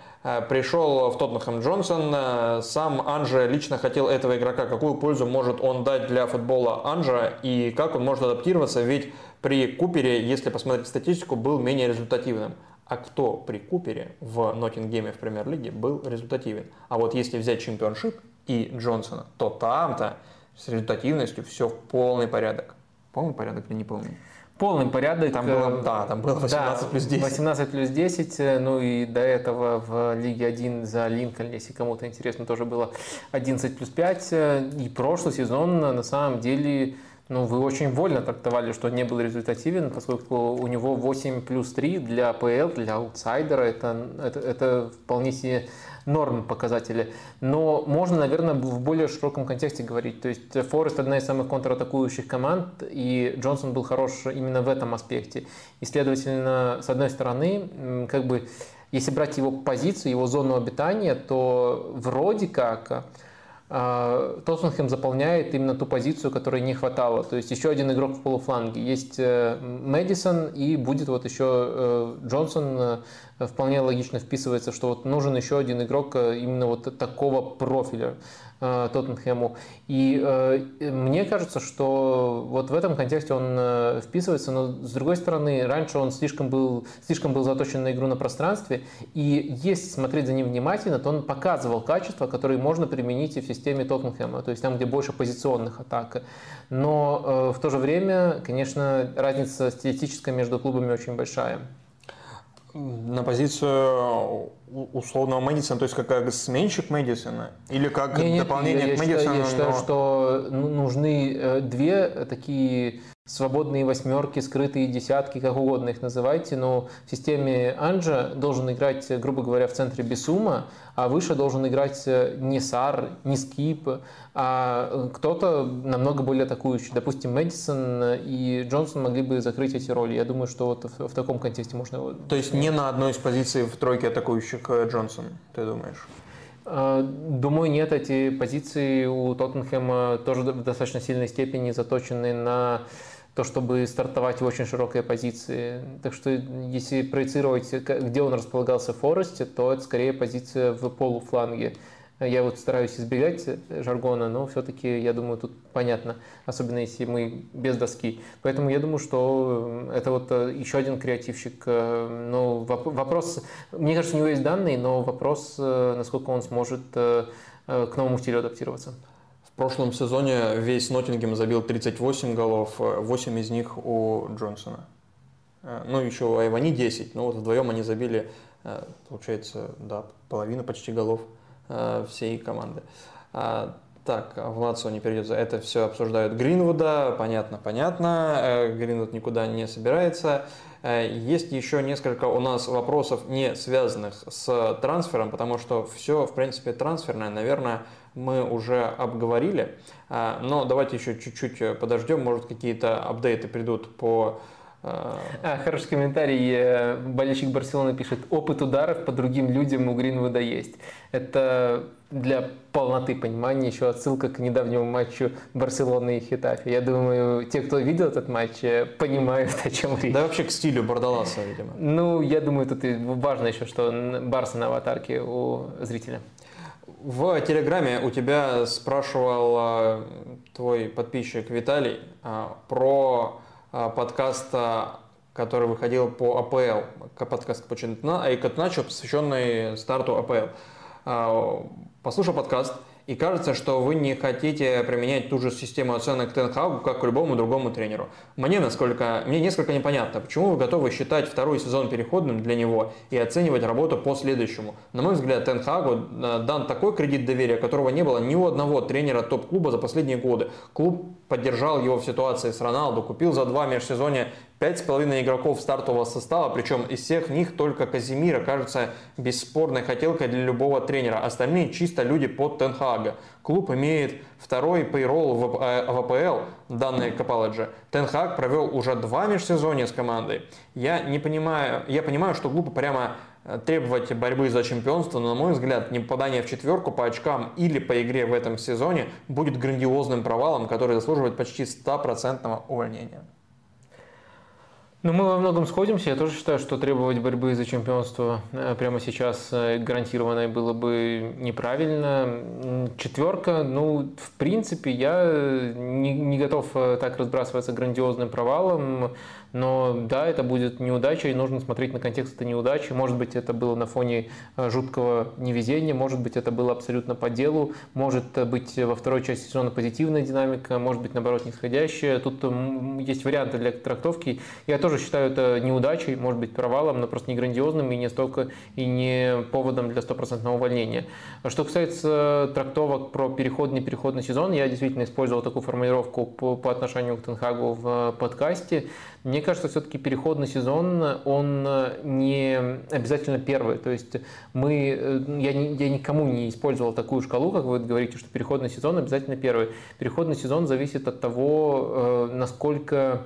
Пришел в Тоттенхэм Джонсон, сам Анжа лично хотел этого игрока. Какую пользу может он дать для футбола Анжа и как он может адаптироваться? Ведь при Купере, если посмотреть статистику, был менее результативным. А кто при Купере в Ноттингеме в премьер-лиге был результативен? А вот если взять чемпионшип и Джонсона, то там-то с результативностью все в полный порядок. Полный порядок или не полный? Полный порядок. Там было, да, там было 18 да, плюс 10. 18 плюс 10, э, ну и до этого в Лиге 1 за Линкольн, если кому-то интересно, тоже было 11 плюс 5. Э, и прошлый сезон на самом деле ну, вы очень вольно трактовали, что не был результативен, поскольку у него 8 плюс 3 для ПЛ, для аутсайдера, это, это, это вполне себе норм показатели. Но можно, наверное, в более широком контексте говорить. То есть Форест одна из самых контратакующих команд, и Джонсон был хорош именно в этом аспекте. И, следовательно, с одной стороны, как бы, если брать его позицию, его зону обитания, то вроде как Тоттенхэм заполняет именно ту позицию, которой не хватало. То есть еще один игрок в полуфланге. Есть э, Мэдисон и будет вот еще э, Джонсон. Э, вполне логично вписывается, что вот нужен еще один игрок именно вот такого профиля. Э, Тоттенхэму. И э, мне кажется, что вот в этом контексте он э, вписывается, но с другой стороны, раньше он слишком был, слишком был заточен на игру на пространстве, и если смотреть за ним внимательно, то он показывал качества, которые можно применить и в системе Тоттенхэма, то есть там, где больше позиционных атак. Но в то же время, конечно, разница стилистическая между клубами очень большая на позицию условного Мэдисона, то есть как сменщик Мэдисона? Или как не, дополнение я, к Мэдисону? Я считаю, но... что ну, нужны э, две такие свободные восьмерки, скрытые десятки, как угодно их называйте, но в системе Анджа должен играть, грубо говоря, в центре Бесума, а выше должен играть не Сар, не Скип, а кто-то намного более атакующий. Допустим, Мэдисон и Джонсон могли бы закрыть эти роли. Я думаю, что вот в, в таком контексте можно... То есть не на одной из позиций в тройке атакующих э, Джонсон, ты думаешь? Думаю, нет, эти позиции у Тоттенхэма тоже в достаточно сильной степени заточены на то, чтобы стартовать в очень широкой позиции. Так что если проецировать, где он располагался в Форесте, то это скорее позиция в полуфланге. Я вот стараюсь избегать жаргона, но все-таки, я думаю, тут понятно, особенно если мы без доски. Поэтому я думаю, что это вот еще один креативщик. Но вопрос, мне кажется, у него есть данные, но вопрос, насколько он сможет э, к новому стилю адаптироваться. В прошлом сезоне весь Ноттингем забил 38 голов, 8 из них у Джонсона. Э, ну, еще у Айвани 10, но вот вдвоем они забили, э, получается, да, половину почти голов э, всей команды. А, так, в Лацо не перейдет. Это все обсуждают Гринвуда. Понятно, понятно. Гринвуд никуда не собирается. Есть еще несколько у нас вопросов, не связанных с трансфером, потому что все, в принципе, трансферное, наверное, мы уже обговорили. А, но давайте еще чуть-чуть э, подождем, может какие-то апдейты придут по э, а, хороший комментарий. Э, болельщик Барселоны пишет, опыт ударов по другим людям у Гринвуда есть. Это для полноты понимания еще отсылка к недавнему матчу Барселоны и Хитафи. Я думаю, те, кто видел этот матч, понимают, о чем речь. Да вообще к стилю Бардаласа, видимо. Ну, я думаю, тут важно еще, что Барса на аватарке у зрителя. В Телеграме у тебя спрашивал а, твой подписчик Виталий а, про а, подкаст, который выходил по АПЛ, подкаст и Катначо, посвященный старту АПЛ. Послушал подкаст, и кажется, что вы не хотите применять ту же систему оценок Тенхагу, как к любому другому тренеру. Мне, насколько, мне несколько непонятно, почему вы готовы считать второй сезон переходным для него и оценивать работу по следующему. На мой взгляд, Тенхагу э, дан такой кредит доверия, которого не было ни у одного тренера топ-клуба за последние годы. Клуб поддержал его в ситуации с Роналду, купил за два межсезонья Пять с половиной игроков стартового состава, причем из всех них только Казимира кажется бесспорной хотелкой для любого тренера. Остальные чисто люди под Тенхага. Клуб имеет второй пейролл в АПЛ, э, данные Капаладжи. Тенхаг провел уже два межсезонья с командой. Я не понимаю, я понимаю, что глупо прямо требовать борьбы за чемпионство, но, на мой взгляд, не попадание в четверку по очкам или по игре в этом сезоне будет грандиозным провалом, который заслуживает почти стопроцентного увольнения. Ну, мы во многом сходимся. Я тоже считаю, что требовать борьбы за чемпионство э, прямо сейчас э, гарантированной было бы неправильно. Четверка, ну, в принципе, я э, не, не готов так разбрасываться грандиозным провалом. Но да, это будет неудача, и нужно смотреть на контекст этой неудачи. Может быть, это было на фоне э, жуткого невезения, может быть, это было абсолютно по делу, может быть, во второй части сезона позитивная динамика, может быть, наоборот, нисходящая. Тут есть варианты для трактовки. Я тоже считаю это неудачей, может быть, провалом, но просто не грандиозным и не столько и не поводом для стопроцентного увольнения. Что касается трактовок про переходный переходный сезон, я действительно использовал такую формулировку по, по отношению к Тенхагу в подкасте. Мне кажется, все-таки переходный сезон, он не обязательно первый. То есть мы, э, я, я никому не использовал такую шкалу, как вы говорите, что переходный сезон обязательно первый. Переходный сезон зависит от того, э, насколько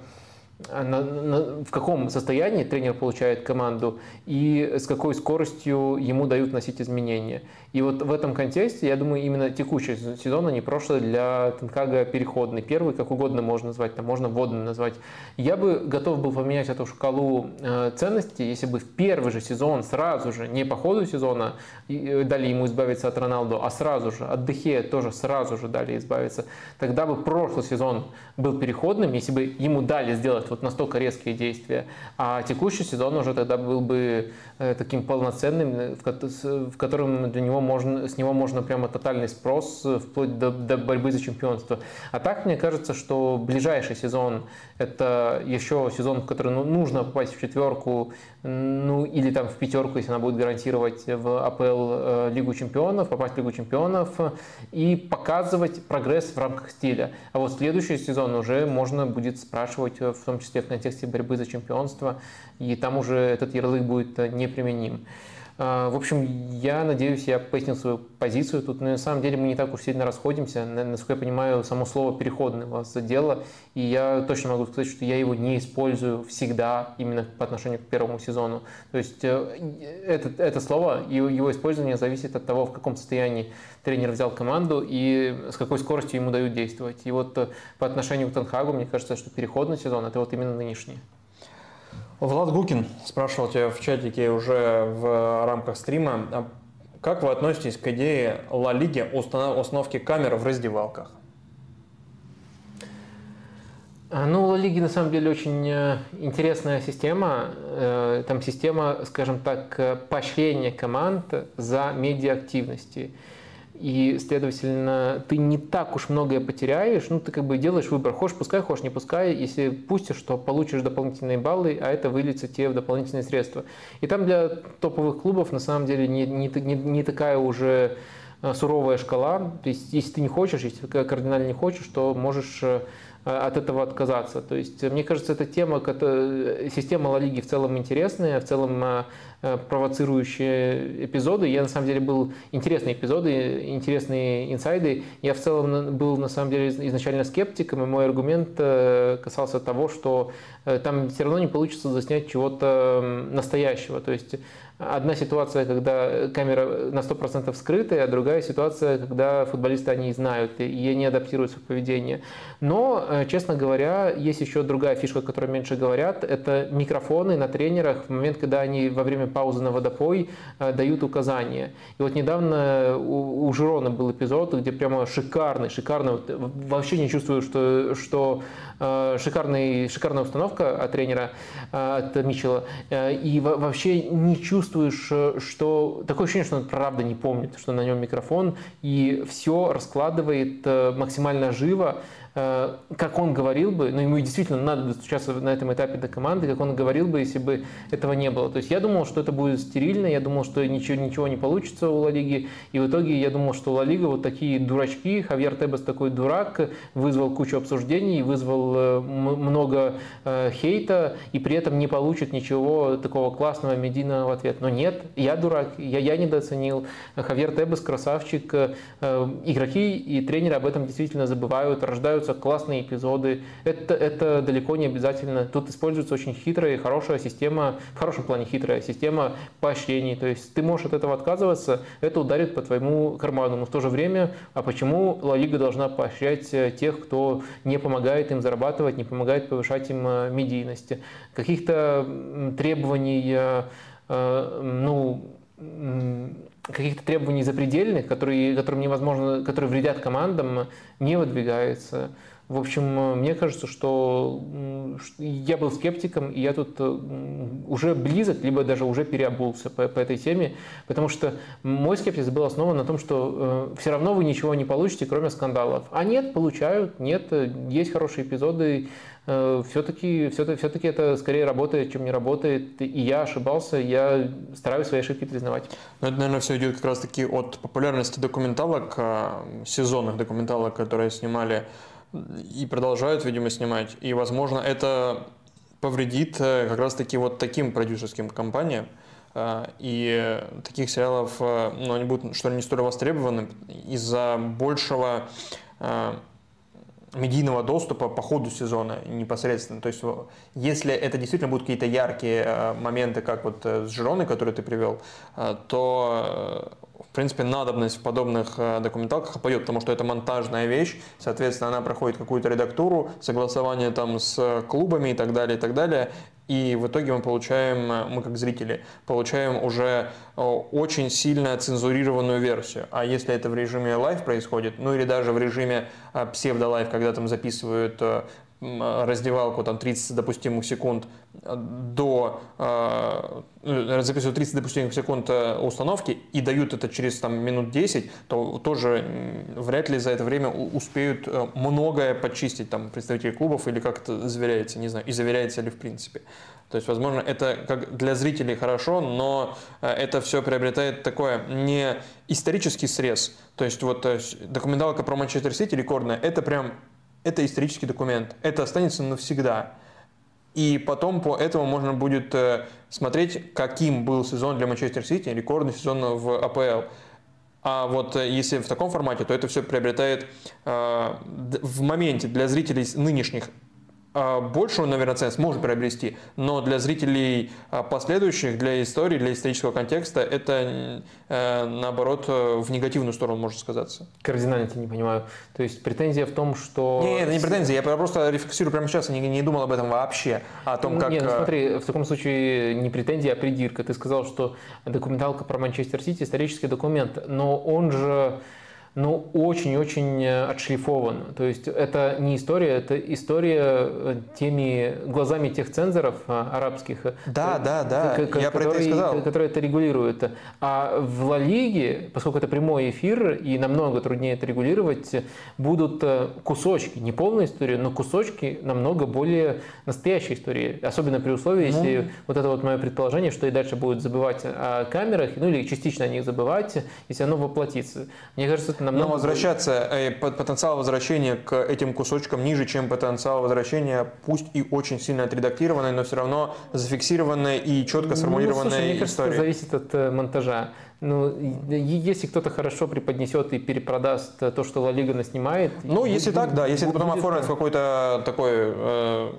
на, на, в каком состоянии тренер получает команду и с какой скоростью ему дают носить изменения. И вот в этом контексте, я думаю, именно текущий сезон, а не прошлый, для Тенхага переходный. Первый, как угодно можно назвать, там можно вводный назвать. Я бы готов был поменять эту шкалу э, ценностей, если бы в первый же сезон сразу же, не по ходу сезона, э, дали ему избавиться от Роналду, а сразу же, от Дехе тоже сразу же дали избавиться. Тогда бы прошлый сезон был переходным, если бы ему дали сделать вот настолько резкие действия, а текущий сезон уже тогда был бы таким полноценным, в котором для него можно, с него можно прямо тотальный спрос э, вплоть до, до борьбы за чемпионство. А так, мне кажется, что ближайший сезон – это еще сезон, в который ну, нужно попасть в четверку, ну или там в пятерку, если она будет гарантировать в АПЛ э, Лигу чемпионов, попасть в Лигу чемпионов и показывать прогресс в рамках стиля. А вот следующий сезон уже можно будет спрашивать, э, в том числе в контексте борьбы за чемпионство, и там уже этот ярлык будет неприменим. А, в общем, я надеюсь, я пояснил свою позицию тут. На самом деле мы не так уж сильно расходимся. Насколько я понимаю, само слово «переходный» вас задело. И я точно могу сказать, что я его не использую всегда именно по отношению к первому сезону. То есть э, это, это слово, его использование зависит от того, в каком состоянии тренер взял команду и с какой скоростью ему дают действовать. И вот э, по отношению к Тенхагу, мне кажется, что переходный сезон – это вот именно нынешний. Влад Гукин спрашивал тебя в чатике уже в рамках стрима, а как вы относитесь к идее Ла Лиги установки камер в раздевалках? А, ну, Ла Лиги на самом деле очень э, интересная система. Э, там система, скажем так, э, поощрения команд за медиа-активности и, следовательно, ты не так уж многое потеряешь, ну, ты как бы делаешь выбор, хочешь пускай, хочешь не пускай, если пустишь, то получишь дополнительные баллы, а это выльется тебе в дополнительные средства. И там для топовых клубов на самом деле не, не, не, не такая уже э, суровая шкала, то есть если ты не хочешь, если кардинально не хочешь, то можешь э, от этого отказаться. То есть, мне кажется, эта тема, система Ла Лиги в целом интересная, в целом э, Э, провоцирующие эпизоды. Я на самом деле был интересные эпизоды, интересные инсайды. Я в целом был на самом деле изначально скептиком, и мой аргумент э, касался того, что э, там все равно не получится заснять чего-то настоящего. То есть одна ситуация, когда камера на 100% скрытая, а другая ситуация, когда футболисты они знают и они адаптируют свое поведение. Но, честно говоря, есть еще другая фишка, о которой меньше говорят. Это микрофоны на тренерах в момент, когда они во время паузы на водопой э, дают указания. И вот недавно у, у Жирона был эпизод, где прямо шикарный, шикарный, вообще не чувствую, что, что э, шикарный, шикарная установка от тренера, э, от Мичела, и вообще не чувствуешь, что... Такое ощущение, что он правда не помнит, что на нем микрофон, и все раскладывает максимально живо, Э, как он говорил бы, ну ему действительно надо достучаться на этом этапе до команды, как он говорил бы, если бы этого не было. То есть я думал, что это будет стерильно, я думал, что ничего, ничего не получится у Ла Лиги, и в итоге я думал, что Ла Лига вот такие дурачки, Хавьер Тебас такой дурак, вызвал кучу обсуждений, вызвал э, много э, хейта, и при этом не получит ничего такого классного, медийного в ответ. Но нет, я дурак, я, я недооценил. Хавьер Тебас красавчик, игроки и тренеры об этом действительно забывают, рождают используются классные эпизоды. Это, это далеко не обязательно. Тут используется очень хитрая и хорошая система, в хорошем плане хитрая система поощрений. То есть ты можешь от этого отказываться, это ударит по твоему карману. Но в то же время, а почему Ла Лига должна поощрять э, тех, кто не помогает им зарабатывать, не помогает повышать им э, медийность? Каких-то требований, э, ну, каких-то требований запредельных, которые, которым невозможно, которые вредят командам, не выдвигается. В общем, мне кажется, что я был скептиком, и я тут уже близок, либо даже уже переобулся по, по этой теме, потому что мой скепсис был основан на том, что э, все равно вы ничего не получите, кроме скандалов. А нет, получают, нет, есть хорошие эпизоды, все-таки, все-таки, все-таки это скорее работает, чем не работает. И я ошибался, я стараюсь свои ошибки признавать. Но это, наверное, все идет как раз-таки от популярности документалок, а, сезонных документалок, которые снимали и продолжают, видимо, снимать. И, возможно, это повредит э, как раз-таки вот таким продюсерским компаниям, и таких сериалов, э, ну, они будут, что ли, не столь востребованы из-за большего медийного доступа по ходу сезона непосредственно. То есть, если это действительно будут какие-то яркие э, моменты, как вот э, с Жироной, который ты привел, э, то в принципе, надобность в подобных документалках опадет, потому что это монтажная вещь, соответственно, она проходит какую-то редактуру, согласование там с клубами и так далее, и так далее, и в итоге мы получаем, мы как зрители, получаем уже очень сильно цензурированную версию. А если это в режиме live происходит, ну или даже в режиме псевдо-live, когда там записывают раздевалку там 30 допустимых секунд до э, записывают 30 допустимых секунд э, установки и дают это через там, минут 10, то тоже вряд ли за это время успеют э, многое почистить там, представители клубов или как это заверяется, не знаю, и заверяется ли в принципе. То есть, возможно, это как для зрителей хорошо, но это все приобретает такое не исторический срез. То есть, вот документалка про Манчестер Сити рекордная, это прям это исторический документ. Это останется навсегда. И потом по этому можно будет э, смотреть, каким был сезон для Манчестер Сити, рекордный сезон в АПЛ. А вот э, если в таком формате, то это все приобретает э, в моменте для зрителей нынешних большую, наверное, ценность может приобрести, но для зрителей а, последующих, для истории, для исторического контекста, это, э, наоборот, э, в негативную сторону может сказаться. Кардинально тебя не понимаю. То есть претензия в том, что... Нет, это не претензия, я просто рефлексирую прямо сейчас, и не, не думал об этом вообще, о том, как... Нет, ну э, смотри, в таком случае не претензия, а придирка. Ты сказал, что документалка про Манчестер Сити исторический документ, но он же ну, очень-очень э, отшлифован. То есть это не история, это история э, теми глазами тех цензоров э, арабских, да, да, да. Я про это и сказал. которые это регулируют. А в Ла Лиге, поскольку это прямой эфир и намного труднее это регулировать, будут кусочки, не полная история, но кусочки намного более настоящей истории. Особенно при условии, ну... если вот это вот мое предположение, что и дальше будут забывать о камерах, ну или частично о них забывать, если оно воплотится. Мне кажется, намного... Но возвращаться, э, потенциал возвращения к этим кусочкам ниже, чем потенциал возвращения, пусть и очень сильно отредактированной, но все равно зафиксированной и четко сформулированной ну, слушай, мне кажется, это зависит от э, монтажа. Ну, если кто-то хорошо преподнесет и перепродаст то, что Ла Лига наснимает... Ну, если будет, так, да. Если это потом оформят в какой-то такой э,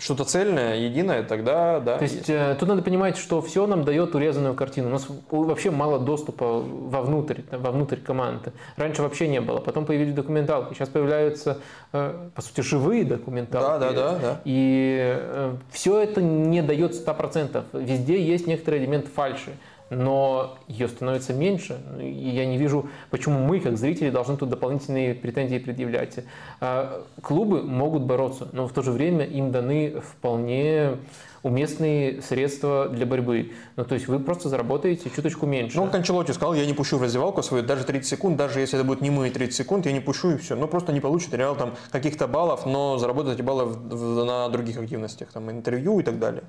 что-то цельное, единое, тогда да. То есть э, тут надо понимать, что все нам дает урезанную картину. У нас вообще мало доступа вовнутрь, вовнутрь команды. Раньше вообще не было. Потом появились документалки. Сейчас появляются, э, по сути, живые документалки. Да, да, да. да. И э, все это не дает 100%. Везде есть некоторый элемент фальши но ее становится меньше. И я не вижу, почему мы, как зрители, должны тут дополнительные претензии предъявлять. А, клубы могут бороться, но в то же время им даны вполне уместные средства для борьбы. Ну, то есть вы просто заработаете чуточку меньше. Ну, Кончелоти сказал, я не пущу в раздевалку свою даже 30 секунд, даже если это будет не мы 30 секунд, я не пущу и все. Ну, просто не получит реал там каких-то баллов, но заработать эти баллы на других активностях, там интервью и так далее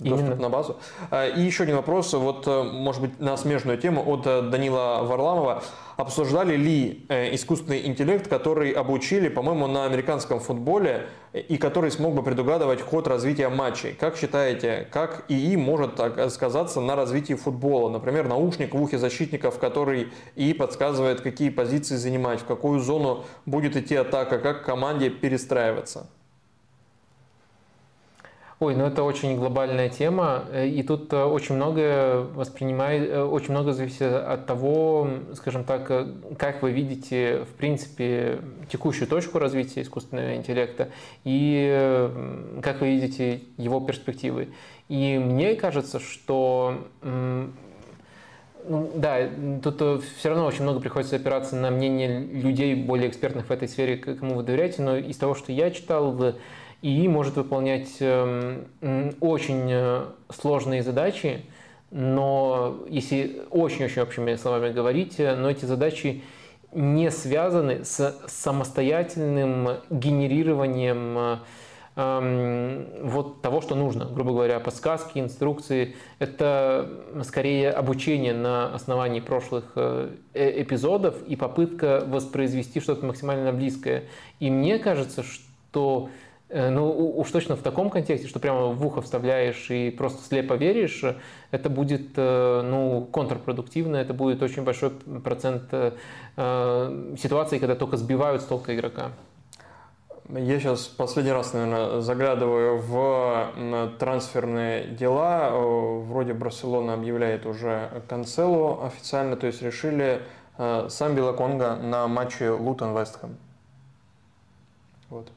доступ Именно. на базу. А, и еще один вопрос, вот, э, может быть, на смежную тему от э, Данила Варламова. Обсуждали ли э, искусственный интеллект, который обучили, по-моему, на американском футболе, и который смог бы предугадывать ход развития матчей? Как считаете, как ИИ может сказаться на развитии футбола? Например, наушник в ухе защитников, который ИИ подсказывает, какие позиции занимать, в какую зону будет идти атака, как команде перестраиваться? Ой, ну это очень глобальная тема, э, и тут э, очень многое воспринимает, э, очень много зависит от того, скажем так, как вы видите, в принципе, текущую точку развития искусственного интеллекта и как вы видите его перспективы. И мне кажется, что ну, да, тут все равно очень много приходится опираться на мнение людей, более экспертных в этой сфере, кому вы доверяете, но из того, что я читал, ИИ может выполнять эм, очень э, сложные задачи, но если очень-очень общими словами говорить, э, но эти задачи не связаны с самостоятельным генерированием э, эм, вот того, что нужно, грубо говоря, подсказки, инструкции. Это скорее обучение на основании прошлых эпизодов и попытка воспроизвести что-то максимально близкое. И мне кажется, что ну, уж точно в таком контексте, что прямо в ухо вставляешь и просто слепо веришь, это будет э, ну, контрпродуктивно, это будет очень большой процент э, ситуаций, когда только сбивают с толка игрока. Я сейчас последний раз, наверное, заглядываю в трансферные дела. Вроде Барселона объявляет уже Канцелу официально, то есть решили э, сам Белоконга на матче Лутон Вестхэм. Вот.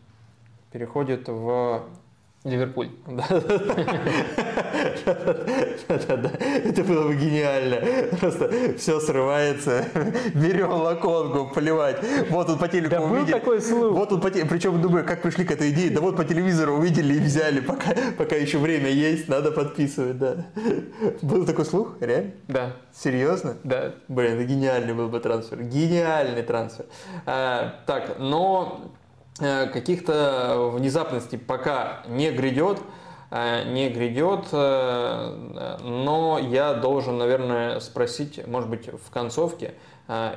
Переходит в Ливерпуль. <laughs> Это было бы гениально. Просто все срывается. <laughs> Берем лаконку, поливать. Вот он по телеку да увидел. был такой слух. Вот он по телеку. Причем, думаю, как пришли к этой идее. Да вот по телевизору увидели и взяли. Пока, пока еще время есть, надо подписывать, да. Был такой слух? Реально? Да. Серьезно? Да. Блин, это гениальный был бы трансфер. Гениальный трансфер. А, так, но каких-то внезапностей пока не грядет, э, не грядет, э, но я должен, наверное, спросить, может быть, в концовке,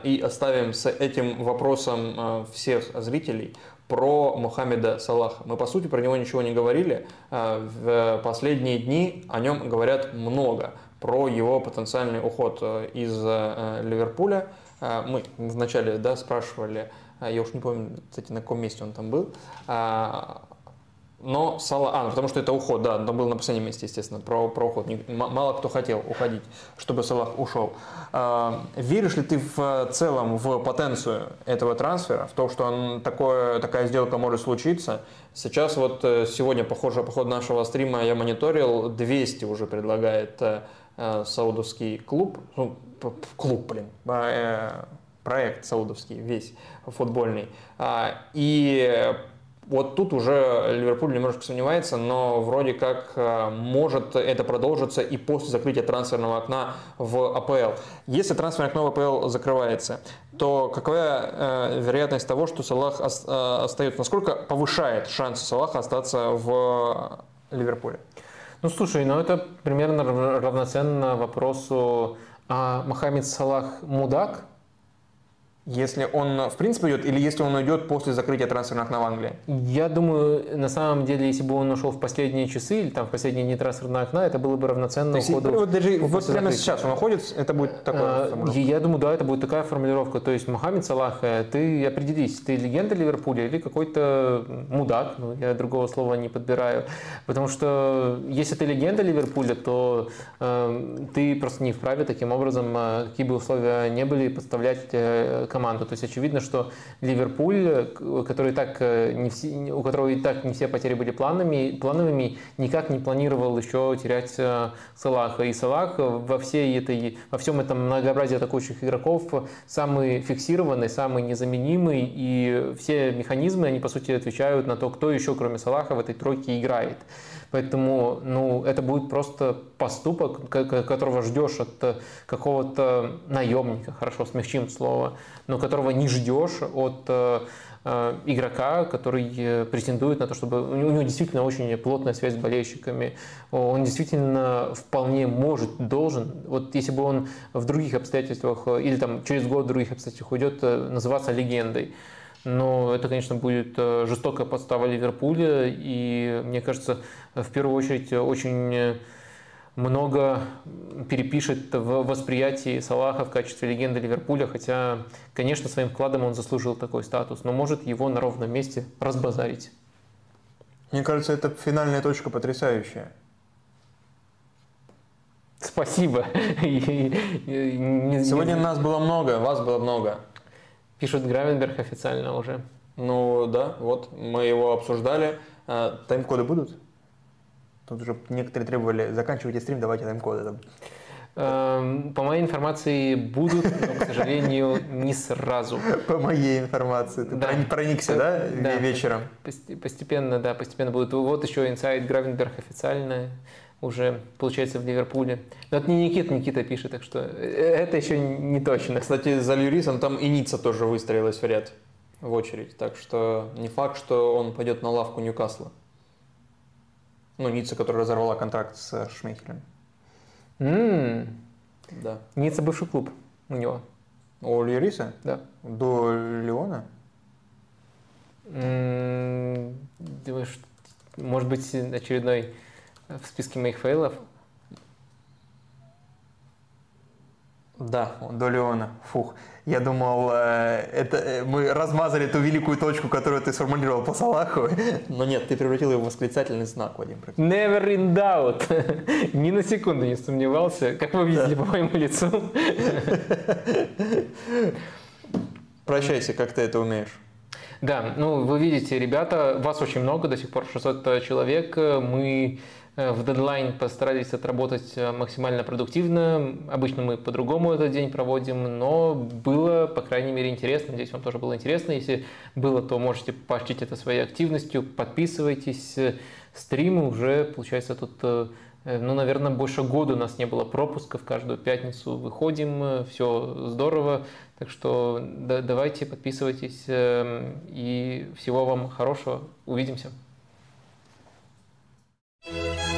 и оставим с этим вопросом всех зрителей, про Мухаммеда Салаха. Мы, по сути, про него ничего не говорили. В последние дни о нем говорят много, про его потенциальный уход из Ливерпуля. Мы вначале да, спрашивали, я уж не помню, кстати, на каком месте он там был. А, но Сала, а, ну, потому что это уход, да, он был на последнем месте, естественно, про, про уход. Мало кто хотел уходить, чтобы Салах ушел. А, веришь ли ты в целом в потенцию этого трансфера, в то, что он такое, такая сделка может случиться? Сейчас вот э, сегодня, похоже, по ходу нашего стрима я мониторил, 200 уже предлагает э, э, саудовский клуб, ну, клуб, блин, проект саудовский весь футбольный. А, и вот тут уже Ливерпуль немножко сомневается, но вроде как а, может это продолжиться и после закрытия трансферного окна в АПЛ. Если трансферное окно в АПЛ закрывается, то какая э, вероятность того, что Салах остается? Насколько повышает шансы Салаха остаться в Ливерпуле? Ну слушай, ну это примерно равноценно вопросу, а Мохаммед Салах мудак если он в принципе идет, или если он уйдет после закрытия трансферных окна в Англии? Я думаю, на самом деле, если бы он ушел в последние часы или там в последние дни трансферного окна, это было бы равноценно То есть, уходу. Вот даже вот прямо сейчас он уходит, это будет такое. А, я думаю, да, это будет такая формулировка. То есть Мухаммед Салах, э, ты определись, ты легенда Ливерпуля или какой-то мудак, ну, я другого слова не подбираю. Потому что если ты легенда Ливерпуля, то э, ты просто не вправе таким образом, э, какие бы условия не были, подставлять э, команду. То есть очевидно, что Ливерпуль, который так э, не все, у которого и так не все потери были планами, плановыми, никак не планировал еще терять э, Салаха. И Салах во, всей этой, во всем этом многообразии атакующих игроков самый фиксированный, самый незаменимый, и все механизмы, они по сути отвечают на то, кто еще кроме Салаха в этой тройке играет. Поэтому ну, это будет просто поступок, которого ждешь от какого-то наемника, хорошо, смягчим слово, но которого не ждешь от э, э, игрока, который э, претендует на то, чтобы у него действительно очень плотная связь с болельщиками. Он действительно вполне может, должен, вот если бы он в других обстоятельствах или там через год в других обстоятельствах уйдет, называться легендой. Но это, конечно, будет жестокая подстава Ливерпуля, и мне кажется, в первую очередь очень много перепишет в восприятии Салаха в качестве легенды Ливерпуля, хотя, конечно, своим вкладом он заслужил такой статус, но может его на ровном месте разбазарить. Мне кажется, это финальная точка потрясающая. Спасибо. <laughs> Сегодня нас было много, вас было много. Пишут Гравенберг официально уже. Ну да, вот мы его обсуждали. А, тайм-коды будут? Тут уже некоторые требовали, заканчивайте стрим, давайте тайм-коды. Там. Эм, по моей информации будут, но, к сожалению, не сразу. <laughs> По моей информации. Ты да. проникся, да, да, вечером? Постепенно, да, постепенно будут. Вот еще инсайд Гравенберг официально уже, получается, в Ливерпуле. Но это не Никита, Никита пишет, так что э, это еще не точно. Кстати, за Люрисом там и Ницца тоже выстроилась в ряд, в очередь. Так что не факт, что он пойдет на лавку Ньюкасла. Ну, Ницца, которая разорвала контракт с Шмейхелем. Mm. Да. Ницца бывший клуб у него. У Льюриса? Да. До Леона? Mm, думаешь, может быть, очередной в списке моих фейлов? Да, до Леона. Фух. Я думал, э, это э, мы размазали ту великую точку, которую ты сформулировал по Салаху. Но нет, ты превратил его в восклицательный знак, Вадим. Never in doubt. <laughs> Ни на секунду не сомневался. Как вы видели по моему лицу. Прощайся, как ты это умеешь. Да, ну вы видите, ребята, вас очень много, до сих пор 600 человек. Мы в дедлайн постарались отработать э, максимально продуктивно. Обычно мы по-другому этот день проводим, но было, по крайней мере, интересно. Надеюсь, вам тоже было интересно. Если было, то можете поощрить это своей активностью. Подписывайтесь. Стримы уже, получается, тут э, ну, наверное, больше года у нас не было пропусков, каждую пятницу выходим, все здорово, так что да, давайте подписывайтесь и всего вам хорошего, увидимся. Música